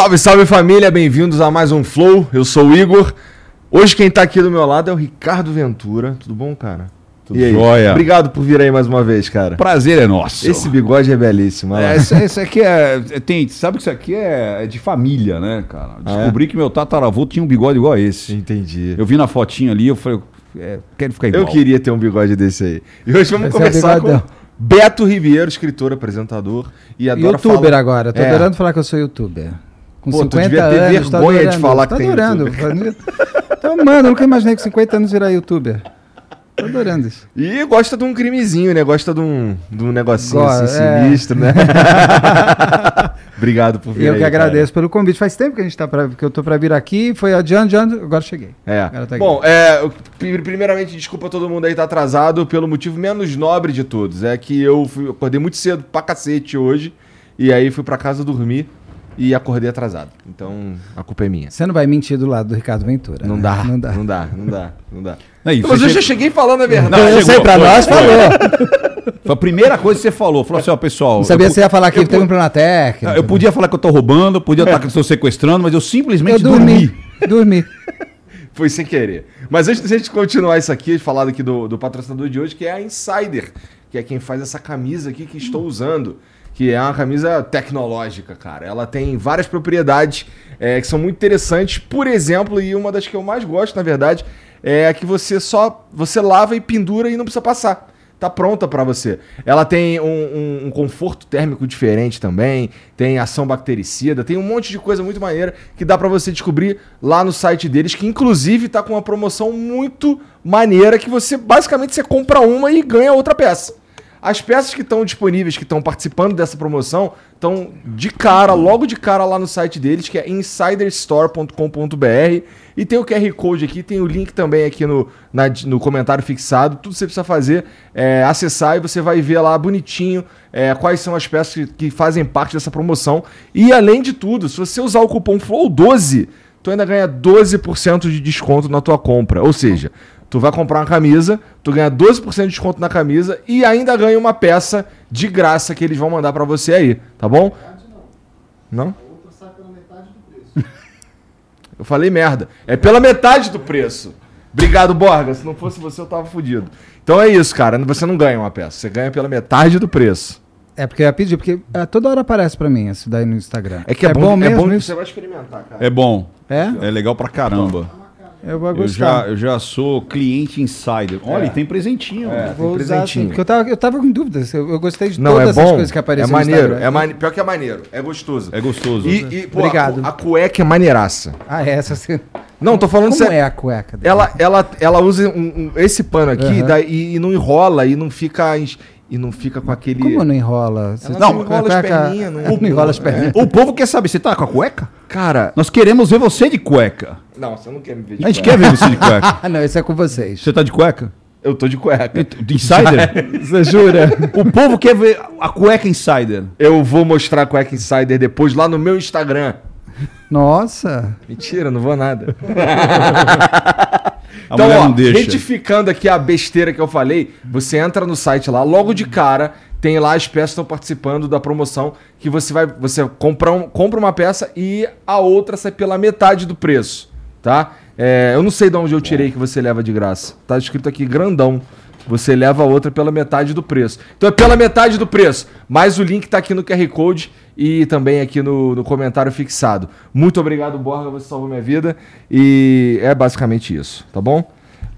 Salve, salve família, bem-vindos a mais um Flow. Eu sou o Igor. Hoje quem tá aqui do meu lado é o Ricardo Ventura. Tudo bom, cara? Tudo e aí? jóia. Obrigado por vir aí mais uma vez, cara. Prazer é nosso. Esse bigode é belíssimo. É, isso, isso, aqui é, é. Tem, sabe que isso aqui é, é de família, né, cara? Descobri ah, é? que meu tataravô tinha um bigode igual a esse. Entendi. Eu vi na fotinha ali, eu falei, é, quero ficar igual. Eu queria ter um bigode desse aí. E hoje vamos Esse é começar é com Beto Ribeiro, escritor, apresentador e adora Youtuber falar... agora. Tô é. adorando falar que eu sou youtuber. Com Pô, 50 tu devia ter anos, vergonha de falar que tô tem adorando. então, mano, eu nunca imaginei que 50 anos virar youtuber. Tô adorando isso. E gosta de um crimezinho, né? Gosta de um, de um negocinho assim, é. sinistro, né? Obrigado por vir. Eu aí, que agradeço cara. pelo convite. Faz tempo que a gente tá pra, que eu tô para vir aqui. Foi adiante, adiante, agora cheguei. É. Agora tá Bom, é, primeiramente, desculpa todo mundo aí tá atrasado pelo motivo menos nobre de todos. É que eu fui, acordei muito cedo pra cacete hoje. E aí fui pra casa dormir e acordei atrasado. Então, a culpa é minha. Você não vai mentir do lado do Ricardo Ventura. Não, né? dá, não dá, não dá, não dá, não dá. É isso, Mas eu já cheguei falando a verdade. Não, eu sei, pra nós falou. Foi a primeira coisa que você falou. Falou assim, ó, pessoal. Não sabia se você ia falar que teve um problema técnico. Eu podia falar que eu tô roubando, podia estar que eu estou sequestrando, mas eu simplesmente eu dormi. Dormi. Foi sem querer. Mas antes de a gente continuar isso aqui, falar aqui do, do patrocinador de hoje, que é a Insider, que é quem faz essa camisa aqui que estou usando que é uma camisa tecnológica, cara. Ela tem várias propriedades é, que são muito interessantes. Por exemplo, e uma das que eu mais gosto, na verdade, é a que você só você lava e pendura e não precisa passar. Tá pronta para você. Ela tem um, um, um, conforto térmico diferente também, tem ação bactericida, tem um monte de coisa muito maneira que dá para você descobrir lá no site deles, que inclusive tá com uma promoção muito maneira que você basicamente você compra uma e ganha outra peça. As peças que estão disponíveis, que estão participando dessa promoção, estão de cara, logo de cara lá no site deles, que é insiderstore.com.br. E tem o QR Code aqui, tem o link também aqui no, na, no comentário fixado. Tudo que você precisa fazer é acessar e você vai ver lá bonitinho é, quais são as peças que, que fazem parte dessa promoção. E além de tudo, se você usar o cupom FLOW12, tu ainda ganha 12% de desconto na tua compra. Ou seja, Tu vai comprar uma camisa, tu ganha 12% de desconto na camisa e ainda ganha uma peça de graça que eles vão mandar para você aí, tá bom? Não? Eu falei merda. É pela metade do preço. Obrigado, Borga. Se não fosse você, eu tava fudido. Então é isso, cara. Você não ganha uma peça. Você ganha pela metade do preço. É porque eu ia pedir, porque uh, toda hora aparece pra mim isso daí no Instagram. É que é, é bom, bom mesmo. É bom você vai experimentar, cara. É bom. É? É legal pra caramba. Eu vou gostar. Eu já, eu já sou cliente insider. Olha, é. tem presentinho. É, tem presentinho. Assim, porque eu tava, eu tava com dúvidas. Eu, eu gostei de Não, todas é bom, coisas que apareceram É maneiro. É mani Pior que é maneiro. É gostoso. É gostoso. E, e pô, Obrigado. A, a, cueca é maneiraça. Ah, é essa sim. Não, tô falando Como é a cueca? Dele? Ela, ela, ela usa um, um, esse pano aqui uhum. daí, e não enrola e não fica e não fica com aquele. Como não enrola? Você não, não enrola as perninhas. Não, não enrola as perninhas. O povo quer saber, você tá com a cueca? Cara. Nós queremos ver você de cueca. Não, você não quer me ver de A gente cueca. quer ver você de cueca. Ah, não, isso é com vocês. Você tá de cueca? Eu tô de cueca. De insider? Você jura? O povo quer ver a cueca insider. Eu vou mostrar a cueca insider depois lá no meu Instagram. Nossa. Mentira, não vou nada. então, ó, retificando aqui a besteira que eu falei, você entra no site lá, logo de cara, tem lá as peças que estão participando da promoção que você vai você compra, um, compra uma peça e a outra sai pela metade do preço, tá? É, eu não sei de onde eu tirei que você leva de graça. Tá escrito aqui grandão. Você leva a outra pela metade do preço. Então é pela metade do preço. Mas o link está aqui no QR Code e também aqui no, no comentário fixado. Muito obrigado, Borga, você salvou minha vida. E é basicamente isso, tá bom?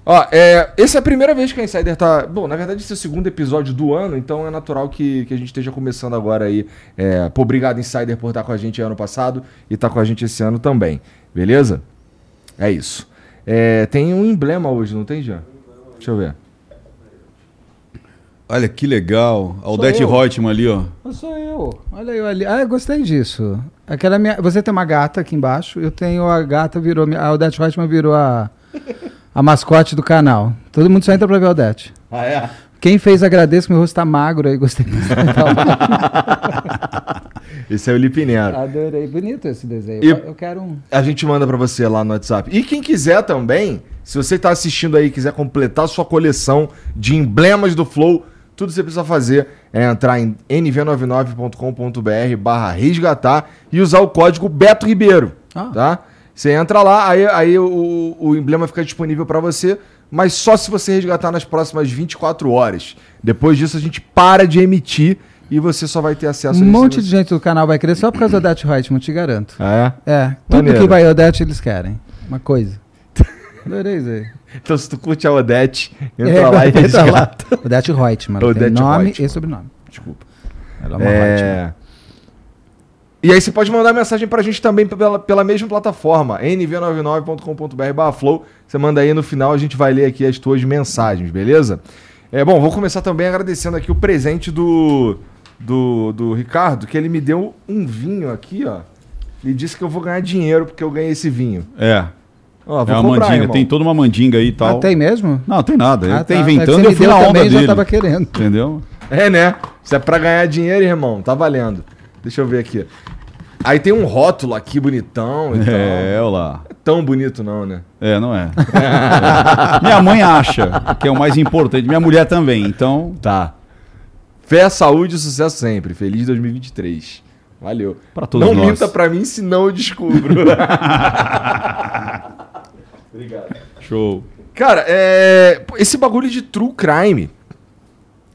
Ó, é, essa é a primeira vez que a Insider tá. Bom, na verdade, esse é o segundo episódio do ano, então é natural que, que a gente esteja começando agora aí. É, pô, obrigado, Insider, por estar com a gente ano passado e estar tá com a gente esse ano também. Beleza? É isso. É, tem um emblema hoje, não tem, já? Deixa eu ver. Olha que legal. Aldete Reutemann ali, ó. Sou eu. Olha eu ali. Ah, eu gostei disso. Aquela minha... Você tem uma gata aqui embaixo, eu tenho a gata, virou. A Aldete Reutemann virou a a mascote do canal. Todo mundo só entra pra ver o Odete. Ah, é? Quem fez, agradeço, meu rosto tá magro aí, gostei Esse é o Lipinero. Adorei. Bonito esse desenho. E eu quero um. A gente manda para você lá no WhatsApp. E quem quiser também, se você tá assistindo aí e quiser completar sua coleção de emblemas do Flow, Tudo que você precisa fazer é entrar em nv99.com.br barra resgatar e usar o código Beto Ribeiro, Ah. tá? Você entra lá, aí, aí o, o emblema fica disponível para você, mas só se você resgatar nas próximas 24 horas. Depois disso a gente para de emitir e você só vai ter acesso Um a esse monte de gente do canal vai querer só por causa da Odete Reutemann, te garanto. É? É, tudo Maneiro. que vai Odete eles querem. Uma coisa. Adorei isso aí. Então se tu curte a Odete, entra É, lá e entra lá. resgata. Odete Reutemann. ela tem Odete nome Reutemann. e sobrenome. Desculpa. Ela é uma Reutemann. É... E aí você pode mandar mensagem pra gente também pela, pela mesma plataforma, nv99.com.br flow. Você manda aí no final, a gente vai ler aqui as tuas mensagens, beleza? É bom, vou começar também agradecendo aqui o presente do, do, do Ricardo, que ele me deu um vinho aqui, ó. Ele disse que eu vou ganhar dinheiro porque eu ganhei esse vinho. É. Ó, É uma comprar, mandinga. irmão. Tem toda uma mandinga aí e tal. Ah, tem mesmo? Não, tem nada. Ele Ah, tá tá. inventando e eu fui na onda dele. tava querendo. Entendeu? É, né? Se é pra ganhar dinheiro, irmão, tá valendo. Deixa eu ver aqui. Aí tem um rótulo aqui bonitão e É, olha lá. tal. Tão bonito não, né? É, não é. É. Minha mãe acha que é o mais importante. Minha mulher também. Então, Tá. Fé, saúde e sucesso sempre. Feliz 2023. Valeu. Pra todos Não nós. minta pra mim, senão eu descubro. Obrigado. show. Cara, é... esse bagulho de true crime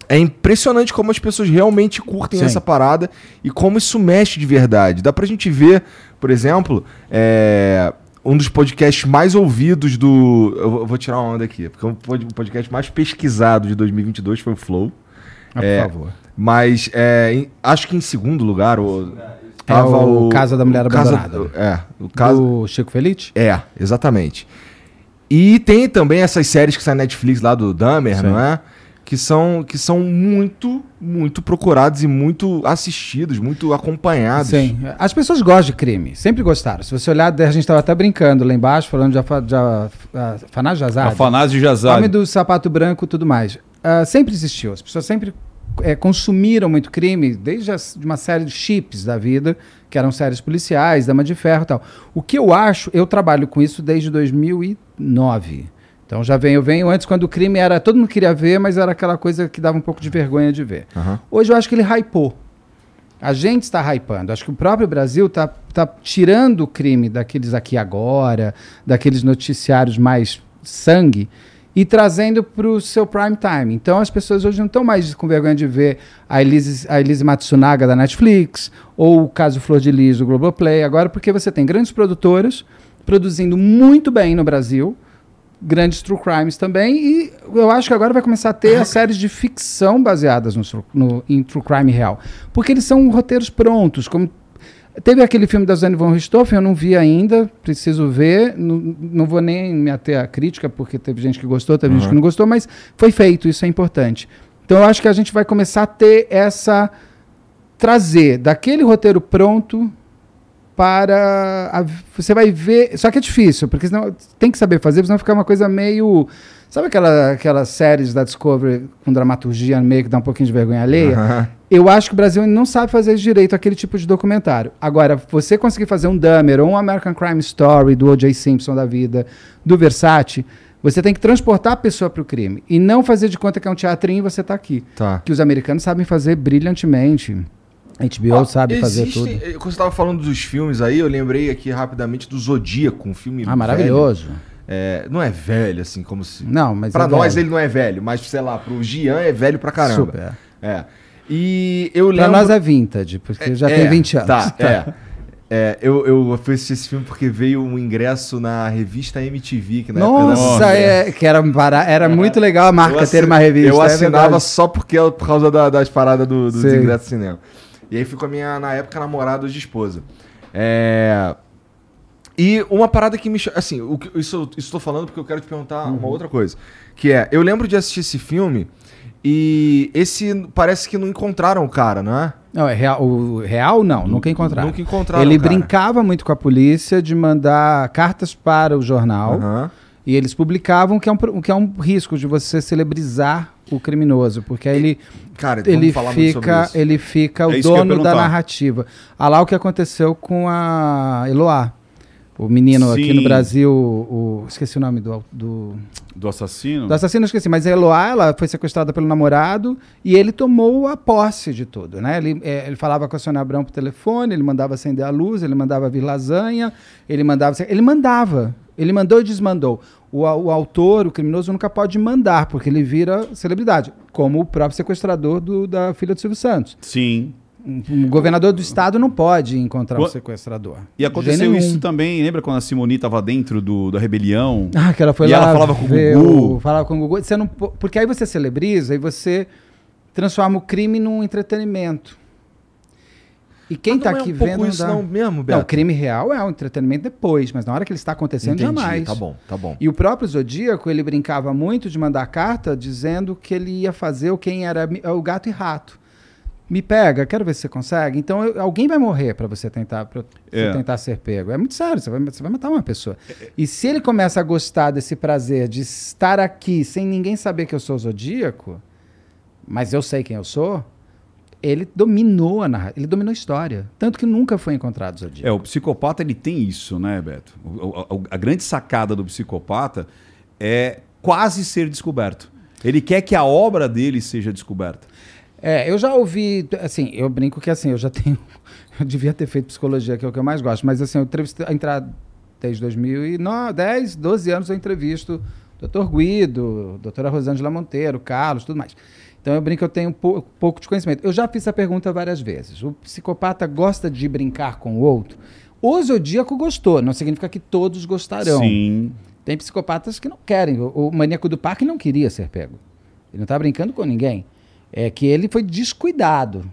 é impressionante como as pessoas realmente curtem Sim. essa parada e como isso mexe de verdade. Dá pra gente ver, por exemplo, é, um dos podcasts mais ouvidos do. Eu vou- tirar uma onda aqui, porque o pod- o podcast mais pesquisado de 2022 foi o Flow. Ah, É, por favor. Mas é, em- acho que em segundo lugar o, tava É o Casa da Mulher Casa- Abandonada. É, o caso. Do Chico Felite? É, exatamente. E tem também essas séries que saem na Netflix lá do Dahmer, Sim. não é? Que são, que são muito, muito procurados e muito assistidos, muito acompanhados. Sim. As pessoas gostam de crime. Sempre gostaram. Se você olhar, a gente estava até brincando lá embaixo, falando de, Afa- de a- a- Fanás Jazade. Afanásio Nome Jazade. do sapato branco e tudo mais. Ah, sempre existiu. As pessoas sempre eh, consumiram muito crime, desde as- de uma série de chips da vida, que eram séries policiais, Dama de Ferro e tal. O que eu acho, eu trabalho com isso desde 2009. Então já venho, eu venho antes quando o crime era, todo mundo queria ver, mas era aquela coisa que dava um pouco de vergonha de ver. Aham. Hoje eu acho que ele hypou. A gente está hypando. Acho que o próprio Brasil está tá tirando o crime daqueles aqui agora, daqueles noticiários mais sangue, e trazendo para o seu prime time. Então as pessoas hoje não estão mais com vergonha de ver a Elise, a Elise Matsunaga da Netflix, ou o caso Flor de Lis do Globoplay, agora porque você tem grandes produtoras produzindo muito bem no Brasil, grandes true crimes também, e eu acho que agora vai começar a ter as séries de ficção baseadas no, no- em true crime real. Porque eles são roteiros prontos, como Teve aquele filme da Zane von Richthofen, eu não vi ainda, preciso ver. Não, não vou nem me ater à crítica, porque teve gente que gostou, teve gente que não gostou, mas foi feito, isso é importante. Então eu acho que a gente vai começar a ter essa. trazer daquele roteiro pronto para. a- você vai ver. Só que é difícil, porque senão tem que saber fazer, senão fica uma coisa meio. Sabe aquela, aquelas séries da Discovery com dramaturgia meio que dá um pouquinho de vergonha alheia? Aham. Eu acho que o Brasil não sabe fazer direito aquele tipo de documentário. Agora, você conseguir fazer um Dahmer ou um American Crime Story do O.J. Simpson da vida, do Versace, você tem que transportar a pessoa para o crime. E não fazer de conta que é um teatrinho e você está aqui. Tá. Que os americanos sabem fazer brilhantemente. HBO Ó, sabe fazer existem- tudo. eh, Quando você estava falando dos filmes aí, eu lembrei aqui rapidamente do Zodíaco, um filme. Ah, maravilhoso. velho. É, não é velho, assim, como se. Não, mas. Pra é nós velho. ele não é velho, mas sei lá, pro Gian é velho pra caramba. Super. É. E eu Pra lembro. nós é vintage, porque já É, tem 20 anos. Tá, é. É, eu, eu fui assistir esse filme porque veio um ingresso na revista MTV, que na da Nossa, é, que era, era muito legal a marca Eu ter uma revista. Eu é assinava verdade. só porque por causa da- das paradas do- dos Sei. ingressos de cinema. E aí fui com a minha, na época, namorada hoje esposa. É... E uma parada que me. Assim, o que- isso isso estou falando porque eu quero te perguntar Uhum. uma outra coisa. Que é, eu lembro de assistir esse filme e esse parece que não encontraram o cara, não é? Não, é real, o real não, nunca encontraram. Nunca encontraram Ele o cara. brincava muito com a polícia de mandar cartas para o jornal Aham. e eles publicavam que é, um, que é um risco de você celebrizar o criminoso, porque aí ele, Cara, ele, falar muito sobre fica, isso. ele fica o É dono da narrativa. Olha lá o que aconteceu com a Eloá. O menino aqui Sim. no Brasil, o, esqueci o nome do, do, Do assassino? do assassino, esqueci, mas a Eloá, ela foi sequestrada pelo namorado e ele tomou a posse de tudo, né? Ele, é, ele falava com a Sônia Abrão por telefone, ele mandava acender a luz, ele mandava vir lasanha, ele mandava... Ele mandava, ele mandou e desmandou. O, o autor, o criminoso, nunca pode mandar, porque ele vira celebridade, como o próprio sequestrador do- da filha do Silvio Santos. Sim. Um, um governador do estado não pode encontrar um Qua- sequestrador. E aconteceu isso também, lembra quando a Simone estava dentro do, da rebelião? Ah, que ela foi E lá. ela falava com o Gugu. o- falava com o Gugu. Você não, po- porque aí você celebriza e você transforma o crime num entretenimento. E quem está não é aqui um pouco vendo. isso dá- não mesmo, Não, Beto? o crime real é um entretenimento depois, mas na hora que ele está acontecendo, Entendi, jamais. Tá bom, tá bom. E o próprio Zodíaco, ele brincava muito de mandar carta dizendo que ele ia fazer o quem era o gato e rato. Me pega, quero ver se você consegue. Então eu- alguém vai morrer para você tentar pra você É. tentar ser pego. É muito sério, você vai, você vai matar uma pessoa. E se ele começa a gostar desse prazer de estar aqui sem ninguém saber que eu sou Zodíaco, mas eu sei quem eu sou, ele dominou a narrativa, ele dominou a história. Tanto que nunca foi encontrado Zodíaco. É, o psicopata ele tem isso, né, Beto? O- o- a grande sacada do psicopata é quase ser descoberto. Ele quer que a obra dele seja descoberta. É, eu já ouvi, assim, eu brinco que assim, eu já tenho, eu devia ter feito psicologia, que é o que eu mais gosto, mas assim, eu entrevistei, entrar desde 2010, 12 anos eu entrevisto Dr. Guido, doutora Rosângela Monteiro, Carlos, tudo mais. Então eu brinco que eu tenho um pou- pouco de conhecimento. Eu já fiz essa pergunta várias vezes. O psicopata gosta de brincar com o outro? O zodíaco gostou, não significa que todos gostarão. Sim. Tem psicopatas que não querem. O, o maníaco do parque não queria ser pego. Ele não está brincando com ninguém. É que ele foi descuidado.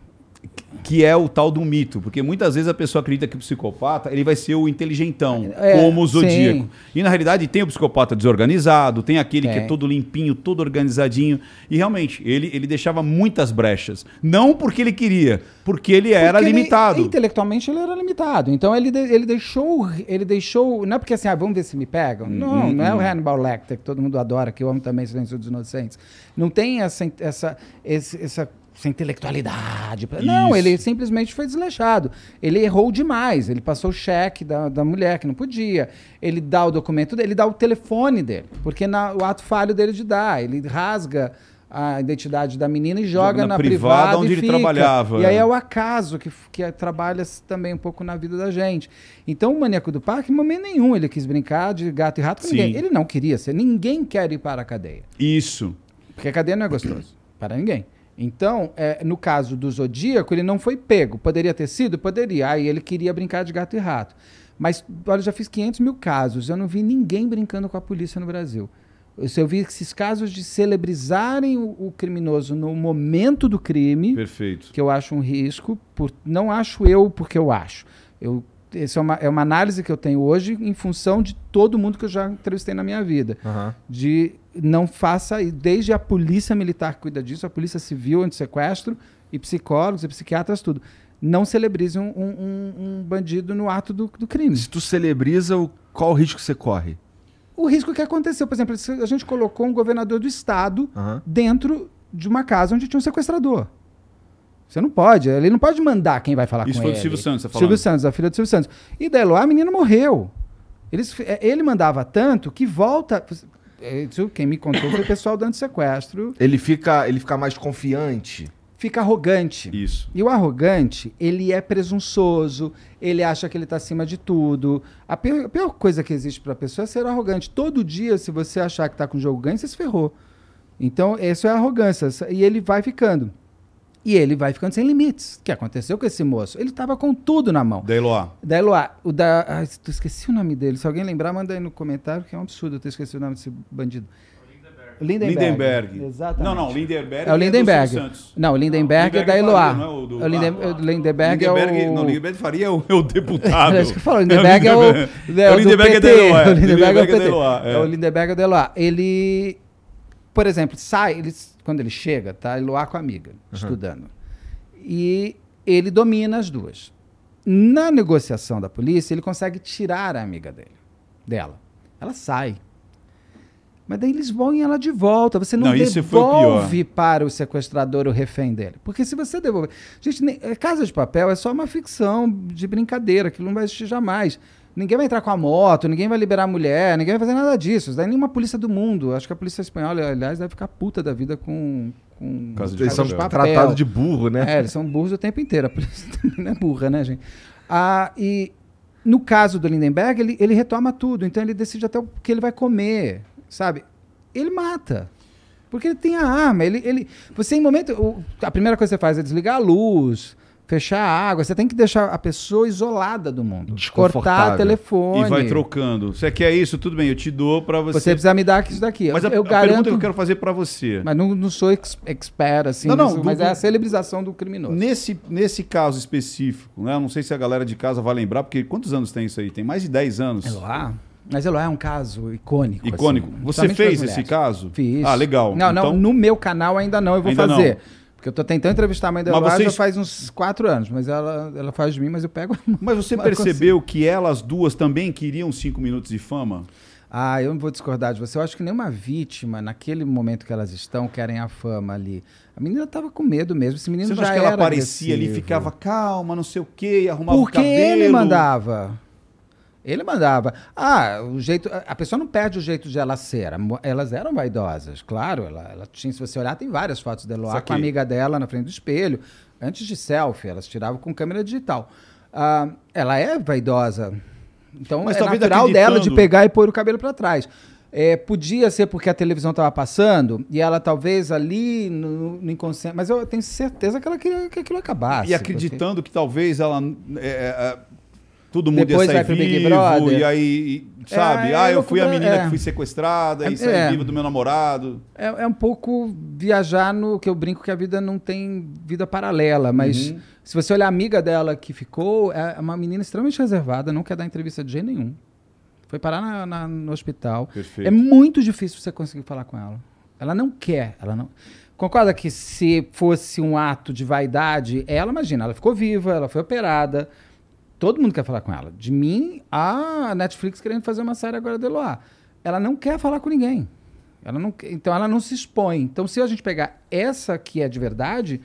Que é o tal do mito, porque muitas vezes a pessoa acredita que o psicopata ele vai ser o inteligentão, É, como o zodíaco. sim. E na realidade tem o psicopata desorganizado, tem aquele que é todo limpinho, todo organizadinho. E realmente, ele, ele deixava muitas brechas. Não porque ele queria, porque ele era Porque ele- limitado. intelectualmente ele era limitado. Então ele, de- ele deixou. Ele deixou. Não é porque assim, ah, vamos ver se me pegam. não, hum, não é o hum. Hannibal Lecter, que todo mundo adora, que eu amo também Silêncio dos Inocentes. Não tem essa, essa, esse- essa, essa intelectualidade. pra- Não, Isso. ele simplesmente foi desleixado. Ele errou demais. Ele passou o cheque da, da mulher que não podia. Ele dá o documento dele, ele dá o telefone dele. Porque na, o ato falho dele de dar. Ele rasga a identidade da menina e joga, Joga na na, privada privada, onde e ele fica. trabalhava, E aí é. é o acaso que, que trabalha também um pouco na vida da gente. Então o maníaco do parque, em momento nenhum, ele quis brincar de gato e rato com Sim. ninguém. Ele não queria ser. Ninguém quer ir para a cadeia. Isso. Porque a cadeia não é gostoso para ninguém. Então, é, no caso do Zodíaco, ele não foi pego. Poderia ter sido? Poderia. Aí ele queria brincar de gato e rato. Mas, olha, eu já fiz 500 mil casos. Eu não vi ninguém brincando com a polícia no Brasil. Eu, eu vi esses casos de celebrizarem o, o criminoso no momento do crime Perfeito. que eu acho um risco, por, não acho eu porque eu acho. Eu, essa é uma, é uma análise que eu tenho hoje em função de todo mundo que eu já entrevistei na minha vida. Aham. De não faça, e desde a polícia militar que cuida disso, a polícia civil anti-sequestro, e psicólogos e psiquiatras, tudo. Não celebrize um, um- um- um bandido no ato do, do crime. Se tu celebriza, o- qual o risco que você corre? O risco que aconteceu, por exemplo, a gente colocou um governador do estado Aham. dentro de uma casa onde tinha um sequestrador. Você não pode, ele não pode mandar quem vai falar Isso com foi ele. do Silvio Santos, você tá Silvio. Santos, a filha do Silvio Santos. E da Eloá, a menina morreu. Eles, é, ele mandava tanto que volta. É, Isso quem me contou foi o pessoal do antissequestro. Ele fica, ele fica mais confiante. Fica arrogante. Isso. E o arrogante, ele é presunçoso, ele acha que ele está acima de tudo. A pior, a pior coisa que existe para a pessoa é ser arrogante. Todo dia, se você achar que está com o jogo ganho, você se ferrou. Então, isso é arrogância. E ele vai ficando. E ele vai ficando sem limites. O que aconteceu com esse moço? Ele estava com tudo na mão. Da Eloá. Da Eloá, o da. Ai, eu esqueci o nome dele. Se alguém lembrar, manda aí no comentário, que é um absurdo eu ter esquecido o nome desse bandido. Lindenberg. Lindenberg. Exatamente. Não, não, Lindenberg É o do Lindenberg. Santos. Não, o Lindenberg é da Lindenberg Eloá. Faria, não é o do- o Linden- Ah. o Lindenberg, é Lindenberg, o... Não, Lindenberg Faria é o, é o deputado. É isso que eu falo, o Lindenberg é o, É o Lindenberg é da Eloá. o Lindenberg é o da PT. Eloá, é. É o Lindenberg é da Eloá. Ele, por exemplo, sai, ele, quando ele chega, tá Eloá com a amiga, estudando. E ele domina as duas. Na negociação da polícia, ele consegue tirar a amiga dele, dela. Ela sai. Mas daí eles põem ela de volta. Você não, Não, devolve para o sequestrador o refém dele. Porque se você devolver. Gente, é, Casa de Papel é só uma ficção de brincadeira, aquilo não vai existir jamais. Ninguém vai entrar com a moto, ninguém vai liberar a mulher, ninguém vai fazer nada disso. Isso daí nenhuma polícia do mundo. Acho que a polícia espanhola, aliás, deve ficar puta da vida com. com Caso de Eles são tratados de burro, né? É, eles são burros o tempo inteiro. A polícia também não é burra, né, gente? Ah, e no caso do Lindenberg, ele, ele retoma tudo. Então ele decide até o que ele vai comer, sabe? Ele mata. Porque ele tem a arma. Ele, ele, você, em momento. o- a primeira coisa que você faz é desligar a luz, fechar a água. Você tem que deixar a pessoa isolada do mundo. Cortar telefone. E vai trocando. Você quer isso? Tudo bem, eu te dou pra você. Você precisa me dar isso daqui. Mas a, eu a pergunta garanto. que eu quero fazer pra você. Mas não, não sou ex expert, assim. Não, não, mas, do- mas é a celebrização do criminoso. Nesse, nesse caso específico, né? eu Não sei se a galera de casa vai lembrar, porque quantos anos tem isso aí? Tem mais de 10 anos. Eloá? Mas Eloá é um caso icônico. Icônico. assim, Você fez esse caso? Fiz. Ah, legal. Não, não, Então- no meu canal ainda não, eu vou Ainda fazer. não. Porque eu tô tentando entrevistar a mãe Eloá vocês- já faz uns quatro anos, mas ela, ela faz de mim, mas eu pego. Mas você Mas percebeu que elas duas também queriam cinco minutos de fama? Ah, eu não vou discordar de você. Eu acho que nenhuma vítima, naquele momento que elas estão, querem a fama ali. A menina tava com medo mesmo. Esse menino Você já acha que ela aparecia ali e agressivo. ficava calma, não sei o quê, arrumava Porque o cabelo? ele mandava. Ele mandava. Ah, o jeito. a- pessoa não perde o jeito de ela ser. Elas eram vaidosas, claro. Ela, ela tinha, se você olhar, tem várias fotos dela lá com a amiga dela na frente do espelho. Antes de selfie, elas tiravam com câmera digital. Ah, ela é vaidosa. Então Mas é natural dela de pegar e pôr o cabelo para trás. É, podia ser porque a televisão estava passando e ela talvez ali no, no inconsciente. Mas eu tenho certeza que ela queria que aquilo acabasse. E acreditando que talvez ela. é, é, todo mundo Depois ia sair vai pro Big vivo, Brother. e aí, sabe? É, ah, eu fui a loucura, menina é. que fui sequestrada e É, saí é. viva do meu namorado. É, é um pouco viajar no que eu brinco que a vida não tem vida paralela, mas Uhum. se você olhar a amiga dela que ficou, é uma menina extremamente reservada, não quer dar entrevista de jeito nenhum. Foi parar na- na- no hospital. Perfeito. É muito difícil você conseguir falar com ela. Ela não quer, ela não. Concorda que se fosse um ato de vaidade, ela, imagina, ela ficou viva, ela foi operada. Todo mundo quer falar com ela. De mim, a Netflix querendo fazer uma série agora de Eloá. Ela não quer falar com ninguém. Ela não, então ela não se expõe. Então, se a gente pegar essa que é de verdade,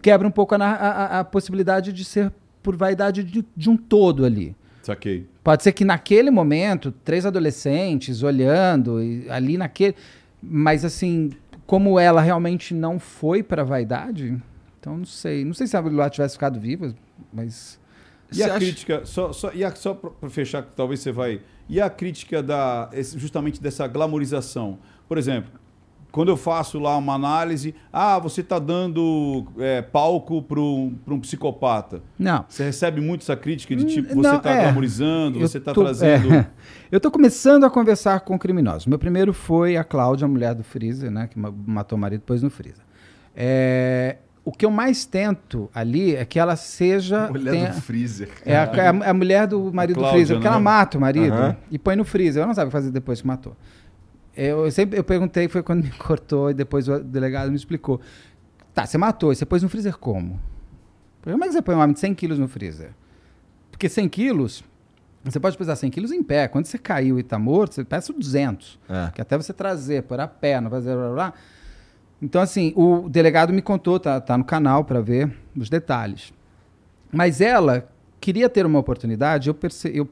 quebra um pouco a, a- a- possibilidade de ser por vaidade de, de um todo ali. Saquei. Pode ser que naquele momento, três adolescentes olhando, ali naquele. Mas assim, como ela realmente não foi pra vaidade, então não sei. Não sei se a Lula tivesse ficado viva, mas. E Você a acha- crítica, só, só, e a, só para fechar, que talvez você vai. E a crítica da, justamente dessa glamorização? Por exemplo, quando eu faço lá uma análise, ah, você está dando é, palco para um, um psicopata. Não. Você recebe muito essa crítica de Hum, tipo, você está é. glamorizando, você está trazendo. é. eu estou começando a conversar com criminosos. Meu primeiro foi a Cláudia, a mulher do Freezer, né? Que ma- matou o marido depois no Freezer. É, o que eu mais tento ali é que ela seja. Mulher tenha- do freezer. É a, é a- a mulher do marido Cláudia, do freezer, porque né? ela mata o marido Aham. e põe no freezer. Eu não sabe o que fazer depois que matou. Eu, eu sempre eu perguntei, foi quando me cortou e depois o delegado me explicou. Tá, você matou, e você pôs no freezer como? Como é que você põe um homem de 100 quilos no freezer? Porque 100 quilos, você pode pesar 100 quilos em pé. Quando você caiu e tá morto, você pesa 200. É. Que até você trazer, pôr a perna, fazer blá blá blá. Então, assim, o delegado me contou, tá, tá no canal para ver os detalhes. Mas ela queria ter uma oportunidade, eu percebi. Eu,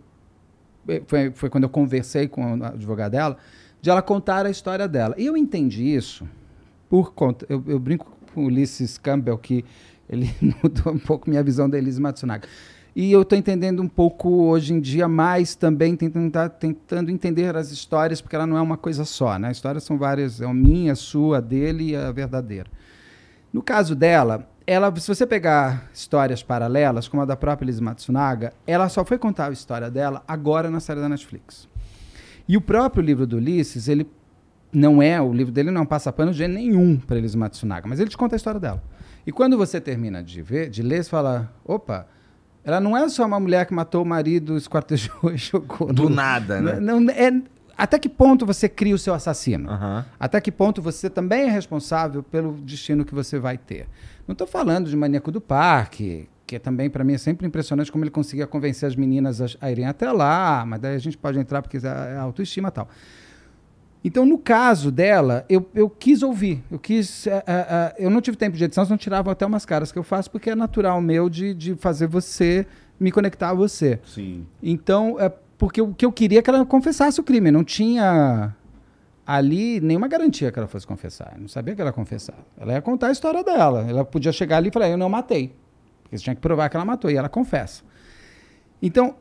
eh, foi, foi quando eu conversei com a advogada dela, de ela contar a história dela. E eu entendi isso por conta. Eu, eu brinco com o Ulisses Campbell que ele mudou um pouco minha visão da Elise Matsunaga. E eu estou entendendo um pouco hoje em dia mais também, tentando, tá- tentando entender as histórias, porque ela não é uma coisa só, né? As histórias são várias, é a minha, a sua, a dele e a verdadeira. No caso dela, ela, se você pegar histórias paralelas, como a da própria Elise Matsunaga, ela só foi contar a história dela agora na série da Netflix. E o próprio livro do Ulisses, ele não é, o livro dele não passa pano de nenhum para Elise Matsunaga, mas ele te conta a história dela. E quando você termina de ver, de ler, você fala, opa, ela não é só uma mulher que matou o marido, esquartejou e jogou. Do no- nada, né? Não, é, até que ponto você cria o seu assassino? Aham. Até que ponto você também é responsável pelo destino que você vai ter? Não estou falando de Maníaco do Parque, que também para mim é sempre impressionante como ele conseguia convencer as meninas a, irem até lá, mas daí a gente pode entrar porque é é autoestima e tal. Então, no caso dela, eu, eu quis ouvir. Eu quis. eh, eh, eh, eu não tive tempo de edição, senão tiravam até umas caras que eu faço, porque é natural meu de, de fazer você me conectar a você. Sim. Então, é porque o que eu queria é que ela confessasse o crime. Não tinha ali nenhuma garantia que ela fosse confessar. Eu não sabia que ela ia confessar. Ela ia contar a história dela. Ela podia chegar ali e falar: Eu não matei. Porque você tinha que provar que ela matou. E ela confessa. Então,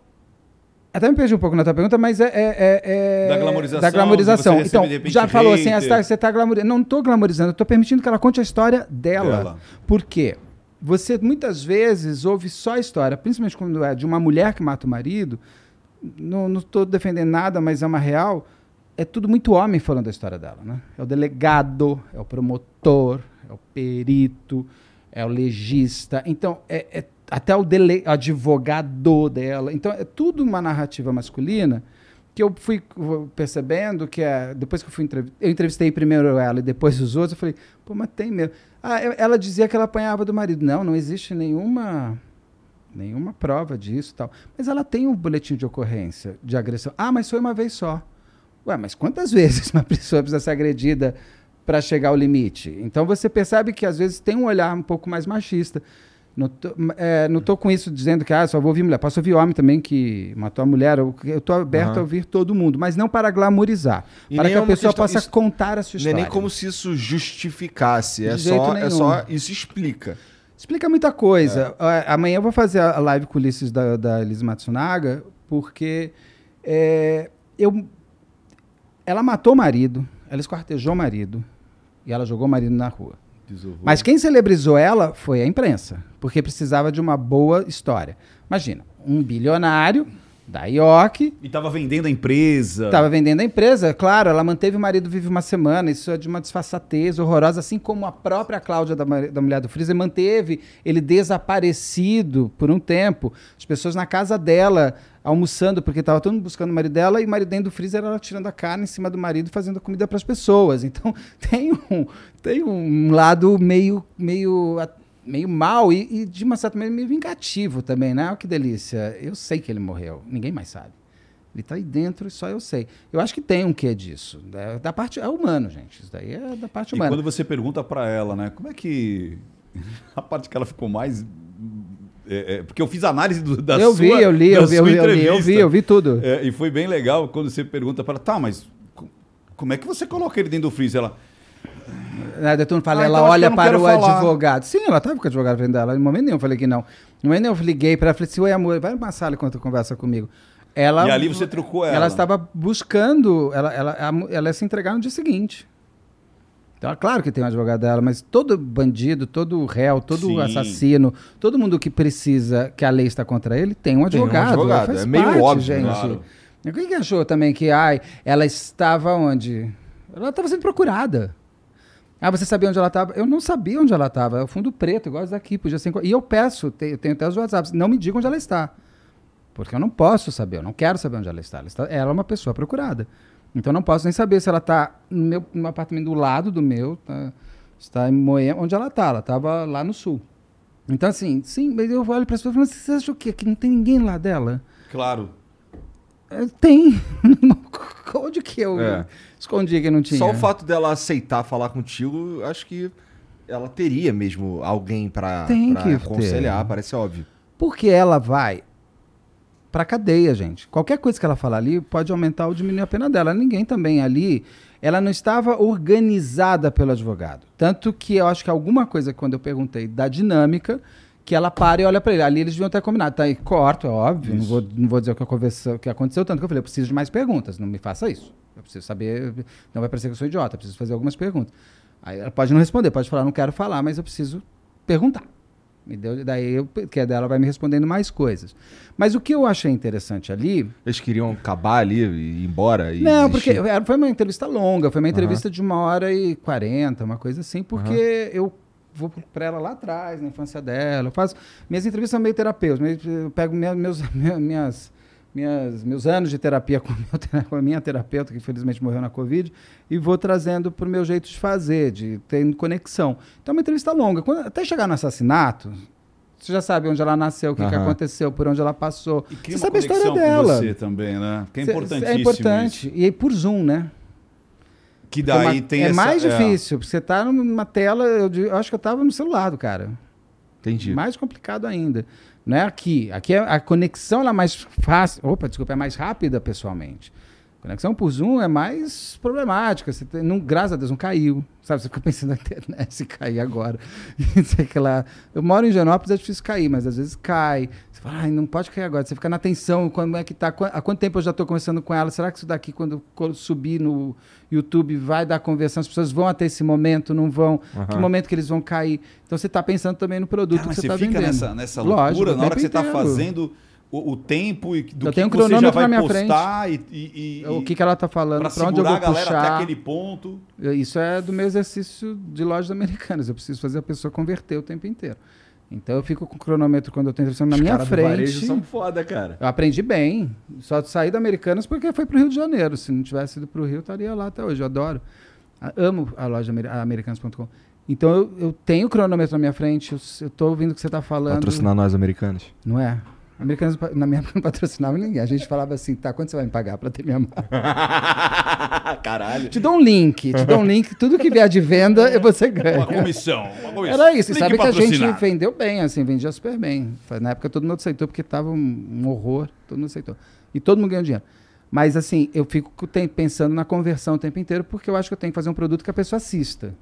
até me perdi um pouco na tua pergunta, mas é. é- é- é- Da glamorização, Da glamorização. Então, já falou assim: hater. ah, você está glamorizando. Não estou glamorizando, estou permitindo que ela conte a história dela. Dela. Por quê? Você muitas vezes ouve só a história, principalmente quando é de uma mulher que mata o marido. Não estou defendendo nada, mas é uma real. É tudo muito homem falando da história dela, né? É o delegado, é o promotor, é o perito, é o legista. Então, é, é até o dele, advogado dela. Então, é tudo uma narrativa masculina que eu fui percebendo que é, depois que eu fui eu entrevistei primeiro ela e depois os outros, eu falei, pô, mas tem mesmo. Ah, ela dizia que ela apanhava do marido. Não, não existe nenhuma nenhuma prova disso tal. Mas ela tem um boletim de ocorrência de agressão. Ah, mas foi uma vez só. Ué, mas quantas vezes uma pessoa precisa ser agredida para chegar ao limite? Então você percebe que às vezes tem um olhar um pouco mais machista. Não tô, é, não tô com isso dizendo que ah, só vou ouvir mulher. Posso ouvir homem também que matou a mulher. Eu, eu tô aberto Aham. a ouvir todo mundo, mas não para glamorizar. E para que é a uma pessoa questão- possa isso- contar a sua Não é história. nem como se isso justificasse. É De só, é só. Isso explica. Explica muita coisa. Ah, Amanhã eu vou fazer a live com Ulisses da, da Elise Matsunaga, porque é, eu, ela matou o marido, ela esquartejou o marido e ela jogou o marido na rua. Mas quem celebrizou ela foi a imprensa, porque precisava de uma boa história. Imagina, um bilionário da IOC E tava vendendo a empresa. Estava vendendo a empresa, claro, ela manteve o marido vive uma semana, isso é de uma disfarçatez horrorosa, assim como a própria Cláudia da, da mulher do Freezer manteve ele desaparecido por um tempo. As pessoas na casa dela almoçando, porque estava todo mundo buscando o marido dela, e o marido dentro do freezer ela tirando a carne em cima do marido, fazendo comida para as pessoas. Então tem um, tem um lado meio, meio, meio mal e, e, de uma certa maneira meio vingativo também, né? Olha que delícia. Eu sei que ele morreu, ninguém mais sabe. Ele tá aí dentro e só eu sei. Eu acho que tem um quê disso. É, da parte, é humano, gente. Isso daí é da parte E humana. quando você pergunta pra ela, né, como é que. A parte que ela ficou mais. é, é, porque eu fiz análise do, da eu sua vi, eu li, da eu vi, eu vi, eu li, eu vi, eu vi tudo. É, e foi bem legal quando você pergunta pra ela, tá, mas co- como é que você coloca ele dentro do freezer? Ela, Daí todo mundo fala, Ah, ela então olha não para o falar. advogado. Sim, ela estava com o advogado frente dela. Em momento nenhum eu falei que não. Em momento nenhum eu liguei para ela e falei assim, oi amor, vai numa sala enquanto conversa comigo. Ela, E ali você trucou ela. Ela estava buscando, ela, ela, ela ia se entregar no dia seguinte. Então, é claro que tem um advogado dela, mas todo bandido, todo réu, todo Sim. assassino, todo mundo que precisa, que a lei está contra ele, tem um Tem um advogado. advogado, Faz é meio parte, óbvio, gente. claro. O que que achou também que, ai, ela estava onde? Ela estava sendo procurada. Ah, você sabia onde ela estava? Eu não sabia onde ela estava. É o fundo preto, igual esse daqui. Podia ser... E eu peço, eu tenho até os WhatsApps, não me digam onde ela está. Porque eu não posso saber, eu não quero saber onde ela está. Ela, está, ela é uma pessoa procurada. Então não posso nem saber se ela está no, meu, no apartamento do lado do meu, tá, está em Moema, onde ela está. Ela estava lá no sul. Então, assim, sim, mas eu olho para as pessoas e falo, você acha o quê? Que não tem ninguém lá dela? claro. É, Tem. Onde que eu É. escondi que não tinha? Só o fato dela aceitar falar contigo, acho que ela teria mesmo alguém que aconselhar, ter. parece óbvio. Porque ela vai pra cadeia, gente. Qualquer coisa que ela falar ali pode aumentar ou diminuir a pena dela. Ninguém também ali, ela não estava organizada pelo advogado. Tanto que eu acho que alguma coisa, quando eu perguntei da dinâmica, que ela para e olha pra ele. Ali eles deviam ter combinado. Tá aí, corto, é óbvio. Não vou, não vou dizer o que, aconteceu, o que aconteceu, tanto que eu falei, eu preciso de mais perguntas. Não me faça isso. Eu preciso saber. Não vai parecer que eu sou idiota, eu preciso fazer algumas perguntas. Aí ela pode não responder, pode falar, não quero falar, mas eu preciso perguntar. Me deu, daí eu, que é dela vai me respondendo mais coisas. Mas o que eu achei interessante ali. Eles queriam acabar ali e ir embora. E não, porque desistir. era- foi uma entrevista longa, foi uma entrevista de uma hora e quarenta, uma coisa assim, porque eu vou para ela lá atrás, na infância dela. Eu faço. Minhas entrevistas são meio terapeutas, meio- eu pego minha- meus, minhas, minhas, meus anos de terapia com, meu com a minha terapeuta, que infelizmente morreu na Covid, e vou trazendo para o meu jeito de fazer, de ter conexão. Então é uma entrevista longa. Quando- até chegar no assassinato, você já sabe onde ela nasceu, o que, que aconteceu, por onde ela passou. E cria você uma sabe a história conexão com dela. você também, né? Que é Cê- importantíssimo É importante. isso. E aí por Zoom, né? Que Porque daí uma- tem é essa- mais é. difícil, porque você tá numa tela, eu, eu acho que eu tava no celular do cara. Entendi. Mais complicado ainda. Não é aqui. Aqui é- a conexão ela é mais fácil. Opa, desculpa, é mais rápida pessoalmente. A conexão por Zoom é mais problemática. Você tem- não, graças a Deus não caiu. Sabe, você fica pensando na internet se cair agora. Sei que lá. Eu moro em Genópolis, é difícil cair, mas às vezes cai. Você fala, ai, não pode cair agora. Você fica na tensão, como é que tá? Há quanto tempo eu já estou conversando com ela? Será que isso daqui, quando, subir no YouTube, vai dar conversão? As pessoas vão até esse momento, não vão? Que Aham. momento que eles vão cair? Então você está pensando também no produto mas que você você está fica vendendo. nessa, nessa Lógico, loucura o na hora que você está fazendo o, o tempo e do Eu que um você já vai postar e, e, e- O que, que ela está falando, para onde eu vou a galera até puxar. aquele ponto. Isso é do meu exercício de lojas americanas. Eu preciso fazer a pessoa converter o tempo inteiro. Então eu fico com o cronômetro quando eu estou entrevistando na Os minha caras do varejo frente. são foda, cara. Eu aprendi bem. Só saí da Americanas porque foi pro Rio de Janeiro. Se não tivesse ido pro Rio, eu estaria lá até hoje. Eu adoro. Amo a loja americanas.com. Então eu, eu tenho o cronômetro na minha frente. Eu, eu tô ouvindo o que você está falando. Patrocinar nós americanos. Não é? Americanas, na minha época, não patrocinava ninguém. A gente falava assim, tá, quanto você vai me pagar para ter minha marca? Caralho. Te dou um link, te dou um link. Tudo que vier de venda, você ganha. Uma comissão. Uma comissão. Era isso. E Link sabe que a gente vendeu bem, assim, vendia super bem. Na época todo mundo aceitou porque tava um, horror, todo mundo aceitou. E todo mundo ganhou dinheiro. Mas assim, eu fico pensando na conversão o tempo inteiro porque eu acho que eu tenho que fazer um produto que a pessoa assista.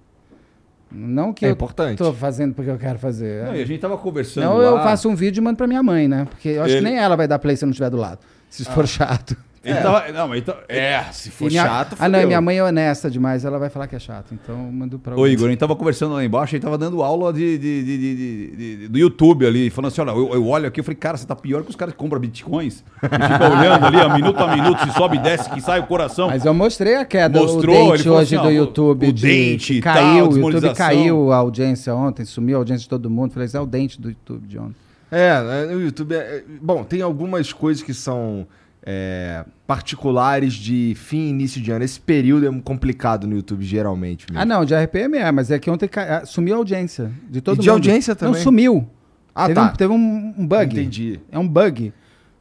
Não que É eu importante. tô fazendo porque eu quero fazer. Não, e a gente tava conversando Não, lá. eu faço um vídeo e mando pra minha mãe, né? Porque eu acho Ele- que nem ela vai dar play se eu não estiver do lado. Se for chato. Ele tava, não, mas então, É, se for minha- chato, Ah, não, minha mãe é honesta demais, ela vai falar que é chato. Então eu mando pra Ô. Igor, a gente tava conversando lá embaixo, a gente tava dando aula de, de- de- de- de- de- do YouTube ali, falando assim, olha, eu, eu olho aqui, eu falei, cara, você tá pior que os caras que compram bitcoins e fica olhando ali, a minuto a minuto, se sobe e desce, que sai o coração. Mas eu mostrei a queda, Mostrou, o ele dente falou hoje assim, do YouTube. o de, dente e tal, caiu, o YouTube desmonetização. caiu a audiência ontem, sumiu a audiência de todo mundo. Falei, isso é o dente do YouTube de ontem. É, é, o YouTube é, é- Bom, tem algumas coisas que são é, particulares de fim e início de ano. Esse período é complicado no YouTube, geralmente. Mesmo. Ah, não, de RPM é, mas é que ontem ca- ah, sumiu a audiência de todo E mundo. de audiência Não, também? sumiu. Ah, teve tá. Um, teve um, um bug. Entendi. É um bug.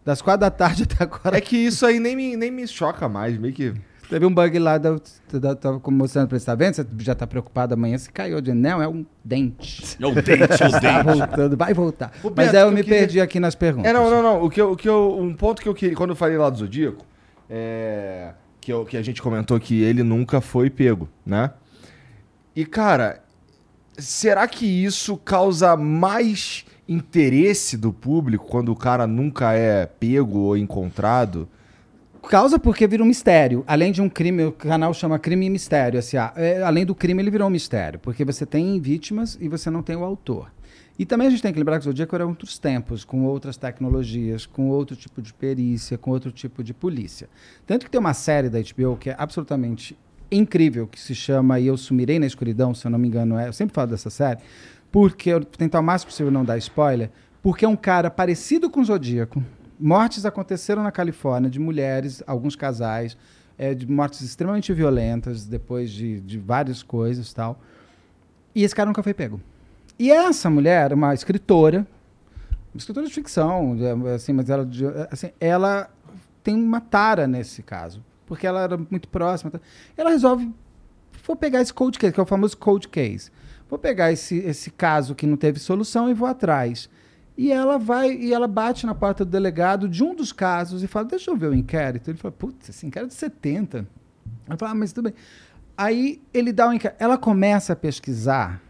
Das quatro da tarde até agora. É que isso aí nem me, nem me choca mais, meio que. Teve um bug lá, da, da, tava mostrando pra ele, tá vendo? Você já tá preocupado amanhã se caiu. Eu disse, não, é um dente. É o dente, é o Tá dente. voltando, vai voltar. Ô, Mas Beto, aí eu me eu queria- perdi aqui nas perguntas. É, não, não, não. O que eu, o que eu, um ponto que eu queria, quando eu falei lá do Zodíaco, é, que, eu, que a gente comentou que ele nunca foi pego, né? E, cara, será que isso causa mais interesse do público quando o cara nunca é pego ou encontrado? Causa porque vira um mistério. Além de um crime, o canal chama Crime e Mistério. SA. É, além do crime, ele virou um mistério. Porque você tem vítimas e você não tem o autor. E também a gente tem que lembrar que o Zodíaco era outros tempos, com outras tecnologias, com outro tipo de perícia, com outro tipo de polícia. Tanto que tem uma série da HBO que é absolutamente incrível, que se chama E Eu Sumirei na Escuridão, se eu não me engano. É, eu sempre falo dessa série, porque eu vou tentar o máximo possível não dar spoiler, porque é um cara parecido com o Zodíaco. Mortes aconteceram na Califórnia de mulheres, alguns casais, é, de mortes extremamente violentas, depois de, de várias coisas tal. E esse cara nunca foi pego. E essa mulher, uma escritora, uma escritora de ficção, é, assim, mas ela, assim, ela tem uma tara nesse caso, porque ela era muito próxima. tá? Ela resolve, vou pegar esse cold case, que é o famoso cold case. Vou pegar esse, esse caso que não teve solução e vou atrás. E ela vai e ela bate na porta do delegado de um dos casos e fala: Deixa eu ver o inquérito. Ele fala: Putz, esse inquérito é de 70. Ela fala: ah, Mas tudo bem. Aí ele dá um inquérito. Ela começa a pesquisar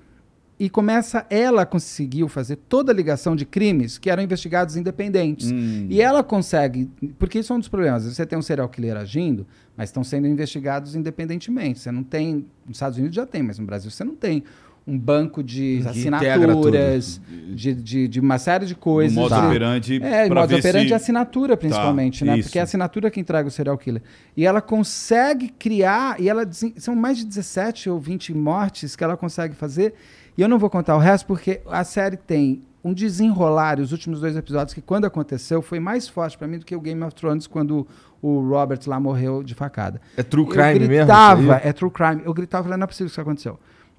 e começa. Ela conseguiu fazer toda a ligação de crimes que eram investigados independentes. Hum. E ela consegue. Porque isso é um dos problemas. Você tem um serial killer agindo, mas estão sendo investigados independentemente. Você não tem. Nos Estados Unidos já tem, mas no Brasil você não tem um banco de Que assinaturas, de, de, de uma série de coisas. No modo de- operante, é, modo ver operante se- é assinatura, principalmente, né? isso. Porque é a assinatura que entrega o serial killer. E ela consegue criar, e ela são mais de 17 ou 20 mortes que ela consegue fazer. E eu não vou contar o resto, porque a série tem um desenrolar, e os últimos dois episódios, que quando aconteceu, foi mais forte pra mim do que o Game of Thrones, quando o Robert lá morreu de facada. É true eu crime mesmo? gritava, isso aí? é true crime. Eu gritava, falei, não é possível que isso aconteceu.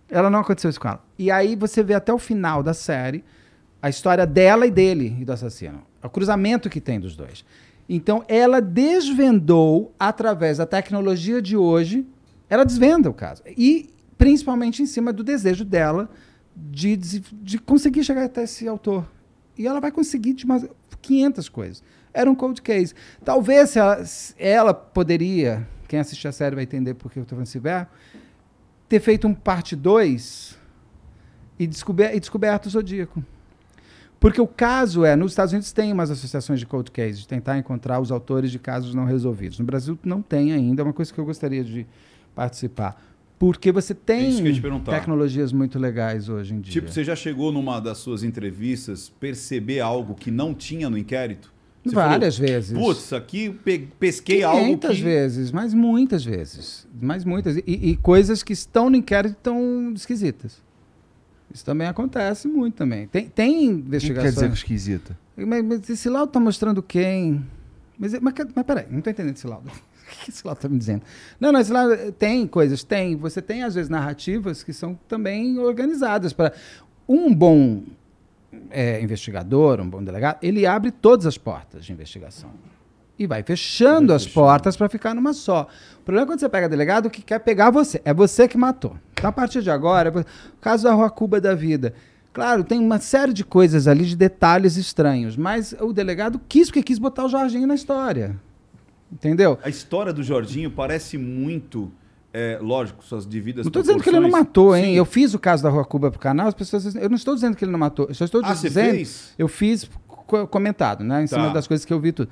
Ela não aconteceu isso com ela. E aí você vê até o final da série a história dela e dele e do assassino. O cruzamento que tem dos dois. Então ela desvendou através da tecnologia de hoje ela desvenda o caso. E principalmente em cima do desejo dela de, de, de conseguir chegar até esse autor. E ela vai conseguir de umas 500 coisas. Era um cold case. Talvez ela, ela poderia, quem assistir a série vai entender porque eu estou falando esse verbo, ter feito um parte 2 e, descober, e descoberto o Zodíaco. Porque o caso é, nos Estados Unidos tem umas associações de cold case, de tentar encontrar os autores de casos não resolvidos. No Brasil não tem ainda, é uma coisa que eu gostaria de participar. Porque você É tem ia te tecnologias muito legais hoje em dia. Tipo, você já chegou numa das suas entrevistas perceber algo que não tinha no inquérito? Você Várias vezes. falou, Putz, aqui pe- pesquei algo 500 que... vezes, mas muitas vezes. Mas muitas. E, e coisas que estão no inquérito estão esquisitas. Isso também acontece muito também. Tem, tem O que investigações. quer dizer esquisita? Mas, mas esse laudo está mostrando quem? Mas, mas, mas peraí, não estou entendendo esse laudo. O que esse laudo está me dizendo? Não, não, esse laudo tem coisas, tem. Você tem, às vezes, narrativas que são também organizadas para. Um bom é, investigador, um bom delegado, ele abre todas as portas de investigação. E vai fechando Vai as fechando. portas para ficar numa só. O problema é quando você pega delegado que quer pegar você. É você que matou. Então, a partir de agora, o caso da Rua Cuba da vida. Claro, tem uma série de coisas ali, de detalhes estranhos. Mas o delegado quis, porque quis botar o Jorginho na história. Entendeu? A história do Jorginho parece muito, é, lógico, suas devidas Não estou dizendo que ele não matou, hein? Sim. Eu fiz o caso da Rua Cuba pro canal, as pessoas dizem, eu não estou dizendo que ele não matou, eu só estou Ah, você dizendo, fez? eu fiz co- comentado, né, em cima Tá. das coisas que eu vi tudo.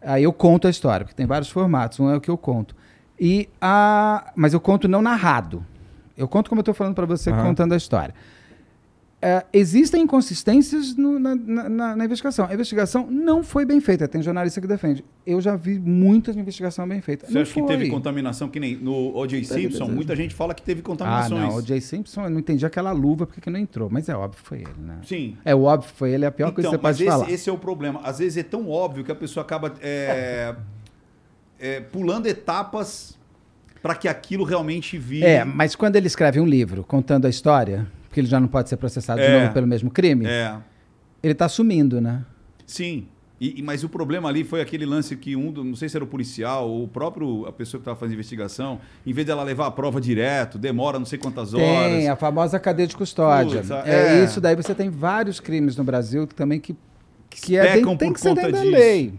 Aí eu conto a história, porque tem vários formatos, um é o que eu conto. E a, mas eu conto não narrado. Eu conto como eu estou falando para você, Aham. contando a história. É, existem inconsistências no- na, na- na- na investigação. A investigação não foi bem feita. Tem jornalista que defende. Eu já vi muitas investigação bem feita. Você não acha que teve foi. contaminação que nem no O.J. Simpson? Muita gente fala que teve Ah, contaminações. não. O Jay Simpson, eu não entendi aquela luva porque que não entrou. Mas é óbvio que foi ele, né? Sim. É o óbvio que foi ele, é a pior coisa que você pode esse, falar. esse é o problema. Às vezes é tão óbvio que a pessoa acaba é, é, pulando etapas para que aquilo realmente vire. É, mas quando ele escreve um livro contando a história, porque ele já não pode ser processado de É. novo pelo mesmo crime, É, ele tá sumindo, né? sim. E, mas o problema ali foi aquele lance que um, não sei se era o policial ou o próprio a pessoa que estava fazendo investigação, em vez dela levar a prova direto, demora não sei quantas horas. Tem a famosa cadeia de custódia. Putz, é, é. isso daí você tem vários crimes no Brasil também que, que é, tem, tem por que ser dentro da disso. lei.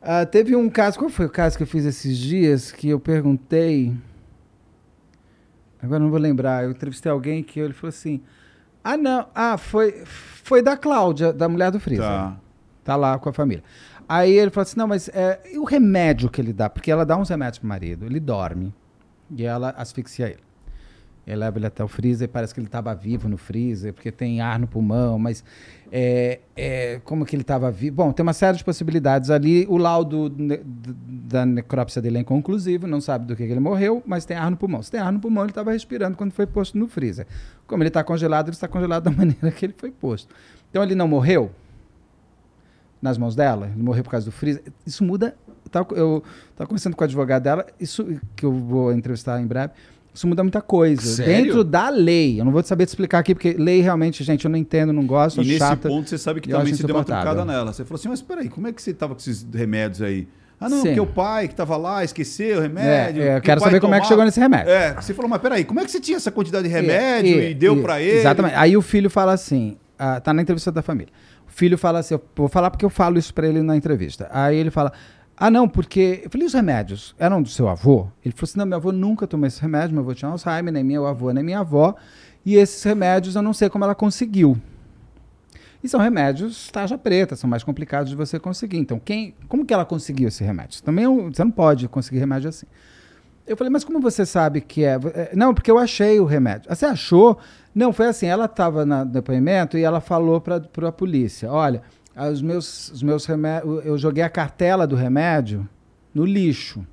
Ah, teve um caso, qual foi o caso que eu fiz esses dias que eu perguntei? Agora não vou lembrar. Eu entrevistei alguém que ele falou assim: Ah, não, ah, foi, foi da Cláudia, da mulher do Freezer. Tá. Tá lá com a família. Aí ele falou assim: não, mas é, e o remédio que ele dá? Porque ela dá uns remédios pro marido, ele dorme. E ela asfixia ele. Ele leva ele até o freezer, parece que ele estava vivo no freezer, porque tem ar no pulmão, mas é, é, como que ele estava vivo? Bom, tem uma série de possibilidades ali. O laudo ne- da necrópsia dele é inconclusivo, não sabe do que, que ele morreu, mas tem ar no pulmão. Se tem ar no pulmão, ele estava respirando quando foi posto no freezer. Como ele está congelado, ele está congelado da maneira que ele foi posto. Então ele não morreu nas mãos dela, ele morreu por causa do freezer. Isso muda. Eu estava conversando com a advogada dela, isso que eu vou entrevistar em breve. Isso muda muita coisa. Sério? Dentro da lei. Eu não vou saber te explicar aqui, porque lei realmente, gente, eu não entendo, não gosto, E acho nesse chata. ponto você sabe que também se deu uma trucada nela. Você falou assim, mas peraí, como é que você estava com esses remédios aí? Ah, não, Sim. porque o pai que estava lá esqueceu o remédio. É, é, eu que quero saber como é que chegou nesse remédio. É, você falou, mas peraí, como é que você tinha essa quantidade de remédio e, E- deu e- pra ele? Exatamente. Aí o filho fala assim, ah, tá na entrevista da família. O filho fala assim, eu vou falar porque eu falo isso pra ele na entrevista. Aí ele fala, ah não, porque... Eu falei, os remédios eram do seu avô? Ele falou assim, não, meu avô nunca tomou esse remédio, meu avô tinha Alzheimer, nem meu avô, nem minha avó, e esses remédios eu não sei como ela conseguiu. E são remédios tarja preta, são mais complicados de você conseguir. Então, quem, como que ela conseguiu esse remédio? Também é você não pode conseguir remédio assim. Eu falei, mas como você sabe que é? É, Não, porque eu achei o remédio. Ah, Você achou? Não, foi assim, ela estava no depoimento e ela falou para a polícia, olha, os meus, os meus remédios, eu joguei a cartela do remédio no lixo.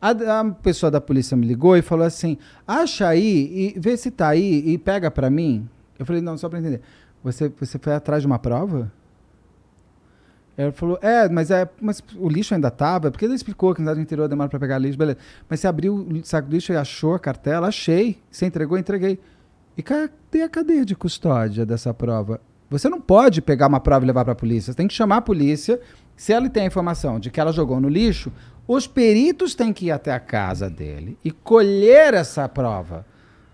A, a pessoa da polícia me ligou e falou assim, acha aí e vê se tá aí e pega para mim. Eu falei, não, só para entender. Você, você foi atrás de uma prova? Ela falou, é, mas, é, mas o lixo ainda estava, porque ele explicou que na cidade do interior demora para pegar lixo, beleza. Mas você abriu o saco do lixo e achou a cartela? Achei. Você entregou? Entreguei. E cadê a cadeia de custódia dessa prova? Você não pode pegar uma prova e levar para a polícia. Você tem que chamar a polícia. Se ela tem a informação de que ela jogou no lixo, os peritos têm que ir até a casa dele e colher essa prova.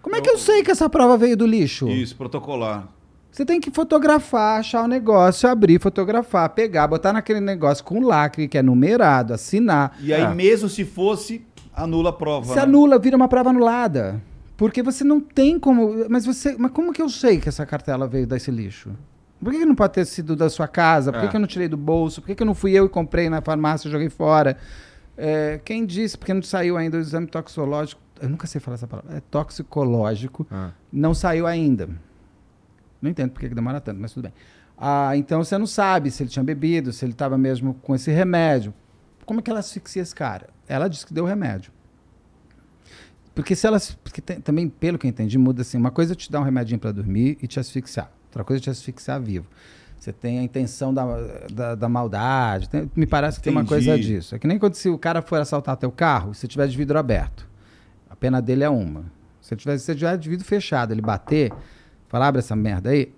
Como é que eu sei que essa prova veio do lixo? Isso, protocolar. Você tem que fotografar, achar o negócio, abrir, fotografar, pegar, botar naquele negócio com lacre que é numerado, assinar. E aí, É. mesmo se fosse, anula a prova. Se né? anula, vira uma prova anulada. Porque você não tem como. Mas você. Mas como que eu sei que essa cartela veio desse lixo? Por que, que não pode ter sido da sua casa? Por que, É. que eu não tirei do bolso? Por que, que eu não fui eu e comprei na farmácia e joguei fora? É, quem disse? Porque não saiu ainda o exame toxicológico. Eu nunca sei falar essa palavra. É toxicológico. Ah. Não saiu ainda. Não entendo por que que demora tanto, mas tudo bem. Ah, então você não sabe se ele tinha bebido, se ele estava mesmo com esse remédio. Como é que ela asfixia esse cara? Ela disse que deu remédio. Porque se ela. Porque tem- também, pelo que eu entendi, muda assim. Uma coisa é te dar um remedinho para dormir e te asfixiar. Outra coisa é te asfixiar vivo. Você tem a intenção da, da, da maldade. tem- me parece que tem uma Entendi. coisa disso. É que nem quando se o cara for assaltar teu carro, se tiver de vidro aberto. A pena dele é uma. Se tiver, se tiver de vidro fechado, ele bater, falar, abre essa merda aí,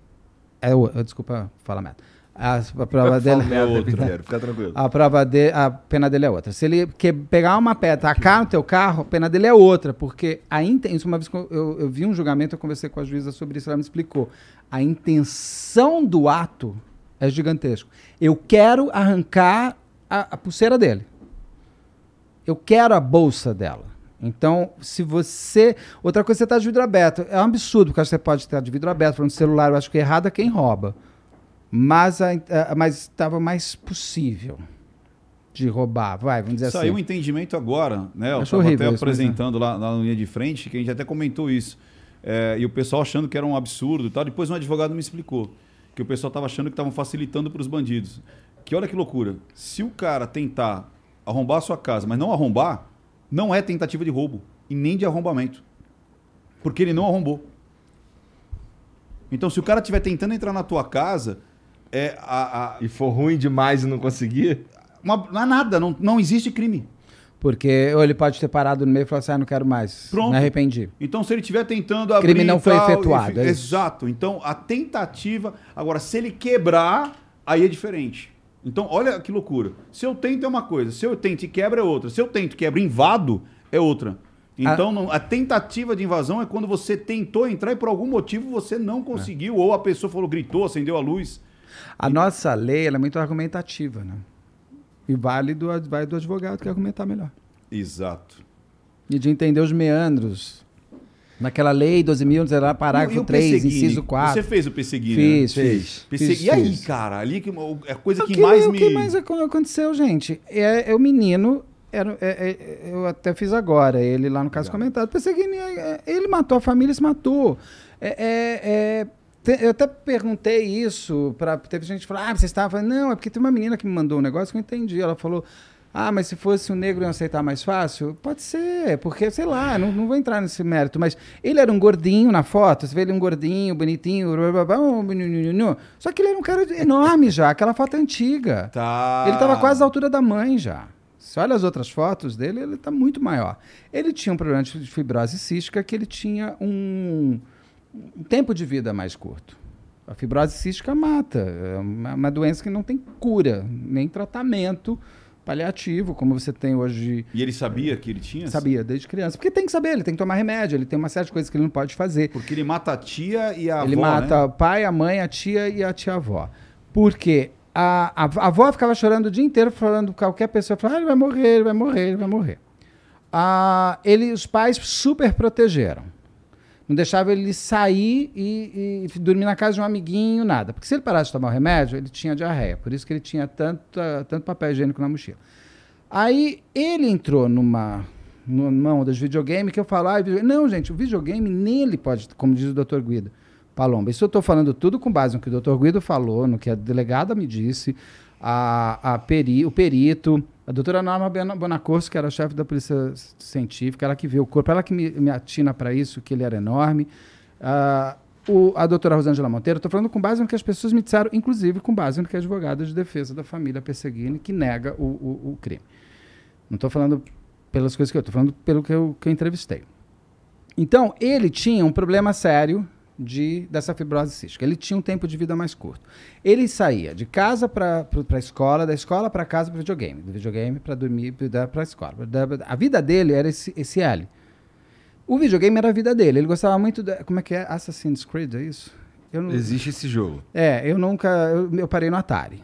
é o, desculpa falar merda. A, a prova dele. Outro. Peter, Fica tranquilo. A prova de, a pena dele é outra. Se ele que, pegar uma pedra, tacar no teu carro, a pena dele é outra, porque a intenção, uma vez que eu, eu, vi um julgamento, eu conversei com a juíza sobre isso, ela me explicou. A intenção do ato é gigantesco. Eu quero arrancar a, a pulseira dele. Eu quero a bolsa dela. Então, se você. Outra coisa, você está de vidro aberto. É um absurdo, porque você pode estar de vidro aberto, falando celular, eu acho que errado é quem rouba. Mas estava mais possível de roubar. Vai, vamos dizer Saiu um assim. entendimento agora, né? Eu estava até é. apresentando lá, lá na linha de frente, que a gente até comentou isso. É, e o pessoal achando que era um absurdo e tal. Depois um advogado me explicou que o pessoal estava achando que estavam facilitando para os bandidos. Que olha que loucura. Se o cara tentar arrombar a sua casa, mas não arrombar, não é tentativa de roubo e nem de arrombamento. Porque ele não arrombou. Então, se o cara estiver tentando entrar na tua casa, é a, a- E for ruim demais e não conseguir? uma- não é nada, não, não existe crime. Porque ou ele pode ter parado no meio e falar assim: ah, não quero mais. Pronto. Me arrependi. Então, se ele estiver tentando abrir. Crime não e foi tal, efetuado, e é isso. Exato. Então, a tentativa. Agora, se ele quebrar, aí é diferente. Então, olha que loucura. Se eu tento é uma coisa, se eu tento e quebra é outra. Se eu tento e quebra e invado, é outra. Então, não- a tentativa de invasão é quando você tentou entrar e por algum motivo você não conseguiu, ou a pessoa falou, gritou, acendeu a luz. A nossa lei ela é muito argumentativa, né? E vale do, vai do advogado que argumentar melhor. Exato. E de entender os meandros. Naquela lei 12.000, era E parágrafo o 3, Pesseguini? inciso 4. Você fez o Pesseguini, Fiz, né? fiz. Persegui- Fiz, E aí, fiz. cara, ali que, é a coisa que Aquilo mais é o me... que mais ac- aconteceu, gente. É, é o menino. Era, é- é- eu até fiz agora, ele lá no caso Legal. comentado. Pensei que ele, é- matou a família, se matou. É, é- é- te- eu até perguntei isso para teve gente que falou: "Ah, você estava falando, não, é porque tem uma menina que me mandou um negócio que eu entendi. Ela falou: "Ah, mas se fosse um negro ia aceitar mais fácil?" Pode ser, porque sei lá, não, não vou entrar nesse mérito, mas ele era um gordinho na foto, você vê ele um gordinho, bonitinho, blá, blá, blá, um só que ele era um cara enorme já, aquela foto é antiga. Tá. Ele estava quase à altura da mãe já. Se olha as outras fotos dele, ele está muito maior. Ele tinha um problema de fibrose cística que ele tinha um, um tempo de vida mais curto. A fibrose cística mata. É uma, uma doença que não tem cura, nem tratamento paliativo, como você tem hoje. E ele sabia que ele tinha? Sabia desde criança. Porque tem que saber, ele tem que tomar remédio, ele tem uma série de coisas que ele não pode fazer. Porque ele mata a tia e a Ele avó, mata né? o pai, a mãe, a tia e a tia-avó. Porque a, a, a avó ficava chorando o dia inteiro, falando qualquer pessoa, falava, ah, ele vai morrer, ele vai morrer, ele vai morrer. Ah, ele, os pais super protegeram. Não deixavam ele sair e, e dormir na casa de um amiguinho, nada. Porque se ele parasse de tomar o remédio, ele tinha diarreia. Por isso que ele tinha tanta, tanto papel higiênico na mochila. Aí ele entrou numa, numa onda de videogame que eu falo, ah, video... não, gente, o videogame nele pode, como diz o Dr. Guido Palomba. Isso eu estou falando tudo com base no que o Dr. Guido falou, no que a delegada me disse, a, a peri, o perito, a doutora Norma Bonacorso, que era chefe da polícia científica, ela que viu o corpo, ela que me, me atina para isso, que ele era enorme. Ah, o- a doutora Rosângela Monteiro, estou falando com base no que as pessoas me disseram, inclusive com base no que a advogada de defesa da família Perseguini, que nega o, o- o crime. Não estou falando pelas coisas que eu estou falando pelo que eu, que eu entrevistei. Então, ele tinha um problema sério de, dessa fibrose cística. Ele tinha um tempo de vida mais curto. Ele saía de casa para a escola, da escola para casa para videogame, do videogame para dormir para a escola. A vida dele era esse, esse L. O videogame era a vida dele. Ele gostava muito. De, como é que é? Assassin's Creed, é isso? Eu não, Existe esse jogo. É, eu nunca. Eu, eu parei no Atari.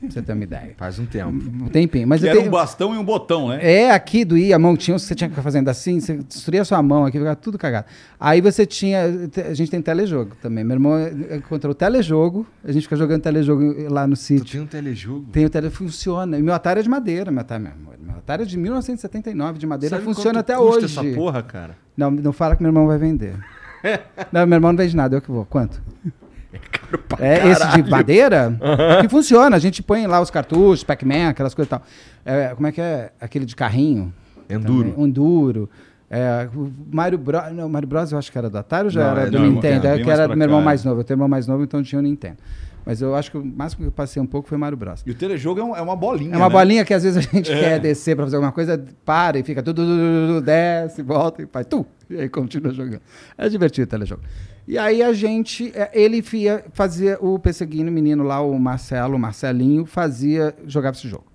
Pra você ter uma ideia. Faz um tempo. Um tempinho. Mas era tenho... um bastão e um botão, né? É, aqui doía a mão, tinha, você tinha que ficar fazendo assim, você destruía a sua mão aqui, ficava tudo cagado. Aí você tinha. A gente tem telejogo também. Meu irmão encontrou o telejogo, a gente fica jogando telejogo lá no sítio. Tu tem um telejogo? Tem o telejogo, funciona. E meu Atari é de madeira, meu Atari, meu Atari é de 1979, de madeira, Sabe funciona até hoje. essa porra, cara? Não, não fala que meu irmão vai vender. não, meu irmão não vende nada, eu que vou. Quanto? É caro pra É esse de madeira uhum. que funciona. A gente põe lá os cartuchos, Pac-Man, aquelas coisas e tal. É, como é que é? Aquele de carrinho. Enduro. Também. Enduro. É, Mario Bros. Não, Mario Bros. eu acho que era do Atari ou já não, era é, do não, Nintendo? É, que era do meu irmão mais novo. Eu tenho irmão mais novo, então tinha o Nintendo. Mas eu acho que o máximo que eu passei um pouco foi Mario Bros. E o telejogo é, um, é uma bolinha. É uma né? bolinha que às vezes a gente é. quer descer para fazer alguma coisa, para e fica tudo, desce, volta e faz tu. E aí continua jogando. É divertido o telejogo. E aí a gente, é, ele fazia o perseguindo menino lá, o Marcelo, o Marcelinho, fazia, jogava esse jogo.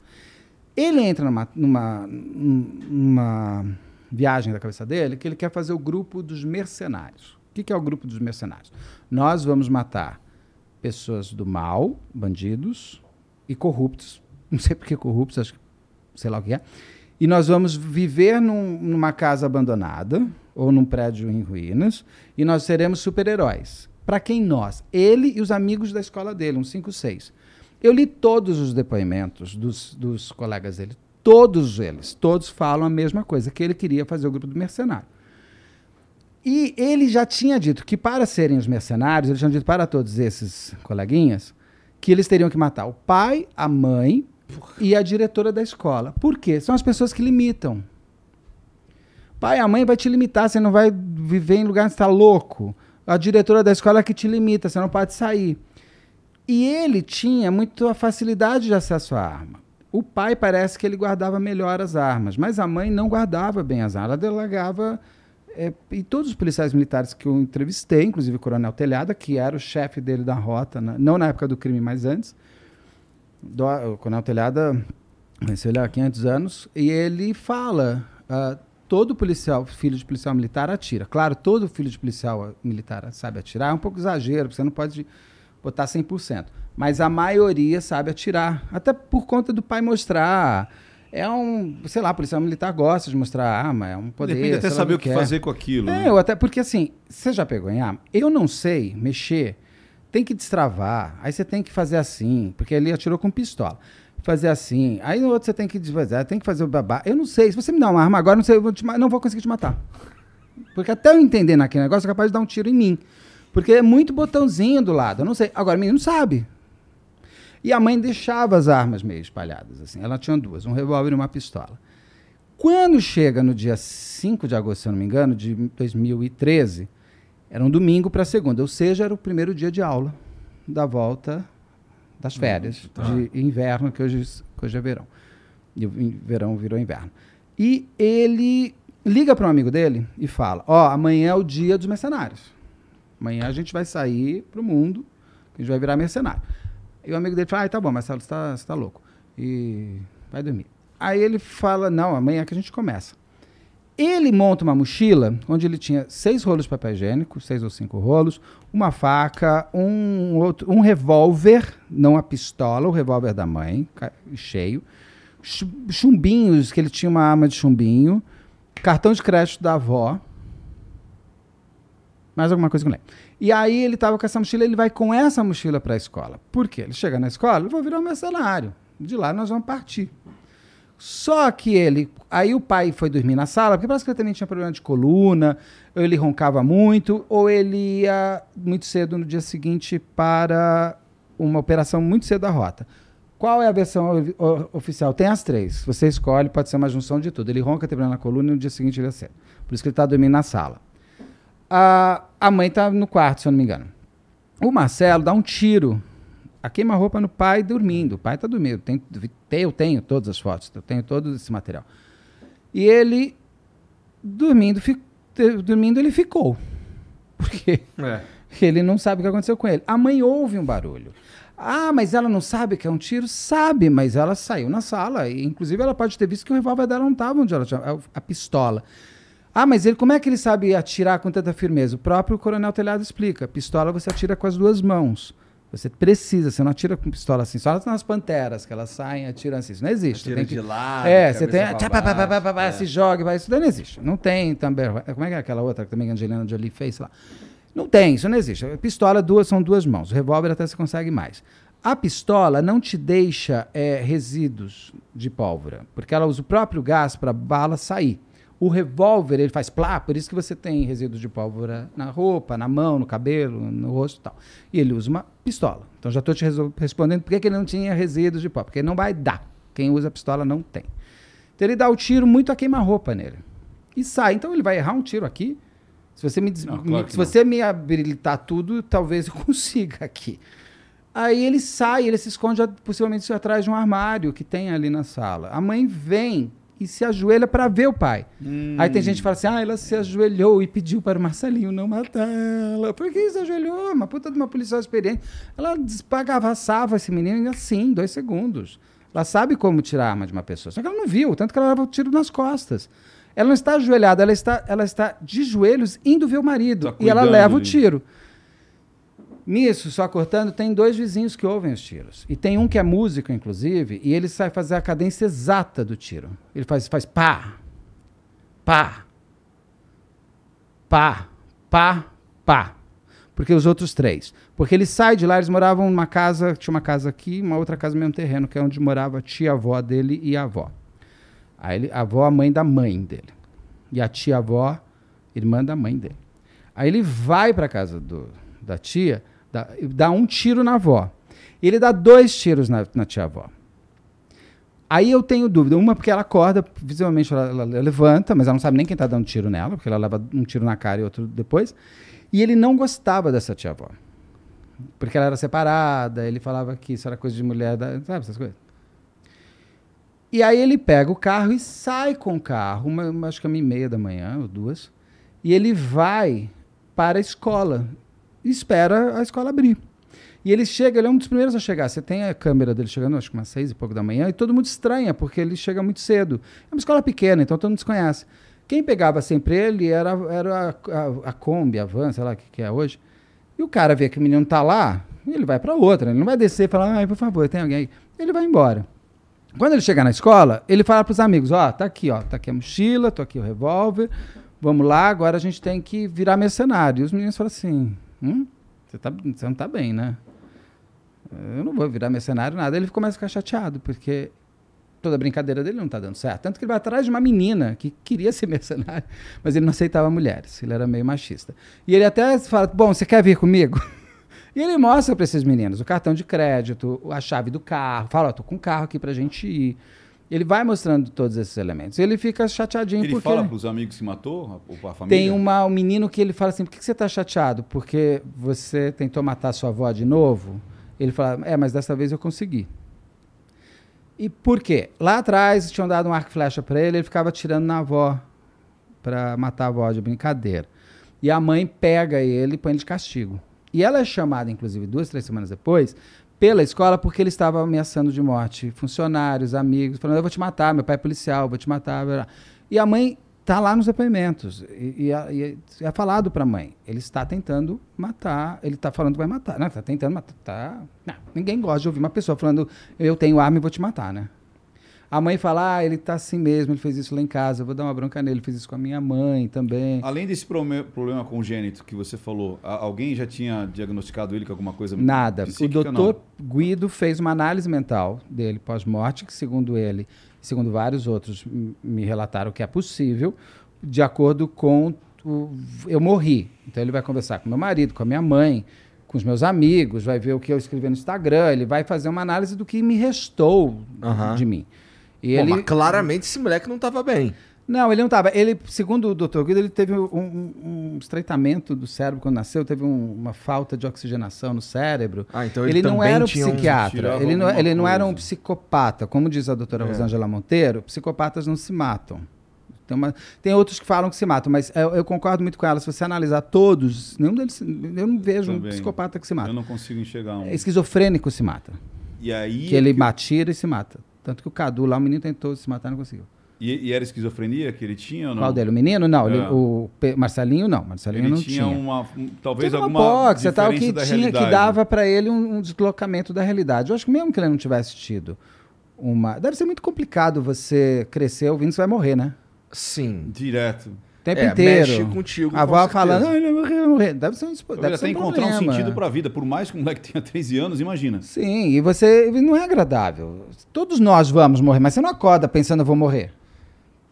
Ele entra numa, numa, numa viagem da cabeça dele que ele quer fazer o grupo dos mercenários. O que, que é o grupo dos mercenários? Nós vamos matar pessoas do mal, bandidos e corruptos. Não sei por que corruptos, acho que sei lá o que é. E nós vamos viver num, numa casa abandonada ou num prédio em ruínas e nós seremos super-heróis. Para quem nós? Ele e os amigos da escola dele, uns 5, 6. Eu li todos os depoimentos dos, dos colegas dele. Todos eles, todos falam a mesma coisa, que ele queria fazer o grupo do mercenário. E ele já tinha dito que para serem os mercenários, ele tinha dito para todos esses coleguinhas, que eles teriam que matar o pai, a mãe e a diretora da escola. Por quê? São as pessoas que limitam. Pai, a mãe vai te limitar, você não vai viver em lugar que está louco. A diretora da escola é que te limita, você não pode sair. E ele tinha muita facilidade de acesso à arma. O pai parece que ele guardava melhor as armas, mas a mãe não guardava bem as armas. Ela delegava é, e todos os policiais militares que eu entrevistei, inclusive o Coronel Telhada, que era o chefe dele da rota, na, não na época do crime, mas antes. Do, o Coronel Telhada, conheci ele há 500 anos, e ele fala: uh, todo policial, filho de policial militar, atira. Claro, todo filho de policial militar sabe atirar, é um pouco exagero, você não pode botar 100%. Mas a maioria sabe atirar, até por conta do pai mostrar é um, sei lá, policial militar gosta de mostrar arma, é um poder. Depende até saber o que, fazer com aquilo. É, né? eu até, porque assim, você já pegou em arma? Eu não sei mexer, tem que destravar, aí você tem que fazer assim, porque ele atirou com pistola. Fazer assim, aí no outro você tem que fazer, tem que fazer o babá. Eu não sei, se você me dá uma arma agora, não sei, eu vou te, não vou conseguir te matar. Porque até eu entender naquele negócio, é capaz de dar um tiro em mim. Porque é muito botãozinho do lado, eu não sei. Agora, o menino sabe. E a mãe deixava as armas meio espalhadas. assim. Ela tinha duas, um revólver e uma pistola. Quando chega no dia 5 de agosto, se eu não me engano, de 2013, era um domingo para segunda, ou seja, era o primeiro dia de aula da volta das férias tá. de inverno, que hoje, que hoje é verão. E o verão virou inverno. E ele liga para um amigo dele e fala: Ó, oh, amanhã é o dia dos mercenários. Amanhã a gente vai sair para o mundo, a gente vai virar mercenário. E o amigo dele fala, ah, tá bom, Marcelo, você tá, você tá louco. E vai dormir. Aí ele fala, não, amanhã é que a gente começa. Ele monta uma mochila onde ele tinha seis rolos de papel higiênico, seis ou cinco rolos, uma faca, um, outro, um revólver, não a pistola, o revólver da mãe, cheio, chumbinhos, que ele tinha uma arma de chumbinho, cartão de crédito da avó, mais alguma coisa que eu lembro. E aí ele estava com essa mochila, ele vai com essa mochila para a escola. Por quê? Ele chega na escola, eu vou virar um mercenário. De lá nós vamos partir. Só que ele. Aí o pai foi dormir na sala, porque parece que ele também tinha problema de coluna, ou ele roncava muito, ou ele ia muito cedo no dia seguinte para uma operação muito cedo da rota. Qual é a versão oficial? Tem as três. Você escolhe, pode ser uma junção de tudo. Ele ronca, tem problema na coluna e no dia seguinte ele é cedo. Por isso que ele está dormindo na sala. A, a mãe tá no quarto, se eu não me engano. O Marcelo dá um tiro. A queima-roupa no pai dormindo. O pai tá dormindo. Tem, eu tenho todas as fotos, eu tenho todo esse material. E ele, dormindo, fi, dormindo ele ficou. Porque é. Ele não sabe o que aconteceu com ele. A mãe ouve um barulho. Ah, mas ela não sabe que é um tiro? Sabe, mas ela saiu na sala. E, inclusive, ela pode ter visto que o revólver dela não estava onde ela tinha. A, a pistola. Ah, mas ele, como é que ele sabe atirar com tanta firmeza? O próprio Coronel Telhado explica. Pistola você atira com as duas mãos. Você precisa, você não atira com pistola assim, só nas panteras que elas saem atiram assim. Isso não existe. Atira Tem que- de lado, É, você tem. tchá, pra pá, pá, pá, baixo, pá, é. Se joga, vai. Isso daí não existe. Não tem também. Como é que é aquela outra que também a Angelina Jolie fez lá? Não tem, isso não existe. Pistola duas, são duas mãos. O revólver até você consegue mais. A pistola não te deixa é, resíduos de pólvora, porque ela usa o próprio gás para a bala sair. O revólver, ele faz plá, por isso que você tem resíduos de pólvora na roupa, na mão, no cabelo, no rosto e tal. E ele usa uma pistola. Então já estou te respondendo por que que ele não tinha resíduos de pólvora. Porque não vai dar. Quem usa pistola não tem. Então ele dá o tiro muito a queima-roupa nele. E sai. Então ele vai errar um tiro aqui. Se você me, des- Não, claro se você me habilitar tudo, talvez eu consiga aqui. Aí ele sai, ele se esconde possivelmente atrás de um armário que tem ali na sala. A mãe vem e se ajoelha para ver o pai. Aí tem gente que fala assim: ah, ela se ajoelhou e pediu para o Marcelinho não matar ela. Por que se ajoelhou? Uma puta de uma policial experiente. Ela despagavassava esse menino assim, dois segundos. Ela sabe como tirar a arma de uma pessoa. Só que ela não viu, tanto que ela leva o tiro nas costas. Ela não está ajoelhada, ela está, ela está de joelhos indo ver o marido. Tá e ela leva o tiro. Nisso, só cortando, tem dois vizinhos que ouvem os tiros. E tem um que é músico, inclusive, e ele sai fazer a cadência exata do tiro. Ele faz, faz pá, pá, pá, pá, pá. Porque os outros três. Porque ele sai de lá, eles moravam numa casa, tinha uma casa aqui, uma outra casa no mesmo terreno, que é onde morava a tia-avó dele e a avó. Aí ele, a avó, a mãe da mãe dele. E a tia-avó, irmã da mãe dele. Aí ele vai para casa do, da tia, dá, dá um tiro na avó. Ele dá dois tiros na, na tia-avó. Aí eu tenho dúvida. Uma, porque ela acorda, visivelmente ela, ela levanta, mas ela não sabe nem quem está dando tiro nela, porque ela leva um tiro na cara e outro depois. E ele não gostava dessa tia-avó. Porque ela era separada, ele falava que isso era coisa de mulher, sabe essas coisas? E aí ele pega o carro e sai com o carro, uma- acho que é uma e meia da manhã, ou duas, e ele vai para a escola e espera a escola abrir. E ele chega, ele é um dos primeiros a chegar. Você tem a câmera dele chegando, acho que umas seis e pouco da manhã, e todo mundo estranha, porque ele chega muito cedo. É uma escola pequena, então todo mundo se conhece. Quem pegava sempre ele era, era a, a, a Kombi, a van, sei lá o que, que é hoje. E o cara vê que o menino tá lá, ele vai para outra. Ele não vai descer e falar, ai, por favor, tem alguém aí. Ele vai embora. Quando ele chegar na escola, ele fala para os amigos: Ó, tá aqui, ó, tá aqui a mochila, tô aqui o revólver, vamos lá, agora a gente tem que virar mercenário. E os meninos falam assim: Hum, você, tá, você não tá bem, né? Eu não vou virar mercenário, nada. Ele começa a ficar chateado, porque toda a brincadeira dele não tá dando certo. Tanto que ele vai atrás de uma menina que queria ser mercenário, mas ele não aceitava mulheres, ele era meio machista. E ele até fala: Bom, você quer vir comigo? E ele mostra para esses meninos o cartão de crédito, a chave do carro, fala, ó, tô com um carro aqui pra gente ir. Ele vai mostrando todos esses elementos. Ele fica chateadinho Ele porque fala para os amigos que matou, ou para a família? tem uma, um menino que ele fala assim, por que, que você tá chateado? Porque você tentou matar sua avó de novo? Ele fala, é, mas dessa vez eu consegui. E por quê? Lá atrás tinham dado um arco e flecha para ele, ele ficava tirando na avó para matar a avó de brincadeira. E a mãe pega ele e põe ele de castigo. E ela é chamada, inclusive, duas, três semanas depois, pela escola porque ele estava ameaçando de morte funcionários, amigos, falando: eu vou te matar, meu pai é policial, eu vou te matar. E a mãe está lá nos depoimentos. E, e, a- e é falado para a mãe: ele está tentando matar, ele está falando que vai matar. Não, está tentando matar. Tá... Não, ninguém gosta de ouvir uma pessoa falando: eu tenho arma e vou te matar, né? A mãe fala: ah, ele está assim mesmo, ele fez isso lá em casa, eu vou dar uma bronca nele, ele fez isso com a minha mãe também. Além desse problema congênito que você falou, alguém já tinha diagnosticado ele com alguma coisa Nada. psíquica? o doutor Guido fez uma análise mental dele pós-morte, que segundo ele, segundo vários outros me relataram que é possível, de acordo com o eu morri. Então ele vai conversar com meu marido, com a minha mãe, com os meus amigos, vai ver o que eu escrevi no Instagram, ele vai fazer uma análise do que me restou de mim. E Pô, ele mas claramente esse moleque não tava bem. não, ele não estava. Ele, segundo o Dr. Guido, ele teve um, um- um estreitamento do cérebro quando nasceu, teve um- uma falta de oxigenação no cérebro. Ah, então ele ele não era um um- psiquiatra, ele não, ele não era um psicopata. Como diz a doutora É. Rosângela Monteiro, psicopatas não se matam. Tem, uma, tem outros que falam que se matam, mas eu, eu concordo muito com ela. Se você analisar todos, nenhum deles. Eu não vejo um Também. psicopata que se mata. Eu não consigo enxergar um. É Esquizofrênico se mata. E aí. Que ele atira e se mata. Tanto que o Cadu lá, o menino tentou se matar e não conseguiu. E, e era esquizofrenia que ele tinha ou não? Qual dele? O menino? Não. ele- É. o Pe- Marcelinho não. Marcelinho Ele não tinha, tinha. uma. um- talvez uma alguma. hipóxia, tal, que tinha, que realidade. dava pra ele um, um deslocamento da realidade. Eu acho que mesmo que ele não tivesse tido uma. Deve ser muito complicado você crescer ouvindo que você vai morrer, né? Sim. Direto. O tempo É, inteiro. mexe contigo, A avó falando, não, ele vai morrer, vai morrer. Deve ser um, deve ser até um encontrar um problema. sentido pra vida. Por mais que o moleque tenha 13 anos, imagina. Sim, e você. Não é agradável. Todos nós vamos morrer, mas você não acorda pensando, eu vou morrer.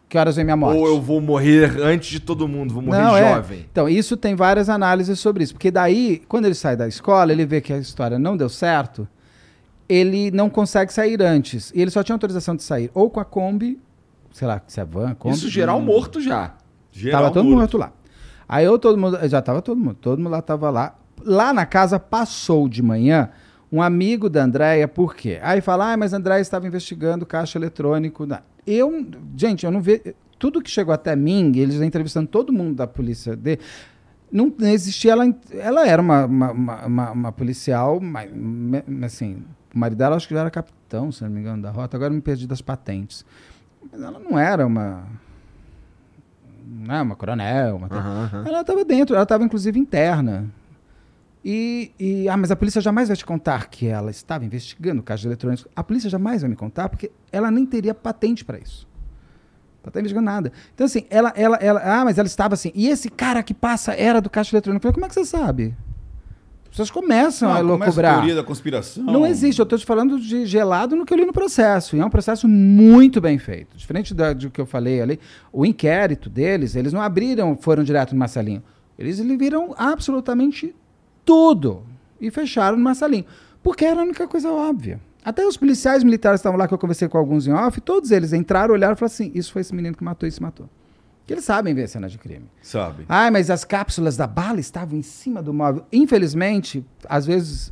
Que horas vem minha morte? Ou eu vou morrer antes de todo mundo, vou morrer Não, é. jovem. Então, isso tem várias análises sobre isso. Porque daí, quando ele sai da escola, ele vê que a história não deu certo, ele não consegue sair antes. E ele só tinha autorização de sair ou com a Kombi, sei lá, se é van, Kombi. Isso geral morto já. Geral Tava todo mundo lá. Aí eu todo mundo, já tava todo mundo, todo mundo lá tava lá. Lá na casa passou de manhã um amigo da Andréia, por quê? Aí fala, ah, mas a Andréia estava investigando caixa eletrônico. da-". Eu, gente, eu não vejo. Tudo que chegou até mim, eles entrevistando todo mundo da polícia de, não, não existia. Ela, ela era uma, uma, uma, uma- policial, mas, assim, o marido dela acho que já era capitão, se não me engano, da rota. Agora eu me perdi das patentes. Mas ela não era uma. Não é uma coronel, uma Aham, aham. ela estava dentro, ela estava inclusive interna. E, e- ah, mas a polícia jamais vai te contar que ela estava investigando casos eletrônicos. A polícia jamais vai me contar porque ela nem teria patente para isso. Ela tá investigando nada. Então assim, ela, ela, ela, ah, mas ela estava assim. E esse cara que passa era do caixa eletrônico. Eu falei, como é que você sabe? As pessoas começam a começa a teoria da conspiração. Não existe, eu estou te falando de gelado no que eu li no processo. E é um processo muito bem feito. Diferente da, do que eu falei ali, o inquérito deles, eles não abriram, foram direto no Marcelinho. Eles viram absolutamente tudo e fecharam no Marcelinho. Porque era a única coisa óbvia. Até os policiais militares que estavam lá, que eu conversei com alguns em off, todos eles entraram, olharam e falaram assim: Isso foi esse menino que matou e se matou. Porque eles sabem ver cenas de crime. Sabe. Ah, mas as cápsulas da bala estavam em cima do móvel. Infelizmente, às vezes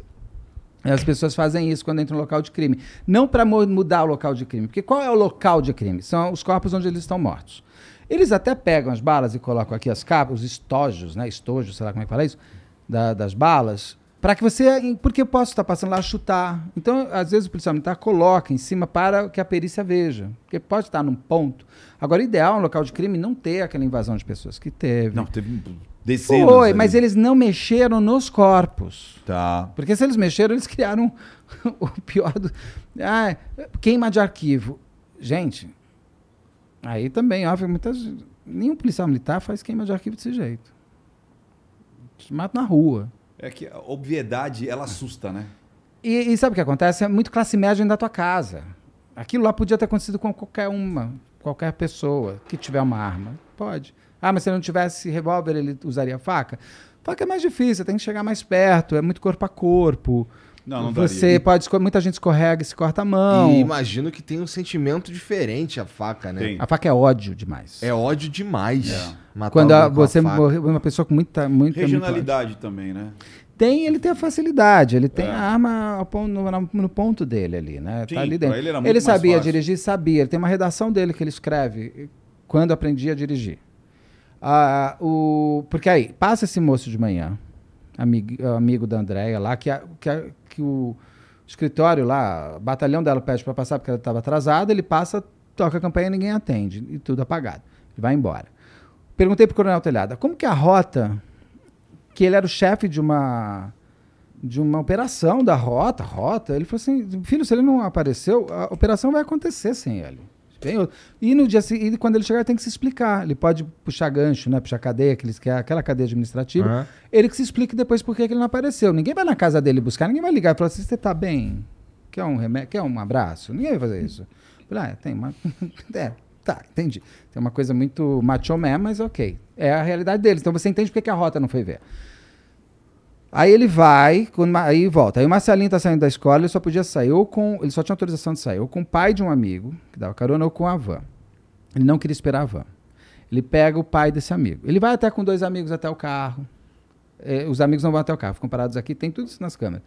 as pessoas fazem isso quando entram no local de crime. Não para mudar o local de crime. Porque qual é o local de crime? São os corpos onde eles estão mortos. Eles até pegam as balas e colocam aqui as capas, os estojos, né? Estojos, sei lá como é que fala isso, da- das balas, para que você. Porque eu posso estar passando lá a chutar. Então, às vezes, o policial militar coloca em cima para que a perícia veja. Porque pode estar num ponto. Agora, o ideal é um local de crime não ter aquela invasão de pessoas que teve. Não, teve dezenas. Foi, ali. mas eles não mexeram nos corpos. Tá. Porque se eles mexeram, eles criaram o pior do. Ah, queima de arquivo. Gente, aí também, óbvio, muitas. Nenhum policial militar faz queima de arquivo desse jeito. Te mata na rua. É que a obviedade, ela assusta, né? E, e sabe o que acontece? É muito classe média dentro da tua casa. Aquilo lá podia ter acontecido com qualquer uma, qualquer pessoa que tiver uma arma. Pode. Ah, mas se ele não tivesse revólver, ele usaria faca? Faca é mais difícil, tem que chegar mais perto, é muito corpo a corpo. Não, não Você daria. pode esco- muita gente escorrega e se corta a mão. E imagino que tem um sentimento diferente a faca, né? Tem. A faca é ódio demais. É ódio demais. É. matar Quando a- você morre uma pessoa com muita muita. Regionalidade também, né? Tem, ele tem a facilidade, ele tem É. a arma no, no ponto dele ali, né? Sim, tá ali dentro. ele era muito mais sabia fácil. dirigir, sabia. Ele tem uma redação dele que ele escreve quando aprendi a dirigir. Ah, o, porque aí, passa esse moço de manhã, amigo, amigo da Andréia lá, que, a- que, a- que o escritório lá, o batalhão dela pede para passar porque ela estava atrasada, ele passa, toca a campanha e ninguém atende, e tudo apagado. Ele vai embora. Perguntei pro Coronel Telhada, como que a rota, que ele era o chefe de uma de uma operação da rota, rota, ele falou assim, filho, se ele não apareceu, a operação vai acontecer sem ele. Tem outro. E no dia seguinte, quando ele chegar, ele tem que se explicar. Ele pode puxar gancho, né? Puxar cadeia, que eles querem, aquela cadeia administrativa. Aham. Ele que se explique depois por que que ele não apareceu. Ninguém vai na casa dele buscar, ninguém vai ligar e falar assim, você tá bem? Quer um remédio? Quer um abraço? Ninguém vai fazer isso. Falei, ah, tem uma... é, tá, entendi. Tem uma coisa muito macho man, mas ok. É a realidade deles. Então você entende por que que a rota não foi ver. Aí ele vai, aí volta. Aí o Marcelinho tá saindo da escola, ele só podia sair ou com. Ele só tinha autorização de sair, ou com o pai de um amigo, que dava carona, ou com a van. Ele não queria esperar a van. Ele pega o pai desse amigo. Ele vai até com dois amigos até o carro. É, os amigos não vão até o carro, ficam parados aqui, tem tudo isso nas câmeras.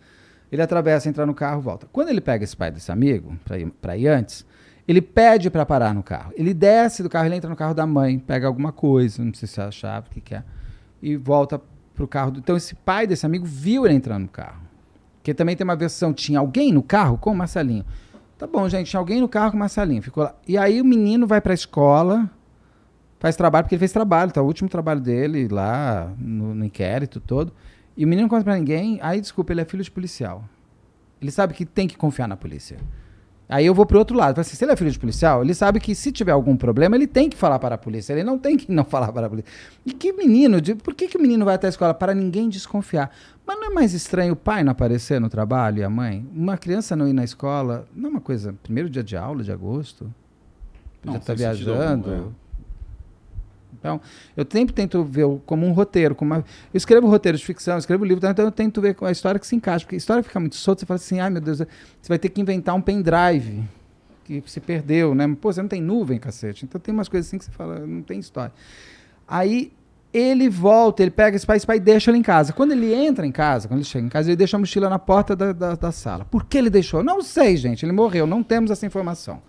Ele atravessa, entra no carro, volta. Quando ele pega esse pai desse amigo, para ir, ir antes, Ele pede para parar no carro. Ele desce do carro, ele entra no carro da mãe, pega alguma coisa, não sei se é a chave, o que, que é, e volta pro carro. Do... Então esse pai desse amigo viu ele entrando no carro. Porque também tem uma versão, tinha alguém no carro com o Marcelinho. Tá bom, gente, tinha alguém no carro com o Marcelinho. Ficou lá. E aí o menino vai pra escola, faz trabalho, porque ele fez trabalho, tá? O último trabalho dele lá no, no inquérito todo. E o menino não conta pra ninguém. Aí, desculpa, ele é filho de policial. Ele sabe que tem que confiar na polícia. Aí eu vou pro outro lado. Assim, se ele é filho de policial, ele sabe que se tiver algum problema, ele tem que falar para a polícia. Ele não tem que não falar para a polícia. E que menino, de, por que, que o menino vai até a escola? Para ninguém desconfiar. Mas não é mais estranho o pai não aparecer no trabalho e a mãe? Uma criança não ir na escola, não é uma coisa. Primeiro dia de aula, de agosto? Não, Já está viajando. algum, é. Então, eu sempre tento ver como um roteiro. Como uma- eu escrevo roteiro de ficção, escrevo livro, então eu tento ver a história que se encaixa. Porque a história fica muito solta, você fala assim, ai meu Deus, você vai ter que inventar um pendrive que se perdeu, né? Pô, você não tem nuvem, cacete. Então tem umas coisas assim que você fala, não tem história. Aí ele volta, ele pega esse pai, esse pai deixa ele em casa. Quando ele entra em casa, quando ele chega em casa, ele deixa a mochila na porta da, da, da sala. Por que ele deixou? Não sei, gente. Ele morreu, não temos essa informação.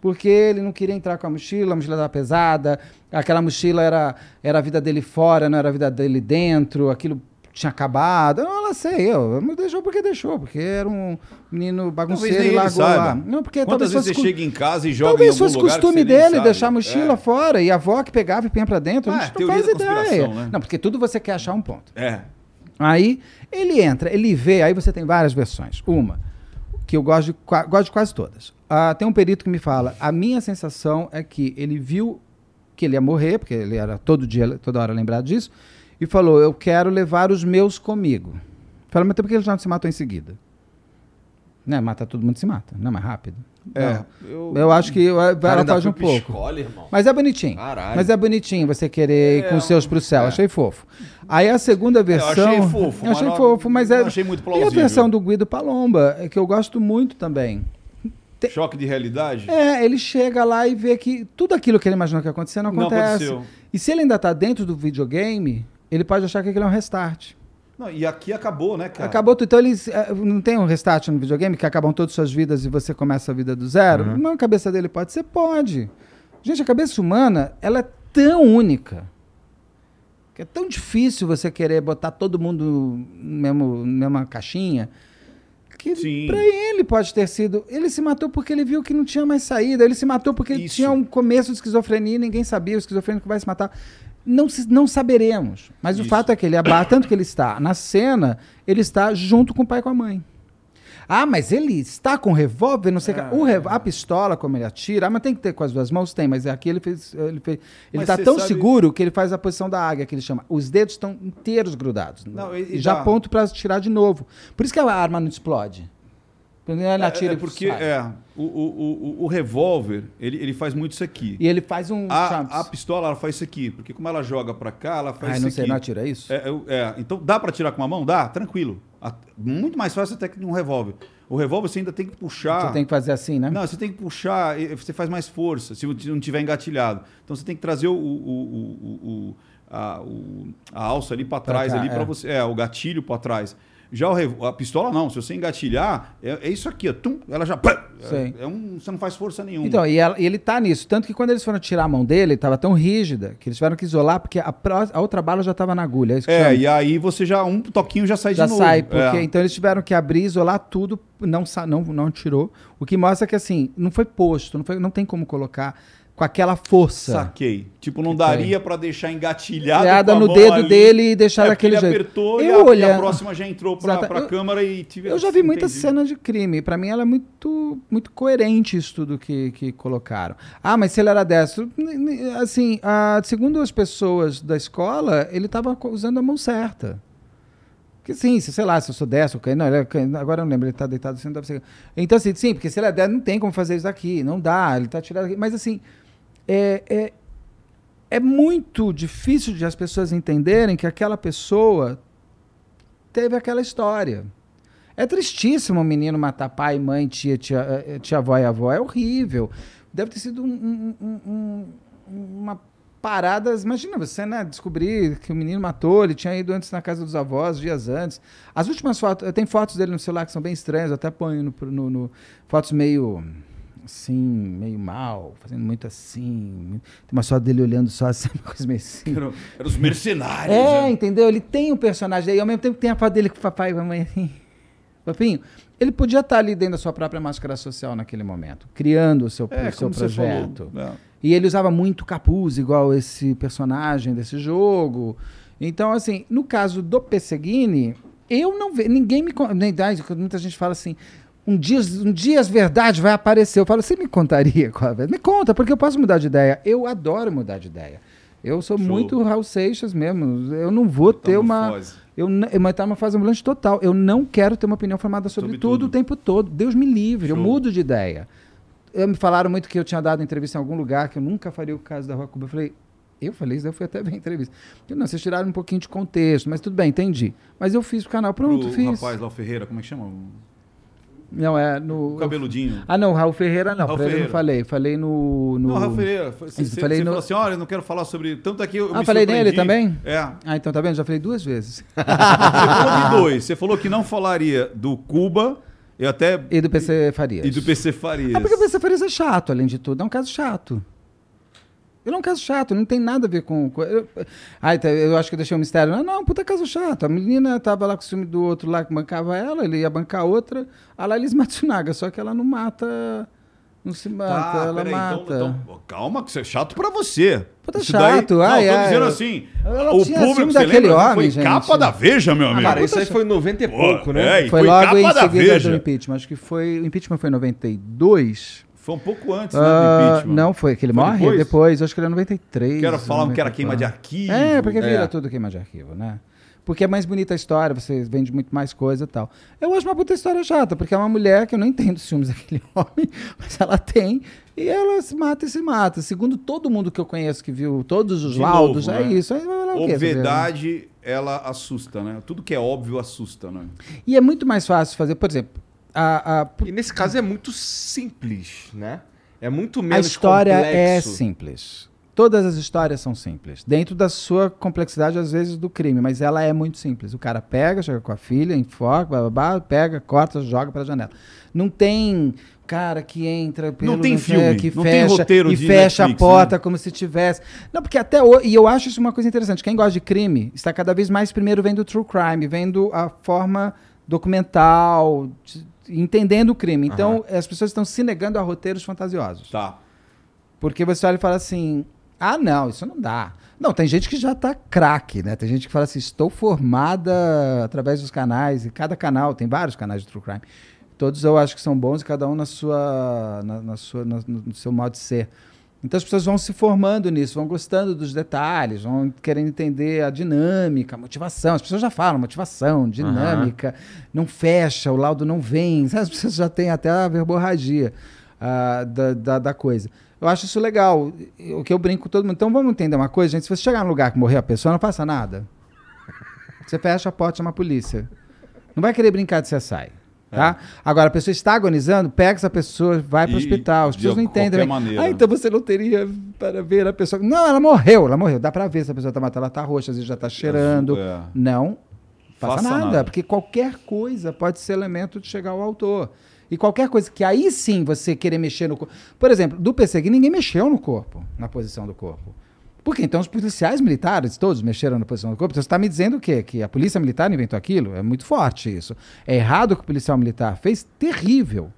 Porque ele não queria entrar com a mochila, a mochila estava pesada, aquela mochila era, era a vida dele fora, não era a vida dele dentro, aquilo tinha acabado. Eu não sei, eu, mas deixou porque deixou, porque era um menino bagunceiro e largou lá. Não, porque Quantas vezes você cu- chega em casa e joga Talvez em fosse costume dele deixar a mochila É. fora e a avó que pegava e punha pra dentro. Ah, a gente não faz ideia. né? Não, porque tudo você quer achar um ponto. É. Aí ele entra, ele vê, aí você tem várias versões. Uma, que eu gosto de, gosto de quase todas. Ah, tem um perito que me fala, a minha sensação é que ele viu que ele ia morrer, porque ele era todo dia, toda hora lembrado disso, e falou, eu quero levar os meus comigo. Fala, mas por que ele já não se matou em seguida? Né, mata todo mundo se mata, não é mais rápido. É. Eu, Eu acho que ela Cara, ainda foge foi um pouco. escola. Mas é bonitinho. Caralho. Mas é bonitinho você querer ir com os seus pro céu. é. Achei fofo. Aí a segunda versão. achei fofo, Eu achei mas não- fofo, mas é. não achei muito E a plausível. versão do Guido Palomba, é que eu gosto muito também. Choque de realidade? É, ele chega lá e vê que tudo aquilo que ele imaginou que ia acontecer não Não acontece. aconteceu. e se ele ainda tá dentro do videogame, ele pode achar que aquilo é um restart. Não, e aqui acabou, né, cara? Acabou tudo. Então eles. eh, Não tem um restart no videogame que acabam todas as suas vidas e você começa a vida do zero? Não, a cabeça dele pode ser? Pode. Gente, a cabeça humana, ela é tão única. Que é tão difícil você querer botar todo mundo no mesmo, na mesma caixinha. Que pra ele pode ter sido. Ele se matou porque ele viu que não tinha mais saída. Ele se matou porque Isso. tinha um começo de esquizofrenia e ninguém sabia. O esquizofrênico vai se matar. Não, não saberemos. Mas o Isso. fato é que ele abate, tanto que ele está na cena, ele está junto com o pai e com a mãe. Ah, mas ele está com revólver, não sei o É. que. O rev- A pistola, como ele atira, ah, mas tem que ter com as duas mãos? Tem, mas aqui ele fez. Ele fez, ele Mas você tão sabe- seguro que ele faz a posição da águia, que ele chama. Os dedos estão inteiros grudados. Não, e, e- e já dá- ponto para tirar de novo. Por isso que a arma não explode. Ele atira é, é e porque é, o, o, o, o revólver, ele, ele faz muito isso aqui. E ele faz um. A, a pistola, ela faz isso aqui. Porque como ela joga pra cá, ela faz Ai, isso não sei, aqui. não atira isso? É, é, é, então dá pra tirar com uma mão? Dá, tranquilo. Muito mais fácil até que um revólver. O revólver você ainda tem que puxar. Você tem que fazer assim, né? Não, você tem que puxar, você faz mais força, se não tiver engatilhado. Então você tem que trazer o, o, o, o- a, o- a alça ali para trás, cá, ali é. para você. É, o gatilho para trás. Já a pistola não, se você engatilhar, é, é isso aqui, ó, tum, ela já. É, é um, você não faz força nenhuma. Então, e, ela- e ele tá nisso. Tanto que quando eles foram tirar a mão dele, estava tão rígida que eles tiveram que isolar, porque a, a outra bala já estava na agulha. É, é, e aí você já, um toquinho já sai já de novo. sai, porque É. então eles tiveram que abrir, isolar tudo, não não não tirou, o que mostra que assim, não foi posto, não foi, não tem como colocar com aquela força. Saquei. Tipo, não Que daria pra deixar engatilhado Enfiada com a no dedo ali. dele e deixar É, daquele porque ele jeito. apertou e Eu a, e a próxima já entrou pra, Exato. pra Eu- câmara e tive Eu já vi muitas cenas de crime. Pra mim, ela é muito, muito coerente isso tudo que, que colocaram. Ah, mas se ele era destro, assim, ah, segundo as pessoas da escola, ele estava usando a mão certa. Que sim, se, sei lá, se eu sou destro, não, ele é agora eu não lembro, ele tá deitado assim, não deve ser. Então, assim, sim, porque se ele é destro, não tem como fazer isso aqui, não dá, ele tá tirado aqui. Mas, assim, é, é, é muito difícil de as pessoas entenderem que aquela pessoa teve aquela história. É tristíssimo o menino matar pai, mãe, tia, tia, eh, tia avó e avó. É horrível. Deve ter sido um- um- um- um- uma parada. Imagina você, né? Descobrir que o menino matou, ele tinha ido antes na casa dos avós, dias antes. As últimas fotos, tem fotos dele no celular que são bem estranhas, eu até ponho no, no- no- fotos meio assim, meio mal, fazendo muito assim. Tem uma só dele olhando só assim, uma coisa meio assim. Eram, eram os mercenários. É, né? entendeu? Ele tem um personagem aí, ao mesmo tempo tem a foto dele com o papai e a mamãe assim. Papinho, ele podia estar ali dentro da sua própria máscara social naquele momento, criando o seu, É, o seu projeto. É. E ele usava muito capuz, igual esse personagem desse jogo. Então, assim, no caso do Pesseguini, eu não vejo. Ninguém me. muita gente fala assim. Um dia, um dia as verdades vai aparecer. Eu falo, você me contaria qual é a verdade? Me conta, porque eu posso mudar de ideia. Eu adoro mudar de ideia. Eu sou Show. muito Raul Seixas mesmo. Eu não vou ter uma. Eu, eu estar numa fase ambulante total. Eu não quero ter uma opinião formada sobre, Sobre tudo, tudo. o tempo todo. Deus me livre, eu Show. mudo de ideia. Eu, me falaram muito que eu tinha dado entrevista em algum lugar, que eu nunca faria o caso da Rua Cuba. Eu falei, eu falei isso, eu fui até ver a entrevista. Eu, não, vocês tiraram um pouquinho de contexto, mas tudo bem, entendi. Mas eu fiz o canal, pronto, Pro fiz. rapaz lá, o Ferreira, como é que chama? Não, é no. O cabeludinho. Ah, não, Raul Ferreira não. Raul ele eu não Ferreira. falei. Falei no. no... Não, Rafael Ferreira. Você, Isso, você- falei você no- falou assim, olha, eu não quero falar sobre... Tanto aqui eu Ah, falei nele também? É. Ah, então tá vendo? Já falei duas vezes. Você falou de dois. Você falou que não falaria do Cuba e até... E do PC Farias. E do PC Farias. É porque o PC Farias é chato, além de tudo. É um caso chato. Ele é um caso chato, não tem nada a ver com. com eu, ah, então, eu acho que eu deixei um mistério. Não, não, puta caso chato. A menina tava lá com o ciúme do outro lá que bancava ela, ele ia bancar outra. A Laís Matsunaga, só que ela não mata. Não se mata, Tá, ela peraí, mata. então, então, calma, que isso é chato pra você. Puta Isso chato, daí, ai, não, tô ai, dizendo eu- assim, ela o público, você daquele lembra? homem, Foi gente. capa da Veja, meu amigo. Cara, isso aí foi em 90 e pouco, né? é, foi, foi logo capa em da seguida Veja. do impeachment. Acho que foi. O impeachment foi em 92. Foi um pouco antes, né, Ah, do impeachment. não, foi que ele Foi morre depois? depois? Acho que ele é 93. Que era, falavam que era queima de 94. arquivo. É, porque vira É. tudo queima de arquivo, né? Porque é mais bonita a história, você vende muito mais coisa e tal. Eu acho uma puta história chata, porque é uma mulher que eu não entendo os ciúmes daquele homem, mas ela tem, e ela se mata e se mata. Segundo todo mundo que eu conheço que viu todos os De laudos, novo, é né? isso. Aí vai falar o quê? Obviedade, ela assusta, né? Tudo que é óbvio assusta, né? E é muito mais fácil fazer, por exemplo, a, a, E nesse caso é muito simples, né? É muito a menos história é complexo. simples. Todas as histórias são simples. Dentro da sua complexidade, às vezes, do crime, mas ela é muito simples. O cara pega, chega com a filha, enfoca, blá, blá, blá, pega, corta, joga pela janela. Não tem cara que entra pelo tem é, filme, que não tem fecha roteiro e fecha Netflix, a porta né? como se tivesse. Não, porque até hoje, e eu acho isso uma coisa interessante. Quem gosta de crime está cada vez mais primeiro vendo true crime, vendo a forma documental, de- entendendo o crime. Então, as pessoas estão se negando a roteiros fantasiosos. Tá. Porque você olha e fala assim: ah, não, isso não dá. Não, tem gente que já tá craque, né? Tem gente que fala assim: estou formada através dos canais, e cada canal, tem vários canais de True Crime. Todos eu acho que são bons, e cada um na sua, na, na sua, na- no seu modo de ser. Então as pessoas vão se formando nisso, vão gostando dos detalhes, vão querendo entender a dinâmica, a motivação. As pessoas já falam motivação, dinâmica, não fecha, o laudo não vem. As pessoas já têm até a verborragia ah, da, da, da coisa. Eu acho isso legal. O que eu brinco com todo mundo. Então vamos entender uma coisa, gente. Se você chegar num lugar que morreu a pessoa, não faça nada. Você fecha a porta, chama a polícia. Não vai querer brincar de CSI. Tá? Agora, a pessoa está agonizando, pega essa pessoa, vai para o É. Hospital. As pessoas não entendem. né? maneira. Ah, então você não teria para ver a pessoa. Não, ela morreu, ela morreu. Dá para ver se a pessoa está matando, ela está roxa, às vezes já está cheirando. É. Não faça, Faça nada, nada. porque qualquer coisa pode ser elemento de chegar ao autor. E qualquer coisa que aí sim você querer mexer no corpo. Por exemplo, do PCG ninguém mexeu no corpo, na posição do corpo. Porque então os policiais militares todos mexeram na posição do corpo. Então você está me dizendo o quê? Que a polícia militar inventou aquilo? É muito forte isso. É errado o que o policial militar fez? Terrível.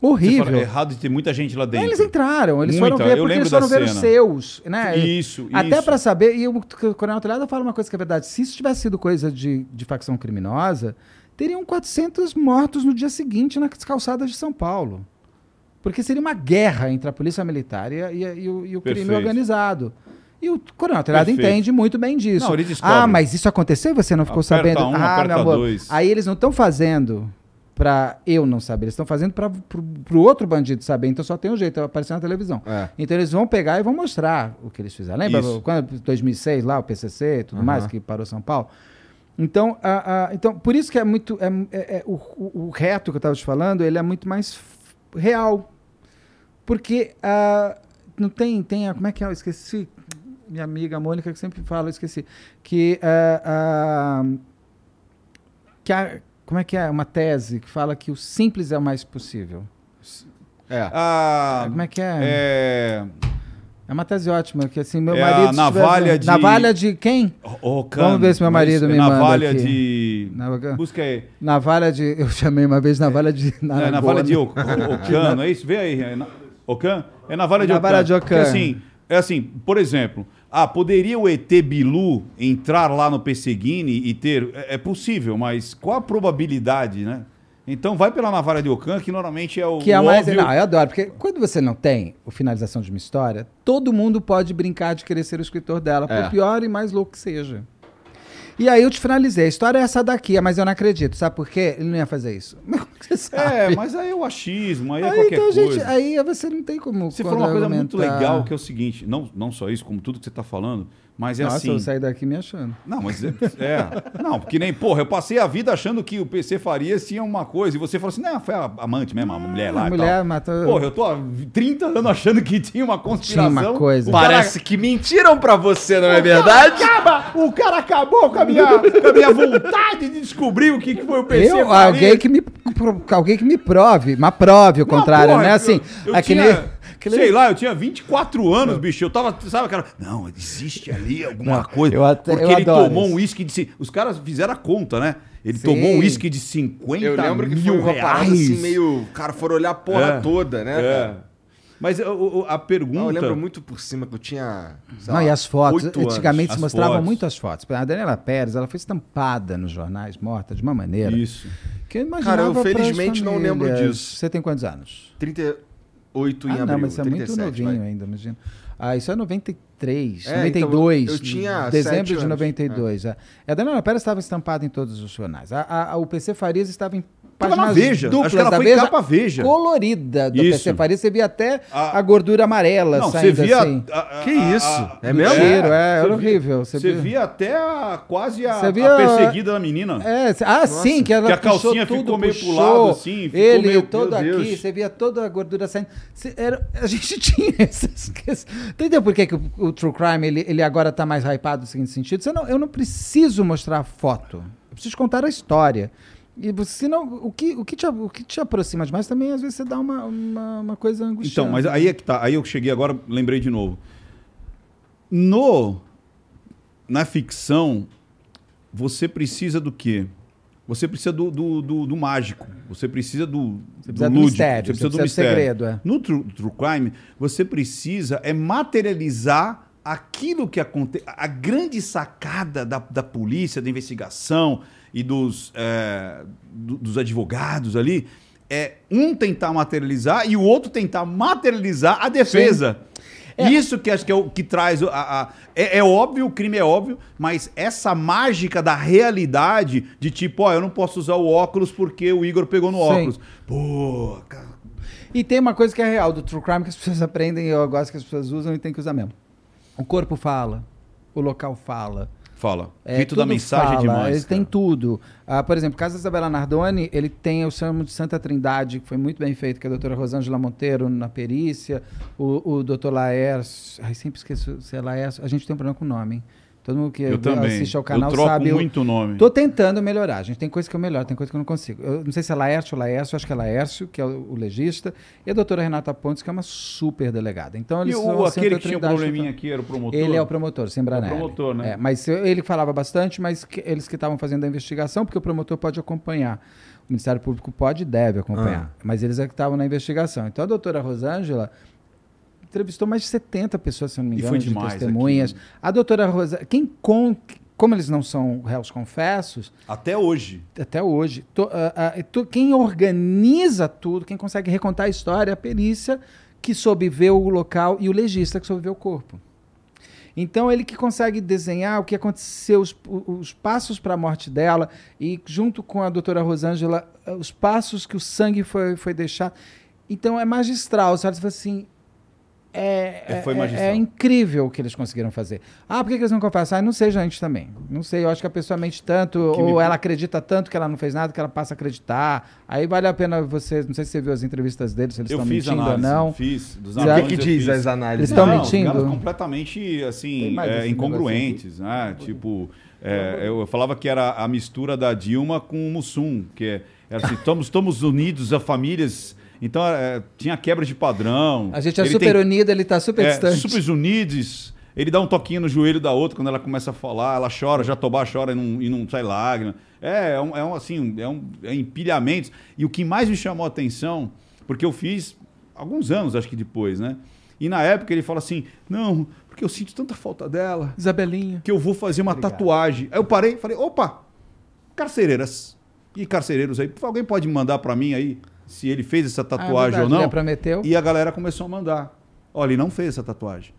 Horrível. fala, é errado de ter muita gente lá dentro. Eles entraram, eles Muita, foram ver porque eles foram ver os cena. seus, né? Isso, Até para saber, e o Coronel Telhado fala uma coisa que é verdade, se isso tivesse sido coisa de, de facção criminosa, teriam 400 mortos no dia seguinte nas calçadas de São Paulo. Porque seria uma guerra entre a polícia militar e, e e o, e o crime organizado. E o Coronel Telhado entende muito bem disso. Não, ele descobre. ah, mas isso aconteceu e você não ficou Aperta sabendo? um, ah, meu amor. dois. Aí eles não estão fazendo para eu não saber, eles estão fazendo para o outro bandido saber. Então só tem um jeito, aparecer na televisão. É. Então eles vão pegar e vão mostrar o que eles fizeram. Lembra Isso. quando 2006 lá o PCC e tudo mais que parou São Paulo? Então, a- a- então por isso que é muito é, é- é- o, o- reto que eu estava te falando, ele é muito mais real, porque ah, não tem tem a, como é que é? Eu esqueci minha amiga Mônica que sempre fala, eu esqueci que ah, ah, que a, como é que é uma tese que fala que o simples é o mais possível. É. A, Como é que é? É. É uma tese ótima, que assim, meu É a marido... se navalha tiver- de- Navalha de quem? O Vamos ver se meu marido me é manda navalha aqui. de. Navalha- Busca aí. Navalha de... Eu chamei uma vez navalha de... É, navalha de Aragona. O- O- Ocano, é isso? Vê aí. É na- Ocã? É navalha de Navalha Ocã. de Ocã. Porque assim, é assim, por exemplo, ah, poderia o ET Bilu entrar lá no Pesseguini e ter. É, é possível, mas qual a probabilidade, né? Então vai pela navalha de Ocã, que normalmente é o. Que é o mais. óbvio- Não, eu adoro, porque quando você não tem o finalização de uma história, todo mundo pode brincar de querer ser o escritor dela, É. por pior e mais louco que seja. E aí eu te finalizei. A história é essa daqui, mas eu não acredito. Sabe por quê? Ele não ia fazer isso. Mas como que você sabe? É, mas aí é o achismo, aí é Aí, qualquer então, coisa. gente, aí você não tem como. Você falou uma coisa muito legal, que é o seguinte, não, não só isso, como tudo que você está falando, mas é Nossa, assim. eu saí daqui me achando. Não, mas é, é. Não, porque nem, porra, eu passei a vida achando que o PC Farias tinha uma coisa, e você falou assim, não, foi a amante mesmo, a mulher lá a mulher tal. matou. Porra, eu tô há 30 anos achando que tinha uma conspiração. Tinha uma coisa. Cara- Parece que mentiram pra você, não é o verdade? Acaba, o cara acabou com a minha, com a minha vontade de descobrir o que, que foi o PC Eu, Farias. alguém que me alguém que me prove, mas prove o Não, contrário, porra, né? Assim, eu, eu aquele, tinha, aquele- sei lá, eu tinha 24 anos, bicho. Eu tava, sabe, cara, não, existe ali alguma Não, coisa. eu até- porque eu ele adoro tomou isso. um uísque de. Os caras fizeram a conta, né? Ele Sim. tomou um uísque de 50 Eu lembro que mil foi uma parada reais. assim, meio. Cara, foram olhar a porra É. toda, né? É. Mas a pergunta. Não, eu lembro muito por cima que eu tinha. Não, lá, e as fotos, antigamente se mostravam fotos. muito as fotos. A Daniela Pérez, ela foi estampada nos jornais, morta de uma maneira. Isso. Que eu imaginava Cara, eu felizmente não lembro disso. Você tem quantos anos? 38 em ah, abril. não, mas é muito 37, novinho vai. ainda, imagina. Ah, isso é 93, É, 92. então, eu tinha Dezembro de anos. 92. É. E a Daniela Pérez estava estampada em todos os jornais. A, a- a- o PC Farias estava em Tava na Veja. duplas Acho que ela da foi Veja, capa Veja. colorida do Isso. PC Farias. Você via até A- a, gordura amarela Não, você saindo via. assim. a- a- Que isso? a- É mesmo? Cheiro, é, Você era via- horrível. Você Você via, via- até a, quase a, Você a via- perseguida da menina. É, ah, sim, que ela Que a puxou calcinha tudo, ficou meio puxou, lado, assim, ficou ele meio- todo aqui, Deus. você via toda a gordura saindo. Cê- era- a gente tinha essas questões. Entendeu por que, que o, o True Crime ele, ele agora tá mais hypado no seguinte sentido? Você não, eu não preciso mostrar a foto, eu preciso contar a história. E você, senão, o que, o, que te, o que te aproxima demais também, às vezes, você dá uma, uma, uma coisa angustiante. Então, mas aí é que tá. Aí eu cheguei agora, lembrei de novo. No na ficção, você precisa do quê? Você precisa do, do, do- do mágico. Você precisa do, Você precisa do lúdico, mistério, Você precisa você do precisa do mistério. segredo, é. No true, true crime, você precisa é materializar aquilo que acontece. A grande sacada da, da polícia, da investigação e dos, é, do- dos advogados ali é um tentar materializar e o outro tentar materializar a defesa. Isso que acho que é o que traz a, a- é, é óbvio, o crime é óbvio, mas essa mágica da realidade de tipo, ó, eu não posso usar o óculos porque o Igor pegou no Sim. óculos. Pô, cara. E tem uma coisa que é real do True Crime que as pessoas aprendem e eu gosto que as pessoas usam e tem que usar mesmo. O corpo fala, o local fala. Fala. É, Rito da mensagem fala, é demais. Ele tem cara. tudo. Ah, por exemplo, da Isabela Nardoni, ele tem o Salmo de Santa Trindade, que foi muito bem feito, que é a doutora Rosângela Monteiro na perícia, o, o doutor Laércio, ai, sempre esqueço se é Laércio, a gente tem um problema com o nome, hein? Todo mundo que Eu assiste ao canal eu troco sabe... o- muito o nome. Tô tentando melhorar, gente. Tem coisa que eu melhoro, tem coisa que eu não consigo. Eu não sei se é Laércio ou Laércio, acho que é Laércio, que é o, o legista, e a doutora Renata Pontes, que é uma super delegada. Então, E eles o, são a aquele que tinha um probleminha aqui era o promotor? Ele é o promotor, Sembranelli. É o promotor, né? É, mas eu- ele falava bastante, mas que- eles que estavam fazendo a investigação, porque o promotor pode acompanhar. O Ministério Público pode e deve acompanhar. Mas eles é que estavam na investigação. Então a doutora Rosângela entrevistou mais de 70 pessoas, se não me E engano, foi de demais testemunhas. aquilo. A doutora Rosângela, quem com, como eles não são réus confessos, Até hoje. até hoje, to- ah, ah, to- quem organiza tudo, quem consegue recontar a história é a perícia que soube ver o local e o legista que soube ver o corpo. Então, ele que consegue desenhar o que aconteceu, os, os passos para a morte dela, e junto com a doutora Rosângela, ah, os passos que o sangue foi, foi deixado. Então, é magistral. Sabe? Você fala assim. É, É, foi é- é incrível o que eles conseguiram fazer. Ah, por que que eles não confessam? Ah, não sei, gente, também. Não sei, eu acho que a pessoa mente tanto, Que ou me- ela acredita tanto que ela não fez nada, que ela passa a acreditar. Aí vale a pena você. Não sei se você viu as entrevistas deles, se eles Eu estão fiz mentindo análise. ou não. Fiz. Dos O que, que diz fiz. as análises? Eles estão mentindo? Os completamente, assim, é, esse incongruentes, né? Tipo, é, eu, eu falava que era a mistura da Dilma com o Mussum, que é, era assim, estamos, estamos unidos a famílias Então é, tinha quebra de padrão. A gente é Ele super tem- unido, ele tá super é, distante. super unidos. Ele dá um toquinho no joelho da outra quando ela começa a falar, ela chora, Jatobá chora e não, e não sai lágrima. É, é um, é um, assim, é um é empilhamento. E o que mais me chamou a atenção, porque eu fiz alguns anos, acho que depois, né? E na época ele fala assim: não, porque eu sinto tanta falta dela Isabelinha. que eu vou fazer uma tatuagem. Aí eu parei e falei, opa, carcereiras e carcereiros aí, alguém pode mandar pra mim aí se ele fez essa tatuagem Ah, ou verdade, não? ele prometeu. E a galera começou a mandar. Olha, ele não fez essa tatuagem.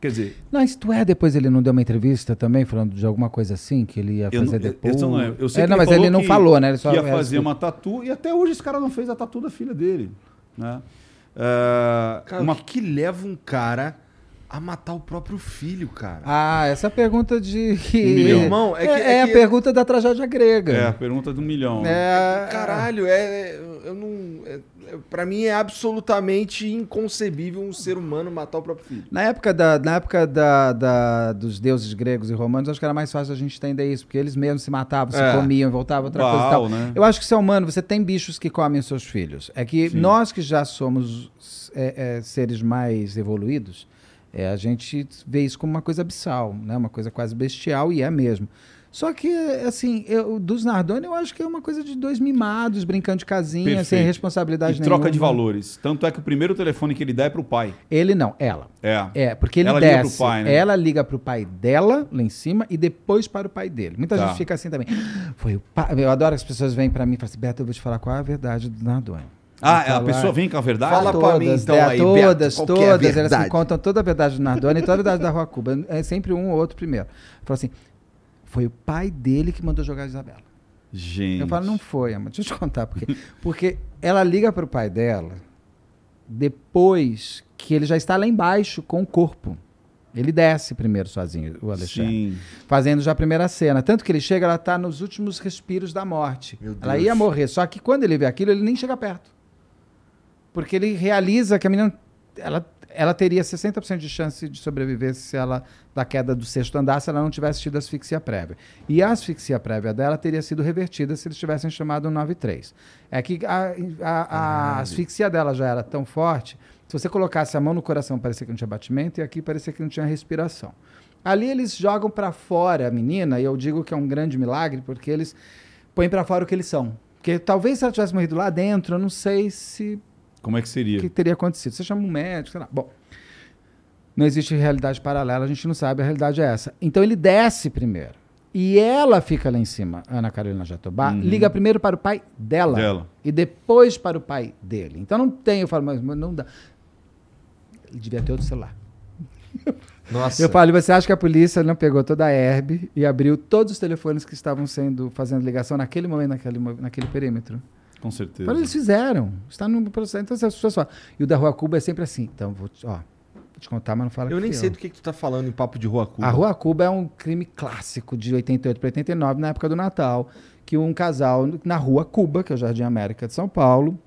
Quer dizer, Não, isto é, depois ele não deu uma entrevista também, falando de alguma coisa assim, que ele ia eu, fazer não, depois. eu, não. Eu sei é, que não, mas ele não que- falou, né? Ele só ia é, fazer uma tatu e até hoje esse cara não fez a tatu da filha dele. Né? É, Cara, uma- o que, que leva um cara a matar o próprio filho, cara? Ah, essa pergunta de. milhão. Meu irmão, é é, que- é é a que- pergunta da tragédia grega. é a pergunta do milhão. né? É, Caralho, é. Eu não. É, é- pra mim é absolutamente inconcebível um ser humano matar o próprio filho. Na época, da, na época da, da- dos deuses gregos e romanos, acho que era mais fácil a gente entender isso, porque eles mesmos se matavam, se É. comiam, voltavam, outra coisa e tal. né? Eu acho que se é humano, você tem bichos que comem os seus filhos. É que Sim. nós que já somos é, é, seres mais evoluídos, é, a gente vê isso como uma coisa abissal, né? uma coisa quase bestial, e é mesmo. Só que, assim, eu, dos Nardoni, eu acho que é uma coisa de dois mimados, brincando de casinha, sem Perfeito. responsabilidade E nenhuma. troca de valores. Tanto é que o primeiro telefone que ele dá é pro pai. Ele não, ela. É. É, porque ele Ela liga desce. pro pai, né? Ela liga pro pai dela, lá em cima, e depois para o pai dele. Muita Tá. gente fica assim também. Foi o pai. Eu adoro que as pessoas vêm pra mim e falam assim: Beto, eu vou te falar qual é a verdade do Nardoni. Ah, Eu a pessoa vem com a verdade? Fala pra mim, então, é, aí, todas, qual que é a todas. Elas me verdade? contam toda a verdade do Nardoni e toda a verdade da Rua Cuba. É sempre um ou outro primeiro. Fala assim: foi o pai dele que mandou jogar a Isabela. Gente. Eu falo, não foi, amor. Deixa eu te contar por quê. Porque ela liga pro pai dela depois que ele já está lá embaixo com o corpo. Ele desce primeiro sozinho, o Alexandre. Sim. Fazendo já a primeira cena. Tanto que ele chega, ela está nos últimos respiros da morte. Meu Ela ia morrer. Só que quando ele vê aquilo, ele nem chega perto. Porque ele realiza que a menina. Ela, ela teria 60% de chance de sobreviver se ela, da queda do sexto andar, se ela não tivesse tido asfixia prévia. E a asfixia prévia dela teria sido revertida se eles tivessem chamado o 93. É que a, a- a asfixia dela já era tão forte, se você colocasse a mão no coração, parecia que não tinha batimento, e aqui parecia que não tinha respiração. Ali eles jogam para fora a menina, e eu digo que é um grande milagre, porque eles põem para fora o que eles são. Porque talvez se ela tivesse morrido lá dentro, eu não sei se Como é que seria? o que teria acontecido. Você chama um médico, sei lá. Bom, não existe realidade paralela, a gente não sabe, a realidade é essa. Então ele desce primeiro. E ela fica lá em cima, Ana Carolina Jatobá, Uhum. liga primeiro para o pai dela, Dela. e depois para o pai dele. Então não tem, eu falo, mas não dá. Ele devia ter outro celular. Nossa. Eu falo, você acha que a polícia não pegou toda a herb e abriu todos os telefones que estavam sendo fazendo ligação naquele momento, naquele, naquele perímetro? Com certeza. Fala, eles fizeram. Está no processo. Então as pessoas falam. E o da Rua Cuba é sempre assim. Então, vou te, ó, vou te contar, mas não fala Eu que nem sei do que, que tu tá falando em papo de rua Cuba. A Rua Cuba é um crime clássico de 88 para 89, na época do Natal, que um casal na Rua Cuba, que é o Jardim América de São Paulo.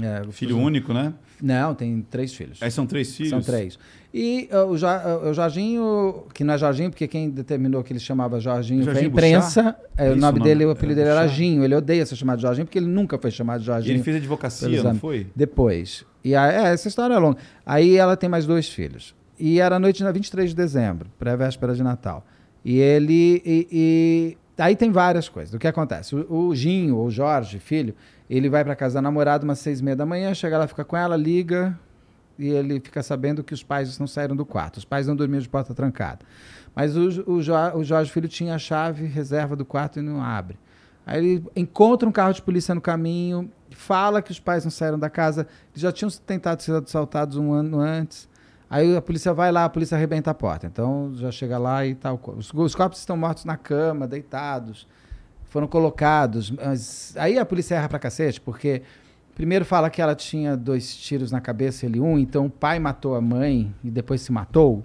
é, Filho único, né? Não, tem três filhos. Aí são três filhos. São três. E uh, o, Ja- uh, o Jorginho, que não é Jorginho, porque quem determinou que ele chamava Jorginho, foi a Jorginho imprensa. É, É o isso nome dele, o nome? apelido É, dele era Bouchard. Ginho. Ele odeia ser chamado Jorginho, porque ele nunca foi chamado de E Jorginho. ele fez advocacia, não foi? Depois. E aí, é, essa história é longa. Aí ela tem mais dois filhos. E era a noite na 23 de dezembro, pré-véspera de Natal. E ele. E, e- aí tem várias coisas. O que acontece? O, o Ginho, ou Jorge, filho, ele vai para casa da namorada umas seis e meia da manhã, chega lá, fica com ela, liga. E ele fica sabendo que os pais não saíram do quarto. Os pais não dormiam de porta trancada. Mas o, o, Jo- o Jorge Filho tinha a chave reserva do quarto e não abre. Aí ele encontra um carro de polícia no caminho, fala que os pais não saíram da casa, eles já tinham tentado ser assaltados um ano antes. Aí a polícia vai lá, a polícia arrebenta a porta. Então já chega lá e tal. Os, os corpos estão mortos na cama, deitados, foram colocados. Mas aí a polícia erra pra cacete, porque primeiro fala que ela tinha dois tiros na cabeça, ele um, então o pai matou a mãe e depois se matou.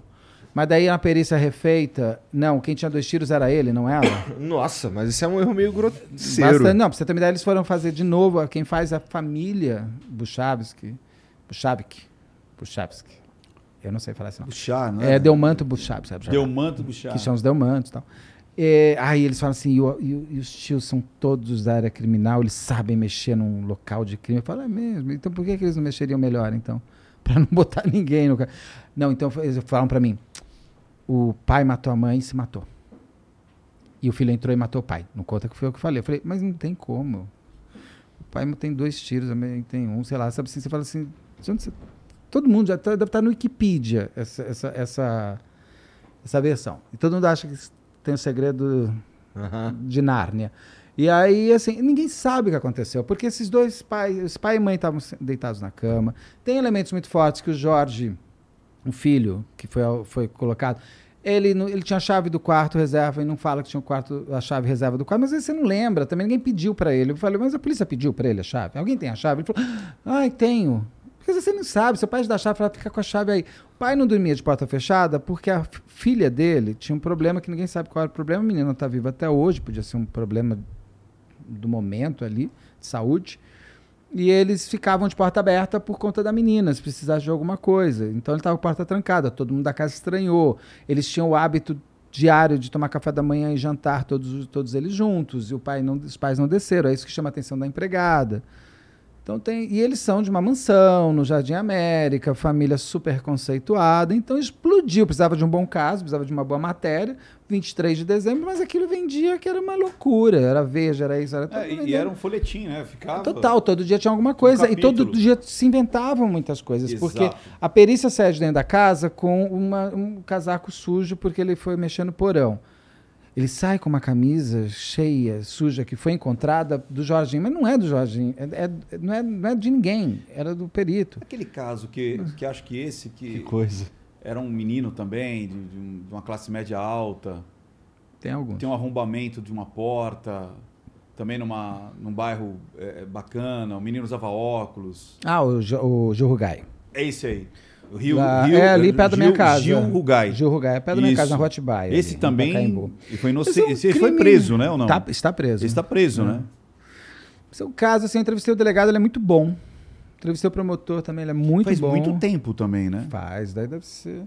Mas daí na perícia refeita, não, quem tinha dois tiros era ele, não ela. Nossa, mas isso é um erro meio grosseiro. Bastante, não, pra você ter uma ideia, eles foram fazer de novo, quem faz é a família Buchavski. Buchavik. Buchavski. Eu não sei falar esse nome. Buchar, né? É Delmanto Buchavski, sabe? Deu manto Buchar. Que são os Delmantos e tal. É, aí eles falam assim, e, o- e os tios são todos da área criminal, eles sabem mexer num local de crime. Eu falo, é mesmo? Então por que, que eles não mexeriam melhor, então? Pra não botar ninguém no... Não, então eles falam pra mim, o pai matou a mãe e se matou. E o filho entrou e matou o pai. Não conta que foi eu que falei. Eu falei, mas não tem como. O pai tem dois tiros, a mãe tem um, sei lá. Sabe assim, você fala assim... Todo mundo já tá, deve estar no Wikipedia, essa, essa, essa, essa versão. E todo mundo acha que tem o segredo Aham. de Nárnia. E aí, assim, ninguém sabe o que aconteceu, porque esses dois pais, pai e mãe estavam deitados na cama. Tem elementos muito fortes que o Jorge, o filho, que foi, foi colocado, ele, ele tinha a chave do quarto reserva e não fala que tinha o quarto, a chave reserva do quarto, mas aí você não lembra, também ninguém pediu para ele. Eu falei, mas a polícia pediu para ele a chave? Alguém tem a chave? Ele falou, ai, tenho. Porque você não sabe, seu pai te dá a chave, fala, fica com a chave aí. O pai não dormia de porta fechada porque a filha dele tinha um problema que ninguém sabe qual era o problema. A menina está viva até hoje, podia ser um problema do momento ali, de saúde. E eles ficavam de porta aberta por conta da menina, se precisasse de alguma coisa. Então ele estava com a porta trancada, todo mundo da casa estranhou. Eles tinham o hábito diário de tomar café da manhã e jantar todos, os- todos eles juntos, e o pai não, os pais não desceram. É isso que chama a atenção da empregada. Então tem, e eles são de uma mansão no Jardim América, família super conceituada. Então explodiu, precisava de um bom caso, precisava de uma boa matéria. 23 de dezembro, mas aquilo vendia que era uma loucura. Era Veja, era isso, era tudo É, e, era um folhetim, né? Ficava. Total, todo dia tinha alguma coisa. e todo dia se inventavam muitas coisas. Porque Exato. a perícia sai de dentro da casa com uma- um casaco sujo porque ele foi mexer no porão. Ele sai com uma camisa cheia, suja, que foi encontrada do Jorginho. Mas não é do Jorginho, é, é- não, é, não é de ninguém, era do perito. Aquele caso que, que acho que esse que, Que coisa. era um menino também, de, de um- uma classe média alta, Tem alguns. tem um arrombamento de uma porta, também numa, num bairro é, bacana, o menino usava óculos. Ah, o, Jo- o Gil Rugai. É esse aí. O Rio, Lá- Rio- é ali perto da minha Gil- casa. Gil Rugai. Gil Rugai, é perto da minha casa, na Rotibaia. Esse ali, no também. E foi Mas inocente. é um Esse foi preso, né? Ou não? Tá- está preso. Esse está preso, Hum. né? Seu caso, assim, eu entrevistei o delegado, ele é muito bom. Entrevistei o promotor também, ele é muito Faz bom. muito tempo também, né? Faz, daí deve ser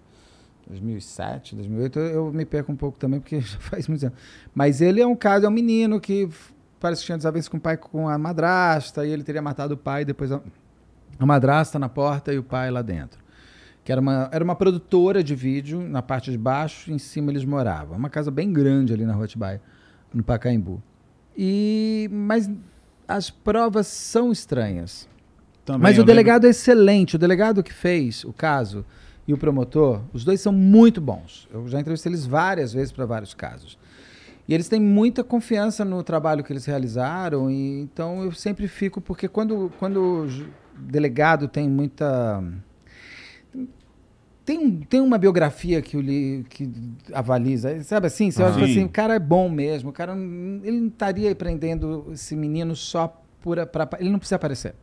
2007, 2008. Eu, me perco um pouco também, porque já faz muitos anos. Mas ele é um caso, é um menino que parece que tinha desavença com o pai, com a madrasta, e ele teria matado o pai, e depois a, a madrasta na porta e o pai lá dentro. Que era uma, era uma produtora de vídeo, na parte de baixo, em cima eles moravam. Uma casa bem grande ali na Rua Atibaia, no Pacaembu. E, mas as provas são estranhas. Também, Mas o delegado é excelente. O delegado que fez o caso e o promotor, os dois são muito bons. Eu já entrevistei eles várias vezes para vários casos. E eles têm muita confiança no trabalho que eles realizaram. E, então eu sempre fico, porque quando, quando o delegado tem muita. Tem, um- tem uma biografia que, o li, que avaliza, sabe assim? Você Ah. olha assim, o cara é bom mesmo, o cara não- ele não estaria prendendo esse menino só por, a- pra, ele não precisa aparecer.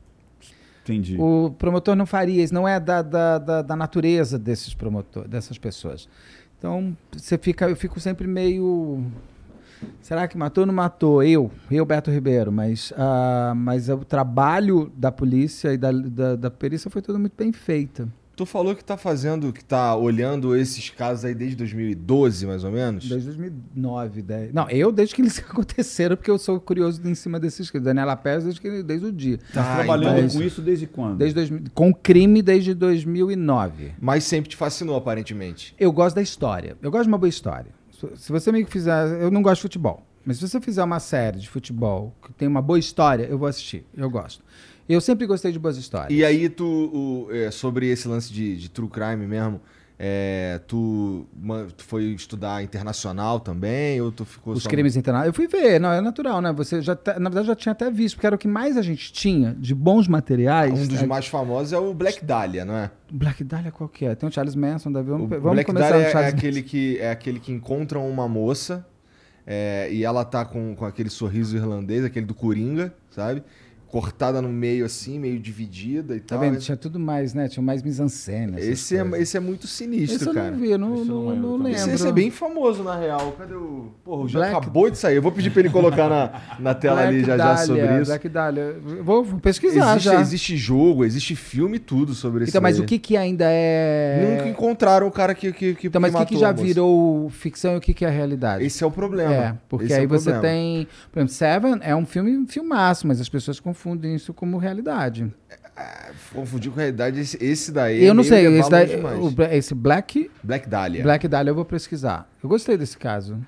Entendi. O promotor não faria isso, não é da, da, da, da natureza desses promotor, dessas pessoas. Então, você fica, eu fico sempre meio. Será que matou ou não matou? Eu, eu, Beto Ribeiro, mas, ah, mas o trabalho da polícia e da, da, da perícia foi tudo muito bem feito. Tu falou que tá fazendo, que tá olhando esses casos aí desde 2012, mais ou menos? Desde 2009, 10. Não, eu desde que eles aconteceram, porque eu sou curioso em cima desses casos. Daniela Pérez desde, que, desde o dia. Tá Ah, trabalhando então- com isso desde quando? Desde 2000, com crime desde 2009. Mas sempre te fascinou, aparentemente. Eu gosto da história. Eu gosto de uma boa história. Se- Se você me fizer. Eu não gosto de futebol. Mas se você fizer uma série de futebol que tem uma boa história, eu vou assistir. Eu gosto. Eu sempre gostei de boas histórias. E aí, tu, o- é, sobre esse lance de, de true crime mesmo, é, tu, ma- tu foi estudar internacional também? Ou tu ficou Os só- crimes internacionais. Eu fui ver, não, é natural, né? Você já, tá- na verdade, já tinha até visto, porque era o que mais a gente tinha de bons materiais. Um dos É- mais famosos é o Black Dahlia, não é? Black Dahlia qual que é? Tem o Charles Manson, deve. Vamos, O vamos Black começar Dahlia é, Charles aquele que, é aquele que encontra uma moça é, e ela tá com, com aquele sorriso irlandês, aquele do Coringa, sabe? Cortada no meio assim, meio dividida e Tá tal. vendo? Tinha tudo mais, né? Tinha mais essas Esse é, esse é muito sinistro, Esse eu cara. não vi, eu não, Esse eu não, não lembro não lembro. Esse, esse é bem famoso, na real. Cadê o. Porra, já Black- acabou de sair. Eu vou pedir pra ele colocar na, na tela ali já já Dahlia, sobre isso. Black Dahlia. Eu Vou pesquisar Existe, já. existe jogo, existe filme, tudo sobre isso. Então, mas o que que ainda é... Nunca encontraram o cara que. que, que Então, mas o que, que já virou ficção e o que, que é realidade? Esse é o problema. É, porque Esse é aí o você problema. tem. Por exemplo, Seven é um filme um filmaço, mas as pessoas confundem isso como realidade. Confundir com realidade, esse, esse daí. eu é não meio sei, esse, daí- o esse Black, Black Dahlia. Black Dahlia eu vou pesquisar. Eu gostei desse caso.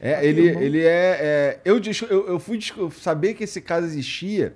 É, ele, ele é. é- eu, eu, eu fui saber que esse caso existia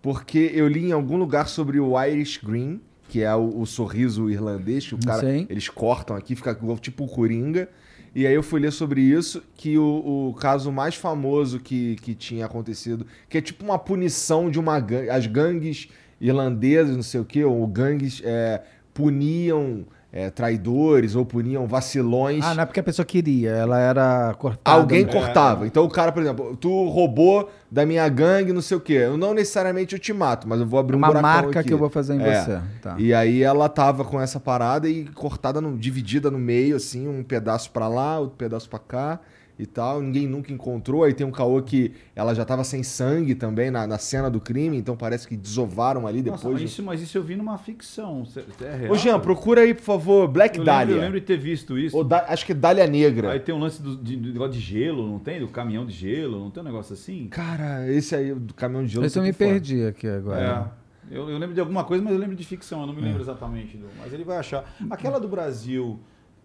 porque eu li em algum lugar sobre o Irish Green, que é o, o sorriso irlandês, que o cara. sei. Eles cortam aqui, fica tipo o Coringa. E aí eu fui ler sobre isso, que o, o caso mais famoso que, que tinha acontecido, que é tipo uma punição de uma gangue. As gangues irlandesas, não sei o quê, ou gangues é, puniam é, traidores ou puniam vacilões. Ah, não é porque a pessoa queria, ela era cortada. Alguém né? cortava. Então o cara, por exemplo, tu roubou da minha gangue, não sei o quê. Eu não necessariamente eu te mato, mas eu vou abrir um Uma buracão marca aqui. que eu vou fazer em É. você. Tá. E aí ela tava com essa parada e cortada, no- dividida no meio, assim, um pedaço pra lá, outro pedaço pra cá e tal. Ninguém nunca encontrou. Aí tem um caô que ela já tava sem sangue também na, na cena do crime, então parece que desovaram ali Nossa, depois. mas, isso, mas isso eu vi numa ficção. É real? Ô Jean, procura aí, por favor, Black eu lembro, Dahlia. eu lembro de ter visto isso. Ou Da- acho que é Dália Negra. Aí tem um lance do, de, do negócio de gelo, não tem? Do caminhão de gelo, não tem um negócio assim? Cara, esse aí, do caminhão de gelo. Esse eu me fora. perdi aqui agora. É. Eu, eu lembro de alguma coisa, mas eu lembro de ficção, eu não me lembro exatamente. do- mas ele vai achar. Aquela do Brasil,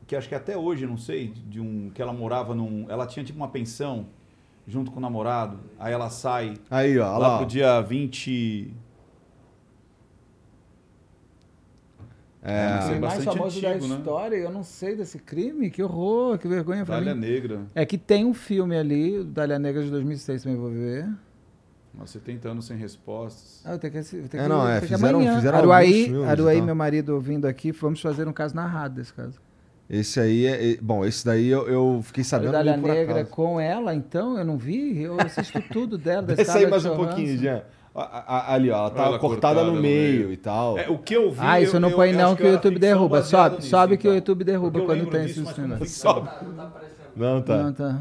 que acho que até hoje, não sei, de um. que ela morava num. Ela tinha tipo uma pensão junto com o namorado. Aí ela sai Aí, ó, lá lá. pro dia 20. É, é mais famoso da antigo, né? história, eu não sei desse crime, que horror, que vergonha pra Dália mim. Negra. É que tem um filme ali, o Dália Negra de 2006, também vou ver. Mas 70 anos sem respostas. Ah, eu tenho que, eu tenho É, que, não, é, fizeram- amanhã. fizeram Aruaí, filmes e Aruaí tal. meu marido ouvindo aqui, vamos fazer um caso narrado desse caso. Esse aí é. Bom, esse daí eu, eu fiquei sabendo. Por Negra acaso. com ela, então, eu não vi, eu assisto tudo dela. da Desce aí mais um pouquinho, Jean. A- a- Ali, ó, ela tá ela cortada, cortada no no meio, meio. e tal. É, o que eu vi. Ah, isso eu, não põe não que o YouTube derruba. Sobe, nisso, sobe que o então. YouTube derruba quando tem como filmes. ficção. Não, tá. Não, tá.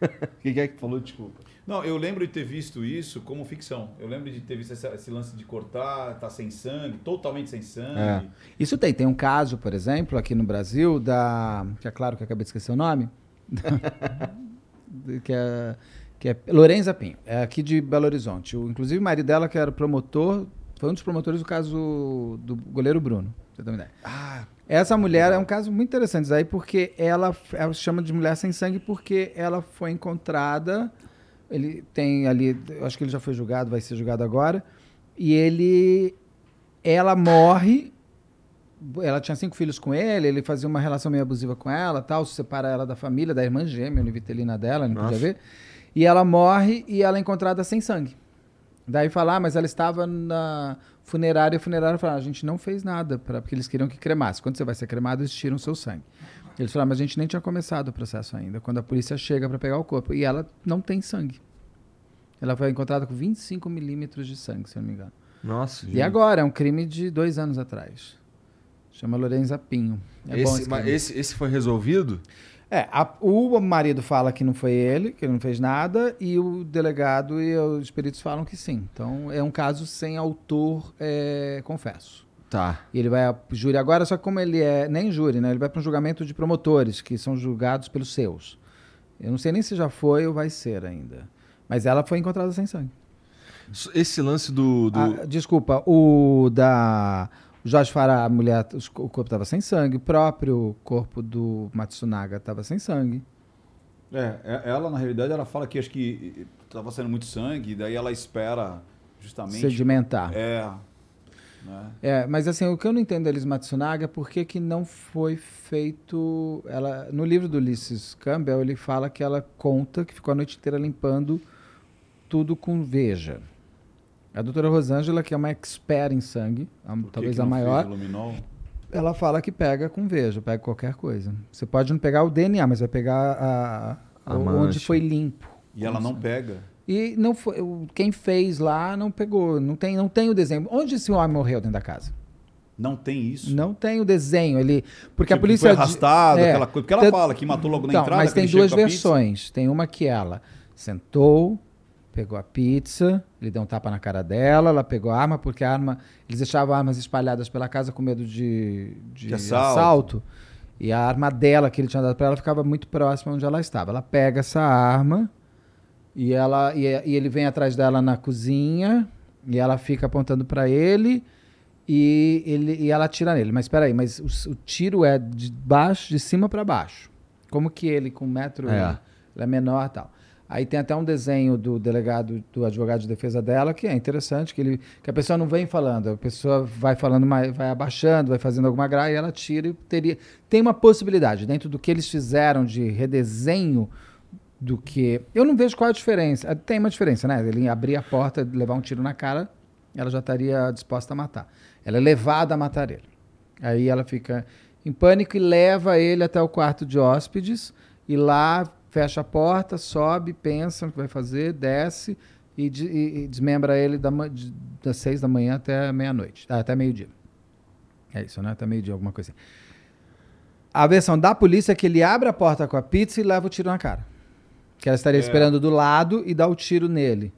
Quem é que falou? Desculpa. Não, eu lembro de ter visto isso como ficção. Eu lembro de ter visto esse, esse lance de cortar, tá sem sangue, totalmente sem sangue. É. Isso tem. Tem um caso, por exemplo, aqui no Brasil, da. Que é claro que eu acabei de esquecer o nome. que é. Que é Lorenza Pinho, é aqui de Belo Horizonte. O, inclusive, o marido dela, que era promotor, foi um dos promotores do caso do goleiro Bruno. Você ter uma ideia. Ah, Essa mulher é um caso muito interessante aí, porque ela, ela se chama de mulher sem sangue porque ela foi encontrada. Ele tem ali, eu acho que ele já foi julgado, vai ser julgado agora. E ele. Ela morre. Ela tinha cinco filhos com ele, ele fazia uma relação meio abusiva com ela, tal, separa ela da família, da irmã gêmea, univitelina dela, não podia ver. E ela morre e ela é encontrada sem sangue. Daí falar, ah, mas ela estava na funerária, e a funerária falou, ah, a gente não fez nada, pra, porque eles queriam que cremasse. Quando você vai ser cremado, eles tiram seu sangue. Eles falaram, mas a gente nem tinha começado o processo ainda, quando a polícia chega para pegar o corpo. E ela não tem sangue. Ela foi encontrada com 25 milímetros de sangue, se eu não me engano. nossa. E agora, é um crime de dois anos atrás. Chama Lorenza Pinho. É bom esse, esse mas esse, esse foi resolvido? É, a- o marido fala que não foi ele, que ele não fez nada, e o delegado e os peritos falam que sim. Então é um caso sem autor, é, confesso. Tá. E ele vai a júri agora, só que como ele é nem júri, né? Ele vai para um julgamento de promotores, que são julgados pelos seus. Eu não sei nem se já foi ou vai ser ainda. Mas ela foi encontrada sem sangue. Esse lance do. do- Ah, desculpa, o da o Jorge Fará, a mulher, o corpo estava sem sangue, o próprio corpo do Matsunaga estava sem sangue. É, é- ela, na realidade, ela fala que acho que estava saindo muito sangue, daí ela espera justamente. Sedimentar. É. É, mas assim, o que eu não entendo da Elis Matsunaga é por que que não foi feito. Ela, no livro do Ulysses Campbell, ele fala que ela conta que ficou a noite inteira limpando tudo com veja. A doutora Rosângela, que é uma expert em sangue, a- que talvez que a maior, ela fala que pega com veja, pega qualquer coisa. Você pode não pegar o DNA, mas vai pegar a, A onde foi limpo. E ela não pega. E não foi, quem fez lá não pegou, não tem, não tem o desenho. Onde esse homem morreu dentro da casa? Não tem isso. Não tem o desenho, ele porque a Tipo, polícia Foi arrastado, é, aquela coisa. Porque ela fala que matou logo na Então, entrada. mas tem duas a versões. Tem uma que ela sentou, pegou a pizza, ele deu um tapa na cara dela, ela pegou a arma, porque a arma. Eles deixavam armas espalhadas pela casa com medo de, de, De assalto. assalto. E a arma dela, que ele tinha dado para ela, ficava muito próxima onde ela estava. Ela pega essa arma e, ela, e, e ele vem atrás dela na cozinha e ela fica apontando para ele e, ele e ela atira nele. Mas espera aí, mas o, o tiro é de baixo, de cima para baixo. Como que ele com um metro, É. ele é menor e tal. Aí tem até um desenho do delegado, do advogado de defesa dela, que é interessante, que, ele, que a pessoa não vem falando, a pessoa vai falando, vai abaixando, vai fazendo alguma graça e ela tira e teria. Tem uma possibilidade, dentro do que eles fizeram de redesenho do que. Eu não vejo qual a diferença. Ah, Tem uma diferença, né? Ele abrir a porta, levar um tiro na cara, ela já estaria disposta a matar. Ela é levada a matar ele. Aí ela fica em pânico e leva ele até o quarto de hóspedes e lá fecha a porta, sobe, pensa no que vai fazer, desce e, de- e- desmembra ele da de- das seis da manhã até meia-noite, ah, até meio-dia. É isso, né? Até meio-dia, alguma coisa assim. A versão da polícia é que ele abre a porta com a pizza e leva o tiro na cara. Que ela estaria É. esperando do lado e dá o tiro nele,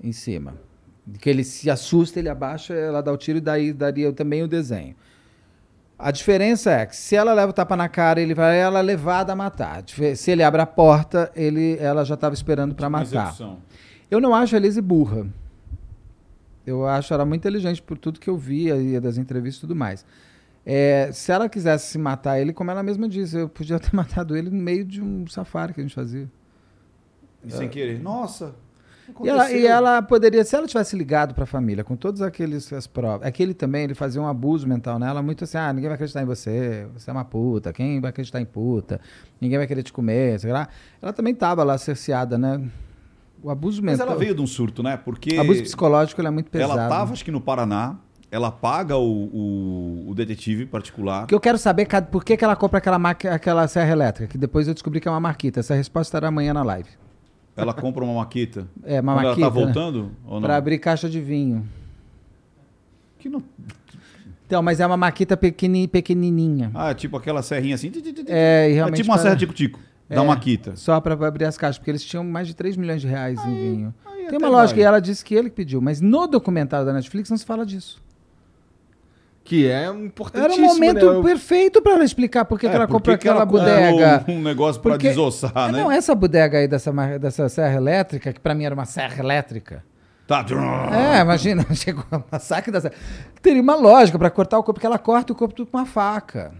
em cima. Que ele se assusta, ele abaixa, ela dá o tiro e daí daria também o desenho. A diferença é que se ela leva o tapa na cara, ele vai ela é levada a matar. Se ele abre a porta, ele, ela já estava esperando para matar. execução. Eu não acho a Elise burra. Eu acho ela muito inteligente por tudo que eu vi aí das entrevistas e tudo mais. É, se ela quisesse se matar ele, como ela mesma disse, eu podia ter matado ele no meio de um safari que a gente fazia. E sem querer. Nossa. E ela, e ela poderia, se ela tivesse ligado para a família com todos aqueles as provas, aquele também ele fazia um abuso mental nela, muito assim, ah, ninguém vai acreditar em você, você é uma puta, quem vai acreditar em puta, ninguém vai querer te comer, sei lá. Ela também estava lá cerceada, né? O abuso Mas mental, ela veio de um surto, né? Porque o abuso psicológico é muito pesado. ela tava, acho que no Paraná, ela paga o, o, o detetive particular. Porque eu quero saber por que, que ela compra aquela, aquela serra elétrica, que depois eu descobri que é uma marquita. Essa resposta estará amanhã na live. Ela compra uma maquita. É, uma Quando maquita. ela tá voltando ou não? Para abrir caixa de vinho. Que não... Então, mas é uma maquita pequeni, pequenininha. Ah, tipo aquela serrinha assim. É, e É realmente. tipo uma para- serra tico-tico. Da É. maquita. Só para abrir as caixas, porque eles tinham mais de 3 milhões de reais em vinho. aí Tem uma lógica, vai. e ela disse que ele que pediu, mas no documentário da Netflix não se fala disso. Que é Era importantíssimo, um momento né? perfeito para ela explicar por que, que É, ela por comprou que que ela aquela comprou bodega. Um negócio pra Porque- desossar, Ah, né? Não, essa bodega aí dessa, dessa serra elétrica, que para mim era uma serra elétrica. Tá. É, imagina, chegou a massacre da serra. Teria uma lógica para cortar o corpo, porque ela corta o corpo tudo com uma faca.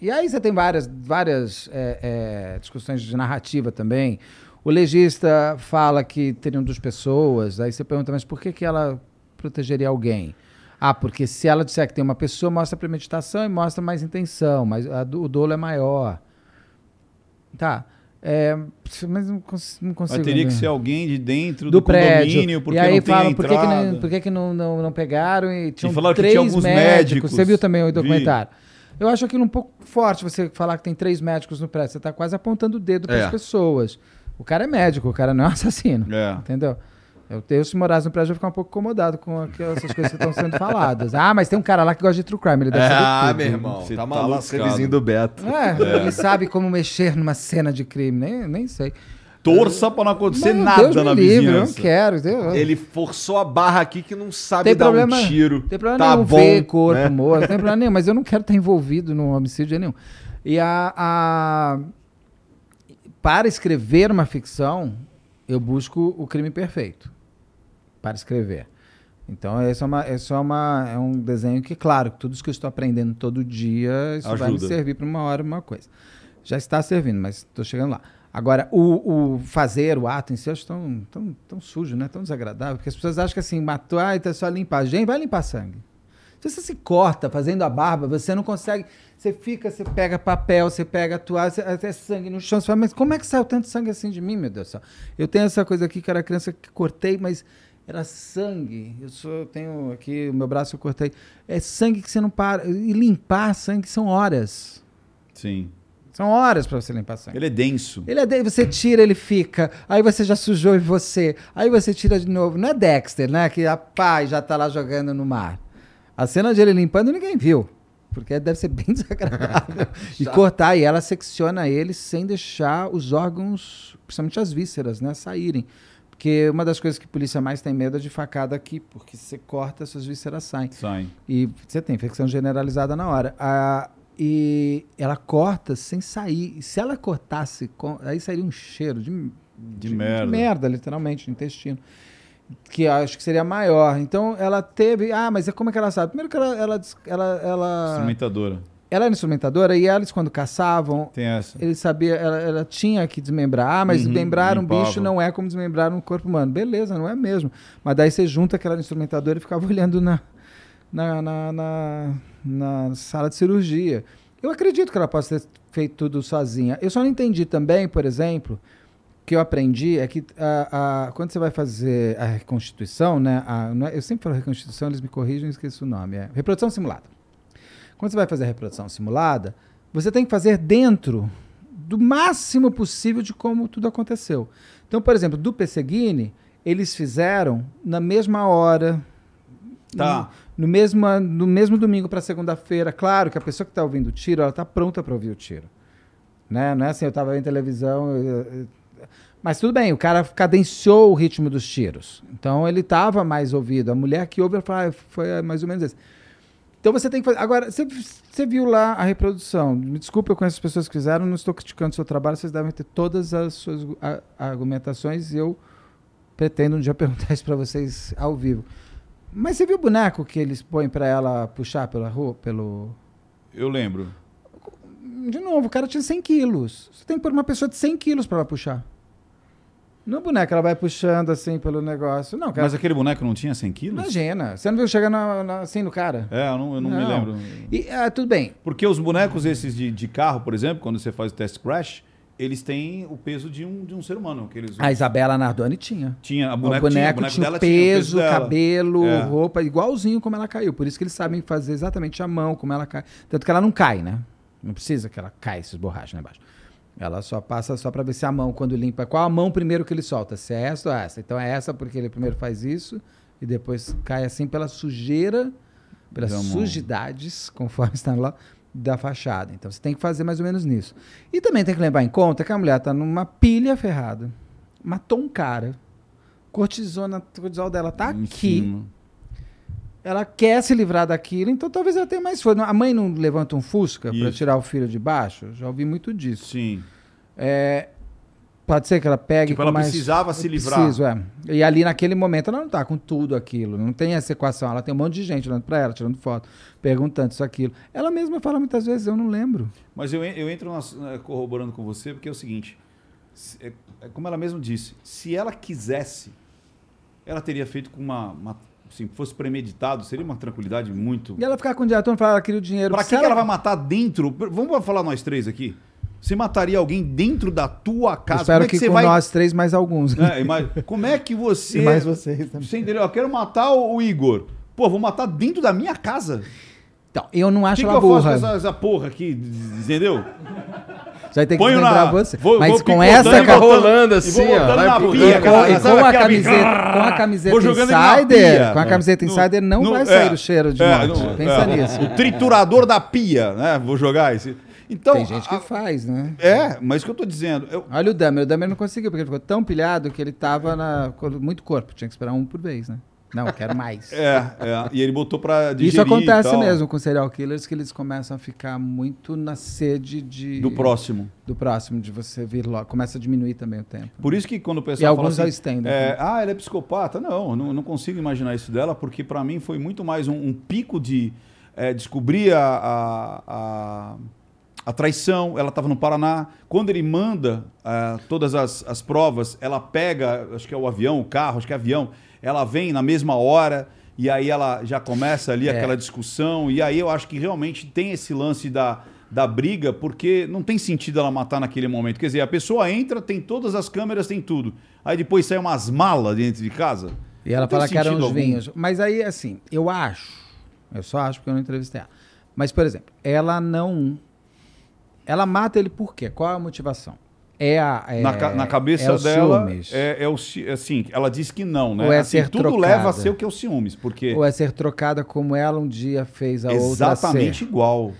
E aí você tem várias, várias é, é, discussões de narrativa também. O legista fala que teriam duas pessoas, aí você pergunta, mas por que, que ela protegeria alguém? Ah, porque se ela disser que tem uma pessoa, mostra premeditação e mostra mais intenção, mas do- o dolo é maior. Tá. É, mas não, cons- não consigo. Mas teria que ser alguém de dentro do, do, prédio. condomínio, porque e aí não falam por que, que não, por que, que não, não, não pegaram e tinham falaram que três tinha alguns médicos. médicos. Você viu também o Vi. documentário. Eu acho aquilo um pouco forte você falar que tem três médicos no prédio. Você está quase apontando o dedo para as É. pessoas. O cara é médico, o cara não é um assassino. É. Entendeu? Eu, eu, se morasse no prédio, eu ia ficar um pouco incomodado com aquelas essas coisas que estão sendo faladas. Ah, mas tem um cara lá que gosta de true crime, ele deve saber Ah, tudo. meu irmão, Você tá tá maluco, vizinho do Beto. É, ele sabe como mexer numa cena de crime, nem, nem sei. Torça pra não acontecer nada Deus me na livre, Eu não vizinhança. quero. Eu, Ele forçou a barra aqui que não sabe tem dar problema, um tiro. Tem problema tá nenhum bom, ver corpo né? morto, não tem problema nenhum, mas eu não quero estar envolvido num homicídio nenhum. E a, a- para escrever uma ficção, eu busco o crime perfeito para escrever. Então, esse é, uma, esse é, uma, é um desenho que, claro, tudo isso que eu estou aprendendo todo dia, isso vai me Ajuda. servir para uma hora, uma coisa. Já está servindo, mas estou chegando lá. Agora, o, o fazer, o ato em si, eu acho tão, tão, tão sujo, né? tão desagradável, porque as pessoas acham que assim, matou, ah, então é só limpar. Gente, vai limpar sangue. Se você se corta fazendo a barba, você não consegue. Você fica, você pega papel, você pega toalha, você, até sangue no chão. Você fala, mas como é que saiu tanto sangue assim de mim, meu Deus do céu? Eu tenho essa coisa aqui que era criança que cortei, mas era sangue. Eu sou, eu tenho aqui o meu braço eu cortei. É sangue que você não para. E limpar sangue são horas. Sim. São horas pra você limpar sangue. Ele é denso. Ele é de- você tira, ele fica. Aí você já sujou em você. Aí você tira de novo. Não é Dexter, né? Que a pai já tá lá jogando no mar. A cena de ele limpando ninguém viu. Porque deve ser bem desagradável. e cortar, e ela secciona ele sem deixar os órgãos, principalmente as vísceras, né, saírem. Porque uma das coisas que a polícia mais tem medo é de facada aqui, porque se você corta, suas vísceras saem. Sai. E você tem infecção generalizada na hora. Ah, e ela corta sem sair. Se ela cortasse, com- aí sairia um cheiro de, De merda. merda, literalmente, no intestino. Que acho que seria maior. Então ela teve. Ah, mas é como é que ela sabe? Primeiro que ela. Ela, ela, ela, Instrumentadora. Ela era instrumentadora e eles, quando caçavam, Tem essa. ele sabia, ela, ela tinha que desmembrar. Ah, mas Uhum, desmembrar um limpava. bicho não é como desmembrar um corpo humano. Beleza, não é mesmo. Mas daí você junta aquela instrumentadora e ficava olhando na, na, na, na, na sala de cirurgia. Eu acredito que ela possa ter feito tudo sozinha. Eu só não entendi também, por exemplo, que eu aprendi é que a, a- quando você vai fazer a reconstituição, né? a- é- eu sempre falo reconstituição, eles me corrigem, eu esqueço o nome. É reprodução simulada. Quando você vai fazer a reprodução simulada, você tem que fazer dentro do máximo possível de como tudo aconteceu. Então, por exemplo, do Pesseguini, eles fizeram na mesma hora, Tá. no, mesmo, no mesmo domingo para segunda-feira. Claro que a pessoa que está ouvindo o tiro, ela está pronta para ouvir o tiro. Né? Não é assim, eu estava vendo televisão. eu- eu- Mas tudo bem, o cara cadenciou o ritmo dos tiros. Então ele estava mais ouvido. A mulher que ouve, ela fala, ah, foi mais ou menos isso. Então você tem que fazer. Agora, você, você viu lá a reprodução. Me desculpe, eu conheço as pessoas que fizeram, não estou criticando o seu trabalho, vocês devem ter todas as suas a- argumentações e eu pretendo um dia perguntar isso para vocês ao vivo. Mas você viu o boneco que eles põem para ela puxar pela rua, pelo. Eu lembro. De novo, o cara tinha 100 quilos. Você tem que pôr uma pessoa de 100 quilos para ela puxar. Não é boneco, ela vai puxando assim pelo negócio. Não, cara. Mas aquele boneco não tinha 100 quilos? Imagina. Você não viu chegar na- na- assim no cara? É, eu não, eu não, me Não. lembro. E, ah, tudo bem. Porque os bonecos esses de, de carro, por exemplo, quando você faz o test crash, eles têm o peso de um, de um ser humano. Que eles, A Isabela Nardoni tinha. tinha, a O boneco, tinha, tinha, o boneco dela peso, tinha o dela. cabelo, É. roupa, igualzinho como ela caiu. Por isso que eles sabem fazer exatamente a mão, como ela cai. Tanto que ela não cai, né? Não precisa que ela caia esses borrachos lá embaixo. Ela só passa só para ver se a mão, quando limpa, qual a mão primeiro que ele solta? Se é essa ou essa. Então é essa porque ele primeiro faz isso e depois cai assim pela sujeira, pelas mão. sujidades, conforme está lá, da fachada. Então você tem que fazer mais ou menos nisso. E também tem que levar em conta que a mulher tá numa pilha ferrada. Matou um cara. Cortisona, cortisol dela tá Em aqui. cima. Ela quer se livrar daquilo, então talvez ela tenha mais força. A mãe não levanta um Fusca para tirar o filho de baixo? Já ouvi muito disso. Sim. É, pode ser que ela pegue Tipo, ela mais... precisava se livrar. Preciso, é. E ali naquele momento ela não tá com tudo aquilo, não tem essa equação. Ela tem um monte de gente olhando para ela, tirando foto, perguntando isso, aquilo. Ela mesma fala muitas vezes, eu não lembro. Mas eu, eu entro nas- eh, corroborando com você, porque é o seguinte: se- é, é como ela mesma disse, se ela quisesse, ela teria feito com uma. uma assim, fosse premeditado, seria uma tranquilidade muito. E ela ficar com o diretor falar, ela queria o dinheiro. Pra que, que ela vai matar dentro? Vamos falar nós três aqui. Você mataria alguém dentro da tua Eu casa? espero como é que, que, você com vai. nós três, mais alguns. É, como é que você. E mais vocês também. Você entendeu? Eu quero matar o Igor. Pô, vou matar dentro da minha casa. Então, eu não acho que, que ela eu faço com burra. essa, essa porra aqui? Entendeu? Você vai ter que Ponho lembrar na- você. vou- Mas vou com picotando essa e Fica ca- botando- rolando e assim, vou ó. botando vai na pia, e cara. com, e Sabe com a aquela camiseta, com a camiseta Vou jogando ele na insider, pia. com a camiseta No- insider não no- vai é, sair o cheiro de é, morte. Pensa é, nisso. O triturador da pia, né? Vou jogar esse. Então, Tem gente que a- faz, né? É, mas o que eu tô dizendo, eu- Olha o Damer, o Damer não conseguiu, porque ele ficou tão pilhado que ele tava na, com muito corpo, tinha que esperar um por vez, né? Não, eu quero mais. é, é, e ele botou pra digerir Isso acontece e mesmo com serial killers, que eles começam a ficar muito na sede de, do próximo. do próximo, de você vir logo. Começa a diminuir também o tempo. Por isso que quando o E pessoal fala alguns já assim, estendem. é, ah, ela é psicopata. Não, eu não, não consigo imaginar isso dela, porque pra mim foi muito mais um, um pico de é, descobrir a, a, a, a traição. Ela estava no Paraná. Quando ele manda ah, todas as, as provas, ela pega, acho que é o avião, o carro, acho que é avião, ela vem na mesma hora. E aí ela já começa ali É. aquela discussão. E aí eu acho que realmente tem esse lance da, da briga, porque não tem sentido ela matar naquele momento. Quer dizer, a pessoa entra, tem todas as câmeras, tem tudo. Aí depois sai umas malas dentro de casa. E ela fala que eram os vinhos. Mas aí, assim, eu acho, eu só acho porque eu não entrevistei ela. Mas, por exemplo, ela não Ela mata ele por quê? Qual é a motivação? É a. É, na, na cabeça é dela, ciúmes. é, é o assim, ela diz que não, né? Ou é Assim, ser tudo trocada. leva a ser o que é o ciúmes, porque Ou é ser trocada como ela um dia fez a outra exatamente igual.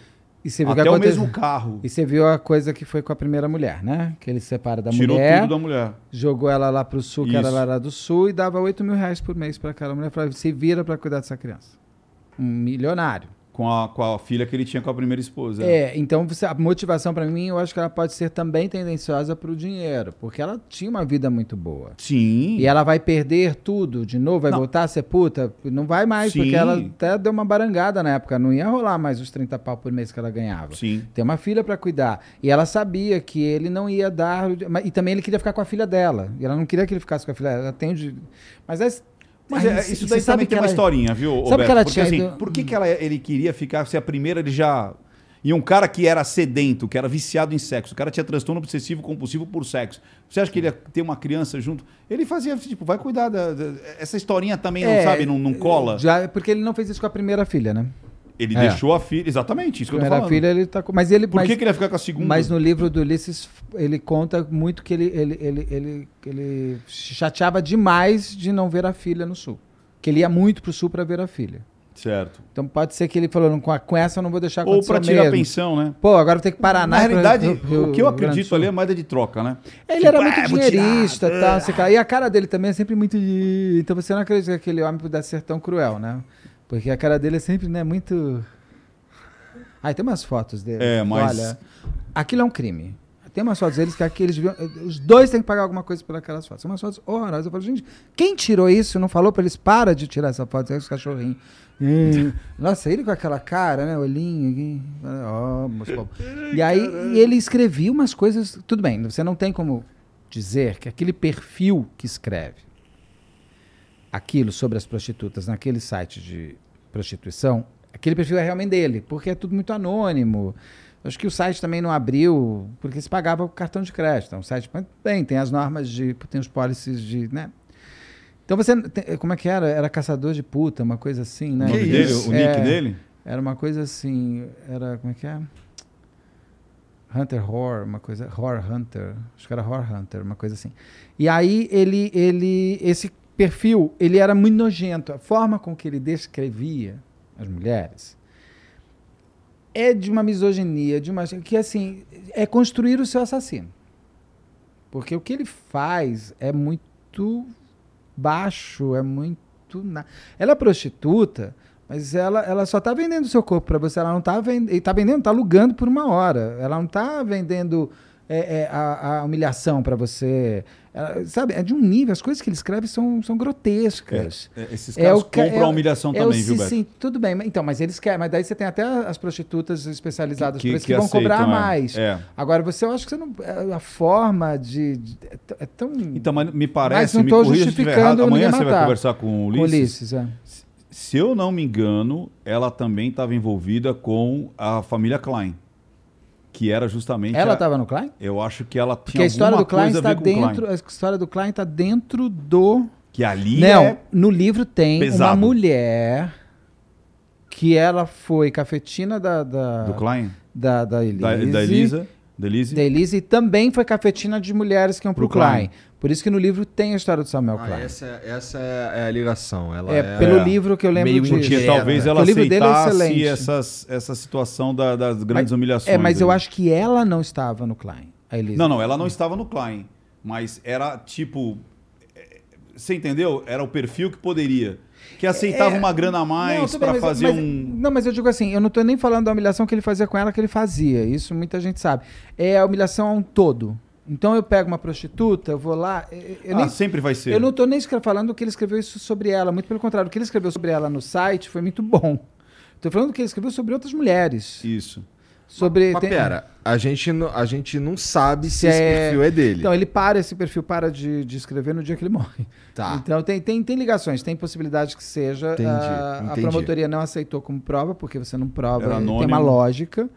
E você viu que Até o aconte- mesmo carro. E você viu a coisa que foi com a primeira mulher, né? Que ele separa da Tirou mulher, tudo da mulher. jogou ela lá pro sul, que ela era lá do sul, e dava 8 mil reais por mês pra aquela mulher. Falava, se vira pra cuidar dessa criança. Um milionário. Com a, com a filha que ele tinha com a primeira esposa. É, então a motivação pra mim, eu acho que ela pode ser também tendenciosa pro dinheiro, porque ela tinha uma vida muito boa. Sim. E ela vai perder tudo de novo, vai Não. voltar a ser puta? Não vai mais, Sim. porque ela até deu uma barangada na época, não ia rolar mais os 30 pau por mês que ela ganhava. Sim. Tem uma filha pra cuidar. E ela sabia que ele não ia dar. E também ele queria ficar com a filha dela. E ela não queria que ele ficasse com a filha dela. Ela tem o de... Mas é. Mas Aí, é, isso daí sabe também que tem uma ela- historinha, viu, Sabe Roberto? que ela Porque tinha assim, ido- por que, que ela, ele queria ficar se a primeira ele já... E um cara que era sedento, que era viciado em sexo, o cara tinha transtorno obsessivo compulsivo por sexo. Você acha que ele ia ter uma criança junto? Ele fazia, tipo, vai cuidar da... da- essa historinha também, não É, sabe, não, não cola? Já, porque ele não fez isso com a primeira filha, né? Ele É. deixou a filha... Exatamente, isso que eu tô falando. filha ele tá com. Mas ele. Por mas, que, que ele ia ficar com a segunda? mas no livro do Ulisses, ele conta muito que ele, ele, ele, ele, ele chateava demais de não ver a filha no sul. Que ele ia muito pro sul pra ver a filha. Certo. Então pode ser que ele falou, com a- com essa eu não vou deixar Ou acontecer pra tirar a mesmo. pensão, né? Pô, agora tenho que parar Na realidade, o que eu acredito ali é moeda de troca, né? Ele Tipo, era "Ah, muito tirar, dinheirista ah". tal, lá. E a cara dele também é sempre muito. de- Então você não acredita que aquele homem pudesse ser tão cruel, né? Porque a cara dele é sempre, né, muito. Aí tem umas fotos dele. É, mas- Olha, aquilo é um crime. Tem umas fotos deles que aqueles deviam. Os dois têm que pagar alguma coisa por aquelas fotos. São umas fotos horrorosas. Eu falo, gente, quem tirou isso? Não falou pra eles, para de tirar essa foto, é os cachorrinhos. Hum. Nossa, ele com aquela cara, né? Olhinho. Ó, bobo. E aí e ele escrevia umas coisas. Tudo bem, você não tem como dizer que aquele perfil que escreve aquilo sobre as prostitutas naquele site de prostituição, aquele perfil é realmente dele, porque é tudo muito anônimo. Acho que o site também não abriu porque se pagava com cartão de crédito. É um site, bem, tem as normas de, tem os policies de, né? Então você, tem- como é que era? Era caçador de puta, uma coisa assim, O né? nome Que dele, o nick É. dele? Era uma coisa assim, era, como é que é? Hunter Horror, uma coisa, Horror Hunter, acho que era Horror Hunter, uma coisa assim. E aí ele, ele, esse perfil, ele era muito nojento. A forma com que ele descrevia as mulheres é de uma misoginia, de uma que assim é construir o seu assassino, porque o que ele faz é muito baixo, é muito na... ela é prostituta. Mas ela, ela só está vendendo o seu corpo para você. Ela não está vendendo. Está vendendo, está alugando por uma hora. Ela não está vendendo é, é, a, a humilhação para você. Ela- sabe, é de um nível. As coisas que ele escreve são, são grotescas. É, esses É caras o ca- compram é a humilhação É também, viu, sim, Beto? sim, tudo bem. mas- Então, mas eles querem. Mas daí você tem até as prostitutas especializadas Que- por isso que que, vão aceitam, cobrar é. mais. É. Agora, você, eu acho que você não. é, A forma de. de- é é tão. Então, mas me parece, não corrija se estiver justificando errado. Amanhã você vai conversar com o com Ulisses. Ulisses, é. Se eu não me engano, ela também estava envolvida com a família Klein. Que era justamente. Ela estava no Klein? Eu acho que ela Porque tinha a história alguma do Klein está ver com o Klein. dentro. A história do Klein está dentro do. Que ali Não, é no livro tem uma pesado. mulher que ela foi cafetina da. Da, do Klein, da, da Elise. da, da Elisa. Da Elise. Da Elise e também foi cafetina de mulheres que iam pro, Pro Klein. Klein. Por isso que no livro tem a história do Samuel Ah, Klein. essa, é- essa é a ligação. Ela é, é, pelo é, livro que eu lembro meio disso. Porque talvez Porque ela o livro dele é aceitasse essas, essa situação da- das grandes humilhações. É, mas eu acho que ela não estava no Klein. A. Não, não, ela não estava no Klein. Mas era tipo. é, Você entendeu? Era o perfil que poderia. Que aceitava É, uma grana a mais para fazer mas- um. Não, mas eu digo assim, eu não tô nem falando da humilhação que ele fazia com ela, que ele fazia. Isso muita gente sabe. É a humilhação a um todo. Então eu pego uma prostituta, eu vou lá. Eu, ah, nem, sempre vai ser. eu não tô nem falando que ele escreveu isso sobre ela. Muito pelo contrário, o que ele escreveu sobre ela no site foi muito bom. Tô falando que ele escreveu sobre outras mulheres. Isso. Sobre. Mas tem- pera, a gente, não- a gente não sabe se Se esse é- perfil é dele. Então, ele para, esse perfil para de, de escrever no dia que ele morre. Tá. Então, tem, tem, tem ligações, tem possibilidade que seja. Entendi, ah, a entendi. promotoria não aceitou como prova, porque você não prova. Tem uma lógica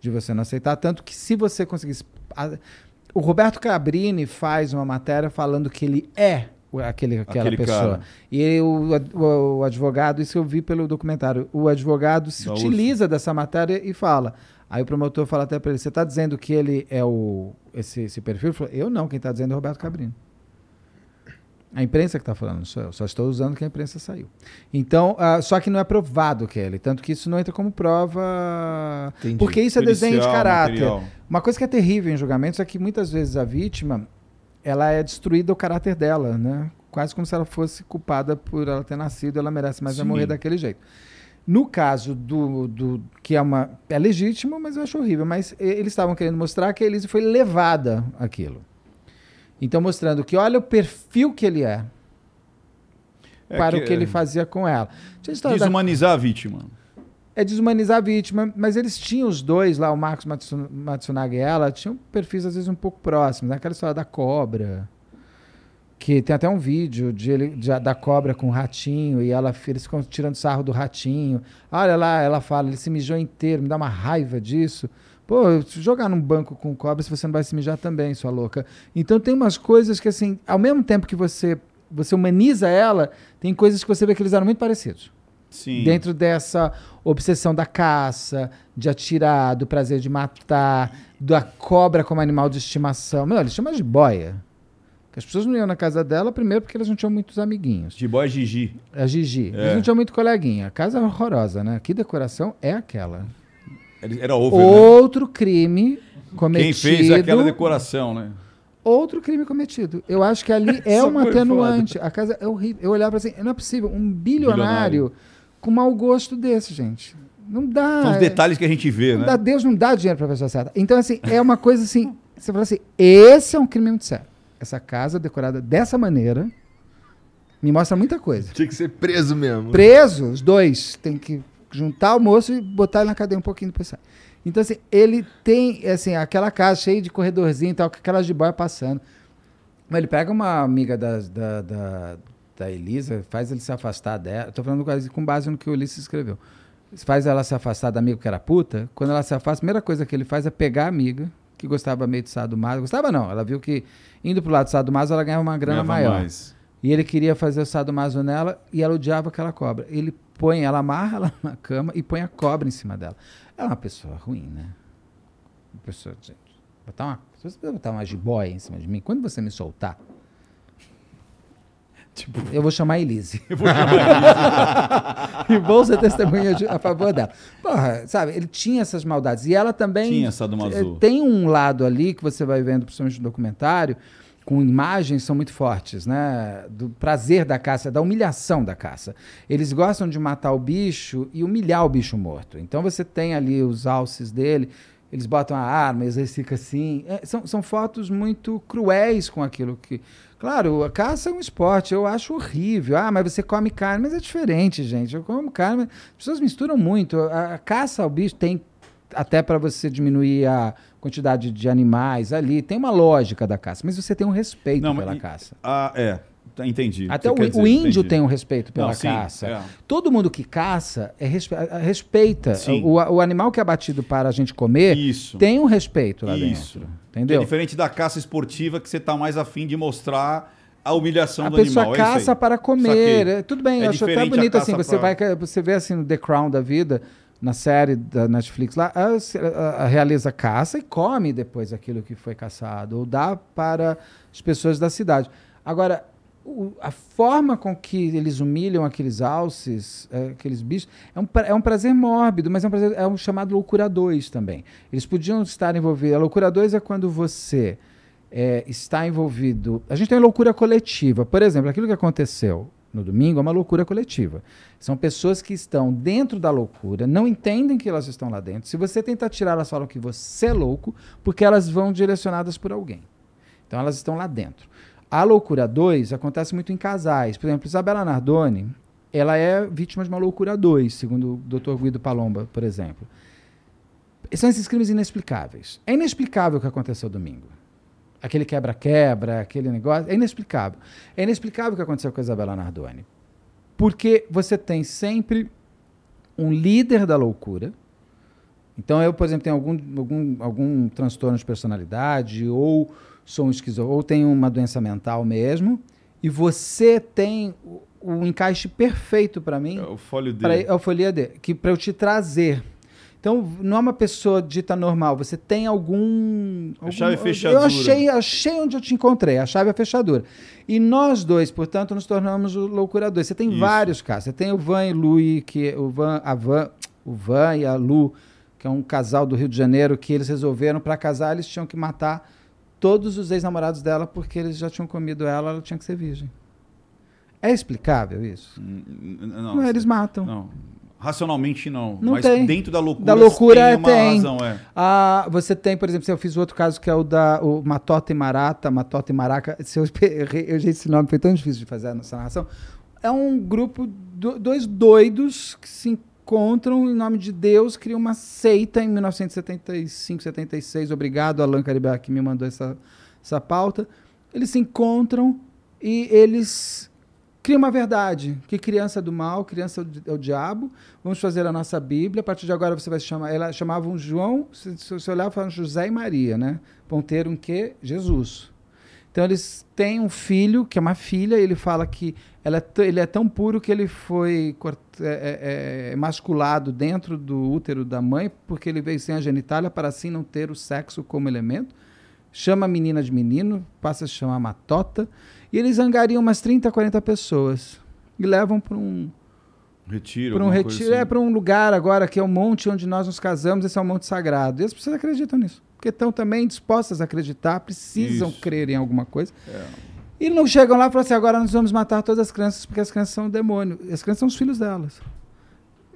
de você não aceitar. Tanto que se você conseguisse. a- o Roberto Cabrini faz uma matéria falando que ele é aquele, aquela Aquele pessoa. cara. E o, o- o advogado, isso eu vi pelo documentário, o advogado se Da utiliza dessa matéria e fala: Aí o promotor fala até para ele: você está dizendo que ele é o esse, esse perfil? Ele falou, eu não, quem está dizendo é o Roberto Cabrino. A imprensa que está falando, sou eu. Só estou usando que a imprensa saiu. Então, ah, só que não é provado que é ele. Tanto que isso não entra como prova. Entendi. Porque isso é desenho de caráter. material. Uma coisa que é terrível em julgamentos é que muitas vezes a vítima ela é destruída o caráter dela, né? Quase como se ela fosse culpada por ela ter nascido, ela merece mais vai Sim. morrer daquele jeito. No caso do, do que é uma é legítimo, mas eu acho horrível. Mas eles estavam querendo mostrar que a Elise foi levada àquilo. Então mostrando que olha o perfil que ele é, É para o que ele fazia com ela. História da- Desumanizar a vítima. é desumanizar a vítima, mas eles tinham os dois lá, o Marcos Matsu- Matsunaga e ela, tinham perfis às vezes um pouco próximos. Né? Aquela história da cobra, que tem até um vídeo de ele, de- da cobra com o ratinho e ela, eles ficam tirando sarro do ratinho. Olha lá, ela fala, ele se mijou inteiro, me dá uma raiva disso. Pô, se jogar num banco com cobra, se você não vai se mijar também, sua louca. Então tem umas coisas que, assim, ao mesmo tempo que você, você humaniza ela, tem coisas que você vê que eles eram muito parecidos Sim. dentro dessa obsessão da caça, de atirar, do prazer de matar, da cobra como animal de estimação. Meu, eles chamam de boia. As pessoas não iam na casa dela, primeiro porque elas não tinham muitos amiguinhos. De boy Gigi. A Gigi. É. Eles não tinham muito coleguinha. A casa é horrorosa, né? Que decoração é aquela? Era over, né? Outro crime cometido. Quem fez aquela decoração, né? Outro crime cometido. Eu acho que ali é uma atenuante. A casa é horrível. Eu olhava assim, não é possível. Um bilionário, com mau gosto desse, gente. Não dá. São os detalhes que a gente vê, não né? dá, Deus não dá dinheiro pra pessoa certa. Então, assim, é uma coisa assim. Você fala assim: esse é um crime muito sério. Essa casa decorada dessa maneira me mostra muita coisa. Tinha que ser preso mesmo. Preso, os dois. Tem que juntar o moço e botar ele na cadeia um pouquinho depois sai. Então, assim, ele tem, assim, aquela casa cheia de corredorzinho e tal, com aquelas de boia passando. Mas ele pega uma amiga da, da, da, da Elisa, faz ele se afastar dela. Tô falando com base no que o Ulisses escreveu. Faz ela se afastar da amiga que era puta. Quando ela se afasta, a primeira coisa que ele faz é pegar a amiga, que gostava meio de sadomaso. Gostava não, ela viu que indo pro lado do sadomaso ela ganhava uma grana Ganhava maior. mais. E ele queria fazer o sadomaso nela e ela odiava aquela cobra. Ele põe, ela amarra ela na cama e põe a cobra em cima dela. Ela é uma pessoa ruim, né? Uma pessoa, gente, botar uma, se você botar uma jiboia em cima de mim, quando você me soltar, Tipo, eu vou chamar a Elise. eu vou chamar e vou ser testemunha de- a favor dela. Porra, sabe, ele tinha essas maldades. E ela também Tinha sadomaso. eh, tem um lado ali que você vai vendo, principalmente no documentário, com imagens são muito fortes, né? Do prazer da caça, da humilhação da caça. Eles gostam de matar o bicho e humilhar o bicho morto. Então você tem ali os alces dele, eles botam a arma, eles ficam assim. É, são, são fotos muito cruéis com aquilo que. Claro, a caça é um esporte, eu acho horrível. Ah, mas você come carne, mas é diferente, gente. Eu como carne, mas as pessoas misturam muito. A, a caça ao bicho tem até para você diminuir a quantidade de animais ali, tem uma lógica da caça, mas você tem um respeito Não, pela e- caça. Ah, é. Tá, Entendi. Até o, dizer, o índio entendi. tem um respeito pela Não, sim, caça. é. Todo mundo que caça é respe- a- respeita. O, o animal que é abatido para a gente comer Isso. tem um respeito lá Isso. dentro. É Entendeu? diferente da caça esportiva que você tá mais afim de mostrar a humilhação a do pessoa animal. é isso aí. caça para comer. Saquei. É, tudo bem, É eu acho até a bonito assim. caça Você, pra- vai, você vê assim no The Crown da vida, na série da Netflix lá, a, a- a realiza caça e come depois aquilo que foi caçado, ou dá para as pessoas da cidade. Agora, o- a forma com que eles humilham aqueles alces, eh, aqueles bichos, é um, é um prazer mórbido, mas é um prazer, é um chamado loucura 2 também. Eles podiam estar envolvidos. A loucura 2 é quando você é, está envolvido. A gente tem loucura coletiva. Por exemplo, aquilo que aconteceu no domingo é uma loucura coletiva. São pessoas que estão dentro da loucura, não entendem que elas estão lá dentro. Se você tentar tirar, elas falam que você é louco, porque elas vão direcionadas por alguém. Então elas estão lá dentro. A loucura 2 acontece muito em casais. Por exemplo, Isabela Nardoni, ela é vítima de uma loucura 2, segundo o Dr. Guido Palomba, por exemplo. São esses crimes inexplicáveis. É inexplicável o que aconteceu domingo. Aquele quebra-quebra, aquele negócio. É inexplicável. É inexplicável o que aconteceu com a Isabela Nardoni. Porque você tem sempre um líder da loucura. Então, eu, por exemplo, tenho algum, algum, algum transtorno de personalidade, ou sou um esquizo, ou tenho uma doença mental mesmo, e você tem o, o encaixe perfeito para mim É o folho para dele. a folia D, que para eu te trazer. Então, não é uma pessoa dita normal. Você tem algum. A chave algum- fechadura. Eu achei, achei onde eu te encontrei. A chave é a fechadura. E nós dois, portanto, nos tornamos o Loucura 2. Você tem Isso. vários casos. Você tem o Van e Lu, que o Van, a Van, o Van e a Lu, que é um casal do Rio de Janeiro, que eles resolveram para casar, eles tinham que matar todos os ex-namorados dela porque eles já tinham comido ela, ela tinha que ser virgem. É explicável isso? Não, Não, eles matam. não. Racionalmente não. Não mas tem. dentro da loucura, Da loucura tem uma tem. razão, é. Ah, você tem, por exemplo, eu fiz outro caso que é o da o Matota e Marata, Matota e Maraca. Se eu, eu errei esse nome, foi tão difícil de fazer essa narração. É um grupo, do- dois doidos que se encontram em nome de Deus, criam uma seita em 1975, 76. Obrigado, Alan Caribe, que me mandou essa, essa pauta. Eles se encontram e eles criam uma verdade, que criança é do mal, criança é o é diabo, vamos fazer a nossa Bíblia, a partir de agora você vai se chamar, ela chamavam João, se você olhar, falavam José e Maria, né? Ter um quê? Jesus. Então eles têm um filho, que é uma filha, e ele fala que ela é ele é tão puro que ele foi é, é, é, emasculado dentro do útero da mãe, porque ele veio sem a genitália para assim não ter o sexo como elemento. Chama a menina de menino, passa a chamar Matota, e eles angariam umas 30, 40 pessoas e levam para um, Retiro. para um retiro, é assim. para um lugar agora que é o monte onde nós nos casamos, esse é um monte sagrado. E as pessoas acreditam nisso, porque estão também dispostas a acreditar, precisam Isso. crer em alguma coisa. É. E não chegam lá e falam assim: agora nós vamos matar todas as crianças, porque as crianças são o demônio. As crianças são os filhos delas.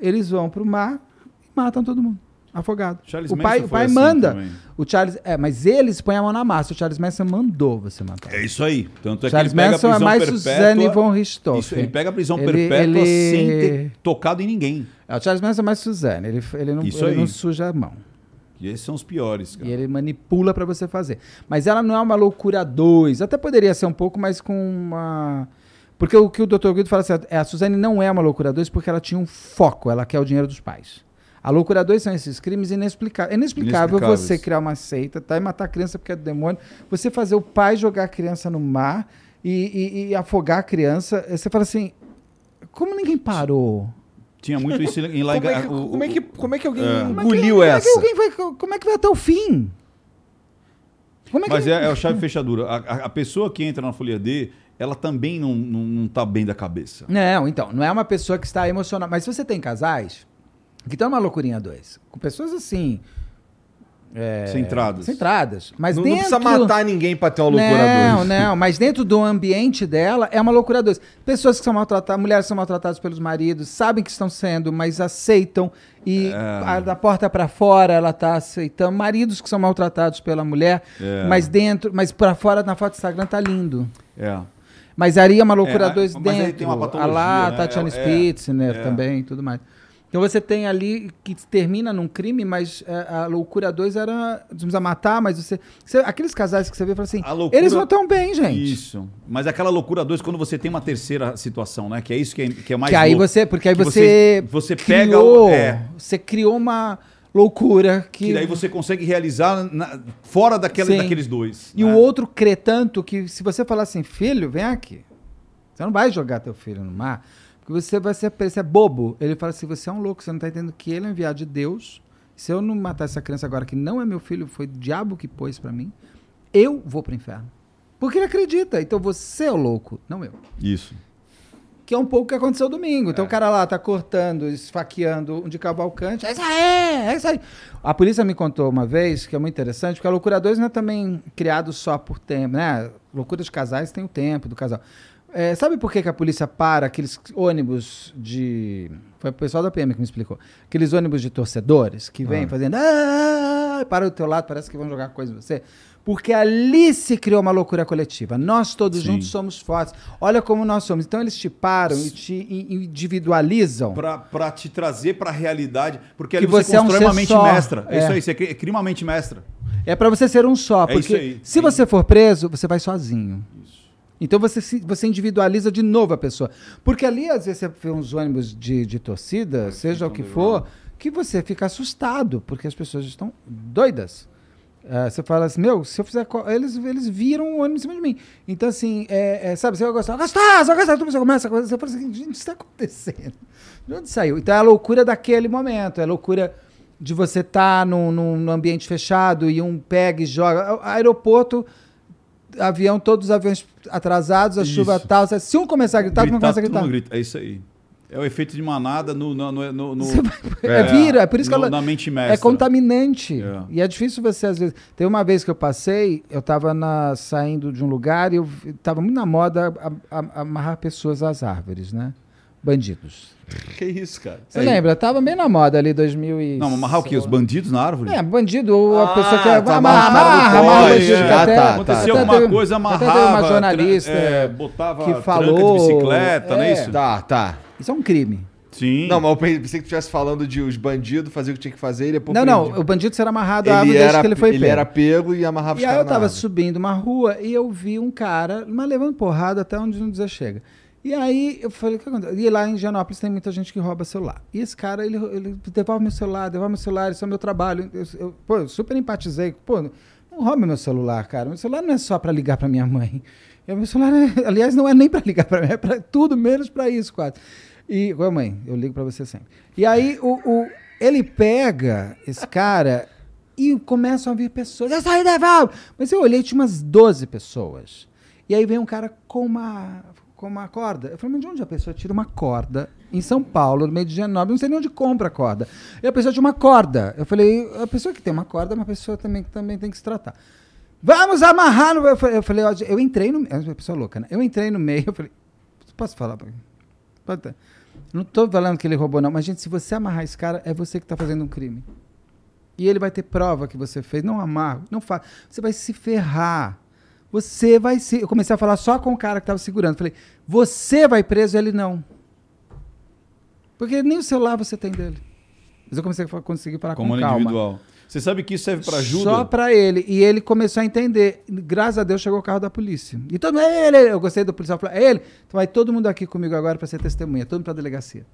Eles vão para o mar e matam todo mundo, afogado. Charles o pai, o pai assim manda. também. O Charles, é, mas eles põem a mão na massa. O Charles Manson mandou você matar. É isso aí. Tanto é que Charles ele pega Manson a é prisão mais perpétua. Suzanne von Richthofen. ele pega a prisão Ele- perpétua ele- sem ter tocado em ninguém. É, o Charles Manson é mais Suzanne. Ele, ele, não, ele não suja a mão. E esses são os piores, cara. E ele manipula pra você fazer. Mas ela não é uma loucura 2. Até poderia ser um pouco, mas com uma. Porque o que o Dr. Guido fala assim, é, a Suzane não é uma loucura 2 porque ela tinha um foco, ela quer o dinheiro dos pais. A loucura 2 são esses crimes inexplicáveis. É inexplicável você criar uma seita, tá? E matar a criança porque é do demônio. Você fazer o pai jogar a criança no mar e, e- e afogar a criança. Você fala assim, como ninguém parou? Tinha muito isso em lá em Como é, que, o- como, é que, como é que alguém É. Como é que- engoliu como é essa? que alguém vai, como é que vai até o fim? Como é que Mas é, é o chave fechadura. A, a- a pessoa que entra na Folha D, ela também não, não, não tá bem da cabeça. Não, então, não é uma pessoa que está emocionada. Mas se você tem casais que estão numa loucurinha dois, com pessoas assim. É, Centradas. Centradas. Mas Não, não dentro... precisa matar ninguém pra ter uma loucura Não, dois. não, mas dentro do ambiente dela é uma loucura dois. Pessoas que são maltratadas, mulheres que são maltratadas pelos maridos, sabem que estão sendo, mas aceitam e É. a- da porta pra fora ela tá aceitando. Maridos que são maltratados pela mulher, É. mas dentro, mas pra fora na foto do Instagram tá lindo. É. Mas aí é uma loucura É, dois mas aí dentro. tem uma patologia, a lá, né? Tatiana É, é, Spitzner é. também tudo mais. Então você tem ali que termina num crime, mas é, a loucura 2 era. Precisa matar, mas você, você- Aqueles casais que você vê e fala assim. A loucura- Eles não estão bem, gente. Isso. Mas aquela loucura dois quando você tem uma terceira situação, né? Que é isso que é, que é mais que aí louco. você. Porque aí você. você, você pega criou, o, é, Você criou uma loucura que. que daí você consegue realizar na- fora daquela, Sim. daqueles dois. E né? o outro crê tanto que se você falar assim, filho, vem aqui. Você não vai jogar teu filho no mar, você vai ser, você é bobo. Ele fala assim, você é um louco, você não está entendendo que ele é enviado de Deus. Se eu não matar essa criança agora, que não é meu filho, foi o diabo que pôs para mim, eu vou pro inferno. Porque ele acredita. Então você é o louco, não eu. Isso. Que é um pouco o que aconteceu domingo. Então o cara lá tá cortando, esfaqueando um de Cavalcante. É isso aí, é isso aí. A polícia me contou uma vez, que é muito interessante, porque a Loucura 2 não é também criado só por tempo, né? Loucura de casais tem o tempo do casal. É, sabe por que, que a polícia para aqueles ônibus de. Foi o pessoal da PM que me explicou. Aqueles ônibus de torcedores que vêm fazendo. "Ah", para do teu lado, parece que vão jogar coisa em você. Porque ali se criou uma loucura coletiva. Nós todos Sim. juntos somos fortes. Olha como nós somos. Então eles te param e te individualizam. Pra, pra te trazer pra realidade. Porque Que ali você, você é um constrói uma mente só. mestra. É. É. isso aí, você cria, cria uma mente mestra. É para você ser um só. É Porque isso aí. se É você for preso, você vai sozinho. Então você, se- você individualiza de novo a pessoa. Porque ali, às vezes, você vê uns ônibus de, de torcida, seja o que for, que você fica assustado, porque as pessoas estão doidas. É, você fala assim, meu, se eu fizer. Eles, eles viram o ônibus em cima de mim. Então, assim, é, é, sabe, você vai gostar, gostoso, vai gostar, você começa a coisa, você fala assim, gente, o que está acontecendo? De onde saiu? Então é a loucura daquele momento, é a loucura de você estar num, num, num ambiente fechado e um pega e joga. A- Aeroporto, avião, todos os aviões atrasados, a Isso. chuva tal. Se um começar a gritar, mundo começa a gritar. grita. É isso aí. É o efeito de manada no. no, no, no- vai- é, vira, é por isso que no- ela, na mente mestra. é contaminante. É. E é difícil você, às vezes. Tem uma vez que eu passei, eu tava na- saindo de um lugar e eu vi- tava muito na moda amarrar pessoas às árvores, né? Bandidos. Que isso, cara? Você É, lembra? Tava bem na moda ali, 2000 e... Não, amarrar o quê? Os bandidos na árvore? É, bandido, ou a Ah, pessoa que é. tá amarra, amarra, amarra o bandido. ah, até- tá, tá. Acontecia até alguma teve- coisa, até amarrava. teve uma tra- jornalista é, botava que tranca falou- de bicicleta, não é é. isso? Tá, tá. Isso é um crime. Sim. Não, mas eu pensei que tu estivesse falando de os bandidos fazer o que tinha que fazer e depois não, não, o bandido será amarrado à árvore Ele desde era, que ele foi ele pego. era pego e amarrava E os aí eu tava subindo uma rua e eu vi um cara, mas levando porrada até onde não dizer chega. E aí eu falei, o que acontece? E lá em Gianópolis tem muita gente que rouba celular. E esse cara, ele, ele devolve meu celular, devolve meu celular, isso é meu trabalho. Eu, eu- pô, eu super empatizei. Pô, não rouba meu celular, cara. Meu celular não é só pra ligar pra minha mãe. E meu celular, é- aliás, não é nem pra ligar pra mim, é pra tudo menos pra isso, quase. E, ô mãe, eu ligo pra você sempre. E aí o, o- ele pega esse cara e começam a vir pessoas. Eu saí devolve! Mas eu olhei, tinha umas 12 pessoas. E aí vem um cara com uma, com uma corda. Eu falei, mas de onde a pessoa tira uma corda em São Paulo, no meio de Genópolis? Não sei nem onde compra a corda. E a pessoa tinha uma corda. Eu falei, a pessoa que tem uma corda é uma pessoa também que também tem que se tratar. Vamos amarrar no. Eu falei, eu, falei, eu entrei no. É uma pessoa louca, né? Eu entrei no meio, eu falei, posso falar? Pode ter. Não tô falando que ele roubou, não, mas, gente, se você amarrar esse cara, é você que tá fazendo um crime. E ele vai ter prova que você fez. Não amarra, não faz. Você vai se ferrar. Você vai se. Eu comecei a falar só com o cara que tava segurando. Falei, você vai preso, ele não. Porque nem o celular você tem dele. Mas eu comecei a conseguir falar com Comando calma. individual. Você sabe que isso serve para ajuda? Só pra ele. E ele começou a entender. Graças a Deus chegou o carro da polícia. E todo mundo, é ele, é ele. Eu gostei do policial. Falei, é ele. Então vai todo mundo aqui comigo agora pra ser testemunha. Todo mundo pra delegacia.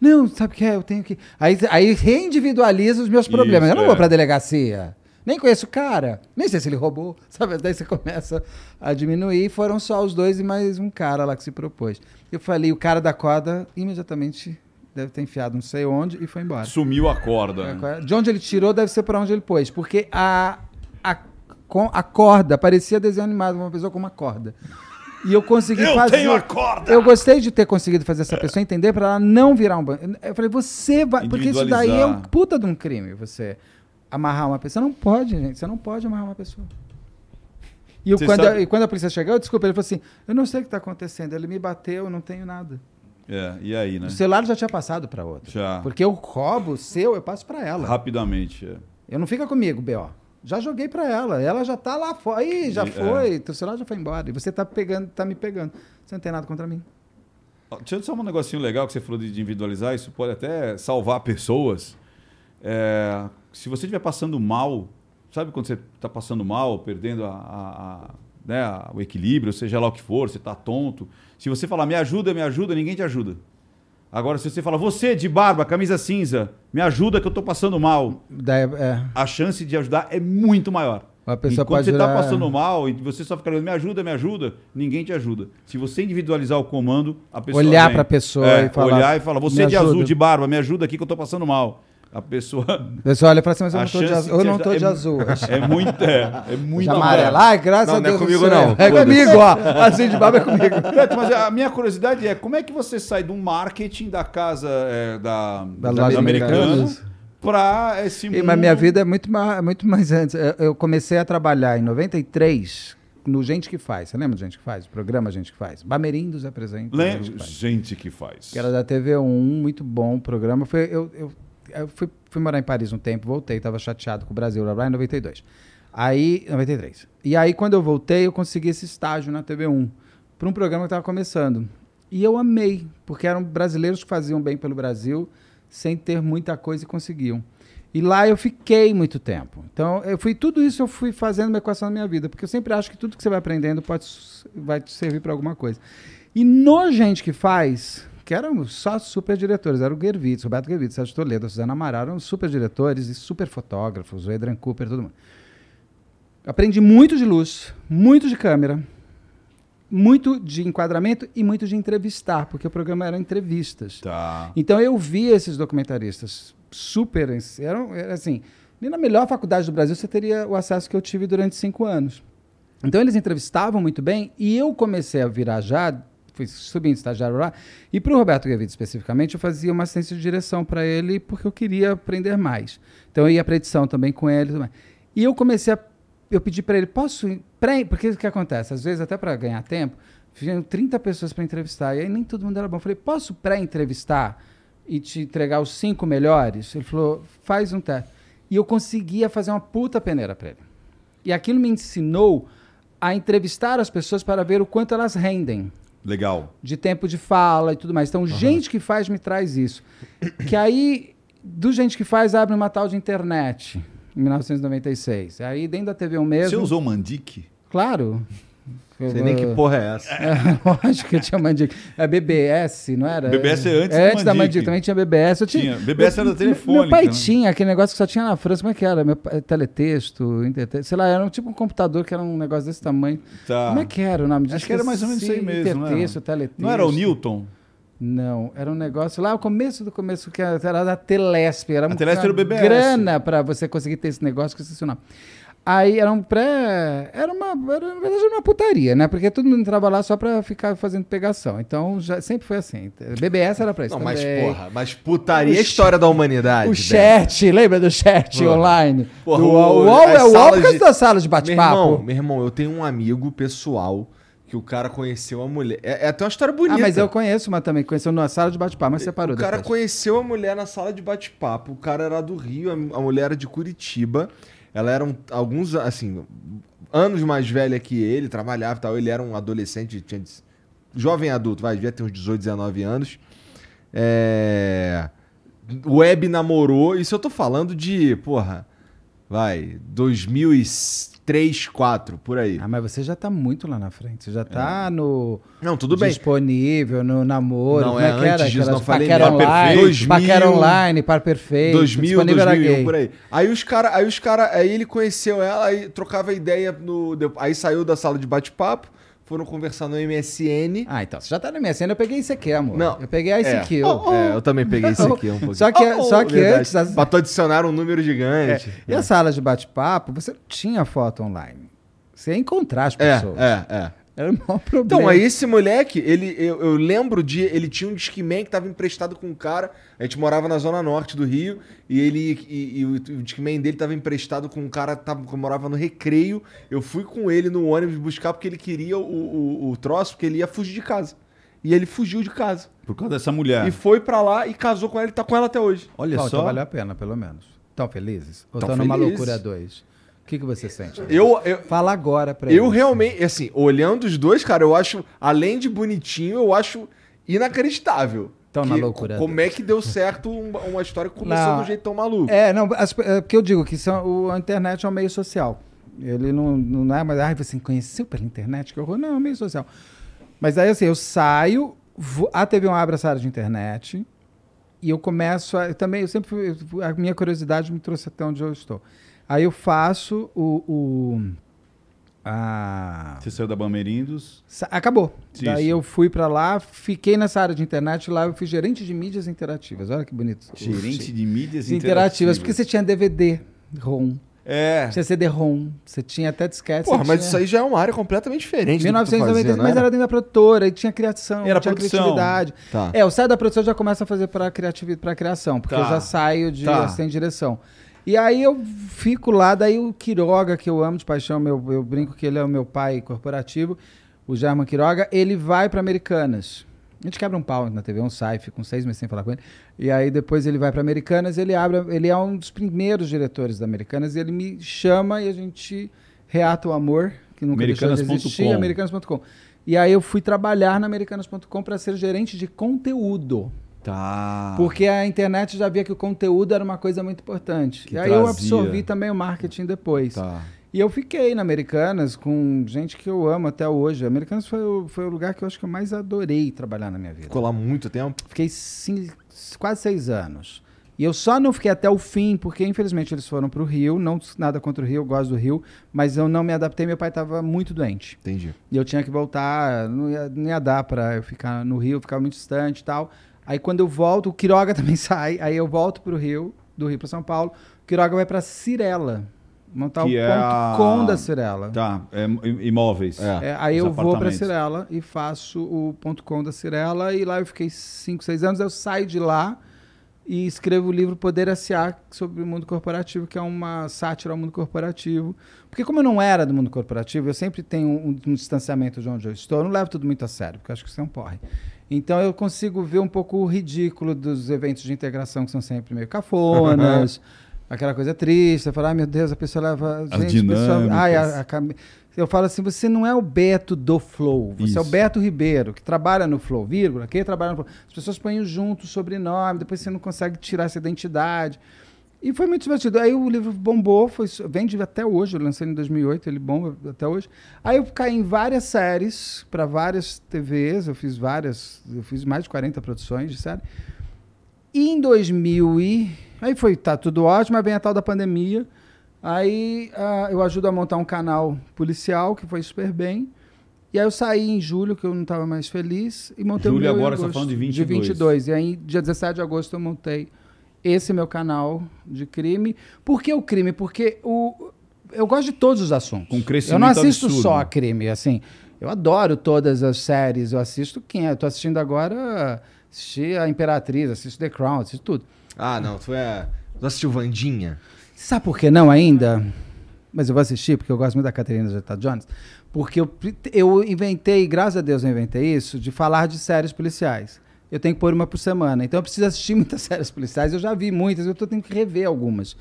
Não, sabe o que é? Eu tenho que. Aí, aí reindividualiza os meus problemas. Isso, eu não é. vou pra delegacia. Nem conheço o cara. Nem sei se ele roubou. Sabe? Daí você começa a diminuir. Foram só os dois e mais um cara lá que se propôs. Eu falei, o cara da corda imediatamente deve ter enfiado não sei onde e foi embora. Sumiu a corda. É, De onde ele tirou deve ser para onde ele pôs, porque a, a, com- a corda parecia desenho animado, uma pessoa com uma corda. E eu consegui Eu fazer. tenho a corda! Eu gostei de ter conseguido fazer essa pessoa entender para ela não virar um banco. Eu falei, você vai. Porque isso daí é um puta de um crime, você amarrar uma pessoa. Não pode, gente. Você não pode amarrar uma pessoa. E, eu, Você quando, sabe- e quando a polícia chegou, desculpa, ele falou assim: eu não sei o que está acontecendo. Ele me bateu, eu não tenho nada. É, e aí, né? O celular já tinha passado para outra. Já. Porque eu roubo o seu, eu passo para ela. Rapidamente. é. Eu não fica comigo, B.O. Já joguei pra ela. Ela já tá lá fora. Ih, já E- foi. Teu celular já foi embora. E você tá pegando, tá me pegando. Você não tem nada contra mim. Deixa eu só um negocinho legal que você falou de individualizar. Isso pode até salvar pessoas. É, se você estiver passando mal, sabe quando você está passando mal, perdendo a, a- a- né, a- o equilíbrio, seja lá o que for, você está tonto. Se você falar, me ajuda, me ajuda, ninguém te ajuda. Agora, se você falar, você de barba, camisa cinza, me ajuda que eu estou passando mal, Daí, é, a chance de ajudar é muito maior. a pessoa Enquanto você está passando mal e você só fica me ajuda, me ajuda, ninguém te ajuda. Se você individualizar o comando, a pessoa. Olhar vem. pra pessoa É, e falar, Olhar e falar, você "Me de ajuda." azul, de barba, me ajuda aqui que eu tô passando mal. A pessoa. A pessoa olha e fala assim, mas eu não tô de azul. Eu não ajudar tô de é- azul. É muito. É, é muito. Amarelo. Ai, graças Não, a não é Deus. comigo, não. É comigo, ó. Assim de barba é comigo. Mas a minha curiosidade é como é que você sai um marketing da casa é, da, Da da loja americana para esse mundo. E, mas minha vida é muito mais, muito mais antes. Eu, comecei a trabalhar em 93 no Gente Que Faz. Você lembra do Gente Que Faz? O programa Gente Que Faz. Bamerindos apresenta. Lembra? Gente Que Faz. Que era da TV1, muito bom programa. Foi, eu eu, eu fui, fui morar em Paris um tempo, voltei, estava chateado com o Brasil lá em 92. Aí, 93. E aí, quando eu voltei, eu consegui esse estágio na TV1 para um programa que estava começando. E eu amei, porque eram brasileiros que faziam bem pelo Brasil, sem ter muita coisa e conseguiam. E lá eu fiquei muito tempo. Então, eu fui tudo isso eu fui fazendo uma equação na minha vida, porque eu sempre acho que tudo que você vai aprendendo pode vai te servir para alguma coisa. E no gente que faz, que eram só super diretores, era o Gervitz, Roberto Gervitz, Sérgio Toledo, a Suzana Amaral, eram super diretores e super fotógrafos, o Adrian Cooper, todo mundo. Aprendi muito de luz, muito de câmera, muito de enquadramento e muito de entrevistar, porque o programa era entrevistas. Tá. Então eu vi esses documentaristas super. Eram, era assim, nem na melhor faculdade do Brasil você teria o acesso que eu tive durante cinco anos. Então eles entrevistavam muito bem e eu comecei a viajar, fui subindo estagiário lá, e para o Roberto Gavido especificamente, eu fazia uma assistência de direção para ele porque eu queria aprender mais. Então eu ia para edição também com ele. e eu comecei a. Eu pedi para ele, posso. Pré, porque o que acontece? Às vezes, até para ganhar tempo, vinham 30 pessoas para entrevistar, e aí nem todo mundo era bom. Eu falei, posso pré-entrevistar e te entregar os cinco melhores? Ele falou, faz um teste. E eu conseguia fazer uma puta peneira para ele. E aquilo me ensinou a entrevistar as pessoas para ver o quanto elas rendem Legal. de tempo de fala e tudo mais. Então, gente que faz me traz isso. Que aí, do gente que faz, abre uma tal de internet, em 1996. Aí, dentro da TV um mesmo. Você usou Mandic? Claro. Não sei nem que porra é essa. É, lógico que eu tinha Mandic. É BBS, não era? BBS é antes é, antes da Mandic. Mandic. Também tinha BBS. Eu Tinha. BBS era meu- telefônica, Meu pai né? tinha aquele negócio que só tinha na França. Como é que era? Meu, pai- teletexto, intertexto. Sei lá, era um, tipo um computador que era um negócio desse tamanho. Tá. Como é que era o nome disso? Acho que era mais ou menos isso aí mesmo, não era? Intertexto, teletexto. Não era o Newton? Não, era um negócio lá, o começo do começo, que era da Telesp. Era A Telesp era o BBS. grana para você conseguir ter esse negócio, que eu esqueci o nome. Aí era um pré. Era uma. Era, na verdade, era uma putaria, né? Porque todo mundo entrava lá só pra ficar fazendo pegação. Então já, sempre foi assim. BBS era pra isso. Não, mas também. porra, mas putaria é história da humanidade. O chat, lembra do chat online? Porra, do o- UOL, UOL é o UOL por causa de- das salas de Meu irmão, bate-papo. meu irmão, eu tenho um amigo pessoal que o cara conheceu a mulher. É, é até uma história bonita. Ah, mas eu conheço uma também, conheceu na sala de bate-papo, mas separou O cara depois. conheceu a mulher na sala de bate-papo. O cara era do Rio, a a mulher era de Curitiba. Ela era um- alguns, assim, anos mais velha que ele, trabalhava e tal. Ele era um adolescente, tinha jovem adulto, vai, devia ter uns 18, 19 anos. É... Web namorou, isso eu tô falando de, porra, vai, 2003, 2004, por aí. Ah, mas você já tá muito lá na frente. Você já tá no. Não, tudo bem. Disponível, no namoro. Não, como é é que era? antes disso, Aquelas não falei paquera nem. online. 2000, paquera online, par perfeito. 2000, disponível era 2001, gay. por aí. Aí os cara, aí os cara, aí ele conheceu ela, aí trocava ideia no, aí saiu da sala de bate-papo, foram conversar no MSN. Ah, então. Você já tá no MSN, eu peguei isso aqui, amor. Não. Eu peguei a ICQ. É, é, eu também peguei esse aqui um pouquinho. Só que, Oh, oh, só que verdade. antes. As... Pra tu adicionar um número gigante. E as salas de bate-papo, você não tinha foto online. Você ia encontrar as É, pessoas. é, é. Era o maior problema. Então, aí esse moleque, ele, eu, eu lembro de. Ele tinha um Discman que tava emprestado com um cara. A gente morava na zona norte do Rio. E ele. E, e o, o Discman dele tava emprestado com um cara que, tava, que morava no recreio. Eu fui com ele no ônibus buscar porque ele queria o, o, o troço, porque ele ia fugir de casa. E ele fugiu de casa. Por causa dessa mulher. E foi pra lá e casou com ela e tá com ela até hoje. Olha só. então valeu a pena, pelo menos. Tão felizes? Ou Tão estão numa felizes. loucura dois? O que, que você sente? Eu, eu, Fala agora pra Eu eles. realmente, assim, olhando os dois, cara, eu acho, além de bonitinho, eu acho inacreditável. Tão na loucura Como é que deu certo uma, uma história que começou Não. de um jeito tão maluco? É, não, as, é porque eu digo que são, o, a internet é um meio social. Ele não, não é, mas ai, você conheceu pela internet, que horror. Não, é um meio social. Mas aí, assim, eu saio, vou, a TV um abre essa área de internet, e eu começo a. eu também, eu sempre a minha curiosidade me trouxe até onde eu estou. Aí eu faço o. o a, Você saiu da Bamerindos. Sa- Acabou. Isso. Daí eu fui pra lá, fiquei nessa área de internet, lá eu fui gerente de mídias interativas. Olha que bonito. Gerente de mídias interativas. interativas. Porque você tinha DVD, ROM, É. tinha CD-ROM, você tinha até disquete. Porra, mas tinha... isso aí já é uma área completamente diferente. do que tu 1996, fazia, mas era dentro da produtora, e tinha criação, Era tinha produção. criatividade. Tá. É, eu saio da produção e já começo a fazer para criatividade, para criação, porque Tá. eu já saio de Tá. assistente de direção. E aí eu fico lá, daí o Quiroga, que eu amo de paixão, meu, eu brinco que ele é o meu pai corporativo, o German Quiroga, ele vai para Americanas. A gente quebra um pau na TV, um sai, fica uns seis meses sem falar com ele. E aí depois ele vai para Americanas, ele abre, ele é um dos primeiros diretores da Americanas, e ele me chama e a gente reata o amor, que nunca deixou de existir, americanas.com. E aí eu fui trabalhar na americanas.com para ser gerente de conteúdo. Tá. Porque a internet já via que o conteúdo era uma coisa muito importante. Que e aí eu trazia. absorvi também o marketing depois. Tá. E eu fiquei na Americanas com gente que eu amo até hoje. Americanas foi o, foi o lugar que eu acho que eu mais adorei trabalhar na minha vida. Ficou lá muito tempo. Fiquei cin- quase seis anos. E eu só não fiquei até o fim, porque infelizmente eles foram para o Rio. Não nada contra o Rio, eu gosto do Rio. Mas eu não me adaptei, meu pai estava muito doente. Entendi. E eu tinha que voltar, não ia, não ia dar pra eu ficar no Rio, eu ficava muito distante e tal. Aí quando eu volto, o Quiroga também sai, aí eu volto pro Rio do Rio para São Paulo. O Quiroga vai para Cirela, montar Que o é ponto a- com da Cirela. Tá, é, imóveis. É. É, aí Os eu vou para. Cirela e faço o ponto com da Cirela e lá eu fiquei 5, 6 anos, eu saio de lá e escrevo o livro Poder S.A. sobre o mundo corporativo, que é uma sátira ao mundo corporativo. Porque como eu não era do mundo corporativo, eu sempre tenho um, um distanciamento de onde eu estou, eu não levo tudo muito a sério, porque eu acho que isso é um porre. Então eu consigo ver um pouco o ridículo dos eventos de integração que são sempre meio cafonas, aquela coisa triste, você fala, ai meu Deus, a pessoa leva... As gente, a pessoa- ai, a- a cami- eu falo assim, você não é o Beto do Flow, você é o Isso. Beto Ribeiro, que trabalha no Flow, vírgula, que trabalha no Flow. As pessoas põem junto o sobrenome, depois você não consegue tirar essa identidade. E foi muito divertido. Aí o livro bombou, foi, vende até hoje, eu lancei em 2008, ele bomba até hoje. Aí eu caí em várias séries, para várias TVs, eu fiz várias, eu fiz mais de 40 produções de série. E em 2000 e... Aí foi, tá tudo ótimo, aí vem a tal da pandemia. Aí ah, eu ajudo a montar um canal policial, que foi super bem. E aí eu saí em julho, que eu não estava mais feliz, e montei Julho o meu em agora você tá falando de De 22. 22. E aí, dia 17 de agosto, eu montei esse meu canal de crime. Por que o crime? Porque o, eu gosto de todos os assuntos. Com crescimento Eu não assisto absurdo. só crime, assim. Eu adoro todas as séries, eu assisto quem? Eu tô assistindo agora, assisti a Imperatriz, assisto The Crown, assisto tudo. Ah, não, tu é. Tu assistiu Vandinha? Sabe por que não ainda? Mas eu vou assistir, porque eu gosto muito da Caterina Zeta-Jones. Porque eu, eu inventei, graças a Deus eu inventei isso, de falar de séries policiais. Eu tenho que pôr uma por semana. Então eu preciso assistir muitas séries policiais. Eu já vi muitas, eu tô tendo que rever algumas.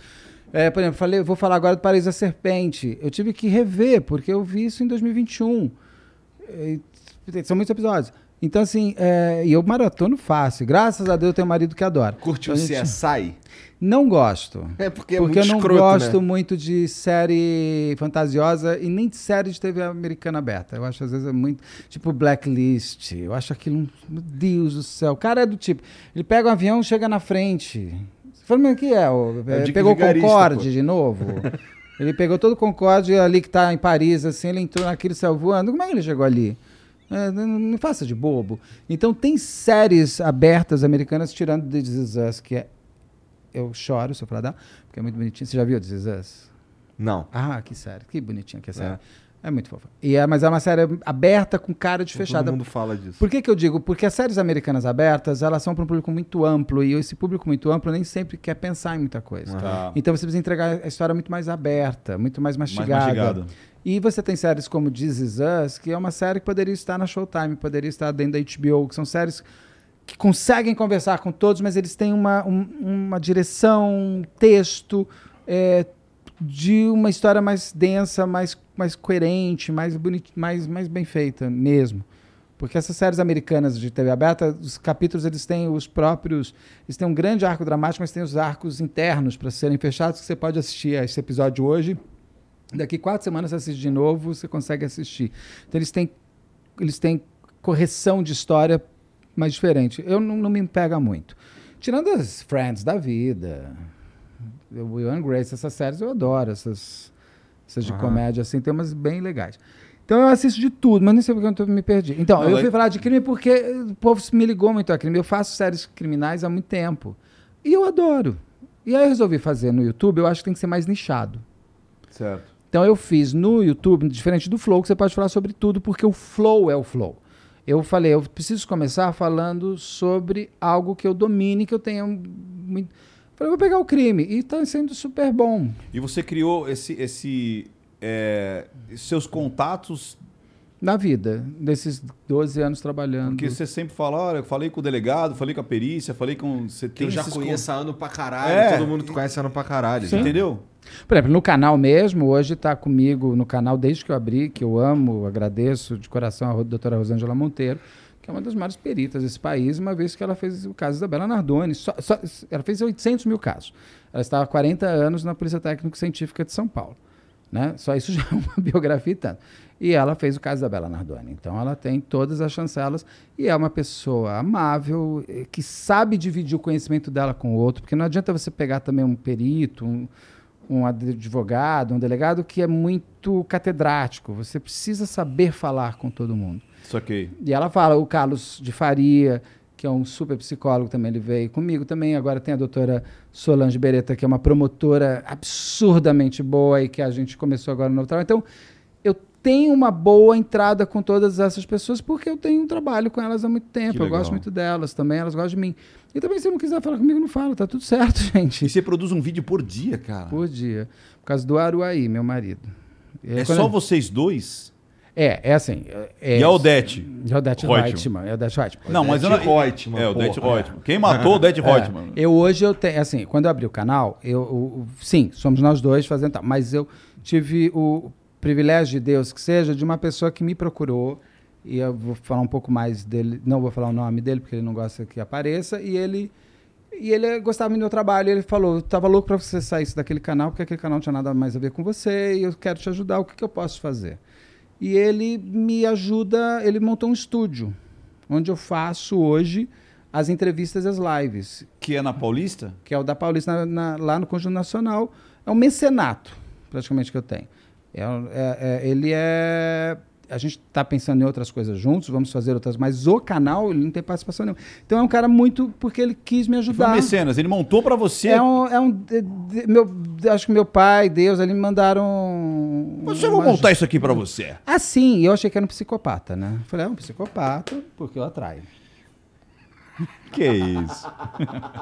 É, por exemplo, falei, vou falar agora do Paraíso da Serpente. Eu tive que rever, porque eu vi isso em 2021. E, são muitos episódios. Então, assim, é, eu maratono fácil. Graças a Deus eu tenho um marido que adora. Curtiu Então, a gente- CSI? Não gosto. É porque é Porque eu não escroto, gosto né? muito de série fantasiosa e nem de série de TV americana aberta. Eu acho às vezes é muito. Tipo Blacklist. Eu acho aquilo. um- Meu Deus do céu. O cara é do tipo. Ele pega um avião chega na frente. Você fala, mas o que é? O- É o Dick pegou o Concorde pô. de novo? ele pegou todo o Concorde ali que tá em Paris, assim, ele entrou naquele céu voando. Como é que ele chegou ali? É, não, faça de bobo. Então tem séries abertas americanas tirando The This Is Us, que é. Eu choro se eu falar porque é muito bonitinho. Você já viu This Is Us? Não. Ah, que série. Que bonitinha que é série. É, muito fofa. E é, mas é uma série aberta com cara de fechada. Todo mundo fala disso. Por que, que eu digo? Porque as séries americanas abertas, elas são para um público muito amplo. E esse público muito amplo nem sempre quer pensar em muita coisa. Tá. Então você precisa entregar a história muito mais aberta, muito mais Mais mastigada. mastigado. E você tem séries como This Is Us, que é uma série que poderia estar na Showtime, poderia estar dentro da HBO, que são séries que conseguem conversar com todos, mas eles têm uma, um- uma direção, um texto é, de uma história mais densa, mais, mais coerente, mais, mais, mais bem feita mesmo. Porque essas séries americanas de TV aberta, os capítulos eles têm os próprios. Eles têm um grande arco dramático, mas têm os arcos internos para serem fechados, que você pode assistir a esse episódio hoje. Daqui quatro semanas você assiste de novo, você consegue assistir. Então eles têm, eles têm correção de história mais diferente. Eu não, não me pega muito. Tirando as Friends da vida, o Will Grace, essas séries eu adoro, essas, essas de comédia assim, tem umas bem legais. Então eu assisto de tudo, mas nem sei porque eu me perdi. Então, Não, eu fui falar de crime porque o povo me ligou muito a crime. Eu faço séries criminais há muito tempo. E eu adoro. E aí eu resolvi fazer no YouTube, eu acho que tem que ser mais nichado. Certo. Então eu fiz no YouTube, diferente do Flow, que você pode falar sobre tudo, porque o Flow é o Flow. Eu falei, eu preciso começar falando sobre algo que eu domine, que eu tenha muito. Falei, eu vou pegar o crime. E tá sendo super bom. E você criou esse, esse é, seus contatos, Na vida, desses 12 anos trabalhando. porque você sempre fala, olha, eu falei com o delegado, falei com a perícia, falei com. Você tem eu já conheço há ano pra caralho. É. Todo mundo conhece há ano pra caralho. con- já. Entendeu? Por exemplo, no canal mesmo, hoje está comigo no canal desde que eu abri, que eu amo, agradeço de coração a doutora Rosângela Monteiro, que é uma das maiores peritas desse país, uma vez que ela fez o caso da Bela Nardoni. Só- só- ela fez 800 mil casos. Ela estava há 40 anos na Polícia Técnico-Científica de São Paulo. Né? Só isso já é uma biografia e tanto. E ela fez o caso da Bela Nardoni. Então ela tem todas as chancelas e é uma pessoa amável, eh, que sabe dividir o conhecimento dela com o outro, porque não adianta você pegar também um perito, um, um advogado, um delegado que é muito catedrático. Você precisa saber falar com todo mundo. Isso aqui. E ela fala, o Carlos de Faria, que é um super psicólogo também, ele veio comigo também. Agora tem a doutora Solange Beretta, que é uma promotora absurdamente boa e que a gente começou agora no novo trabalho. Então, eu tenho uma boa entrada com todas essas pessoas porque eu tenho um trabalho com elas há muito tempo. Eu gosto muito delas também, elas gostam de mim. E também, se não quiser falar comigo, não fala, tá tudo certo, gente. E você produz um vídeo por dia, cara. Por dia. Por causa do Aruaí, meu marido. Aí, É só eu- vocês dois? É, é assim. É, E a Odete? É o Odete Reutemann. Reutemann. É o Odete Reutemann. Não, mas eu não... Reutemann, É, o Odete. Reutemann. Quem matou o Odete É, Reutemann? eu hoje eu tenho, assim, quando eu abri o canal, eu, eu- sim, somos nós dois fazendo tal, mas eu tive o privilégio de Deus que seja de uma pessoa que me procurou e eu vou falar um pouco mais dele, não vou falar o nome dele porque ele não gosta que apareça e ele e ele gostava do meu trabalho, e ele falou, eu tava louco para você sair daquele canal, porque aquele canal não tinha nada mais a ver com você e eu quero te ajudar, o que, que eu posso fazer? E ele me ajuda, ele montou um estúdio onde eu faço hoje as entrevistas e as lives Que é na Paulista? que é o da Paulista na- na- lá no Conjunto Nacional. É um mecenato, praticamente, que eu tenho. É, é- é- ele é. A gente está pensando em outras coisas juntos, vamos fazer outras, mas o canal ele não tem participação nenhuma. Então é um cara muito. porque ele quis me Foi um ajudar. mecenas. Ele montou pra você. É um. É um de- de- meu, acho que meu pai, Deus, ali me mandaram. Eu vou montar isso aqui pra você. Ah, sim, eu achei que era um psicopata, né? Falei, é um psicopata, porque eu atraio. Que isso?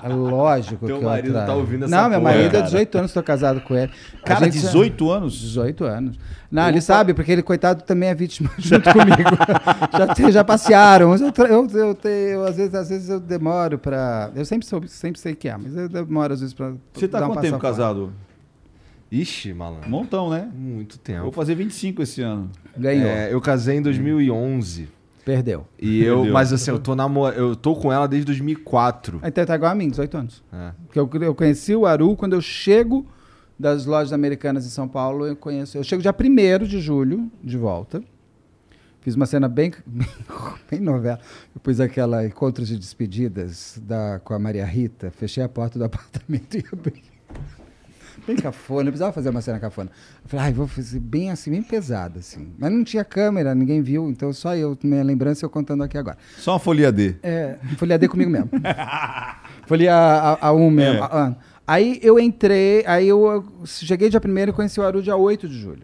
É lógico Teu que eu marido atraio. tá ouvindo essa Não, meu porra, marido é cara. 18 anos, estou casado com ele. A Cara, gente já- 18 anos? 18 anos. Não, ele sabe, porque ele, coitado, também é vítima junto comigo. já, te- já passearam. Eu, tra- eu, eu, te- eu, às, vezes, às vezes eu demoro pra. Eu sempre, soube, sempre sei que é, mas eu demoro às vezes pra. Você tá dar um quanto tempo casado? Ixi, malandro. Montão, né? Muito Eu tempo. vou fazer 25 esse ano. Ganhou. É, eu casei em 2011. Perdeu. E eu, Entendeu? mas assim, eu tô, namor... eu tô com ela desde 2004. Então tá igual a mim, 18 anos. É. Porque eu, eu conheci o Aru quando eu chego das lojas americanas em São Paulo. Eu conheço. Eu chego dia 1 de julho, de volta. Fiz uma cena bem, bem novela. Eu pus aquela encontros de despedidas da, com a Maria Rita. Fechei a porta do apartamento e abri. Bem cafona, eu precisava fazer uma cena cafona. Eu falei, ai, vou fazer bem assim, bem pesada, assim. Mas não tinha câmera, ninguém viu, então só eu, minha lembrança eu contando aqui agora. Só uma folha D. É, folha D comigo mesmo. folha A, a, A1 mesmo. É. a- a- Aí eu entrei, aí eu cheguei dia 1 e conheci o Aru dia 8 de julho.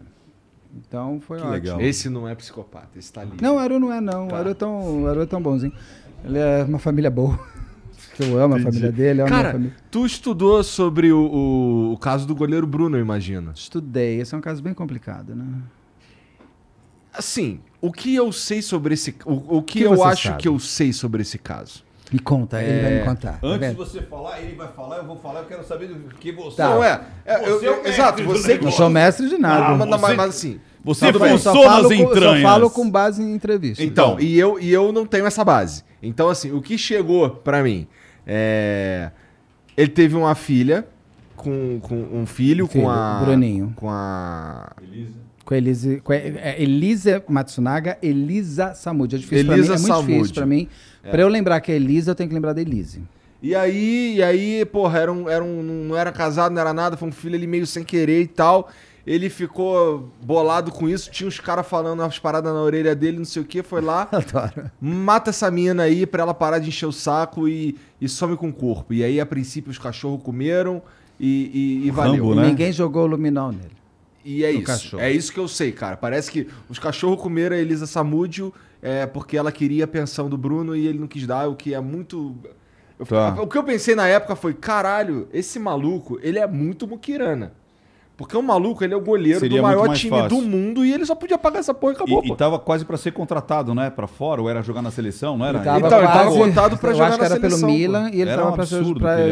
Então foi Que ótimo. legal. Esse não é psicopata, esse tá ali. Não, o Aru não é não. O Aru é tão, o Aru é tão bonzinho. Ele é uma família boa. Que eu amo a família dele, eu amo a Cara, família. tu estudou sobre o, o, o caso do goleiro Bruno, eu imagino. Estudei, esse é um caso bem complicado, né? Assim, o que eu sei sobre esse... O, o que, Que eu acho sabe? que eu sei sobre esse caso? Me conta, ele vai me contar. tá Antes de vendo? você falar, ele vai falar, eu vou falar, eu quero saber do que você. Tá. Não, é... é, eu- Você é o eu- exato, do você... Não negócio. sou mestre de nada. Não, mas, você- mas, mas assim... Você. Eu funciona falo nas com- eu entranhas. Só falo com base em entrevista. Então, e eu, e eu não tenho essa base. Então, assim, o que chegou pra mim é. Ele teve uma filha com, com um filho, Filho, com a. Bruninho. Com a. Com a Elise, com a, é, Elisa Matsunaga, Elisa Samud. É difícil pra Elisa mim, é muito difícil pra mim. Pra eu lembrar que é Elisa, eu tenho que lembrar da Elise. E aí, e aí, porra, era um, era um, não era casado, não era nada, foi um filho ali meio sem querer e tal. Ele ficou bolado com isso, tinha uns caras falando umas paradas na orelha dele, não sei o que, foi lá, Adoro. mata essa mina aí pra ela parar de encher o saco e, e some com o corpo. E aí, a princípio, os cachorros comeram e, e, e valeu. Rambo, né? Ninguém jogou o luminol nele. E é No isso. cachorro. É isso que eu sei, cara. Parece que os cachorros comeram a Elisa Samúdio é, porque ela queria a pensão do Bruno e ele não quis dar, o que é muito. eu- Tá. O que eu pensei na época foi: caralho, esse maluco, ele é muito muquirana. Porque o maluco, ele é o goleiro Seria do maior time fácil. do mundo e ele só podia pagar essa porra e acabou, E, pô. e tava quase pra ser contratado, né? Pra fora, ou era jogar na seleção, não era? Ele tava Então, ele tava quase- pra eu jogar acho que na era seleção, pelo pô. Milan e ele Era tava um ia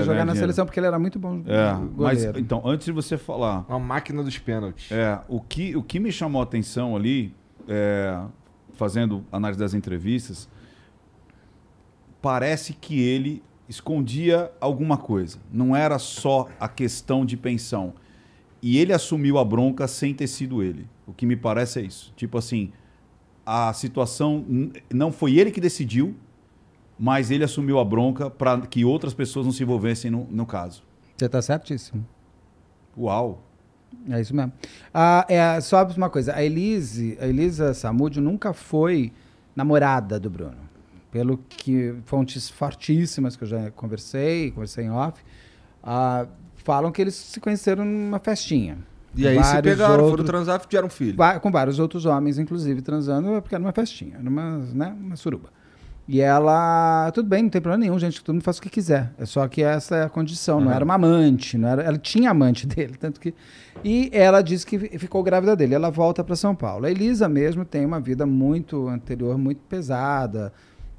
jogar na dinheiro. seleção porque ele era muito bom É, mas então, antes de você falar, Uma máquina dos pênaltis. é, o, que, o que me chamou a atenção ali, é, fazendo análise das entrevistas, parece que ele escondia alguma coisa. Não era só a questão de pensão. E ele assumiu a bronca sem ter sido ele. O que me parece é isso. Tipo assim, a situação não foi ele que decidiu, mas ele assumiu a bronca para que outras pessoas não se envolvessem no, no caso. Você tá certíssimo. Uau! É isso mesmo. Ah, é, só uma coisa, a Elise, a Elisa Samúdio nunca foi namorada do Bruno. pelo que fontes fortíssimas que eu já conversei, conversei em off, ah, falam que eles se conheceram numa festinha. E aí se pegaram, foram outros- transar e tiveram um filho. Com vários outros homens, inclusive, transando, porque era uma festinha, era uma, né, uma suruba. E ela, tudo bem, não tem problema nenhum, gente, todo mundo faz o que quiser. É só que essa é a condição, não Aham. era uma amante, não era, ela tinha amante dele, tanto que e ela disse que fi- ficou grávida dele. Ela volta para São Paulo. A Elisa mesmo tem uma vida muito anterior, muito pesada,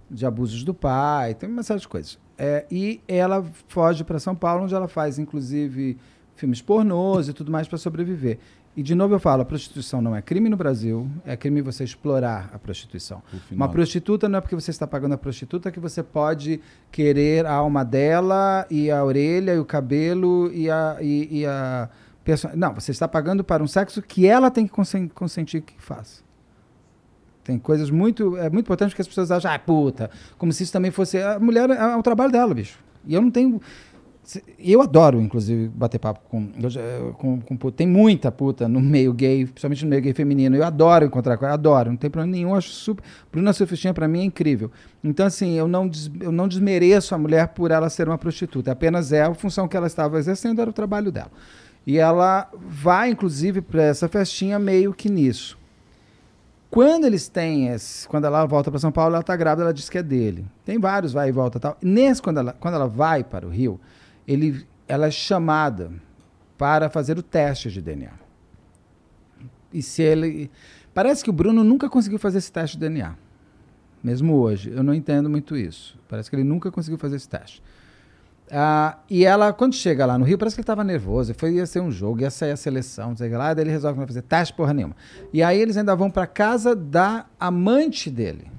de abusos do pai, tem uma série de coisas. É, e ela foge para São Paulo, onde ela faz, inclusive, filmes pornôs e tudo mais para sobreviver. E, de novo, eu falo: a prostituição não é crime no Brasil, é crime você explorar a prostituição. Uma prostituta não é porque você está pagando a prostituta que você pode querer a alma dela e a orelha e o cabelo e a. E, e a perso- Não, você está pagando para um sexo que ela tem que consen- consentir que faça. Tem coisas muito. É muito importante que as pessoas acham, ah, puta, como se isso também fosse. A mulher é, é o trabalho dela, bicho. E eu não tenho. Eu adoro, inclusive, bater papo com, já- com, com puta. Tem muita puta no meio gay, principalmente no meio gay feminino. Eu adoro encontrar com ela, adoro, não tem problema nenhum. Acho super. Bruna Sufistinha, pra mim, é incrível. Então, assim, eu não, des- eu não desmereço a mulher por ela ser uma prostituta. Apenas é a função que ela estava exercendo, era o trabalho dela. E ela vai, inclusive, para essa festinha meio que nisso. Quando eles têm esse, quando ela volta para São Paulo, ela está grávida, ela diz que é dele. Tem vários vai e volta tal. Nesse quando ela, quando ela vai para o Rio, ele, ela é chamada para fazer o teste de DNA. E se ele parece que o Bruno nunca conseguiu fazer esse teste de DNA. Mesmo hoje, eu não entendo muito isso. Parece que ele nunca conseguiu fazer esse teste. Ah, e ela, quando chega lá no Rio, parece que ele estava nervoso. Foi, ia ser um jogo, ia sair a seleção, não sei lá. Daí ele resolve não fazer teste porra nenhuma. E aí eles ainda vão para casa da amante dele.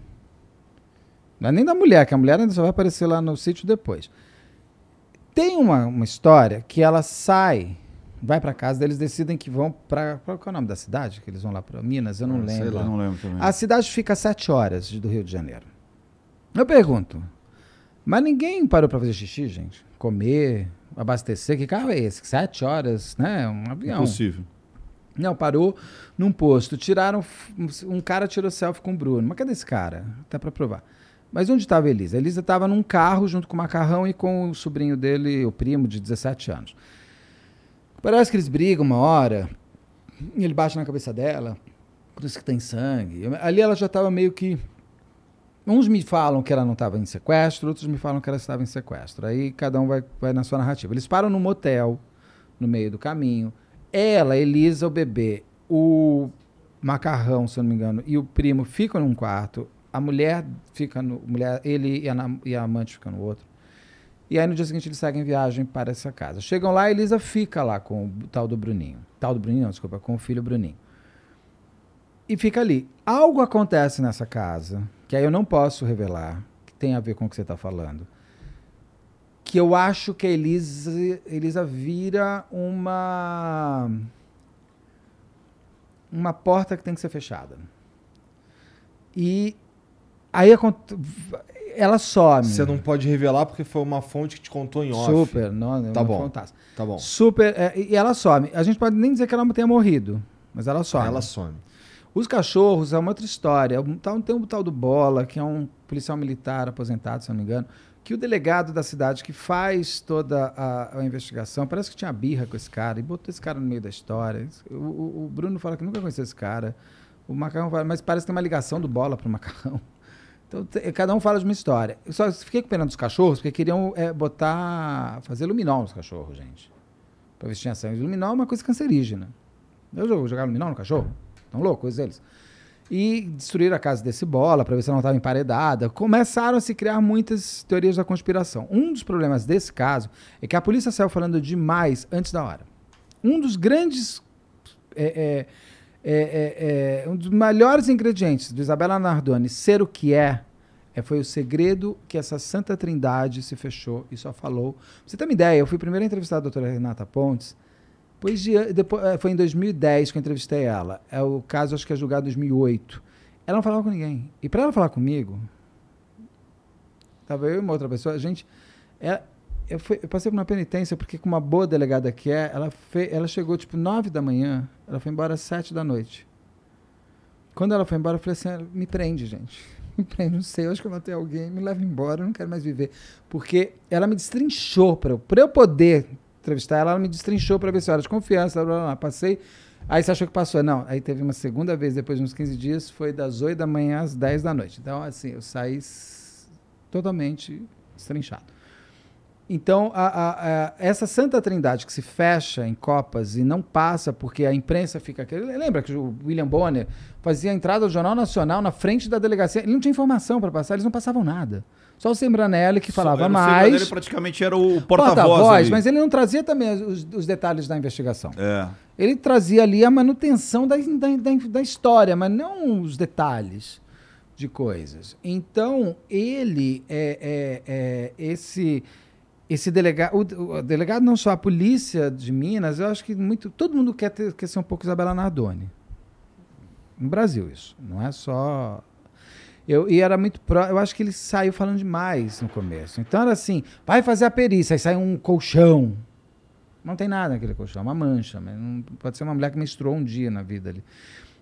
Não é nem da mulher, que a mulher ainda só vai aparecer lá no sítio depois. Tem uma, uma história que ela sai, vai para casa, eles decidem que vão para. Qual é o nome da cidade? Que eles vão lá para Minas? Eu não Ah, sei lembro. lá. Eu não lembro também. A cidade fica a sete horas do Rio de Janeiro. Eu pergunto, mas ninguém parou para fazer xixi, gente? Comer, abastecer? Que carro é esse? Sete horas, né? Um avião. Impossível. Não, parou num posto. Tiraram. Um cara tirou selfie com o Bruno. Mas cadê esse cara? Até para provar. Mas onde estava a Elisa? A Elisa estava num carro junto com o macarrão e com o sobrinho dele, o primo, de 17 anos. Parece que eles brigam uma hora. E ele bate na cabeça dela. Por isso que tem sangue. Ali ela já estava meio que. Uns me falam que ela não estava em sequestro, outros me falam que ela estava em sequestro. Aí cada um vai, vai na sua narrativa. Eles param num motel, no meio do caminho. Ela, Elisa, o bebê, o macarrão, se eu não me engano, e o primo ficam num quarto. A mulher fica no. Mulher, ele e a, e a amante ficam no outro. E aí no dia seguinte eles seguem viagem para essa casa. Chegam lá, a Elisa fica lá com o tal do Bruninho. Tal do Bruninho, não, desculpa, com o filho Bruninho. E fica ali. Algo acontece nessa casa, que aí eu não posso revelar, que tem a ver com o que você está falando. Que eu acho que a Elisa, Elisa vira uma. Uma porta que tem que ser fechada. E aí ela some. Você não pode revelar porque foi uma fonte que te contou em off. Super, não, Tá não bom. fantástico. Tá bom. Super, é, e ela some. A gente pode nem dizer que ela tenha morrido, mas ela some. Ela some. Os cachorros é uma outra história. Tem um tal do Bola, que é um policial militar aposentado, se não me engano, que o delegado da cidade que faz toda a, a investigação, parece que tinha birra com esse cara e botou esse cara no meio da história. O, o- o Bruno fala que nunca conheceu esse cara. O Macarrão fala, mas parece que tem uma ligação do Bola pro Macarrão. Então, cada um fala de uma história. Eu só fiquei com pena dos cachorros, porque queriam é, botar, fazer luminol nos cachorros, gente. Pra vestir a sangue. Luminol é uma coisa cancerígena. Eu jogar luminol no cachorro? Estão loucos eles? E destruíram a casa desse bola para ver se ela não estava emparedada. Começaram a se criar muitas teorias da conspiração. Um dos problemas desse caso é que a polícia saiu falando demais antes da hora. Um dos grandes. é, é, é, é, é, um dos melhores ingredientes do Isabela Nardoni ser o que é, é, foi o segredo que essa Santa Trindade se fechou e só falou. Pra você ter uma ideia, eu fui primeiro entrevistar a doutora Renata Pontes. Depois de, depois, eh, foi em 2010 que eu entrevistei ela. É o caso, acho que é julgado em 2008. Ela não falava com ninguém. E para ela falar comigo, tava eu e uma outra pessoa, a gente. é- eu, fui- eu passei por uma penitência, porque com uma boa delegada que é, ela, fe, ela chegou tipo 9 da manhã, ela foi embora às 7 da noite. Quando ela foi embora, eu falei assim: "Ah, me prende, gente. me prende, não sei, eu acho que eu matei alguém, me leva embora, eu não quero mais viver. Porque ela me destrinchou para eu, eu poder entrevistar ela, ela me destrinchou para ver se eu era de confiança, blá, blá, blá, passei. Aí você achou que passou? Não, aí teve uma segunda vez, depois de uns 15 dias, foi das 8 da manhã às 10 da noite. Então, assim, eu saí totalmente destrinchado. Então, a- a- a- essa Santa Trindade que se fecha em Copas e não passa porque a imprensa fica. Lembra que o William Bonner fazia a entrada do Jornal Nacional na frente da delegacia? Ele não tinha informação para passar, eles não passavam nada. Só o Sembranelli que falava Só- mais. Ele praticamente era o porta-voz. ali. mas ele não trazia também os, os detalhes da investigação. É. Ele trazia ali a manutenção da, da, da, da história, mas não os detalhes de coisas. Então, ele é, é- é esse esse delegado, o, o delegado não só a polícia de Minas, eu acho que muito todo mundo quer, ter, quer ser um pouco Isabela Nardoni. No Brasil isso, não é só eu, e era muito pró, eu acho que ele saiu falando demais no começo. Então era assim, vai fazer a perícia, aí sai um colchão. Não tem nada naquele colchão, é uma mancha. Mas não, pode ser uma mulher que menstruou um dia na vida ali.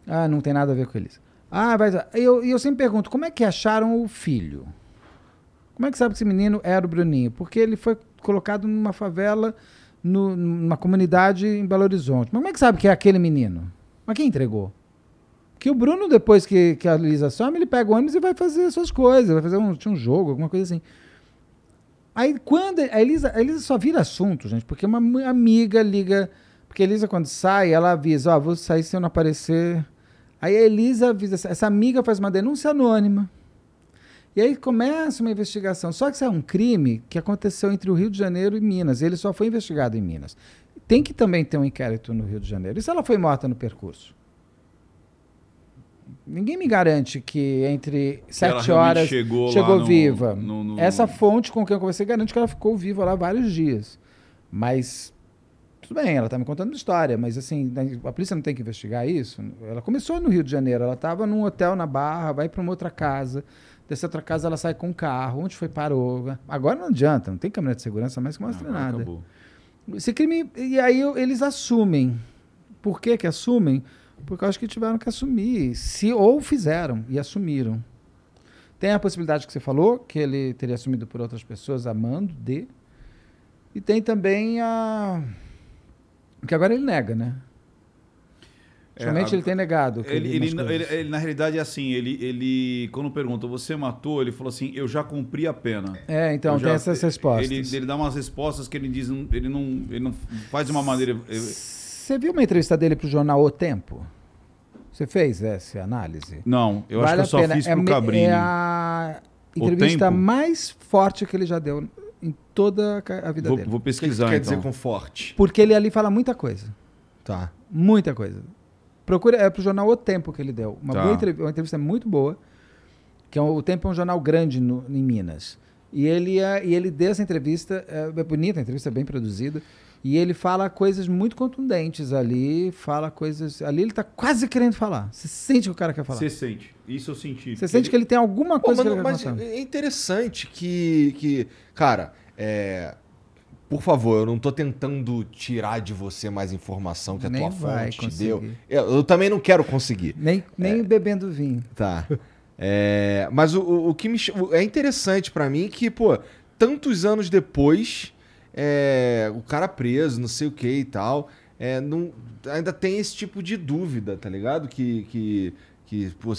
Ah, não tem nada a ver com eles. Ah, vai. E eu, eu sempre pergunto, como é que acharam o filho? Como é que sabe que esse menino era o Bruninho? Porque ele foi colocado numa favela, no- numa comunidade em Belo Horizonte. Mas como é que sabe que é aquele menino? Mas quem entregou? Que o Bruno, depois que, que a Lisa some, ele pega o ônibus e vai fazer suas coisas, vai fazer um, um jogo, alguma coisa assim. Aí quando. A Elisa, a Elisa só vira assunto, gente, porque uma am- amiga liga. Porque a Elisa, quando sai, ela avisa: Ó, vou sair se eu não aparecer. Aí a Elisa avisa: essa amiga faz uma denúncia anônima. E aí começa uma investigação. Só que isso é um crime que aconteceu entre o Rio de Janeiro e Minas. Ele só foi investigado em Minas. Tem que também ter um inquérito no Rio de Janeiro. E se ela foi morta no percurso? Ninguém me garante que entre sete horas chegou chegou no- viva. no- no- Essa fonte com quem eu conversei garante que ela ficou viva lá vários dias. Mas tudo bem, ela está me contando história, mas assim, a polícia não tem que investigar isso. Ela começou no Rio de Janeiro, ela estava num hotel na Barra, vai para uma outra casa. Dessa outra casa ela sai com um carro, onde foi parou. Agora não adianta, não tem câmera de segurança mais que mostra Agora nada. acabou. Esse crime. E aí eles assumem. Por que que assumem? Porque eu acho que tiveram que assumir. Se, ou fizeram e assumiram. Tem a possibilidade que você falou, que ele teria assumido por outras pessoas, amando de. E tem também a. Que agora ele nega, né? É, Somente a- ele tem negado. Ele, ele ele, ele- na realidade, é assim, ele, ele, quando perguntou, você matou? Ele falou assim, eu já cumpri a pena. É, então, Eu tem já- essas respostas. Ele, ele dá umas respostas que ele diz, ele não, ele não faz de uma maneira... Você viu uma entrevista dele pro jornal O Tempo? Você fez essa análise? Não, eu Vale acho que eu só pena. fiz é, pro me- Cabrini. É a entrevista mais forte que ele já deu em toda a vida Vou, dele. vou O que, que pesquisar, quer então. dizer com forte? Porque ele ali fala muita coisa. Tá. Muita coisa. Procura, é pro jornal O Tempo que ele deu. Uma, Tá. boa entrev- uma entrevista muito boa. Que é um- o Tempo é um jornal grande no- em Minas. E ele, é, e ele deu essa entrevista, é, é bonita, a entrevista é bem produzida. E ele fala coisas muito contundentes ali, fala coisas. Ali ele tá quase querendo falar. Você sente que o cara quer falar. Você sente. Isso eu senti. Você sente que ele tem alguma Pô, coisa mas, que ele mas quer contar. é interessante que, que cara, é, por favor, eu não tô tentando tirar de você mais informação que a Nem tua vai fonte te conseguir. deu. Eu, eu também não quero conseguir. Nem, nem bebendo vinho. Tá. É, mas o, o- que me é interessante pra mim que, pô, tantos anos depois, é, o cara preso, não sei o que e tal, é, não, ainda tem esse tipo de dúvida, tá ligado? Que, que, que pô,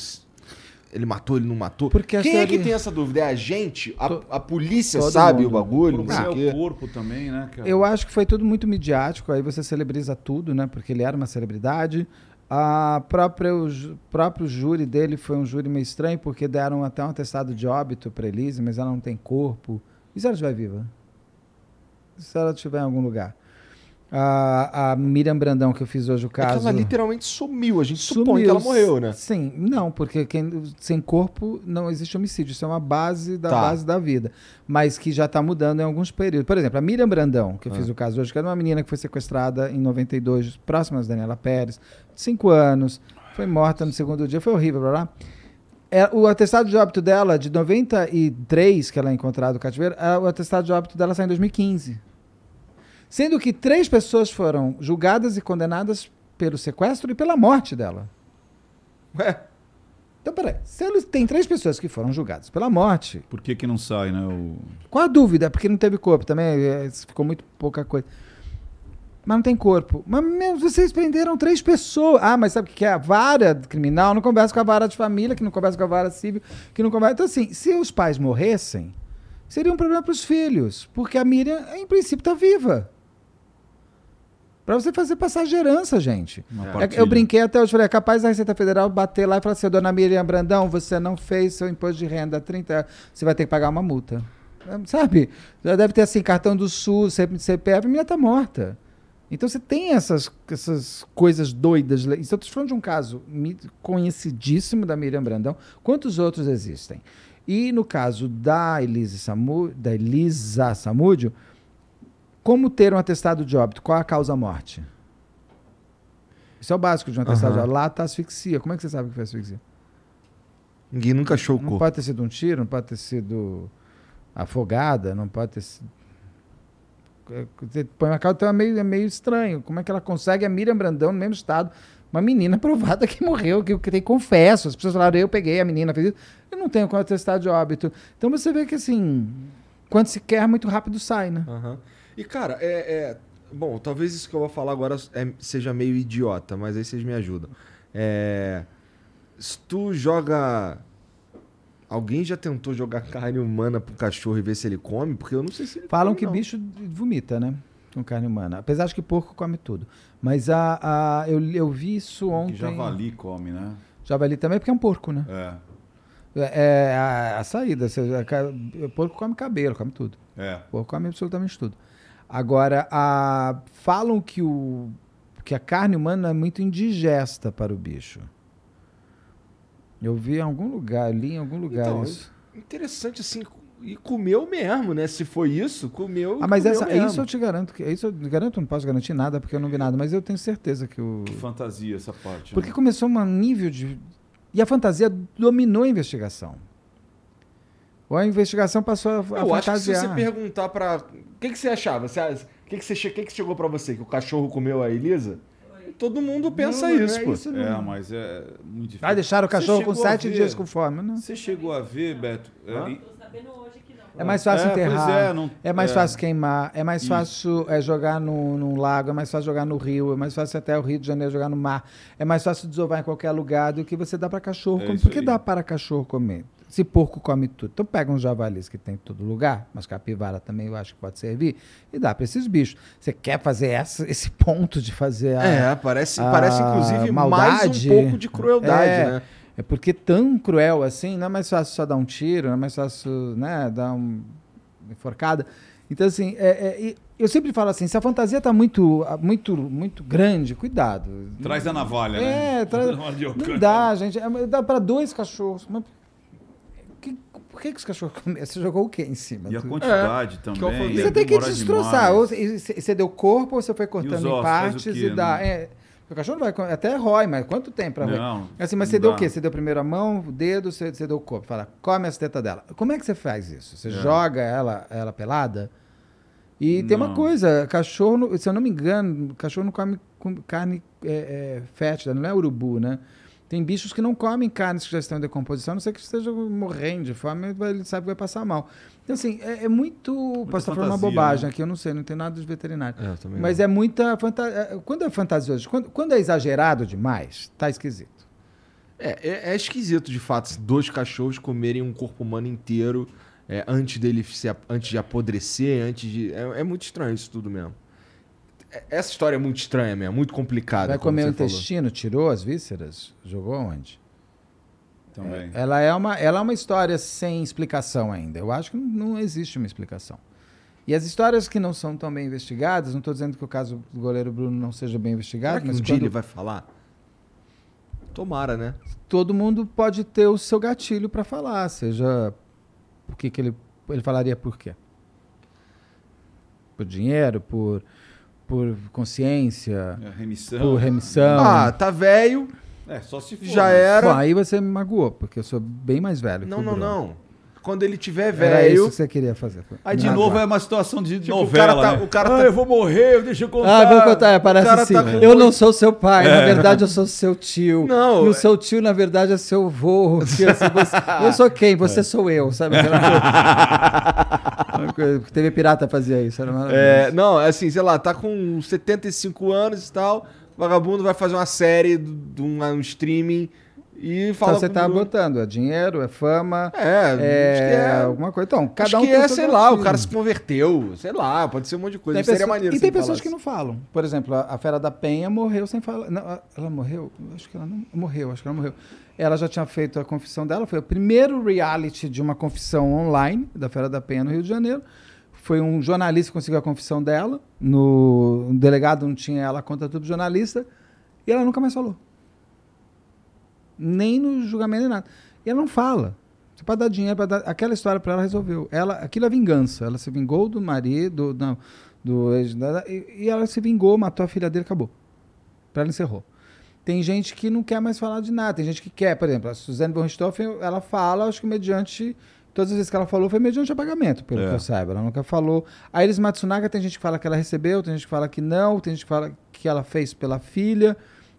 ele matou, ele não matou. Porque Quem é que tem essa dúvida? É a gente? A, a polícia todo sabe mundo. o bagulho? Não sei é o o quê. corpo também, né, cara? Eu acho que foi tudo muito midiático, aí você celebriza tudo, né? Porque ele era uma celebridade. A própria, o próprio júri dele foi um júri meio estranho, porque deram até um atestado de óbito para Elise, mas ela não tem corpo. E se ela estiver viva? Se ela estiver em algum lugar? A, a Miriam Brandão, que eu fiz hoje o É que caso. ela literalmente sumiu. A gente supõe que ela morreu, né? Sim, não, porque quem, sem corpo não existe homicídio. Isso é uma base da Tá. base da vida. Mas que já está mudando em alguns períodos. Por exemplo, a Miriam Brandão, que eu Ah. fiz o caso hoje, que era uma menina que foi sequestrada em 92, próxima da Daniela Pérez, cinco anos, foi morta no segundo dia, foi horrível, blá blá. É, o atestado de óbito dela, de 93, que ela é encontrada no cativeiro, é, o atestado de óbito dela sai em 2015. Sendo que três pessoas foram julgadas e condenadas pelo sequestro e pela morte dela. Ué, Então, peraí, se tem três pessoas que foram julgadas pela morte, Por que, que não sai, né? O... qual a dúvida? Porque não teve corpo também, é, ficou muito pouca coisa. Mas não tem corpo. Mas meu, vocês prenderam três pessoas. Ah, mas sabe o que é? A vara criminal não conversa com a vara de família, que não conversa com a vara civil, que não conversa. Então, assim, se os pais morressem, seria um problema para os filhos. Porque a Miriam, em princípio, está viva. Para você fazer passar de herança, gente. É, eu brinquei até hoje, falei, é capaz da Receita Federal bater lá e falar assim, dona Miriam Brandão, você não fez seu imposto de renda 30, você vai ter que pagar uma multa. Sabe? Já deve ter assim, cartão do SUS, CPF, a menina tá morta. Então você tem essas, essas coisas doidas. Estou falando de um caso conhecidíssimo da Miriam Brandão. Quantos outros existem? E no caso da Elisa, Samu, da Elisa Samúdio, como ter um atestado de óbito? Qual a causa-morte? Isso é o básico de um atestado de Aham. óbito. Lá está asfixia. Como é que você sabe que foi asfixia? Ninguém nunca achou o Não pode ter sido um tiro, não pode ter sido afogada, não pode ter sido. Você põe uma causa, então é meio, é meio estranho. Como é que ela consegue a Miriam Brandão no mesmo estado? Uma menina provada que morreu, que, tem confesso. As pessoas falaram, eu peguei a menina, fez isso. Eu não tenho como atestado de óbito. Então você vê que assim, quando se quer, muito rápido sai, né? Aham. E, cara, é, é- Bom, talvez isso que eu vou falar agora é- seja meio idiota, mas aí vocês me ajudam. É. Se tu joga. Alguém já tentou jogar carne humana pro cachorro e ver se ele come? Porque eu não sei se ele Falam come, que não. bicho vomita, né? Com carne humana. Apesar de que porco come tudo. Mas a, a, eu, eu vi isso ontem. Que javali come, né? Javali também, porque é um porco, né? É. É, é a, a saída. Você, a o porco come cabelo, come tudo. É. O porco come absolutamente tudo. Agora, a, falam que, o, que a carne humana é muito indigesta para o bicho. Eu vi em algum lugar, li em algum lugar Então, isso. Interessante assim. E comeu mesmo, né? Se foi isso, comeu. Ah, mas comeu essa, mesmo. isso eu te garanto. Que, isso eu garanto, não posso garantir nada, porque eu não vi nada, mas eu tenho certeza que o. Que fantasia essa parte. Porque né? começou um nível de. E a fantasia dominou a investigação. Ou a investigação passou a, a Eu acho que se você perguntar pra. O que, que você achava? O que, que, você, que, que chegou pra você? Que o cachorro comeu a Elisa? Todo mundo pensa Não, isso, é pô. isso É, mas é muito difícil. Ah, deixaram o cachorro com sete ver- dias com fome. Não. Você chegou a ver, Beto? é, em- Tô sabendo hoje que não. É mais fácil É, enterrar. é, É, não- mais é. fácil queimar. É mais Isso. fácil é, jogar no, num lago. É mais fácil jogar no rio. É mais fácil até o Rio de Janeiro jogar no mar. É mais fácil desovar em qualquer lugar do que você dá para cachorro É comer. isso Por que aí. dá para cachorro comer? Se porco come tudo. Então pega uns javalis que tem em todo lugar, mas capivara também eu acho que pode servir, e dá para esses bichos. Você quer fazer essa- esse ponto de fazer a, É, parece, a parece inclusive maldade. mais um pouco de crueldade, É. né? É porque tão cruel assim, não é mais fácil só dar um tiro, não é mais fácil, né, dar um enforcada. Então, assim, é- é, e eu sempre falo assim, se a fantasia tá muito, muito, muito grande, cuidado. Traz a navalha, né? É, traz- não dá, gente. É, Dá para dois cachorros. Mas por que, que os cachorros comem? Você jogou o quê em cima? E a quantidade eu também. e você tem que destroçar. demais. Ou você- deu corpo ou você foi cortando os em partes quê, e dá. né? é, o cachorro não vai. Até rói, mas quanto tempo pra roer? Não, Assim, mas não você deu dá. o quê? Você deu primeiro a mão, o dedo, você, você deu o corpo. Fala, come as tetas dela. Como é que você faz isso? Você É. joga ela, ela pelada? E tem uma coisa, cachorro, se eu não me engano, cachorro não come com- carne é, é, fétida, não é urubu, né? Tem bichos que não comem carnes que já estão em decomposição, a não ser que esteja morrendo de fome, ele sabe que vai passar mal. Então, assim, é, é muito. posso estar falando uma bobagem né? aqui, eu não sei, não tem nada de veterinário. É, Mas é muita fantasia. Quando é fantasioso, quando, quando é exagerado demais, tá esquisito. É, é, é esquisito, de fato, dois cachorros comerem um corpo humano inteiro é, antes dele se, antes de apodrecer, antes de. É, é muito estranho isso tudo mesmo. É- Essa história é muito estranha mesmo, muito complicada. Vai como comer o você falou. intestino, tirou as vísceras, jogou onde? Também. Ela é, uma, ela é uma história sem explicação ainda. Eu acho que não, não existe uma explicação. E as histórias que não são tão bem investigadas, não estou dizendo que o caso do goleiro Bruno não seja bem Será investigado, que mas um dia quando ele vai falar? Tomara, né? todo mundo pode ter o seu gatilho para falar, seja o que, que ele, ele falaria por quê? Por dinheiro, por, por consciência, É, remissão. por remissão. Ah, tá velho, É, só se for. já né? era. Bom, aí você me magoou, porque eu sou bem mais velho Não, que o não, Bruno. não. Quando ele tiver Era isso velho. que você queria fazer. Aí de Não, novo vai. é uma situação de Tipo, o novela, cara tá- né? o cara ah, tá- eu vou morrer, deixa eu contar. Ah, vou contar, é, parece assim. tá com eu não sou seu pai, na verdade eu sou seu tio. Não, E o é- seu tio, na verdade, é seu vô. que assim, você- eu sou quem? Você sou eu, sabe? Aquela coisa. TV Pirata fazia isso, era maravilhoso. É, não, assim, sei lá, tá com 75 anos e tal. Vagabundo vai fazer uma série de um, um streaming e Então fala. você com tá botando, é dinheiro, é fama, É, é, é. alguma coisa. Então, cada acho um que é, sei lá, o cara se converteu, sei lá, pode ser um monte de coisa. Tem Seria maneiro e tem pessoas que não falam. Por exemplo, a, a Fera da Penha morreu sem falar. Não, ela morreu? Eu Acho que ela não morreu, acho que ela morreu. Ela já tinha feito a confissão dela, foi o primeiro reality de uma confissão online da Fera da Penha no Rio de Janeiro. Foi um jornalista que conseguiu a confissão dela. No o delegado não tinha ela conta tudo jornalista. E ela nunca mais falou. Nem no julgamento nem nada. E ela não fala. Você pode dar dinheiro para dar. Aquela história para ela resolveu. Ela, aquilo é vingança. Não, se vingou do marido, não, do ex, e, e ela se vingou, matou a filha dele, acabou. Para ela encerrou. Tem gente que não quer mais falar de nada. Tem gente que quer, por exemplo, a Suzane von Richthofen, ela fala, acho que mediante todas as vezes que ela falou foi mediante apagamento, pelo É. que eu saiba. Ela nunca falou. A Iris Matsunaga tem gente que fala que ela recebeu, tem gente que fala que não, tem gente que fala que ela fez pela filha,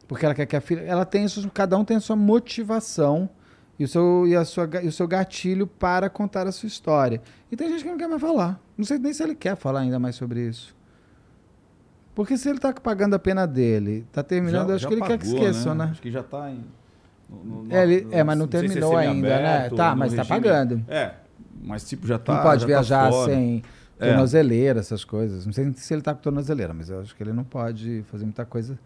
porque ela quer que a filha. Ela tem isso, cada um tem a sua motivação e o seu, e a sua, e o seu gatilho para contar a sua história. E tem gente que não quer mais falar. Não sei nem se ele quer falar ainda mais sobre isso. Porque se ele está pagando a pena dele, está terminando, acho que ele quer que pagou, esqueçam, né? Acho que já tá em... no- no- É, ele- é, mas não sei se é terminou ainda, né? Tá, mas tá regime- pagando. É, mas tipo já tá não pode já tá viajar fora. sem É. tornozeleira, essas coisas. Não sei se ele tá com tornozeleira, mas eu acho que ele não pode fazer muita coisa.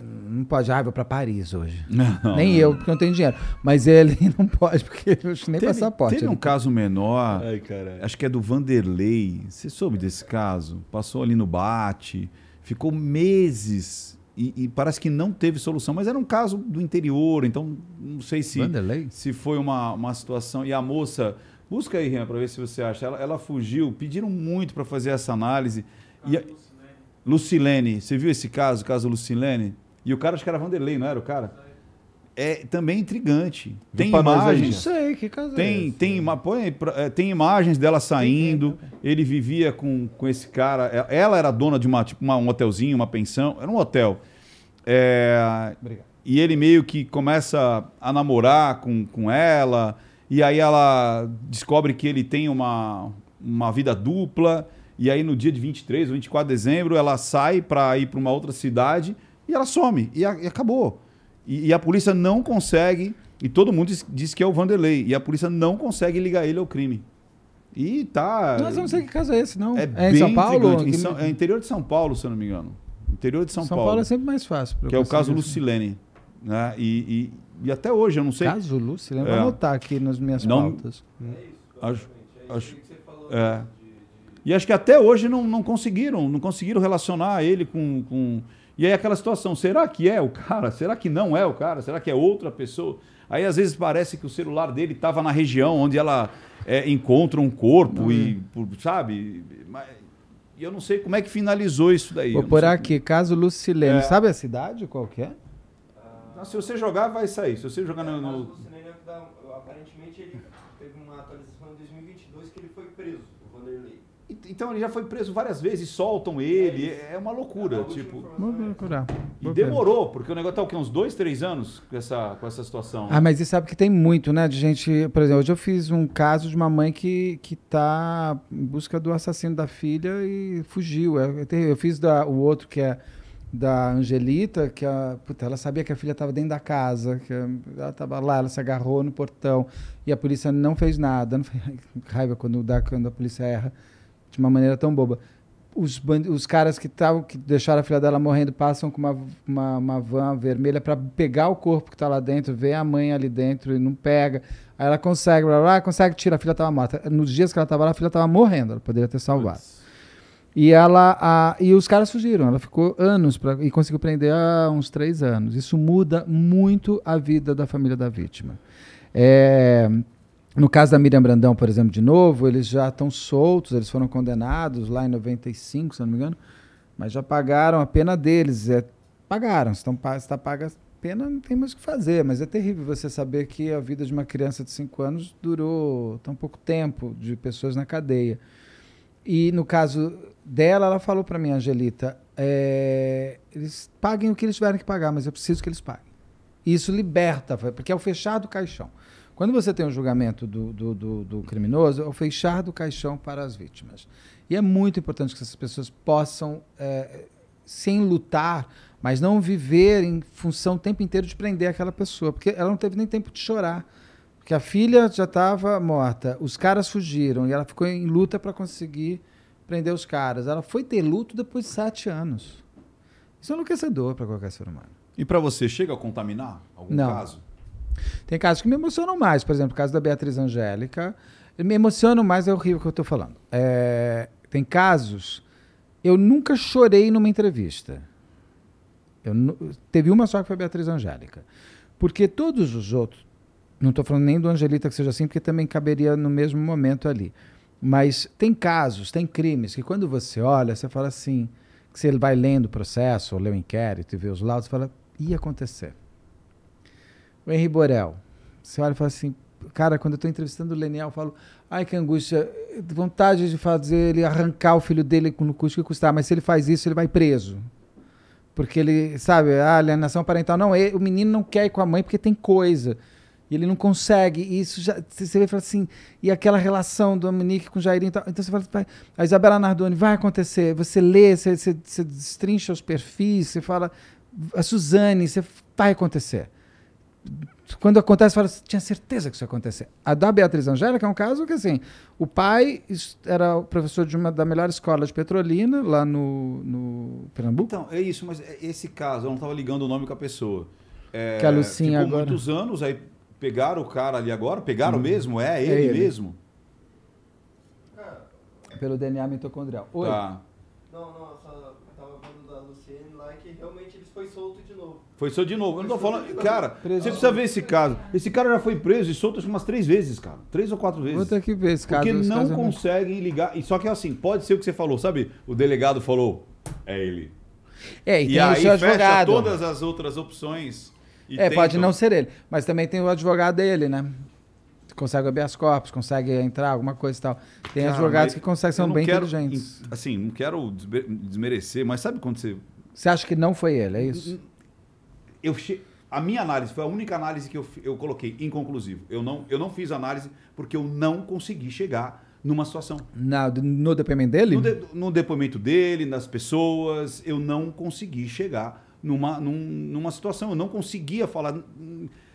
Não pode, ah, vou pra Paris hoje. Não, nem não. eu, porque eu não tenho dinheiro. Mas ele não pode, porque eu acho que nem Teve, passaporte. teve um ele- caso menor, Ai, acho que é do Vanderlei. Você soube desse caso? Passou ali no bate, ficou meses e, e parece que não teve solução. Mas era um caso do interior, então não sei se, Vanderlei? se foi uma, uma situação. E a moça, busca aí, Rian, para ver se você acha. Ela, ela fugiu, pediram muito para fazer essa análise. E a- Lucilene, você viu esse caso, o caso Lucilene? E o cara, acho que era Vanderlei, não era o cara? É também intrigante. Tem imagens. sei, que caso Tem, é tem, uma, põe é, tem imagens dela saindo. Ele vivia com, com esse cara. é- Ela era dona de uma, tipo, uma- um hotelzinho, uma pensão. Era um hotel. É, Obrigado. e ele meio que começa a namorar com, com ela. E aí ela descobre que ele tem uma, uma vida dupla. E aí no dia de 23 ou 24 de dezembro ela sai para ir para uma outra cidade e ela some. E, a- e acabou. E, e a polícia não consegue. E todo mundo diz, diz que é o Vanderlei. E a polícia não consegue ligar ele ao crime. E tá. Mas eu não sei que caso é esse, não. É, É, em São Paulo? Em São- é interior de São Paulo, se eu não me engano. Interior de São, São, Paulo. Paulo é sempre mais fácil. que é o caso isso. Lucilene. Né? E, e, e até hoje, eu não sei. Caso vou É. anotar aqui nas minhas Não- pautas. Acho, acho, é. E acho que até hoje não, não conseguiram, não conseguiram relacionar ele com, com. E aí aquela situação, será que é o cara? Será que não é o cara? Será que é outra pessoa? Aí às vezes parece que o celular dele estava na região onde ela é, encontra um corpo e, por- sabe? E eu não sei como é que finalizou isso daí. Vou não por aqui, caso Lucilene. É. Sabe a cidade qual que é? como- Se você jogar, vai sair. Se você jogar no. no- Aparentemente ele teve uma atualização em 2022 que ele foi preso, o Vanderlei. Então ele já foi preso várias vezes, soltam ele. É uma loucura. Tipo. Vou procurar. E demorou, porque o negócio tá o quê? Uns dois, três anos com essa, com essa situação. Ah, mas você sabe que tem muito, né? De gente. Por exemplo, hoje eu fiz um caso de uma mãe que, que tá em busca do assassino da filha e fugiu. É, é. Eu fiz da, o outro que é da Angelita, que a, puta, ela sabia que a filha estava dentro da casa, que ela estava lá, ela se agarrou no portão e a polícia não fez nada. Não foi raiva quando, dá, quando a polícia erra de uma maneira tão boba. Os, os caras que, tavam, que deixaram a filha dela morrendo passam com uma, uma, uma van vermelha para pegar o corpo que está lá dentro, ver a mãe ali dentro e não pega. Aí ela consegue, blá, blá, consegue tirar, a filha estava morta. Nos dias que ela estava lá, a filha estava morrendo, ela poderia ter salvado. E ela a, e os caras fugiram. Ela ficou anos pra, e conseguiu prender há uns três anos. Isso muda muito a vida da família da vítima. É, no caso da Miriam Brandão, por exemplo, de novo, eles já estão soltos, eles foram condenados lá em 95, se não me engano, mas já pagaram a pena deles. É, pagaram, estão está paga pena não tem mais o que fazer, mas é terrível você saber que a vida de uma criança de 5 anos durou tão pouco tempo de pessoas na cadeia. E no caso dela, ela falou para mim, Angelita, é, eles paguem o que eles tiverem que pagar, mas eu preciso que eles paguem. E isso liberta, porque é o fechar do caixão. Quando você tem um julgamento do, do, do, do criminoso, é o fechar do caixão para as vítimas. E é muito importante que essas pessoas possam, é, sem lutar, mas não viver em função o tempo inteiro de prender aquela pessoa, porque ela não teve nem tempo de chorar. Porque a filha já estava morta, os caras fugiram e ela ficou em luta para conseguir prender os caras. Ela foi ter luto depois de sete anos. Isso é enlouquecedor para qualquer ser humano. E para você, chega a contaminar algum Não. caso? Tem casos que me emocionam mais, por exemplo, o caso da Beatriz Angélica. Me emocionam mais, é horrível o que eu estou falando. É, tem casos. Eu nunca chorei numa entrevista. Eu teve uma só que foi a Beatriz Angélica. Porque todos os outros. Não estou falando nem do Angelita que seja assim, porque também caberia no mesmo momento ali. Mas tem casos, tem crimes que quando você olha, você fala assim, que você vai lendo o processo, ou lê o inquérito e vê os laudos, fala, ia acontecer. O Henri Borel, você olha e fala assim, cara, quando eu estou entrevistando o Leniel, eu falo, ai que angústia, vontade de fazer ele arrancar o filho dele no custo que custar, mas se ele faz isso, ele vai preso. Porque ele, sabe, a alienação parental, não, ele- o menino não quer ir com a mãe porque tem coisa. E ele não consegue. E isso já. Você vê e fala assim. E aquela relação do Dominique com o Jairinho. e tal. Então você fala, vai, a Isabela Nardoni vai acontecer. Você lê, você, você, você destrincha os perfis, você fala. A Suzane, você vai acontecer. Quando acontece, fala, tinha certeza que isso ia acontecer. A da Beatriz Angélica é um caso que, assim, o pai era o professor de uma da melhor escola de Petrolina, lá no, no Pernambuco. Então, é isso, mas é- esse caso, eu não estava ligando o nome com a pessoa. É, Que a Lucinha ficou agora- muitos anos, aí pegaram o cara ali agora, pegaram mesmo? É ele, ele. mesmo? Pelo DNA mitocondrial. Oi. Tá. Não, não, eu só tava falando da Luciene lá que realmente eles foi solto de novo. Foi só de novo. Eu não tô falando. Cara, Preso. você precisa ver esse caso. Esse cara já foi preso e solto umas três vezes, cara. Três ou quatro vezes. Vou ter que ver esse caso. Porque esse não caso é muito- conseguem ligar. E só que assim, pode ser o que você falou, sabe? O delegado falou, é ele. É, e, E, tem o aí fecha advogado. todas as outras opções. e É, pode tentam- não ser ele. Mas também tem o advogado dele, né? Consegue habeas corpus, consegue entrar, alguma coisa e tal. Tem Cara, advogados que conseguem, são bem quero, inteligentes. Assim, não quero desmerecer, mas sabe quando você. Você acha que não foi ele, é isso? Eu che... A minha análise foi a única análise que eu, eu coloquei inconclusivo. Eu não, eu não fiz análise porque eu não consegui chegar numa situação. Na, no depoimento dele? No, de- no depoimento dele, nas pessoas, eu não consegui chegar numa, num- numa situação. Eu não conseguia falar.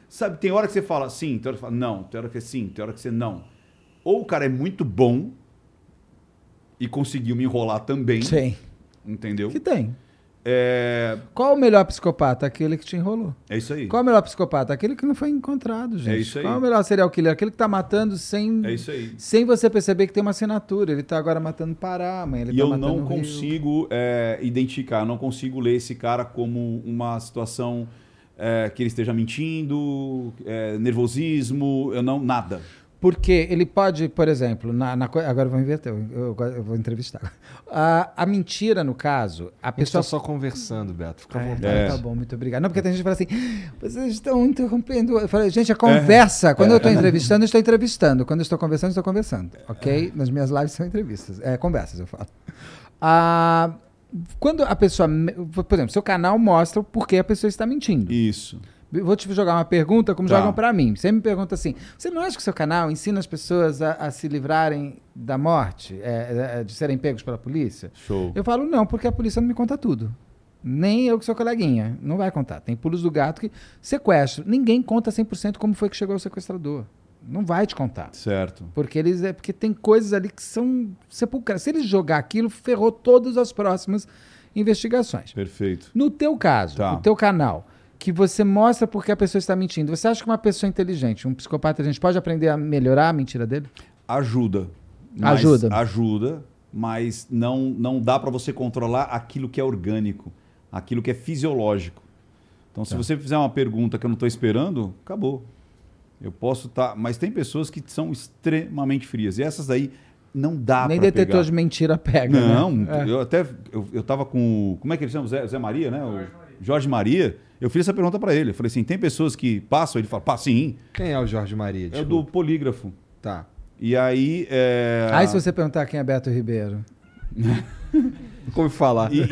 Sabe, tem hora que você fala sim, tem hora que você fala não, tem hora que é sim, tem hora que você não. Ou o cara é muito bom e conseguiu me enrolar também, Sim. entendeu? Que tem. É, Qual o melhor psicopata? Aquele que te enrolou. é isso aí. Qual o melhor psicopata? Aquele que não foi encontrado, gente. É isso aí. Qual o melhor serial killer? Aquele que tá matando sem, É isso aí. sem você perceber que tem uma assinatura. Ele tá agora matando Pará, amanhã ele E tá eu não consigo é, identificar, eu não consigo ler esse cara como uma situação é, que ele esteja mentindo, é, nervosismo, eu não, nada. Porque ele pode, por exemplo, na, na agora eu vou inverter, eu, eu- eu vou entrevistar. A, a mentira, no caso, a A gente pessoa tá só conversando, Beto. Fica à É, vontade. É. Tá bom, muito obrigado. Não, porque tem gente que fala assim, vocês estão interrompendo. Eu falei, gente, a conversa, quando eu estou entrevistando, eu estou entrevistando. Quando eu estou conversando, eu estou conversando. Ok? Nas minhas lives são entrevistas. É, conversas, eu falo. Ah, quando a pessoa. Por exemplo, seu canal mostra o porquê a pessoa está mentindo. Isso. Vou te jogar uma pergunta, como Tá. jogam pra mim. Você me pergunta assim: você não acha que o seu canal ensina as pessoas a, a se livrarem da morte, é, é, de serem pegos pela polícia? Show. Eu falo, não, porque a polícia não me conta tudo. Nem eu que sou coleguinha. Não vai contar. Tem pulos do gato que. Sequestro. Ninguém conta 100% como foi que chegou o sequestrador. Não vai te contar. Certo. Porque eles é porque tem coisas ali que são sepulcrais. Se eles jogar aquilo, ferrou todas as próximas investigações. Perfeito. No teu caso, Tá. no teu canal, que você mostra porque a pessoa está mentindo, você acha que uma pessoa inteligente, um psicopata inteligente, pode aprender a melhorar a mentira dele? Ajuda. Ajuda. Ajuda, mas não, não dá para você controlar aquilo que é orgânico, aquilo que é fisiológico. Então, se Tá. você fizer uma pergunta que eu não estou esperando, acabou. Eu posso estar. mas tem pessoas que são extremamente frias. E essas aí não dá Nem detetor pegar. de mentira pega. Não, né? É. eu até. Eu, eu tava com. Como é que ele chama? Zé, Zé Maria, né? O Jorge Maria. Eu fiz essa pergunta para ele. Eu falei assim: tem pessoas que passam? Ele fala: pá, sim. Quem é o Jorge Maria? É Desculpa. do polígrafo. Tá. E aí. É... Aí se você perguntar quem é Beto Ribeiro. Como falar? E, e- e-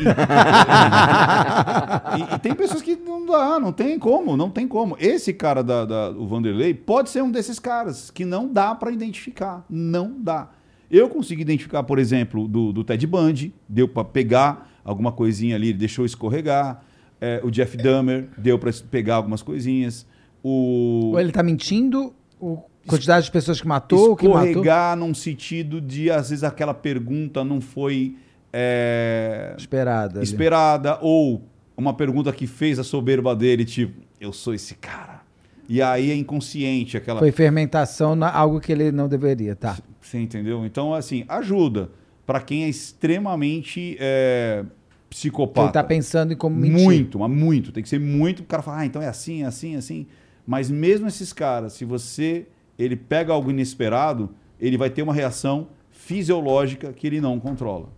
e tem pessoas que não dá, não tem como, não tem como. Esse cara da, da- o Vanderlei pode ser um desses caras que não dá para identificar, não dá. Eu consigo identificar, por exemplo, do, do Ted Bundy, deu para pegar alguma coisinha ali, ele deixou escorregar. É, o Jeff Dahmer deu para pegar algumas coisinhas. O Ou ele tá mentindo, o quantidade de pessoas que matou, o que matou. escorregar num sentido de às vezes aquela pergunta não foi é, Esperada. ali. esperada ou uma pergunta que fez a soberba dele, tipo, eu sou esse cara. E aí é inconsciente aquela. Foi fermentação, na- algo que ele não deveria, tá? Você entendeu? Então, assim, ajuda para quem é extremamente é, psicopata. Ele tá pensando em como mentir. Muito, mas muito. Tem que ser muito. O cara fala, ah, então é assim, é assim, é assim. Mas mesmo esses caras, se você ele pega algo inesperado, ele vai ter uma reação fisiológica que ele não controla.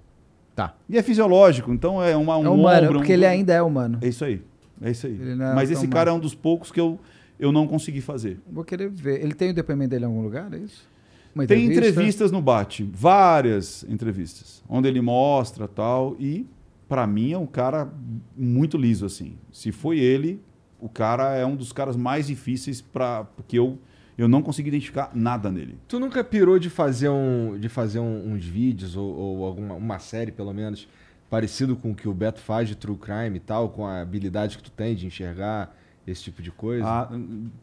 Tá. E é fisiológico, então é uma, um é humano, ombro, porque um- ele ainda é humano. É isso aí. É isso aí. É Mas esse tão cara é um dos poucos que eu, eu não consegui fazer. Vou querer ver. Ele tem o depoimento dele em algum lugar, é isso? Uma Tem entrevista? entrevistas no Bate, várias entrevistas, onde ele mostra tal, e pra mim é um cara muito liso assim. Se foi ele, o cara é um dos caras mais difíceis para porque eu eu não consegui identificar nada nele. Tu nunca pirou de fazer, um, de fazer um- uns vídeos ou, ou alguma uma série, pelo menos, parecido com o que o Beto faz de True Crime e tal, com a habilidade que tu tem de enxergar esse tipo de coisa? Ah,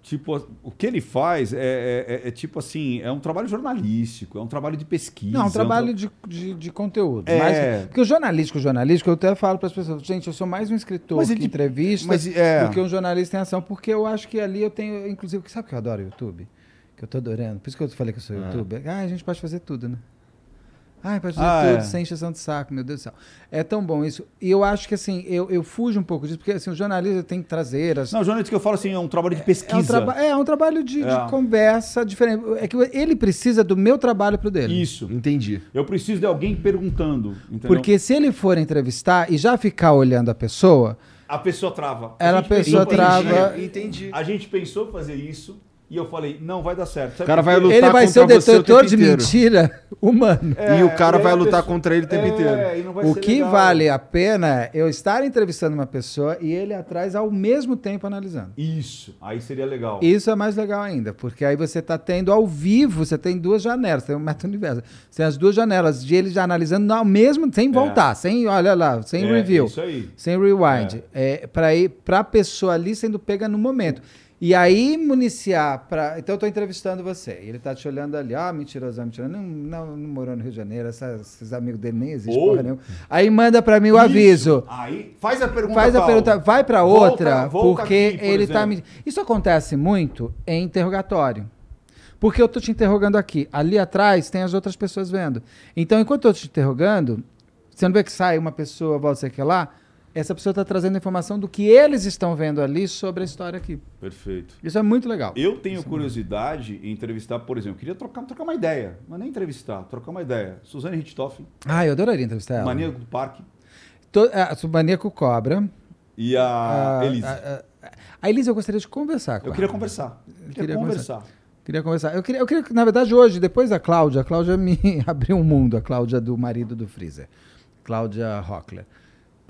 tipo, o que ele faz é, é- é- é tipo assim, é um trabalho jornalístico, é um trabalho de pesquisa. Não, um é trabalho de, de, de conteúdo. É. Mais- porque o jornalístico, o jornalístico, eu até falo para as pessoas, gente, eu sou mais um escritor Mas que de- entrevista mas é- do que um jornalista em ação, porque eu acho que ali eu tenho, inclusive, sabe que eu adoro o YouTube? Que eu tô adorando. Por isso que eu falei que eu sou Ah. youtuber. Ah, a gente pode fazer tudo, né? Ah, pode fazer Ah, tudo, é. sem encheção de saco, meu Deus do céu. É tão bom isso. E eu acho que, assim, eu, eu fujo um pouco disso, porque, assim, o jornalista tem que trazer as, Não, jornalista que eu falo assim, é um trabalho de pesquisa. é um, traba- é um trabalho de, de É. conversa diferente. É que ele precisa do meu trabalho pro dele. Isso. Entendi. Eu preciso de alguém perguntando, entendeu? Porque se ele for entrevistar e já ficar olhando a pessoa, a pessoa trava. Ela, a pessoa pensou- trava- Entendi. A gente pensou fazer isso e eu falei, não vai dar certo. Sabe O cara vai lutar ele vai ser o detetor de inteiro. mentira humano. É, e o cara e vai lutar pessoa- contra ele o tempo É, inteiro. O que legal. vale a pena é eu estar entrevistando uma pessoa e ele atrás ao mesmo tempo analisando. Isso, aí seria legal. Isso é mais legal ainda, porque aí você está tendo ao vivo, você tem duas janelas, tem um meta-universo. Você tem as duas janelas de ele já analisando ao mesmo, sem voltar, sem, olha lá, sem É, review. Isso aí. Sem rewind. É. para ir para a pessoa ali sendo pega no momento. E aí municiar para. Então eu tô entrevistando você. Ele tá te olhando ali, ah, mentiroso, mentiroso. Não, não, não morou no Rio de Janeiro, essa- esses amigos dele nem existem, porra nenhuma. Aí manda para mim o Isso. aviso. Aí faz a pergunta Faz a pergunta, vai para Volta- outra, volta porque aqui, por ele tá exemplo. me. Isso acontece muito em interrogatório. Porque eu tô te interrogando aqui. Ali atrás tem as outras pessoas vendo. Então, enquanto eu tô te interrogando, você não vê que sai uma pessoa, volta sei que lá, essa pessoa está trazendo informação do que eles estão vendo ali sobre a história aqui. Perfeito. Isso é muito legal. Eu tenho curiosidade em entrevistar, por exemplo, queria trocar, trocar uma ideia, é nem entrevistar, trocar uma ideia. Suzane Richthofen, Ah, eu adoraria entrevistar ela. Maníaco do Parque, To, a, o Maníaco Cobra. e a a, Elise. a, a, a Elise eu gostaria de conversar com eu ela. queria conversar. Eu queria, queria conversar. Queria conversar. Eu queria, eu queria, na verdade, hoje, depois da Cláudia, a Cláudia me abriu um mundo, a Cláudia do marido do Freezer, Cláudia Rockler.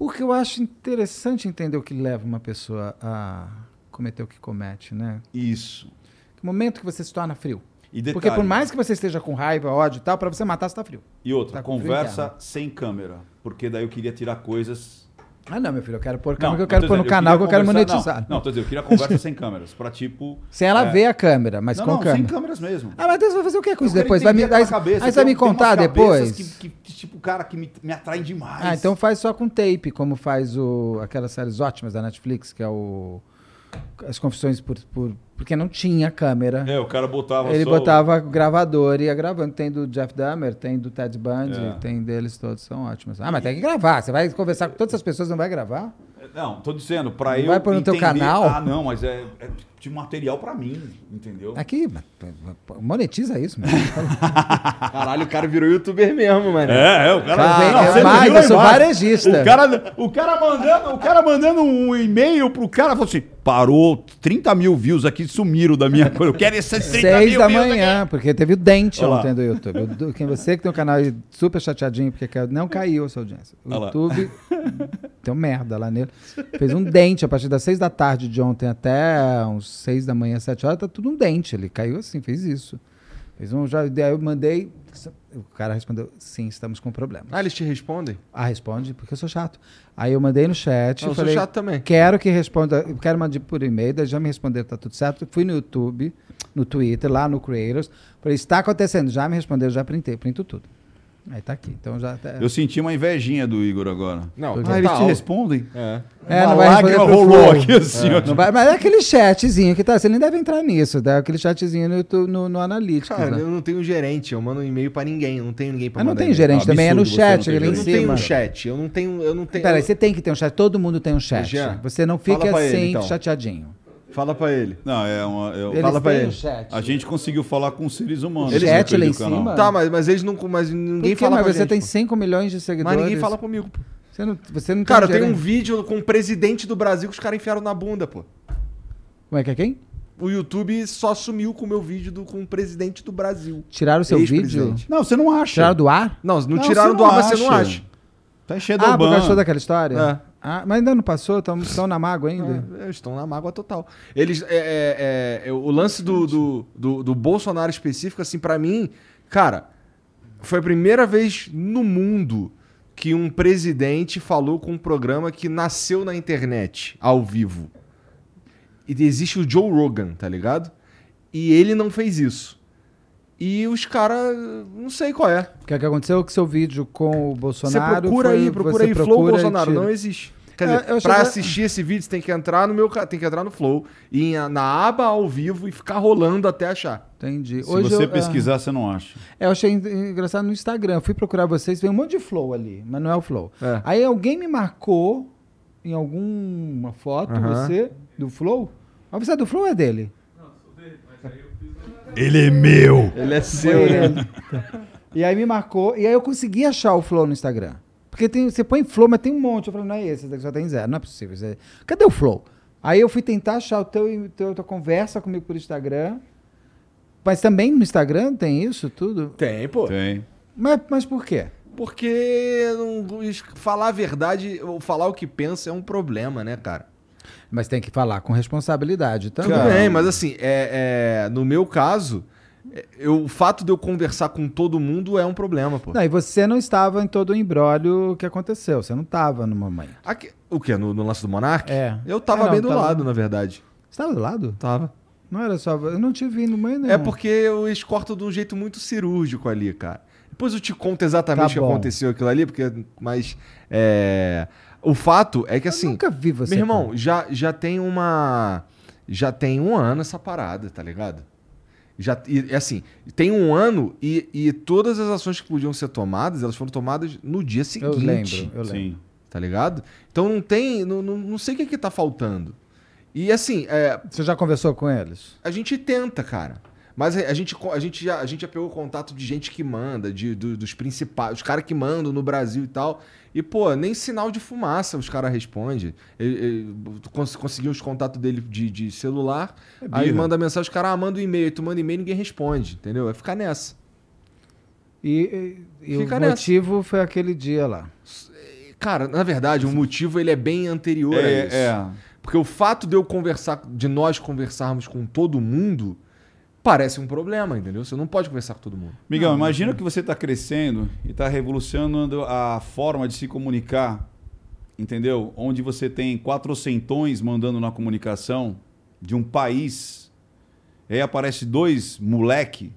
Porque eu acho interessante entender o que leva uma pessoa a cometer o que comete, né? Isso. Que momento que você se torna frio. Detalhe, Porque por mais que você esteja com raiva, ódio e tal, para você matar, você tá frio. E outra, Tá frio conversa sem câmera. Porque daí eu queria tirar coisas. Ah, não, meu filho, eu quero pôr Não, câmera que eu não quero pôr no canal que eu quero monetizar. Não, não, tô dizendo, eu queria conversa sem câmeras. Pra tipo. Sem ela é, ver a câmera, mas não, com não, câmera. sem câmeras mesmo. Ah, mas Deus vai fazer o que com isso depois? Vai me, aí, cabeça. aí você vai me contar depois? Que- que, tipo, cara, que me, me atraem demais. Ah, então faz só com tape, como faz o, aquelas séries ótimas da Netflix, que é o. As confissões por. por porque não tinha câmera. É, o cara botava Ele botava gravador e ia gravando. Tem do Jeff Dahmer, tem do Ted Bundy, É. tem deles todos, são ótimos. Ah, mas tem que gravar. Você vai conversar com todas as pessoas, não vai gravar? Não, tô dizendo, Não eu. vai pôr no teu entender- canal? Ah, não, mas é. é- de material pra mim, entendeu? Aqui, monetiza isso, mano. Caralho, o cara virou youtuber mesmo, mano. É, é, o cara. Cara, Não, é você mais, eu sou varejista. O cara, o cara mandando, o cara mandando um e-mail pro cara, falou assim: parou 30 mil views aqui, sumiram da minha coisa. Eu quero esses 30 Seis mil da manhã, porque teve o dente Olha lá. ontem do YouTube. Quem você que tem um canal aí super chateadinho, porque não caiu a sua audiência. O. YouTube tem um merda lá nele. Fez um dente a partir das seis da tarde de ontem até uns seis da manhã, sete horas, tá tudo um dente. Ele caiu assim, fez isso. Fez um. Já, daí eu mandei. O cara respondeu: sim, estamos com problemas. Ah, eles te respondem? Ah, responde, porque eu sou chato. Aí eu mandei no chat. Não, eu sou falei, chato também. Quero que responda. eu Quero mandar por e-mail, daí já me responderam, tá tudo certo. Fui no YouTube, no Twitter, lá no Creators. Falei, está acontecendo. Já me responderam, já printei, printo tudo. Aí tá aqui. Então já. Tá... Eu senti uma invejinha do Igor agora. Não, Ah, é. eles tá te respondem? É. É, Uma não vai responder pro rolou Flow. aqui assim, ó. Não vai- mas é aquele chatzinho que tá. Você nem deve entrar nisso, tá? Aquele chatzinho no, YouTube- no, no Analytics. Cara, né? eu não tenho gerente, eu mando um e-mail pra ninguém, eu não tenho ninguém pra Mas não mandar tem e-mail. gerente também, é no Absurdo você não chat, ali Eu em não tenho um chat, eu não tenho, eu não tenho. Peraí, você tem que ter um chat. Todo mundo tem um chat. Jean, você não fala fica pra ele, assim, então. chateadinho. Fala pra ele. Não, é uma. eu- Eles Fala pra têm ele. chat. A gente conseguiu falar com seres humanos. Eles- Chat lá em canal. cima? Tá, mas, mas eles não. Mas ninguém fala Mas com a você gente, tem pô. 5 milhões de seguidores. Mas ninguém fala comigo, pô. Você não, você não Cara, eu tem tenho um gerente. vídeo com o presidente do Brasil que os caras enfiaram na bunda, pô. Como é que é quem? O YouTube só sumiu com o meu vídeo do, com o presidente do Brasil. Tiraram o seu vídeo? Não, você não acha. Tiraram do ar? Não, não, Não, tiraram você do não ar, mas você não acha. acha. Tá enchendo Ah, o por causa daquela história? É. Ah, mas ainda não passou? Estão na mágoa ainda? É, estão na mágoa total. Eles, é, é, é, o lance do, do, do, do Bolsonaro específico, assim, pra mim, cara, foi a primeira vez no mundo que um presidente falou com um programa que nasceu na internet, ao vivo. E existe o Joe Rogan, tá ligado? E ele não fez isso. E os caras, não sei qual é. O que, é que aconteceu com seu vídeo com o Você Bolsonaro? procura foi- aí, procura você aí, Flow procura e Bolsonaro. Não existe. Quer É, dizer, eu pra assistir esse vídeo, você tem que entrar no meu tem que entrar no Flow, e em- na aba ao vivo e ficar rolando até achar. Entendi. Se Hoje você eu, pesquisar, você não acha. É, eu achei en- engraçado no Instagram. Eu fui procurar vocês, veio um monte de flow ali, mas não é o flow. É. Aí alguém me marcou em alguma foto, você, do flow. Mas você é do flow ou é dele? Ele é meu! Ele é seu, né? E aí me marcou, e aí eu consegui achar o Flow no Instagram. Porque tem, você põe Flow, mas tem um monte. Eu falei, não é esse, esse daqui só tem zero, não é possível. Você- Cadê o Flow? Aí eu fui tentar achar o teu, teu, tua conversa comigo por Instagram. Mas também no Instagram tem isso tudo? Tem, pô. Tem. Mas, mas por quê? Porque não- falar a verdade ou falar o que pensa é um problema, né, cara? Mas tem que falar com responsabilidade também. Tudo bem, mas assim, é, é, no meu caso, é, eu- o fato de eu conversar com todo mundo é um problema, pô. Não, e você não estava em todo o embrólio que aconteceu. Você não estava no momento. Aqui- o quê? No, no lance do Monark? É. Eu tava É, bem do tava- lado, na verdade. Você estava do lado? Tava. Não era só. Eu não te vi no meio, não. É porque eles cortam de um jeito muito cirúrgico ali, cara. Depois eu te conto exatamente o Tá que bom. aconteceu aquilo ali, porque. Mas. é, O fato é que Eu assim. nunca vi você. Meu irmão, já, já tem uma. Já tem um ano essa parada, tá ligado? Já, e, é assim, tem um ano e, e todas as ações que podiam ser tomadas, elas foram tomadas no dia Eu seguinte. lembro, eu lembro. Sim. Tá ligado? Então não tem. Não, não, não sei o que, que tá faltando. E assim, é, Você já conversou com eles? a gente tenta, cara. Mas a gente, a gente, já, a gente já pegou contato de gente que manda, de, do- dos principais, os caras que mandam no Brasil e tal. E, pô, nem sinal de fumaça os caras respondem. Cons- Conseguiu os contatos dele de, de celular, É aí manda mensagem, os caras ah, manda um e-mail, tu manda e-mail ninguém responde, entendeu? Vai ficar nessa. E, e- e o nessa. motivo foi aquele dia lá. Cara, na verdade, o motivo ele é bem anterior a isso. É, é. Porque o fato de eu conversar, de nós conversarmos com todo mundo, parece um problema, entendeu? Você não pode conversar com todo mundo. Miguel, imagina que você está crescendo e está revolucionando a forma de se comunicar, entendeu? Onde você tem quatrocentões mandando na comunicação de um país, e aí aparece dois moleque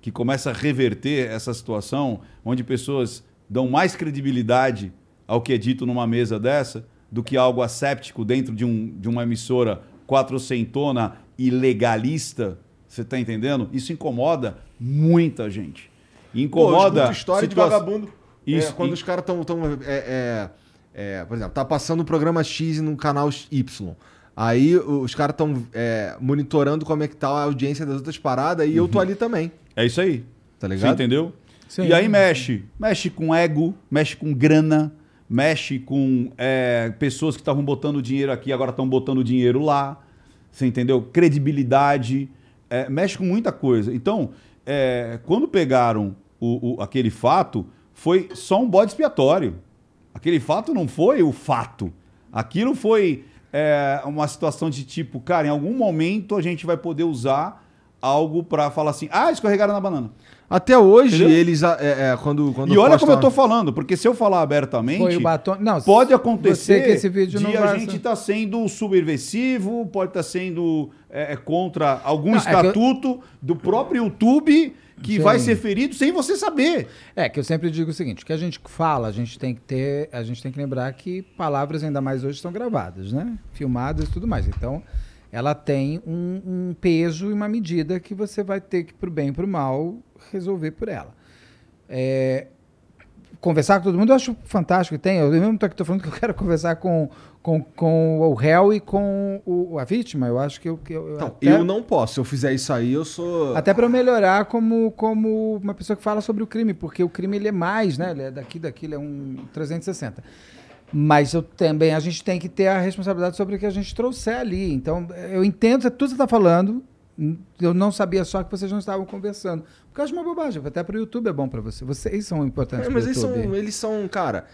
que começa a reverter essa situação, onde pessoas dão mais credibilidade ao que é dito numa mesa dessa do que algo asséptico dentro de, um, de uma emissora quatrocentona e legalista. Você está entendendo? Isso incomoda muita gente. Pô, Incomoda. escuto história situa- de vagabundo. Isso, É, quando e- os caras estão. Tão, é, é, é, por exemplo, tá passando o programa X no canal Y. Aí o- os caras estão monitorando como é que tá a audiência das outras paradas e eu tô ali também, É isso aí. tá Você ligado? entendeu? Sim. E aí mexe. Mexe com ego, mexe com grana, mexe com é, pessoas que estavam botando dinheiro aqui agora estão botando dinheiro lá. Você entendeu? Credibilidade. É, mexe com muita coisa. Então, é, quando pegaram o- o- aquele fato, foi só um bode expiatório. Aquele fato não foi o fato. Aquilo foi é, uma situação de tipo, cara, em algum momento a gente vai poder usar algo pra falar assim, ah, escorregaram na banana. Até hoje, Entendeu? eles, é, é, quando, quando E olha como eu postam- tô falando, porque se eu falar abertamente, Foi o batom. Não, pode acontecer que esse vídeo de não a gente estar sendo subversivo, pode estar sendo é, é, contra algum Não, é que eu- estatuto do próprio YouTube que Sim. vai ser ferido sem você saber. É, que eu sempre digo o seguinte, o que a gente fala, a gente tem que ter, a gente tem que lembrar que palavras ainda mais hoje são gravadas, né? Filmadas e tudo mais. Então, ela tem um, um peso e uma medida que você vai ter que, pro bem e pro mal, resolver por ela. É, conversar com todo mundo, eu acho fantástico tem. Eu mesmo tô falando que eu quero conversar com, com, com o réu e com o, a vítima. Eu acho que eu. Que eu, Então, até- eu não posso. Se eu fizer isso aí, eu sou. até para eu melhorar como, como uma pessoa que fala sobre o crime, porque o crime ele é mais, né? Ele é daqui, daqui, ele é um 360. Mas eu também, a gente tem que ter a responsabilidade sobre o que a gente trouxer ali. Então, eu entendo tudo que você está falando. Eu não sabia só que vocês não estavam conversando. Porque eu acho uma bobagem. Até para o YouTube é bom para você. Vocês são importantes É, mas eles são, eles são, cara.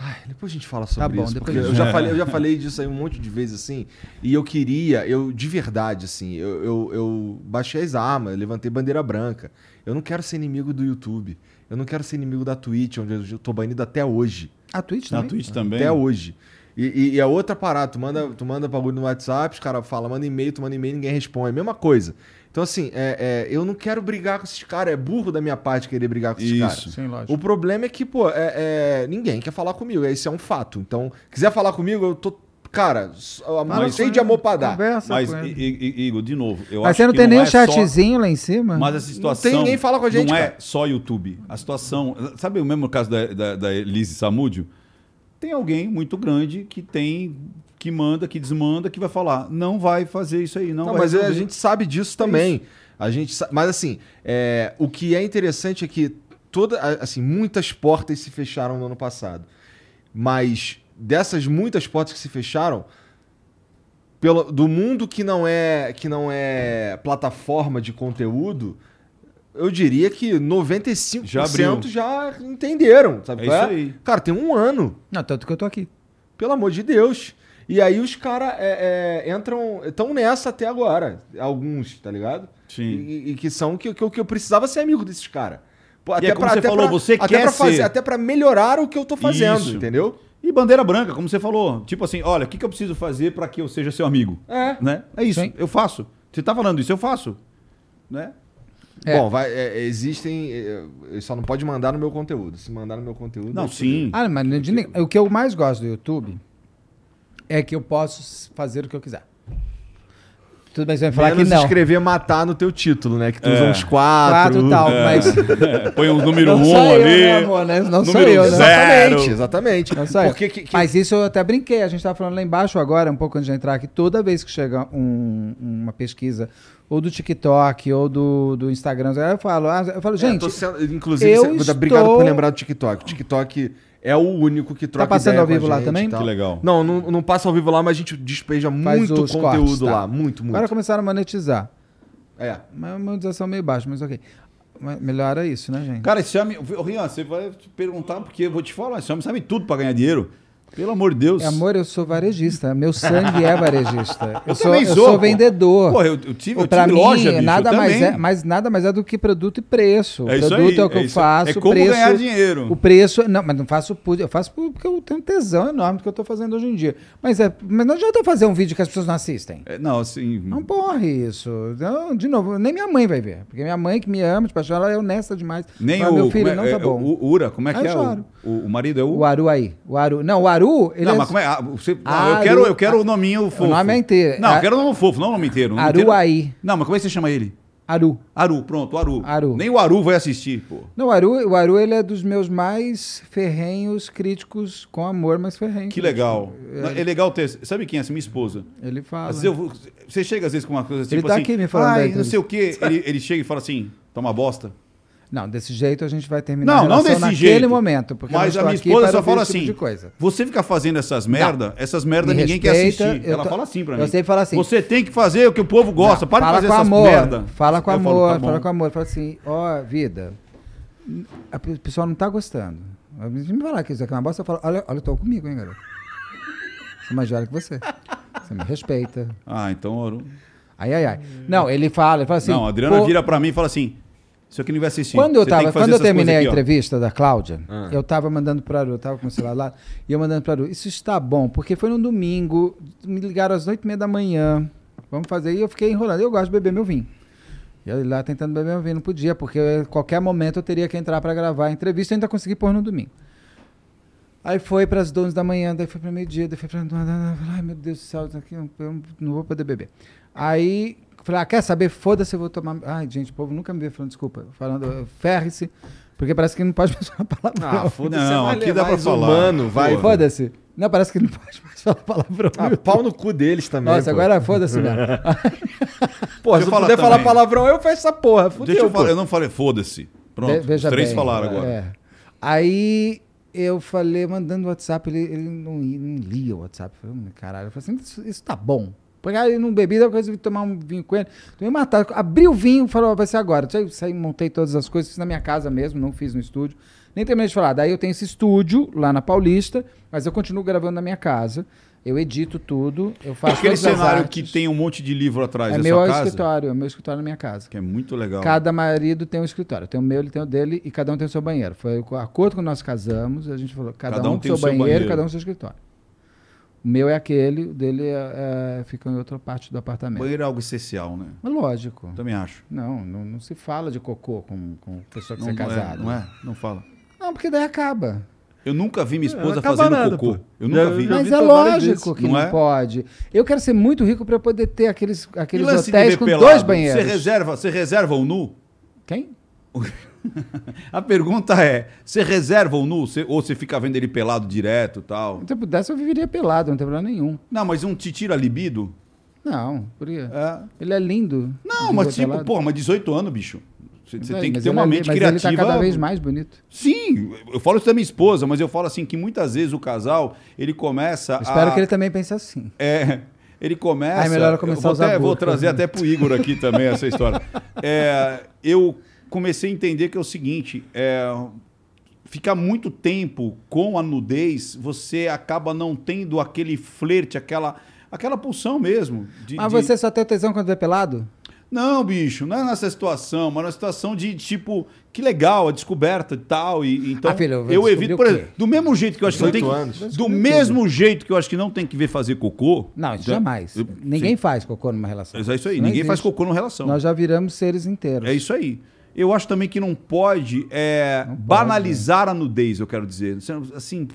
Ai, depois a gente fala sobre Tá bom, isso. depois Porque a eu já, falei, eu já falei disso aí um monte de vezes, assim. E eu queria, eu, de verdade, assim, eu, eu, eu baixei as armas, levantei bandeira branca. Eu não quero ser inimigo do YouTube. Eu não quero ser inimigo da Twitch, onde eu tô banido até hoje. A Twitch também? Twitch também. Até hoje. E, e, e é outra parada, tu manda, tu manda bagulho no WhatsApp, os caras falam, manda e-mail, tu manda e-mail, ninguém responde. É a mesma coisa. Então, assim, é, é, eu não quero brigar com esses caras. É burro da minha parte querer brigar com esses Isso. caras. Sim, lógico. O problema é que, pô, é, é, ninguém quer falar comigo. Esse é um fato. Então, quiser falar comigo, eu tô. Cara, cheio com de amor pra dar. Conversa Mas, Igor, de novo, eu Mas acho você não tem nem é um só- chatzinho lá em cima? Mas essa situação. tem ninguém fala com a gente, Não cara. é só YouTube. A situação. Sabe o mesmo caso da, da, da Elise Samúdio? Tem alguém muito grande que tem. Que manda, que desmanda, que vai falar. Não vai fazer isso aí, não, Não, vai mas a resolver. gente sabe disso também. A gente sa- Mas assim, é, o que é interessante é que toda, a- assim, muitas portas se fecharam no ano passado. Mas dessas muitas portas que se fecharam, pelo, do mundo que não é que não é plataforma de conteúdo, eu diria que 95% Já abriu. já entenderam, sabe? É qual isso aí. Cara, tem um ano. Não, tanto que eu tô aqui. Pelo amor de Deus. E aí os caras entram. estão nessa até agora. Alguns, tá ligado? Sim. E, e que são que, que, eu- que eu precisava ser amigo desses caras. Pô, é como você falou, você até quer pra fazer, ser. Até pra melhorar o que eu tô fazendo, Isso. entendeu? E bandeira branca, como você falou. Tipo assim, olha, o que, que eu preciso fazer para que eu seja seu amigo? É. Né? É isso, Sim. eu faço. Você tá falando isso, eu faço. Né? É. Bom, vai, é, existem. é, é, só não pode mandar no meu conteúdo. Se mandar no meu conteúdo. Não, sim. Ah, mas o que eu mais gosto do YouTube é que eu posso fazer o que eu quiser. Tudo bem, você vai falar Menos que não. escrever matar no teu título, né? Que tu É. usa uns quatro. Quatro e tal, É. mas... Põe um número Não um sou eu, ali. né, amor, né? Não sou número eu, né? Exatamente, exatamente. Não sou eu. Porque que, que- Mas isso eu até brinquei. A gente estava falando lá embaixo agora, um pouco antes de entrar aqui. Toda vez que chega um- uma pesquisa, ou do TikTok, ou do, do Instagram, eu falo, ah, eu falo, É, gente, tô sendo- inclusive, eu você- obrigado estou- por lembrar do TikTok. O TikTok é o único que troca Tá passando ideia ao com a vivo lá também? Que legal. Não, não, não passa ao vivo lá, mas a gente despeja Faz muito os conteúdo cortes, tá. lá. Muito, muito. agora começaram a monetizar. É. Mas a monetização meio baixa, mas ok. Mas Melhora isso, né, gente? Cara, esse homem. Ô, Rian, você vai te perguntar, porque eu vou te falar, esse homem sabe tudo pra ganhar dinheiro. Pelo amor de Deus. Amor, eu sou varejista. Meu sangue é varejista. Eu sou, eu sou, sou pô. vendedor. Porra, eu, eu tive, eu pra tive mim, loja, bicho, nada eu mais também. é, mas nada mais é do que produto e preço. É o produto aí, é o que é eu faço. É como preço, ganhar dinheiro. O preço, não, mas não faço por, eu faço por- porque eu tenho tesão enorme do que eu tô fazendo hoje em dia. Mas, é, mas não adianta eu fazer um vídeo que as pessoas não assistem. É, não, assim. Não porre isso. Não, de novo, nem minha mãe vai ver. Porque minha mãe que me ama, de paixão, ela é honesta demais. Nem Fala, o. Meu filho, é- não tá é, bom. O, Ura, como é que Ah, eu é? choro. O, o, o marido é o. O Aru aí. O Aru. Não, o Aru, ele não, é... mas como é? Ah, você- não, Aru- eu quero, eu quero o nominho fofo. nome é inteiro. Não, eu quero o nome fofo, não o nome inteiro. o nome inteiro- Aruaí. Não, mas como é que você chama ele? Aru. Aru, pronto, o Aru. Aru. Nem o Aru vai assistir, pô. Não, o Aru, o Aru ele é dos meus mais ferrenhos críticos com amor, mas ferrenhos. Que legal. É, legal ter. Sabe quem é essa? Minha esposa. Ele fala. Às vezes eu você chega às vezes com uma coisa tipo Ele tá assim. aqui me falando "Ai, não entrevista." sei o quê. Ele, ele chega e fala assim: tá uma bosta. Não, desse jeito a gente vai terminar Não, a não desse naquele jeito. momento. Porque eu não Mas a minha esposa só fala tipo assim: de coisa. você fica fazendo essas merda, essas merda Me ninguém quer respeita, assistir. eu Ela tô- fala assim pra eu mim. sempre falo assim- Você tem que fazer o que o povo gosta. Não, Para de fazer com essas amor, merda. Fala com Eu falo, amor, tá bom. fala com amor. Fala assim, ó, vida, a pe- o pessoal não tá gostando. Me falar que isso aqui é uma bosta, eu falo, olha, olha, eu tô comigo, hein, garoto. Sou mais velho que você. Você me respeita. Ah, então. Ai, ai, ai. Não, ele fala, ele fala assim. não, a Adriana vira pra mim e fala assim: Isso aqui não vai assistir. Quando eu, tava, quando eu terminei a aqui, ó. entrevista da Cláudia, Ah. eu tava mandando para Aru, eu tava com o celular lá, e eu mandando para Aru, isso está bom, porque foi no domingo, me ligaram às oito e meia da manhã, vamos fazer, e eu fiquei enrolando, eu gosto de beber meu vinho. E eu lá tentando beber meu vinho, não podia, porque eu- qualquer momento eu teria que entrar para gravar a entrevista, e ainda consegui pôr no domingo. Aí foi para as 12 da manhã, daí foi para meio-dia, daí foi para. Ai meu Deus do céu, eu eu não vou poder beber. Aí falei, ah, quer saber? Foda-se, eu vou tomar. Ai, gente, o povo nunca me vê falando desculpa. Falando, ferre-se, porque parece que não pode mais falar palavrão. Ah, foda-se, Não, aqui dá pra falar. humano, vai. Foda-se. Não, parece que não pode mais falar palavrão. Ah, pau no cu deles também. Nossa, pô. agora foda-se mesmo. Pô, se eu falar puder falar também. palavrão, eu fecho essa porra. Fudeu, Deixa eu falar, eu não falei, foda-se. Pronto, veja três bem, falaram agora. é. Aí eu falei, mandando o WhatsApp, ele, ele não, não lia o WhatsApp. Eu falei, "Hum, caralho, eu falei assim, isso, isso tá bom. Porque aí eu não bebi, daí eu resolvi tomar um vinho com ele. Tomei matar. Abri o vinho e falou, vai ser agora. Aí saí, montei todas as coisas, fiz na minha casa mesmo, não fiz no estúdio. Nem terminei de falar. Daí eu tenho esse estúdio lá na Paulista, mas eu continuo gravando na minha casa. Eu edito tudo, eu faço Aquele cenário que tem um monte de livro atrás É da meu escritório, é meu escritório na minha casa. Que é muito legal. Cada marido tem um escritório. Tem o meu, ele tem o dele e cada um tem o seu banheiro. Foi o acordo que nós casamos. A gente falou, cada, um, tem o seu banheiro, banheiro. cada um o seu escritório. O meu é aquele, o dele é- é- fica em outra parte do apartamento. Banheiro é algo essencial, né? Lógico. Também acho. Não, não, não se fala de cocô com, com pessoa que Não, você é é, não é? Não fala. Não, porque daí acaba. Eu nunca vi minha não esposa acaba fazendo nada, cocô. pô. Eu nunca vi. Mas vi é várias lógico que Não não, é? pode. Eu quero ser muito rico para poder ter aqueles, aqueles hotéis com pelado? dois banheiros. Você reserva, você reserva o nu? Quem? A pergunta é: você reserva o nu ou você fica vendo ele pelado direto e tal? Se eu pudesse, eu viveria pelado, não tem problema nenhum. Não, mas um te tira libido? Não, por quê? É. Ele é lindo. Não, mas tipo, pelado. pô, mas 18 anos, bicho. Você tem que ele ter uma é mente mas criativa. Ele tá cada vez mais bonito. Sim, eu falo isso da minha esposa, mas eu falo assim que muitas vezes o casal, ele começa Eu Espero a... que ele também pense assim. É, ele começa. Ah, é melhor eu começar vou a usar até, Vou trazer até pro Igor aqui também essa história. É, eu comecei a entender que é o seguinte: é, ficar muito tempo com a nudez, você acaba não tendo aquele flerte, aquela, aquela pulsão mesmo. de- Mas de- você só tem tesão quando vê pelado? Não, bicho, não é nessa situação, mas na situação de tipo, que legal, a descoberta e tal. E, então, Ah, filho, eu eu evito, por exemplo, do mesmo jeito que eu acho que não tem 18 que, Do mesmo jeito que eu acho que não tem que ver fazer cocô. Não, isso né? jamais. Eu- Ninguém sim. faz cocô numa relação. É isso aí, Não ninguém faz existe. cocô numa relação. Nós já viramos seres inteiros. É isso aí. Eu acho também que não pode, é, Não pode, banalizar a nudez, eu quero dizer. Assim,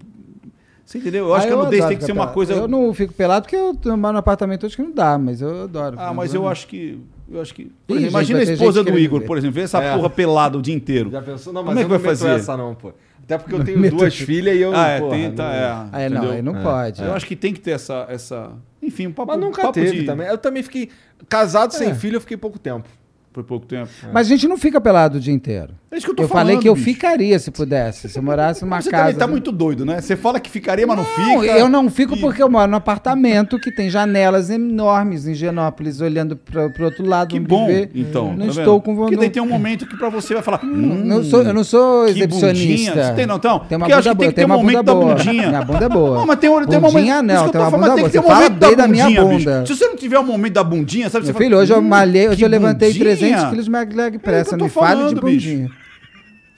você entendeu? Eu acho Ah, que a nudez tem que ser uma pelado. coisa. Eu não fico pelado porque eu tô no apartamento hoje que não dá, mas eu adoro. Ah, mas eu acho que. Eu acho que. Ih, exemplo, imagina a esposa do Igor, ver. por exemplo, ver essa É. porra pelada o dia inteiro. Já pensou? Não, Como mas é eu que não vai fazer? essa não, pô. Até porque eu tenho meto- duas filhas e eu, ah, é, porra, tenta. não- É, Ah, é, não, aí não pode. Eu acho que tem que ter essa. essa... Enfim, um papo. Mas nunca papo teve de- também. Eu também fiquei casado sem É. filho, eu fiquei pouco tempo. Por pouco tempo. Mas a gente não fica pelado o dia inteiro. É isso que eu tô Eu falando. falei que eu bicho. ficaria se pudesse. Se eu morasse numa você casa. também tá muito doido, né? Você fala que ficaria, mas não, Não, fica. eu não fico E- porque eu moro num apartamento que tem janelas enormes em Genópolis, olhando para o outro lado. Que bom, então. Não tá estou vendo? com Porque daí vontade. tem um momento que pra você vai falar. Hum, Não sou, eu não sou que exibicionista. bundinha. Você tem, não, então? Tem uma Porque eu acho bunda que tem boa, que tem ter um uma momento bunda da boa. bundinha. Minha bunda é boa. Não, mas tem, um- tem um momento. Não, eu tem uma falando, bunda tem que ter um boa. Você momento fala bem da minha bundinha. Se você não tiver um momento da bundinha, sabe? Meu você filho, hoje eu "Hum, malhei, hoje eu levantei bundinha." 300 quilos de mag leg press. eu Não me fale de falando, bicho. bundinha.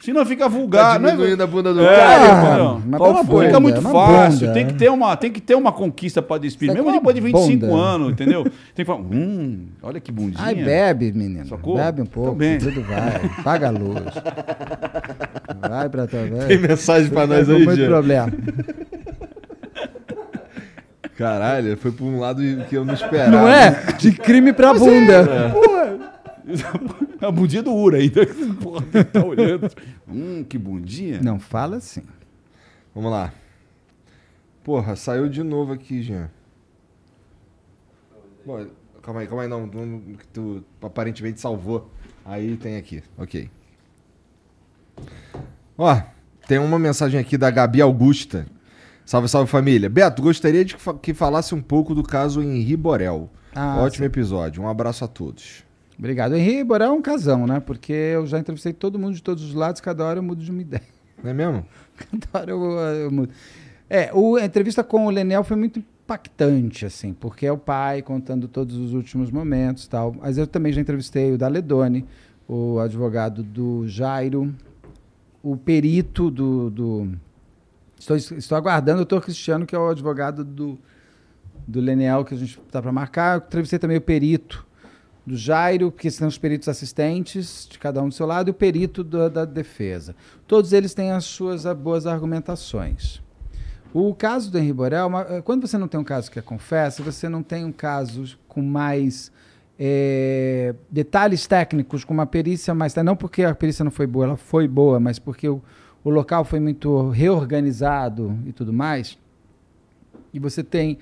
Senão fica Tá vulgar. não é- diminuindo a bunda do É, cara. Não. mas Qual bunda, Fica muito fácil. bunda. Tem que ter uma, tem que ter uma conquista para despir. Mesmo é uma depois de 25 bunda. anos, entendeu? Tem que falar, hum, olha que bundinha. Ai, bebe, menino. Sacou? Bebe um pouco. Tô bem. Tudo vai. Paga a luz. Vai pra tua Tem mensagem pra nós aí, muito Jean? problema. Caralho, foi pra um lado que eu não esperava. Não é? De crime pra bunda. A bundinha do Ura ainda. Porra, quem tá olhando. Hum, que bundinha. Não fala assim. Vamos lá. Porra, saiu de novo aqui, Jean. Bom, calma aí, calma aí, não. que tu aparentemente salvou. Aí tem aqui, ok. Ó, tem uma mensagem aqui da Gabi Augusta. Salve, salve família. Beto, gostaria de que falasse um pouco do caso Henri Borel. Ah, Ótimo episódio. Um abraço a todos. Obrigado. Henri Borel é um casão, né? Porque eu já entrevistei todo mundo de todos os lados, cada hora eu mudo de uma ideia. Não é mesmo? Cada hora eu, eu mudo. É, o- a entrevista com o Lenel foi muito impactante, assim, porque é o pai contando todos os últimos momentos e tal. Mas eu também já entrevistei o Daledoni, o advogado do Jairo, o perito do. do- estou, estou aguardando o doutor Cristiano, que é o advogado do, do Lenel, que a gente está para marcar. Eu entrevistei também o perito do Jairo, que são os peritos assistentes, de cada um do seu lado, e o perito da, da defesa. Todos eles têm as suas ah, boas argumentações. O caso do Henri Borel, eh, quando você não tem um caso que é confessa, você não tem um caso com mais eh, detalhes técnicos, com uma perícia mais. Não porque a perícia não foi boa, ela foi boa, mas porque o, o local foi muito reorganizado e tudo mais. E você tem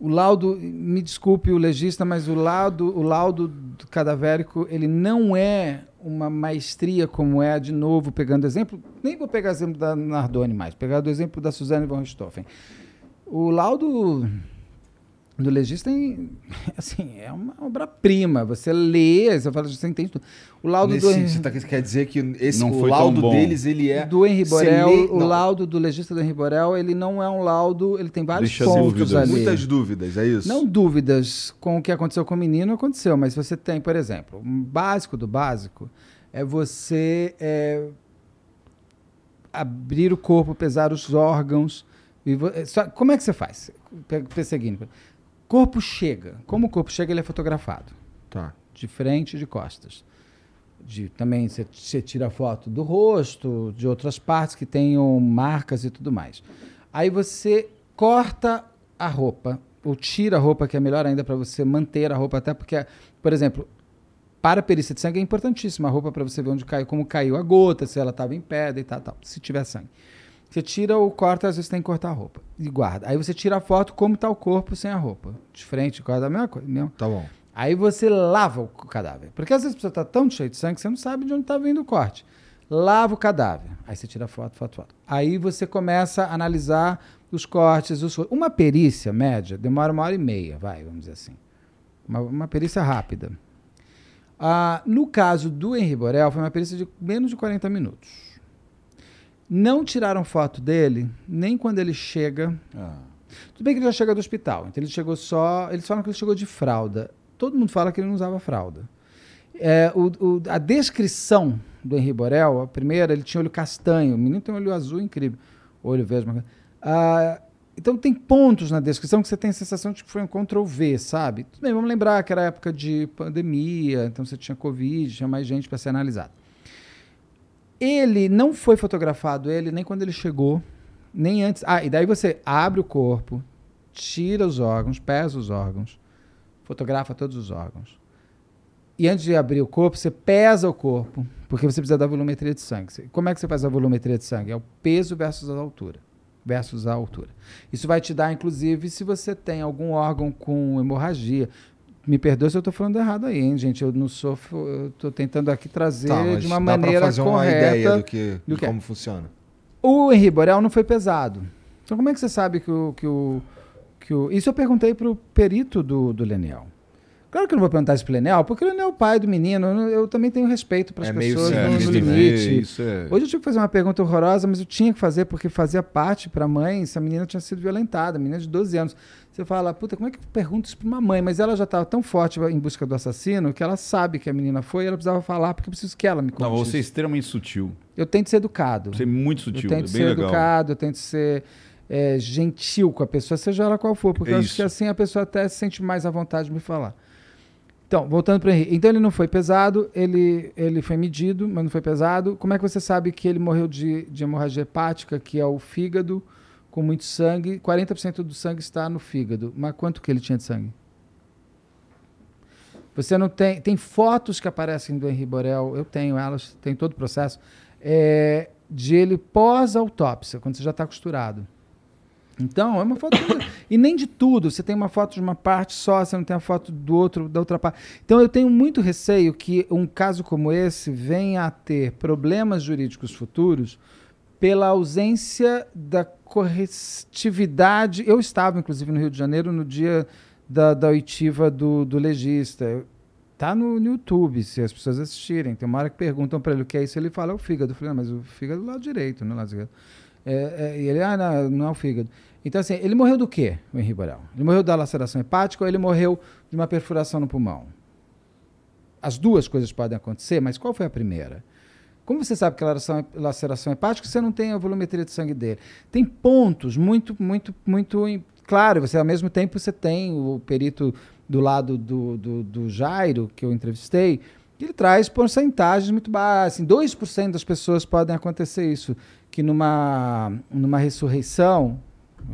o laudo, me desculpe o legista, mas o laudo, o laudo do cadavérico, ele não é uma maestria como é, de novo, pegando exemplo, nem vou pegar exemplo da Nardoni mais, pegar do exemplo da Suzane von Richthofen. O laudo do legista assim, é uma obra-prima. Você lê, você fala, você entende tudo. O laudo Nesse, do você tá- quer dizer que esse, Não o foi tão laudo bom. deles, ele é... do Henri Borel, lê- o não. laudo do legista do Henri Borel, ele não é um laudo, ele tem vários Deixa pontos dúvidas. ali. Muitas dúvidas, é isso? Não dúvidas com o que aconteceu com o menino, aconteceu, mas você tem, por exemplo, um básico do básico é você é, abrir o corpo, pesar os órgãos. E vo- é só- como é que você faz? Pe- Perseguindo. Corpo chega. Como o corpo chega, ele é fotografado. Tá. De frente e de costas. De, também você, tira foto do rosto, de outras partes que tenham marcas e tudo mais. Aí você corta a roupa, ou tira a roupa, que é melhor ainda para você manter a roupa, até porque, por exemplo, para a perícia de sangue é importantíssima a roupa para você ver onde caiu, como caiu a gota, se ela estava em pedra e tal, tal, se tiver sangue. Você tira ou corta, às vezes tem que cortar a roupa. E guarda. Aí você tira a foto como está o corpo sem a roupa. De frente, guarda a mesma coisa. Mesmo. Tá bom. Aí você lava o cadáver. Porque às vezes a pessoa está tão cheia de sangue que você não sabe de onde está vindo o corte. Lava o cadáver. Aí você tira foto, foto, foto. Aí você começa a analisar os cortes. Os... Uma perícia média demora uma hora e meia, vai, vamos dizer assim. Uma, uma perícia rápida. Ah, no caso do Henri Borel, foi uma perícia de menos de 40 minutos. Não tiraram foto dele nem quando ele chega Ah, tudo bem que ele já chega do hospital, então ele chegou só. Eles falam que ele chegou de fralda. Todo mundo fala que ele não usava fralda. É, o- o- a descrição do Henri Borel, a primeira, ele tinha olho castanho. O menino tem um olho azul incrível. Olho verde. Ah, então tem pontos na descrição que você tem a sensação de que foi um Ctrl-V, sabe? Tudo bem, vamos lembrar que era época de pandemia, então você tinha Covid, tinha mais gente para ser analisado. Ele não foi fotografado, ele, nem quando ele chegou, nem antes. Ah, e daí você abre o corpo, tira os órgãos, pesa os órgãos, fotografa todos os órgãos. E antes de abrir o corpo, você pesa o corpo, porque você precisa da volumetria de sangue. Como é que você faz a volumetria de sangue? É o peso versus a altura. Versus a altura. Isso vai te dar, inclusive, se você tem algum órgão com hemorragia. Me perdoe se eu estou falando errado aí, hein, gente? Eu não sou. Eu estou tentando aqui trazer Tá, de uma maneira fazer uma correta. ideia do que, do de que é. como funciona. O Henri Borel não foi pesado. Então, como é que você sabe que o. Que o, que o... Isso eu perguntei para o perito do, do Leniel. Claro que eu não vou perguntar isso para o Leniel, porque o Leniel é o pai do menino. Eu, também tenho respeito para as É meio pessoas sim, no, no limite. Isso é. Hoje eu tive que fazer uma pergunta horrorosa, mas eu tinha que fazer porque fazia parte para a mãe se a menina tinha sido violentada, menina de 12 anos. Você fala, puta, como é que eu pergunto isso para uma mãe? Mas ela já estava tão forte em busca do assassino que ela sabe que a menina foi e ela precisava falar porque eu preciso que ela me conte. Não, você é extremamente sutil. Eu tento ser educado. Você é muito sutil. Eu tento é ser bem legal. educado, eu tento ser é, gentil com a pessoa, seja ela qual for, porque É eu acho que assim a pessoa até se sente mais à vontade de me falar. Então, voltando para Henrique. Então, ele não foi pesado, ele, ele foi medido, mas não foi pesado. Como é que você sabe que ele morreu de, de hemorragia hepática, que é o fígado, com muito sangue? 40% do sangue está no fígado. Mas quanto que ele tinha de sangue? Você não tem. Tem fotos que aparecem do Henri Borel, eu tenho elas, tem todo o processo, é, de ele pós-autópsia, quando você já está costurado. Então, é uma foto. e nem de tudo. Você tem uma foto de uma parte só, você não tem a foto do outro, da outra parte. Então, eu tenho muito receio que um caso como esse venha a ter problemas jurídicos futuros pela ausência da corretividade. Eu estava, inclusive, no Rio de Janeiro no dia da, da oitiva do, do legista. Tá no, no YouTube, se as pessoas assistirem. Tem uma hora que perguntam para ele o que é isso, ele fala é o fígado. Eu falei, ah, mas o fígado é do lado direito, não é do lado esquerdo. É, é, ele, ah, não, não é o fígado. Então, assim, ele morreu do quê, o Henri Borel? Ele morreu da laceração hepática ou ele morreu de uma perfuração no pulmão? As duas coisas podem acontecer, mas qual foi a primeira? Como você sabe que a laceração, laceração hepática, você não tem a volumetria de sangue dele. Tem pontos muito, muito, muito claro. Você, ao mesmo tempo, você tem o perito do lado do, do, do Jairo, que eu entrevistei, que ele traz porcentagens muito baixas. Assim, 2% das pessoas podem acontecer isso. Que numa, numa ressurreição,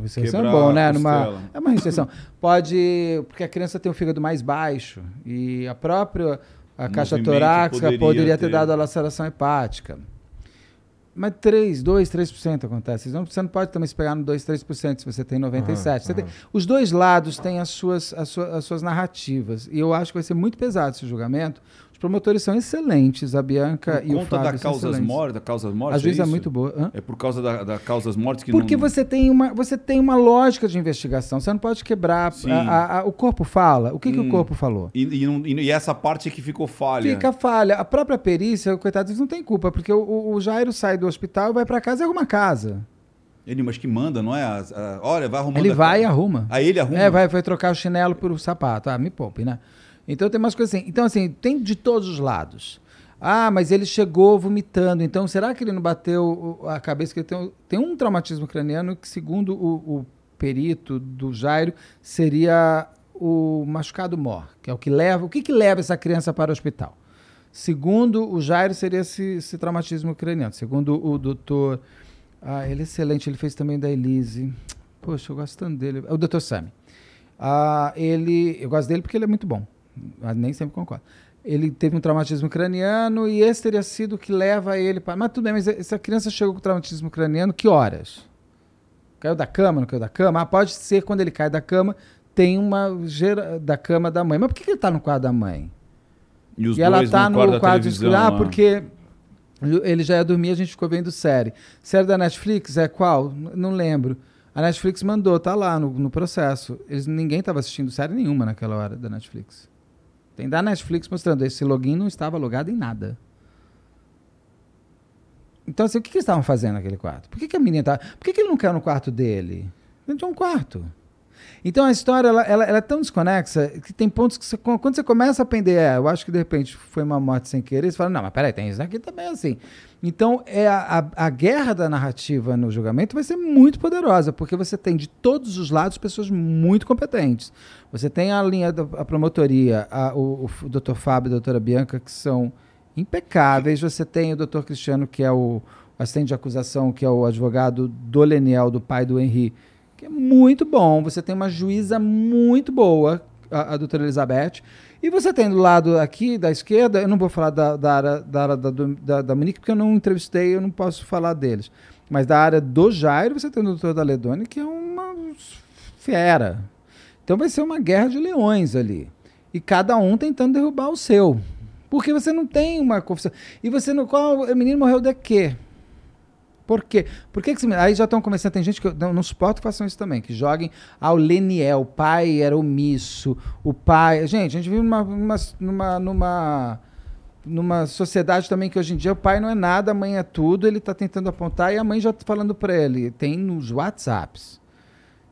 Ressurreição é bom, né? Numa, é uma ressurreição. Pode. Porque a criança tem o fígado mais baixo. E a própria a caixa torácica poderia, poderia ter, ter dado a laceração hepática. Mas 3, 2, 3% acontece. Então, você não pode também se pegar no 2, 3% se você tem 97%. Uhum, você tem, os dois lados têm as suas, as, suas, as suas narrativas. E eu acho que vai ser muito pesado esse julgamento, promotores são excelentes, a Bianca por e o Fábio da causas mortes, da causas mortes. Às vezes é, é muito boa. Hã? É por causa da, da causas mortes que Porque não... você tem uma você tem uma lógica de investigação. Você não pode quebrar. A, a, a, o corpo fala. O que, hum. que o hum. corpo falou? E, e, e, essa parte é que ficou falha. Fica falha. A própria perícia, coitado, eles não tem culpa, porque o, o Jairo sai do hospital, vai para casa e arruma casa. Ele, mas que manda, não é? olha, vai arrumando. Ele vai e arruma. Aí ele arruma. É, vai, vai trocar o chinelo por o sapato. Ah, me poupe, né? Então tem umas coisas assim. Então, assim, tem de todos os lados. Ah, mas ele chegou vomitando. Então, será que ele não bateu a cabeça? Que tem, tem um traumatismo craniano que, segundo o, o perito do Jairo, seria o machucado mor, que é o que leva. O que, que leva essa criança para o hospital? Segundo o Jairo, seria esse, esse traumatismo craniano. Segundo o doutor. Ah, ele é excelente, ele fez também da Elise. Poxa, eu gosto tanto dele. O doutor Sami. Ah, ele, eu gosto dele porque ele é muito bom mas nem sempre concordo. Ele teve um traumatismo craniano e esse teria sido o que leva ele para. Mas tudo bem, mas essa criança chegou com traumatismo craniano, que horas? Caiu da cama, não caiu da cama? Ah, pode ser quando ele cai da cama, tem uma gera da cama da mãe. Mas por que ele está no quarto da mãe? E, os e ela está no, no quarto escuro? Ah, porque ele já ia dormir, a gente ficou vendo série. Série da Netflix é qual? Não lembro. A Netflix mandou, tá lá no, no processo. Eles, ninguém estava assistindo série nenhuma naquela hora da Netflix. Tem da Netflix mostrando, esse login não estava logado em nada. Então, assim, o que, que eles estavam fazendo naquele quarto? Por que, que a menina tá. Por que, que ele não caiu no quarto dele? Ele tinha um quarto. Então a história ela, ela, ela, é tão desconexa que tem pontos que você, quando você começa a aprender, é, eu acho que de repente foi uma morte sem querer, você fala, não, mas peraí, tem isso aqui também assim. Então é a, a, a, guerra da narrativa no julgamento vai ser muito poderosa, porque você tem de todos os lados pessoas muito competentes. Você tem a linha da a promotoria, o, o Dr. Fábio e a doutora Bianca, que são impecáveis. Você tem o Dr. Cristiano, que é o assistente de acusação, que é o advogado do Leniel, do pai do Henri, que é muito bom. Você tem uma juíza muito boa, a, a doutora Elizabeth. E você tem do lado aqui da esquerda, eu não vou falar da, da área, da, área da, da, da Monique, porque eu não entrevistei, eu não posso falar deles. Mas da área do Jairo, você tem o doutor Daledoni, que é uma fera. Então vai ser uma guerra de leões ali. E cada um tentando derrubar o seu. Porque você não tem uma confissão. E você não. Qual, o menino morreu de quê? Por quê? Por que, que aí já estão começando, tem gente que eu não, suporto que façam isso também, que joguem ao Leniel, o pai era omisso, o pai. Gente, a gente vive numa, numa, numa, numa sociedade também que hoje em dia o pai não é nada, a mãe é tudo, ele está tentando apontar e a mãe já está falando para ele. Tem nos WhatsApps.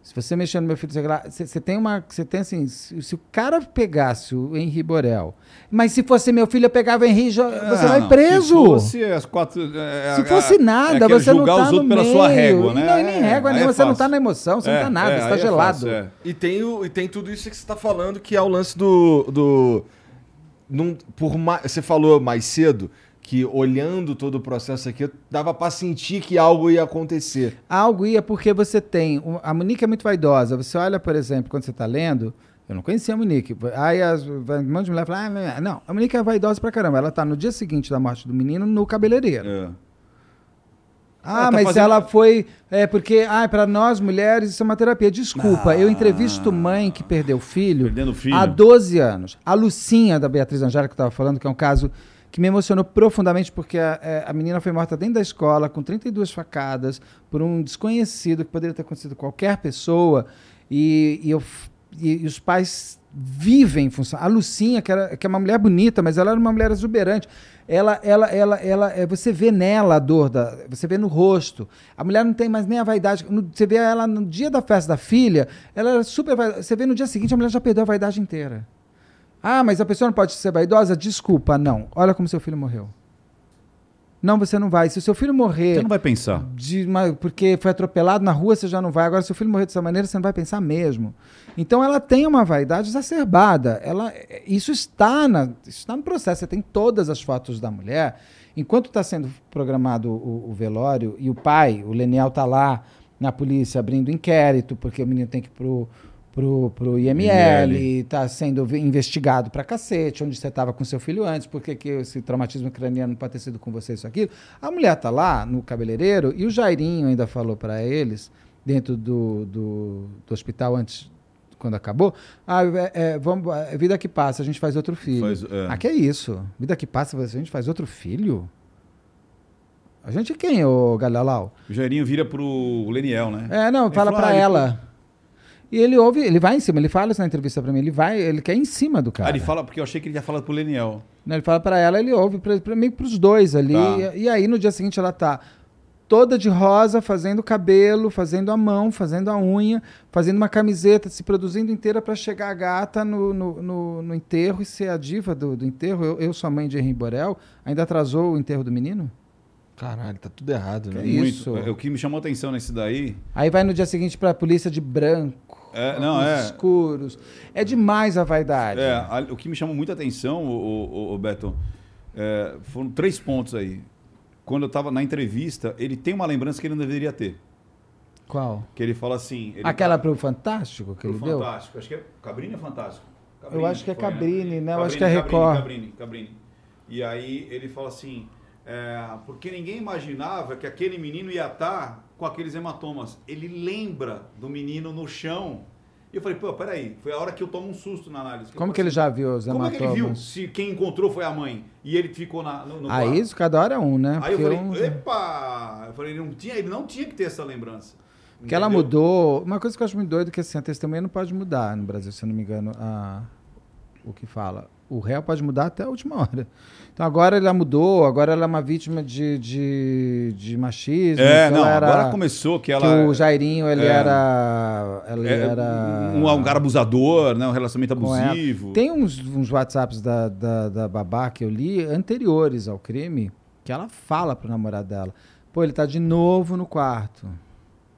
Se você mexer no meu filho, você, você tem uma. Você tem assim. Se, se, o cara pegasse o Henri Borel. Mas se fosse meu filho, eu pegava o Henri, você ah, vai não, preso. Se fosse as quatro. É, se é, fosse nada, é você não tá no pela meio. sua régua, né? Não, nem régua nem, é você não tá na emoção, você não tá nada, você tá gelado. Fácil, e, tem o, e tem tudo isso que você tá falando, que é o lance do. do num, por mais, você falou mais cedo que olhando todo o processo aqui, dava para sentir que algo ia acontecer. Algo ia porque você tem. A Monique é muito vaidosa. Você olha, por exemplo, quando você está lendo, Eu não conhecia a Monique. Aí as, um monte de mulher fala, ah, não, a Monique é vaidosa pra caramba. Ela tá no dia seguinte da morte do menino no cabeleireiro. É. Ah, Ela tá mas fazendo- ela foi. É porque, ah, para nós mulheres isso é uma terapia. Desculpa, eu entrevisto mãe que perdeu filho, Perdendo filho. há 12 anos. A Lucinha da Beatriz Angélica que eu estava falando, que é um caso que me emocionou profundamente, porque a, é, a menina foi morta dentro da escola, com 32 facadas, por um desconhecido que poderia ter acontecido qualquer pessoa. E, e eu, e- e os pais vivem em função. A Lucinha, que, era, que é uma mulher bonita, mas ela era uma mulher exuberante. Ela, ela, ela, ela, é, você vê nela a dor, da, você vê no rosto. A mulher não tem mais nem a vaidade. No- você vê ela no dia da festa da filha, ela era super. Você vê no dia seguinte, a mulher já perdeu a vaidade inteira. Ah, mas a pessoa não pode ser vaidosa? Desculpa, não. Olha como seu filho morreu. Não, você não vai. Se o seu filho morrer Você não vai pensar. uma- porque foi atropelado na rua, você já não vai. Agora, se o filho morrer dessa maneira, você não vai pensar mesmo. Então, ela tem uma vaidade exacerbada. Ela, isso está, na, isso está no processo. Você tem todas as fotos da mulher. Enquanto está sendo programado o, o velório e o pai, o Leniel, está lá na polícia abrindo inquérito, porque o menino tem que ir pro, pro, pro IML, IML. está sendo investigado pra cacete, onde você estava com seu filho antes, por que esse traumatismo craniano pode ter sido com você, isso, aquilo. A mulher tá lá no cabeleireiro e o Jairinho ainda falou para eles, dentro do, do, do hospital antes, quando acabou, ah, é, é, vamos, é vida que passa, a gente faz outro filho. Faz- é. Ah, que é isso? Vida que passa, a gente faz outro filho? A gente é quem, ô Galelau? O Jairinho vira pro Leniel, né? É, não, Ele fala falou, pra ah, ele- ela. E ele ouve, ele vai em cima, ele fala isso na entrevista pra mim, ele vai, ele quer ir em cima do cara. Ah, ele fala, porque eu achei que ele ia falar pro Leniel. Né, Ele fala pra ela, ele ouve pra, pra, meio pros dois ali. Tá. E, e aí no dia seguinte ela tá toda de rosa, fazendo cabelo, fazendo a mão, fazendo a unha, fazendo uma camiseta, se produzindo inteira pra chegar a gata no, no, no- no enterro e ser a diva do, do enterro. Eu, eu sou a mãe de Henri Borel, ainda atrasou o enterro do menino? Caralho, tá tudo errado, né? Isso? Muito. É, O que me chamou a atenção nesse daí. Aí vai no dia seguinte pra polícia de branco. É, não, é. escuros. É demais a vaidade. É, a- o que me chamou muita atenção, o, o, o Beto, é, foram três pontos aí. Quando eu estava na entrevista, ele tem uma lembrança que ele não deveria ter. Qual? Que ele fala assim. ele Aquela tá- pro Fantástico que pro ele deu? Fantástico. Acho que é. Cabrini é fantástico. Eu acho que é foi, né? Cabrini, né? Eu acho Cabrini, que é Cabrini, Record. Cabrini, Cabrini. E aí ele fala assim. é, porque ninguém imaginava que aquele menino ia estar com aqueles hematomas. Ele lembra do menino no chão. E eu falei, pô, peraí, foi a hora que eu tomo um susto na análise. Eu Como que ele assim, já viu os Como é que ele viu hematomas? se quem encontrou foi a mãe e ele ficou na, no, no quarto? isso, cada hora é um, né? Aí eu Porque falei, um- epa! Eu falei, ele não tinha, ele não tinha que ter essa lembrança. Porque ela Entendeu? mudou. Uma coisa que eu acho muito doido é que assim, a testemunha não pode mudar no Brasil, se eu não me engano, a- o que fala. O réu pode mudar até a última hora. Então agora ela mudou, agora ela é uma vítima de, de, de machismo. É, que não, era- agora começou que que ela. o Jairinho, ele é. era. Ele é, era. um, um cara abusador, né? Um relacionamento abusivo. Tem uns, uns WhatsApps da, da, da babá que eu li anteriores ao crime, que ela fala pro namorado dela. Pô, ele tá de novo no quarto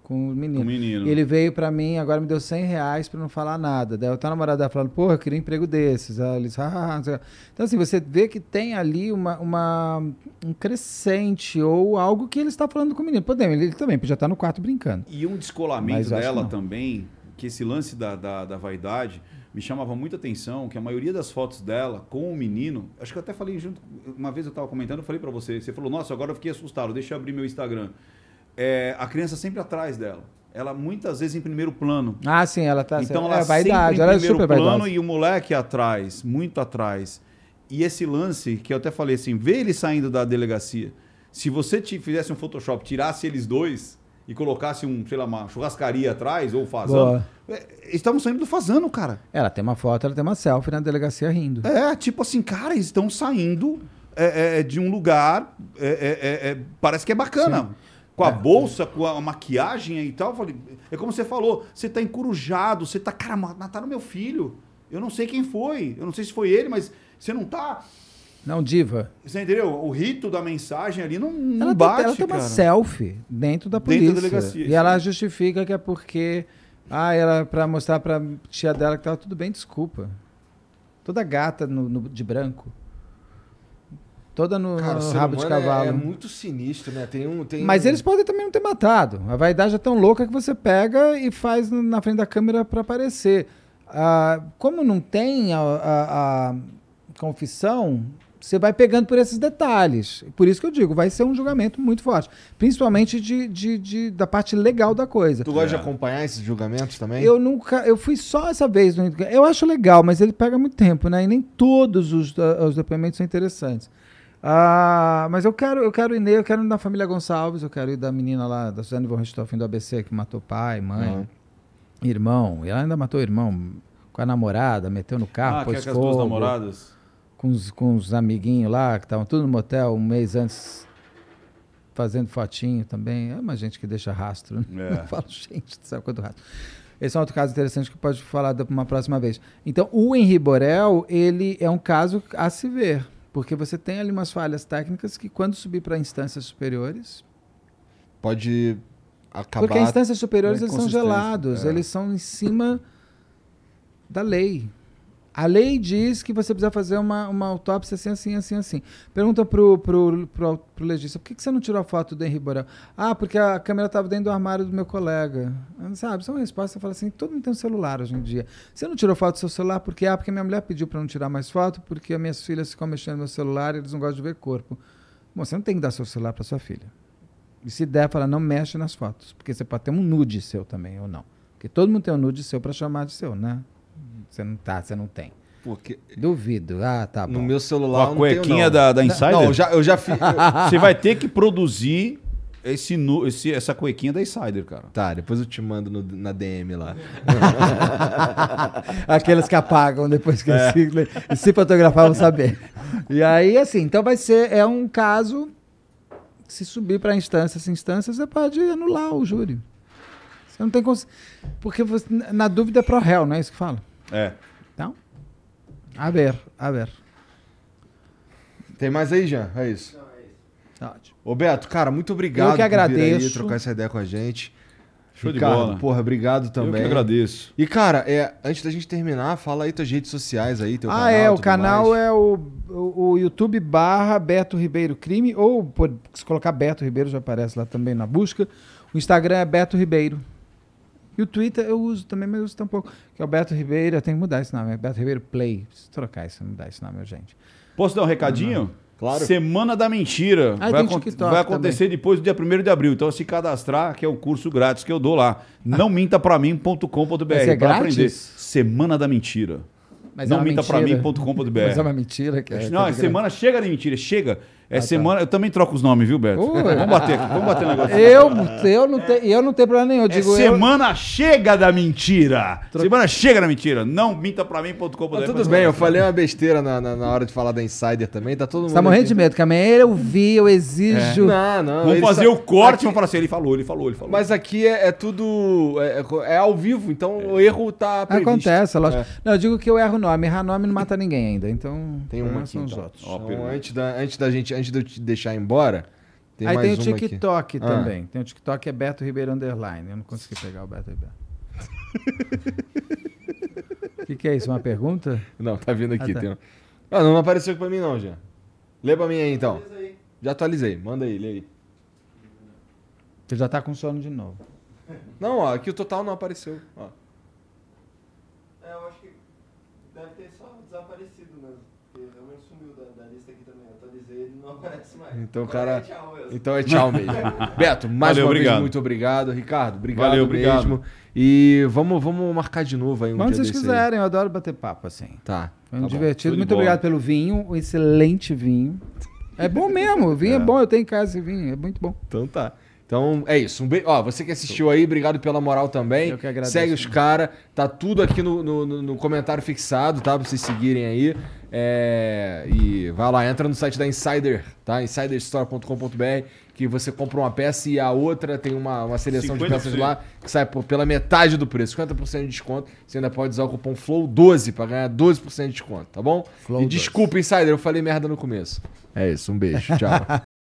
com o menino. O menino. E ele veio pra mim, agora me deu 100 reais pra não falar nada. Daí eu tô namorada dela falando, porra, eu queria um emprego desses. Aí eles, ah, não sei. Então, assim, você vê que tem ali uma, uma, um crescente ou algo que ele está falando com o menino. Podemos, ele também podia estar no quarto brincando. E um descolamento dela também, que esse lance da, da, da vaidade me chamava muita atenção, que a maioria das fotos dela com o menino, acho que eu até falei junto, uma vez eu estava comentando, eu falei para você, você falou, nossa, agora eu fiquei assustado, deixa eu abrir meu Instagram. É, a criança sempre atrás dela. Ela muitas vezes em primeiro plano. Ah, sim, ela tá Então é, ela vaidade, sempre em ela é primeiro plano vaidosa. e o moleque atrás, muito atrás. E esse lance que eu até falei assim, vê ele saindo da delegacia. Se você te fizesse um Photoshop, tirasse eles dois e colocasse um, sei lá, uma churrascaria atrás ou fazano, Boa. é, eles estavam saindo do fazano, cara. Ela tem uma foto, ela tem uma selfie na delegacia rindo. É, tipo assim, cara, eles estão saindo é, é, de um lugar, é, é, é, é, parece que é bacana. Com a bolsa, com a maquiagem e tal. Eu falei, é como você falou, você tá encurujado, você tá, cara, mataram meu filho. Eu não sei quem foi, eu não sei se foi ele, mas você não tá. Não, diva. Você entendeu? O rito da mensagem ali não, não Ela, bate, tem, ela tem uma cara. selfie dentro da Dentro da polícia. delegacia, e ela justifica que é porque. Ah, era pra mostrar pra tia dela que tava tudo bem, desculpa. Toda gata no, no- de branco. Toda no, Cara, no rabo de é- cavalo. É, muito sinistro, né? Tem um. Tem Mas um- eles podem também não ter matado. A vaidade é tão louca que você pega e faz na frente da câmera pra aparecer. Ah, como não tem a, a- a confissão, você vai pegando por esses detalhes. Por isso que eu digo, vai ser um julgamento muito forte. Principalmente de, de- de- da parte legal da coisa. Tu gosta de É. acompanhar esses julgamentos também? Eu nunca, eu fui só essa vez. no- Eu acho legal, mas ele pega muito tempo, né? E nem todos os, ah, os depoimentos são interessantes. Ah, mas eu quero, eu quero ir nele, eu quero ir da família Gonçalves, eu quero ir da menina lá, da Suzane von Richthofen do ABC, que matou pai, mãe, Aham. irmão. E ela ainda matou o irmão com a namorada, meteu no carro, Ah, é pôs com as duas fogo, namoradas? com os, com os amiguinhos lá, que estavam tudo no motel um mês antes, fazendo fotinho também. É uma gente que deixa rastro. né? É. Eu falo, gente, do céu, quanto rastro. Esse é um outro caso interessante que pode falar uma próxima vez. Então, o Henri Borel, ele é um caso a se ver, porque você tem ali umas falhas técnicas que, quando subir para instâncias superiores, Pode acabar. porque instâncias superiores eles são gelados, é. eles são em cima da lei. A lei diz que você precisa fazer uma, uma autópsia assim, assim, assim, assim. Pergunta pro, pro, pro, pro legista, por que, que você não tirou a foto do Henri Borel? Ah, porque a câmera estava dentro do armário do meu colega. Ah, Sabe, é uma resposta, você fala assim, todo mundo tem um celular hoje em dia. Você não tirou foto do seu celular porque, ah, porque minha mulher pediu para não tirar mais foto, porque as minhas filhas ficam mexendo no meu celular e eles não gostam de ver corpo. Bom, você não tem que dar seu celular para sua filha. E se der, fala, não mexe nas fotos. Porque você pode ter um nude seu também, ou não. Porque todo mundo tem um nude seu para chamar de seu, né? Você não tá, você não tem. Porque Duvido. Ah, tá bom. no meu celular. Com a eu não tenho, cuequinha não. da, da Insider? Não, eu já, eu já fiz. Você vai ter que produzir esse, nu- esse- essa cuequinha da Insider, cara. Tá, depois eu te mando no- na DM lá. Aqueles que apagam depois que se, e se fotografar vão saber. E aí, assim, então vai ser, é um caso, se subir para instâncias, instâncias, você pode anular o júri. Você não tem cons... Porque você, na dúvida é pro réu, não é isso que fala? É. Então, a ver, a ver. Tem mais aí, Jean? É isso. Tá ótimo. Ô, Beto, cara, muito obrigado Eu que por vir aí agradeço. trocar essa ideia com a gente. Show de Ricardo, bola. porra, obrigado também. Eu que agradeço. E, cara, é, antes da gente terminar, fala aí tuas redes sociais aí, teu ah, canal. é, o tudo canal mais. é o, o, o YouTube barra Beto Ribeiro Crime, ou pode- se colocar Beto Ribeiro já aparece lá também na busca. O Instagram é Beto Ribeiro. E o Twitter eu uso também, mas eu uso tão pouco. Que é o Beto Ribeiro, eu tenho que mudar esse nome, é Beto Ribeiro Play. Preciso trocar isso, mudar esse nome, gente. Posso dar um recadinho? Claro. Semana da Mentira. Ah, vai, tem acon- TikTok vai acontecer depois do dia 1 de abril. Então, se cadastrar, que é o curso grátis que eu dou lá. Não minta pra mim.com.br. Pra grátis? aprender. Semana da Mentira. Mas não é uma minta pra mim.com.br. Mas é uma mentira. Que é, Não, é semana chega de mentira, chega. É Ah, tá. semana. Eu também troco os nomes, viu, Beto? Ui. Vamos bater aqui, vamos bater um negócio. Eu, eu, não te, eu não tenho problema nenhum. Eu É digo, eu, semana chega da mentira. Semana chega da mentira. Não minta pra mim.com.br. Mas tudo bem, eu falei uma besteira na, na, na hora de falar da Insider também, tá todo mundo. Você tá morrendo aqui- de medo, que amanhã eu vi, eu exijo. Não, não. Vamos fazer sa- o corte, Aqui- vamos falar assim, ele falou, ele falou, ele falou. Mas aqui é, é tudo. É, é- é ao vivo, então o erro tá previsto. Acontece, é lógico. É. Não, eu digo que eu erro nome. Errar nome não mata ninguém ainda. Então, Tem uma aqui, são os então. outros. Ó, Então, antes, da, antes da gente, antes de eu te deixar embora, tem Aí mais tem o uma aqui. TikTok Ah. também. Tem o TikTok é Beto Ribeiro Underline. Eu não consegui pegar o Beto Ribeiro. O que, que é isso? Uma pergunta? Não, tá vindo aqui. Ah, tá. tem um- Ah, não apareceu aqui pra mim não, já. Lê pra mim aí então. Já atualizei, manda aí, lê aí. Você já tá com sono de novo. Não, ó, aqui o total não apareceu. Ó. É, eu acho que deve ter só desaparecido mesmo. Porque realmente sumiu da, da lista aqui também. Eu atualizei ele não aparece mais. Então, Agora cara- é tchau mesmo. Então é tchau mesmo. Beto, mais Valeu, uma vez, obrigado. muito obrigado. Ricardo, obrigado Valeu, obrigado. mesmo. E vamos, vamos marcar de novo aí um Quando dia vocês desse aí. quiserem, eu adoro bater papo assim. Tá. Foi um tá divertido. Muito obrigado pelo vinho. Um excelente vinho. É bom mesmo. O vinho é. É. bom. Eu tenho em casa esse vinho. É muito bom. Então tá. Então é isso. Um be... Ó, você que assistiu aí, obrigado pela moral também. Eu que agradeço. Segue os caras. Tá tudo aqui no, no, no- comentário fixado, tá? Pra vocês seguirem aí. É, E vai lá, entra no site da Insider, tá? Insiderstore.com.br que você compra uma peça e a outra tem uma, uma seleção de 50%. peças lá que sai por- pela metade do preço, 50% de desconto. Você ainda pode usar o cupom FLOW12 pra ganhar 12% de desconto, tá bom? Flow e 12. desculpa, Insider, eu falei merda no começo. É isso, um beijo, tchau.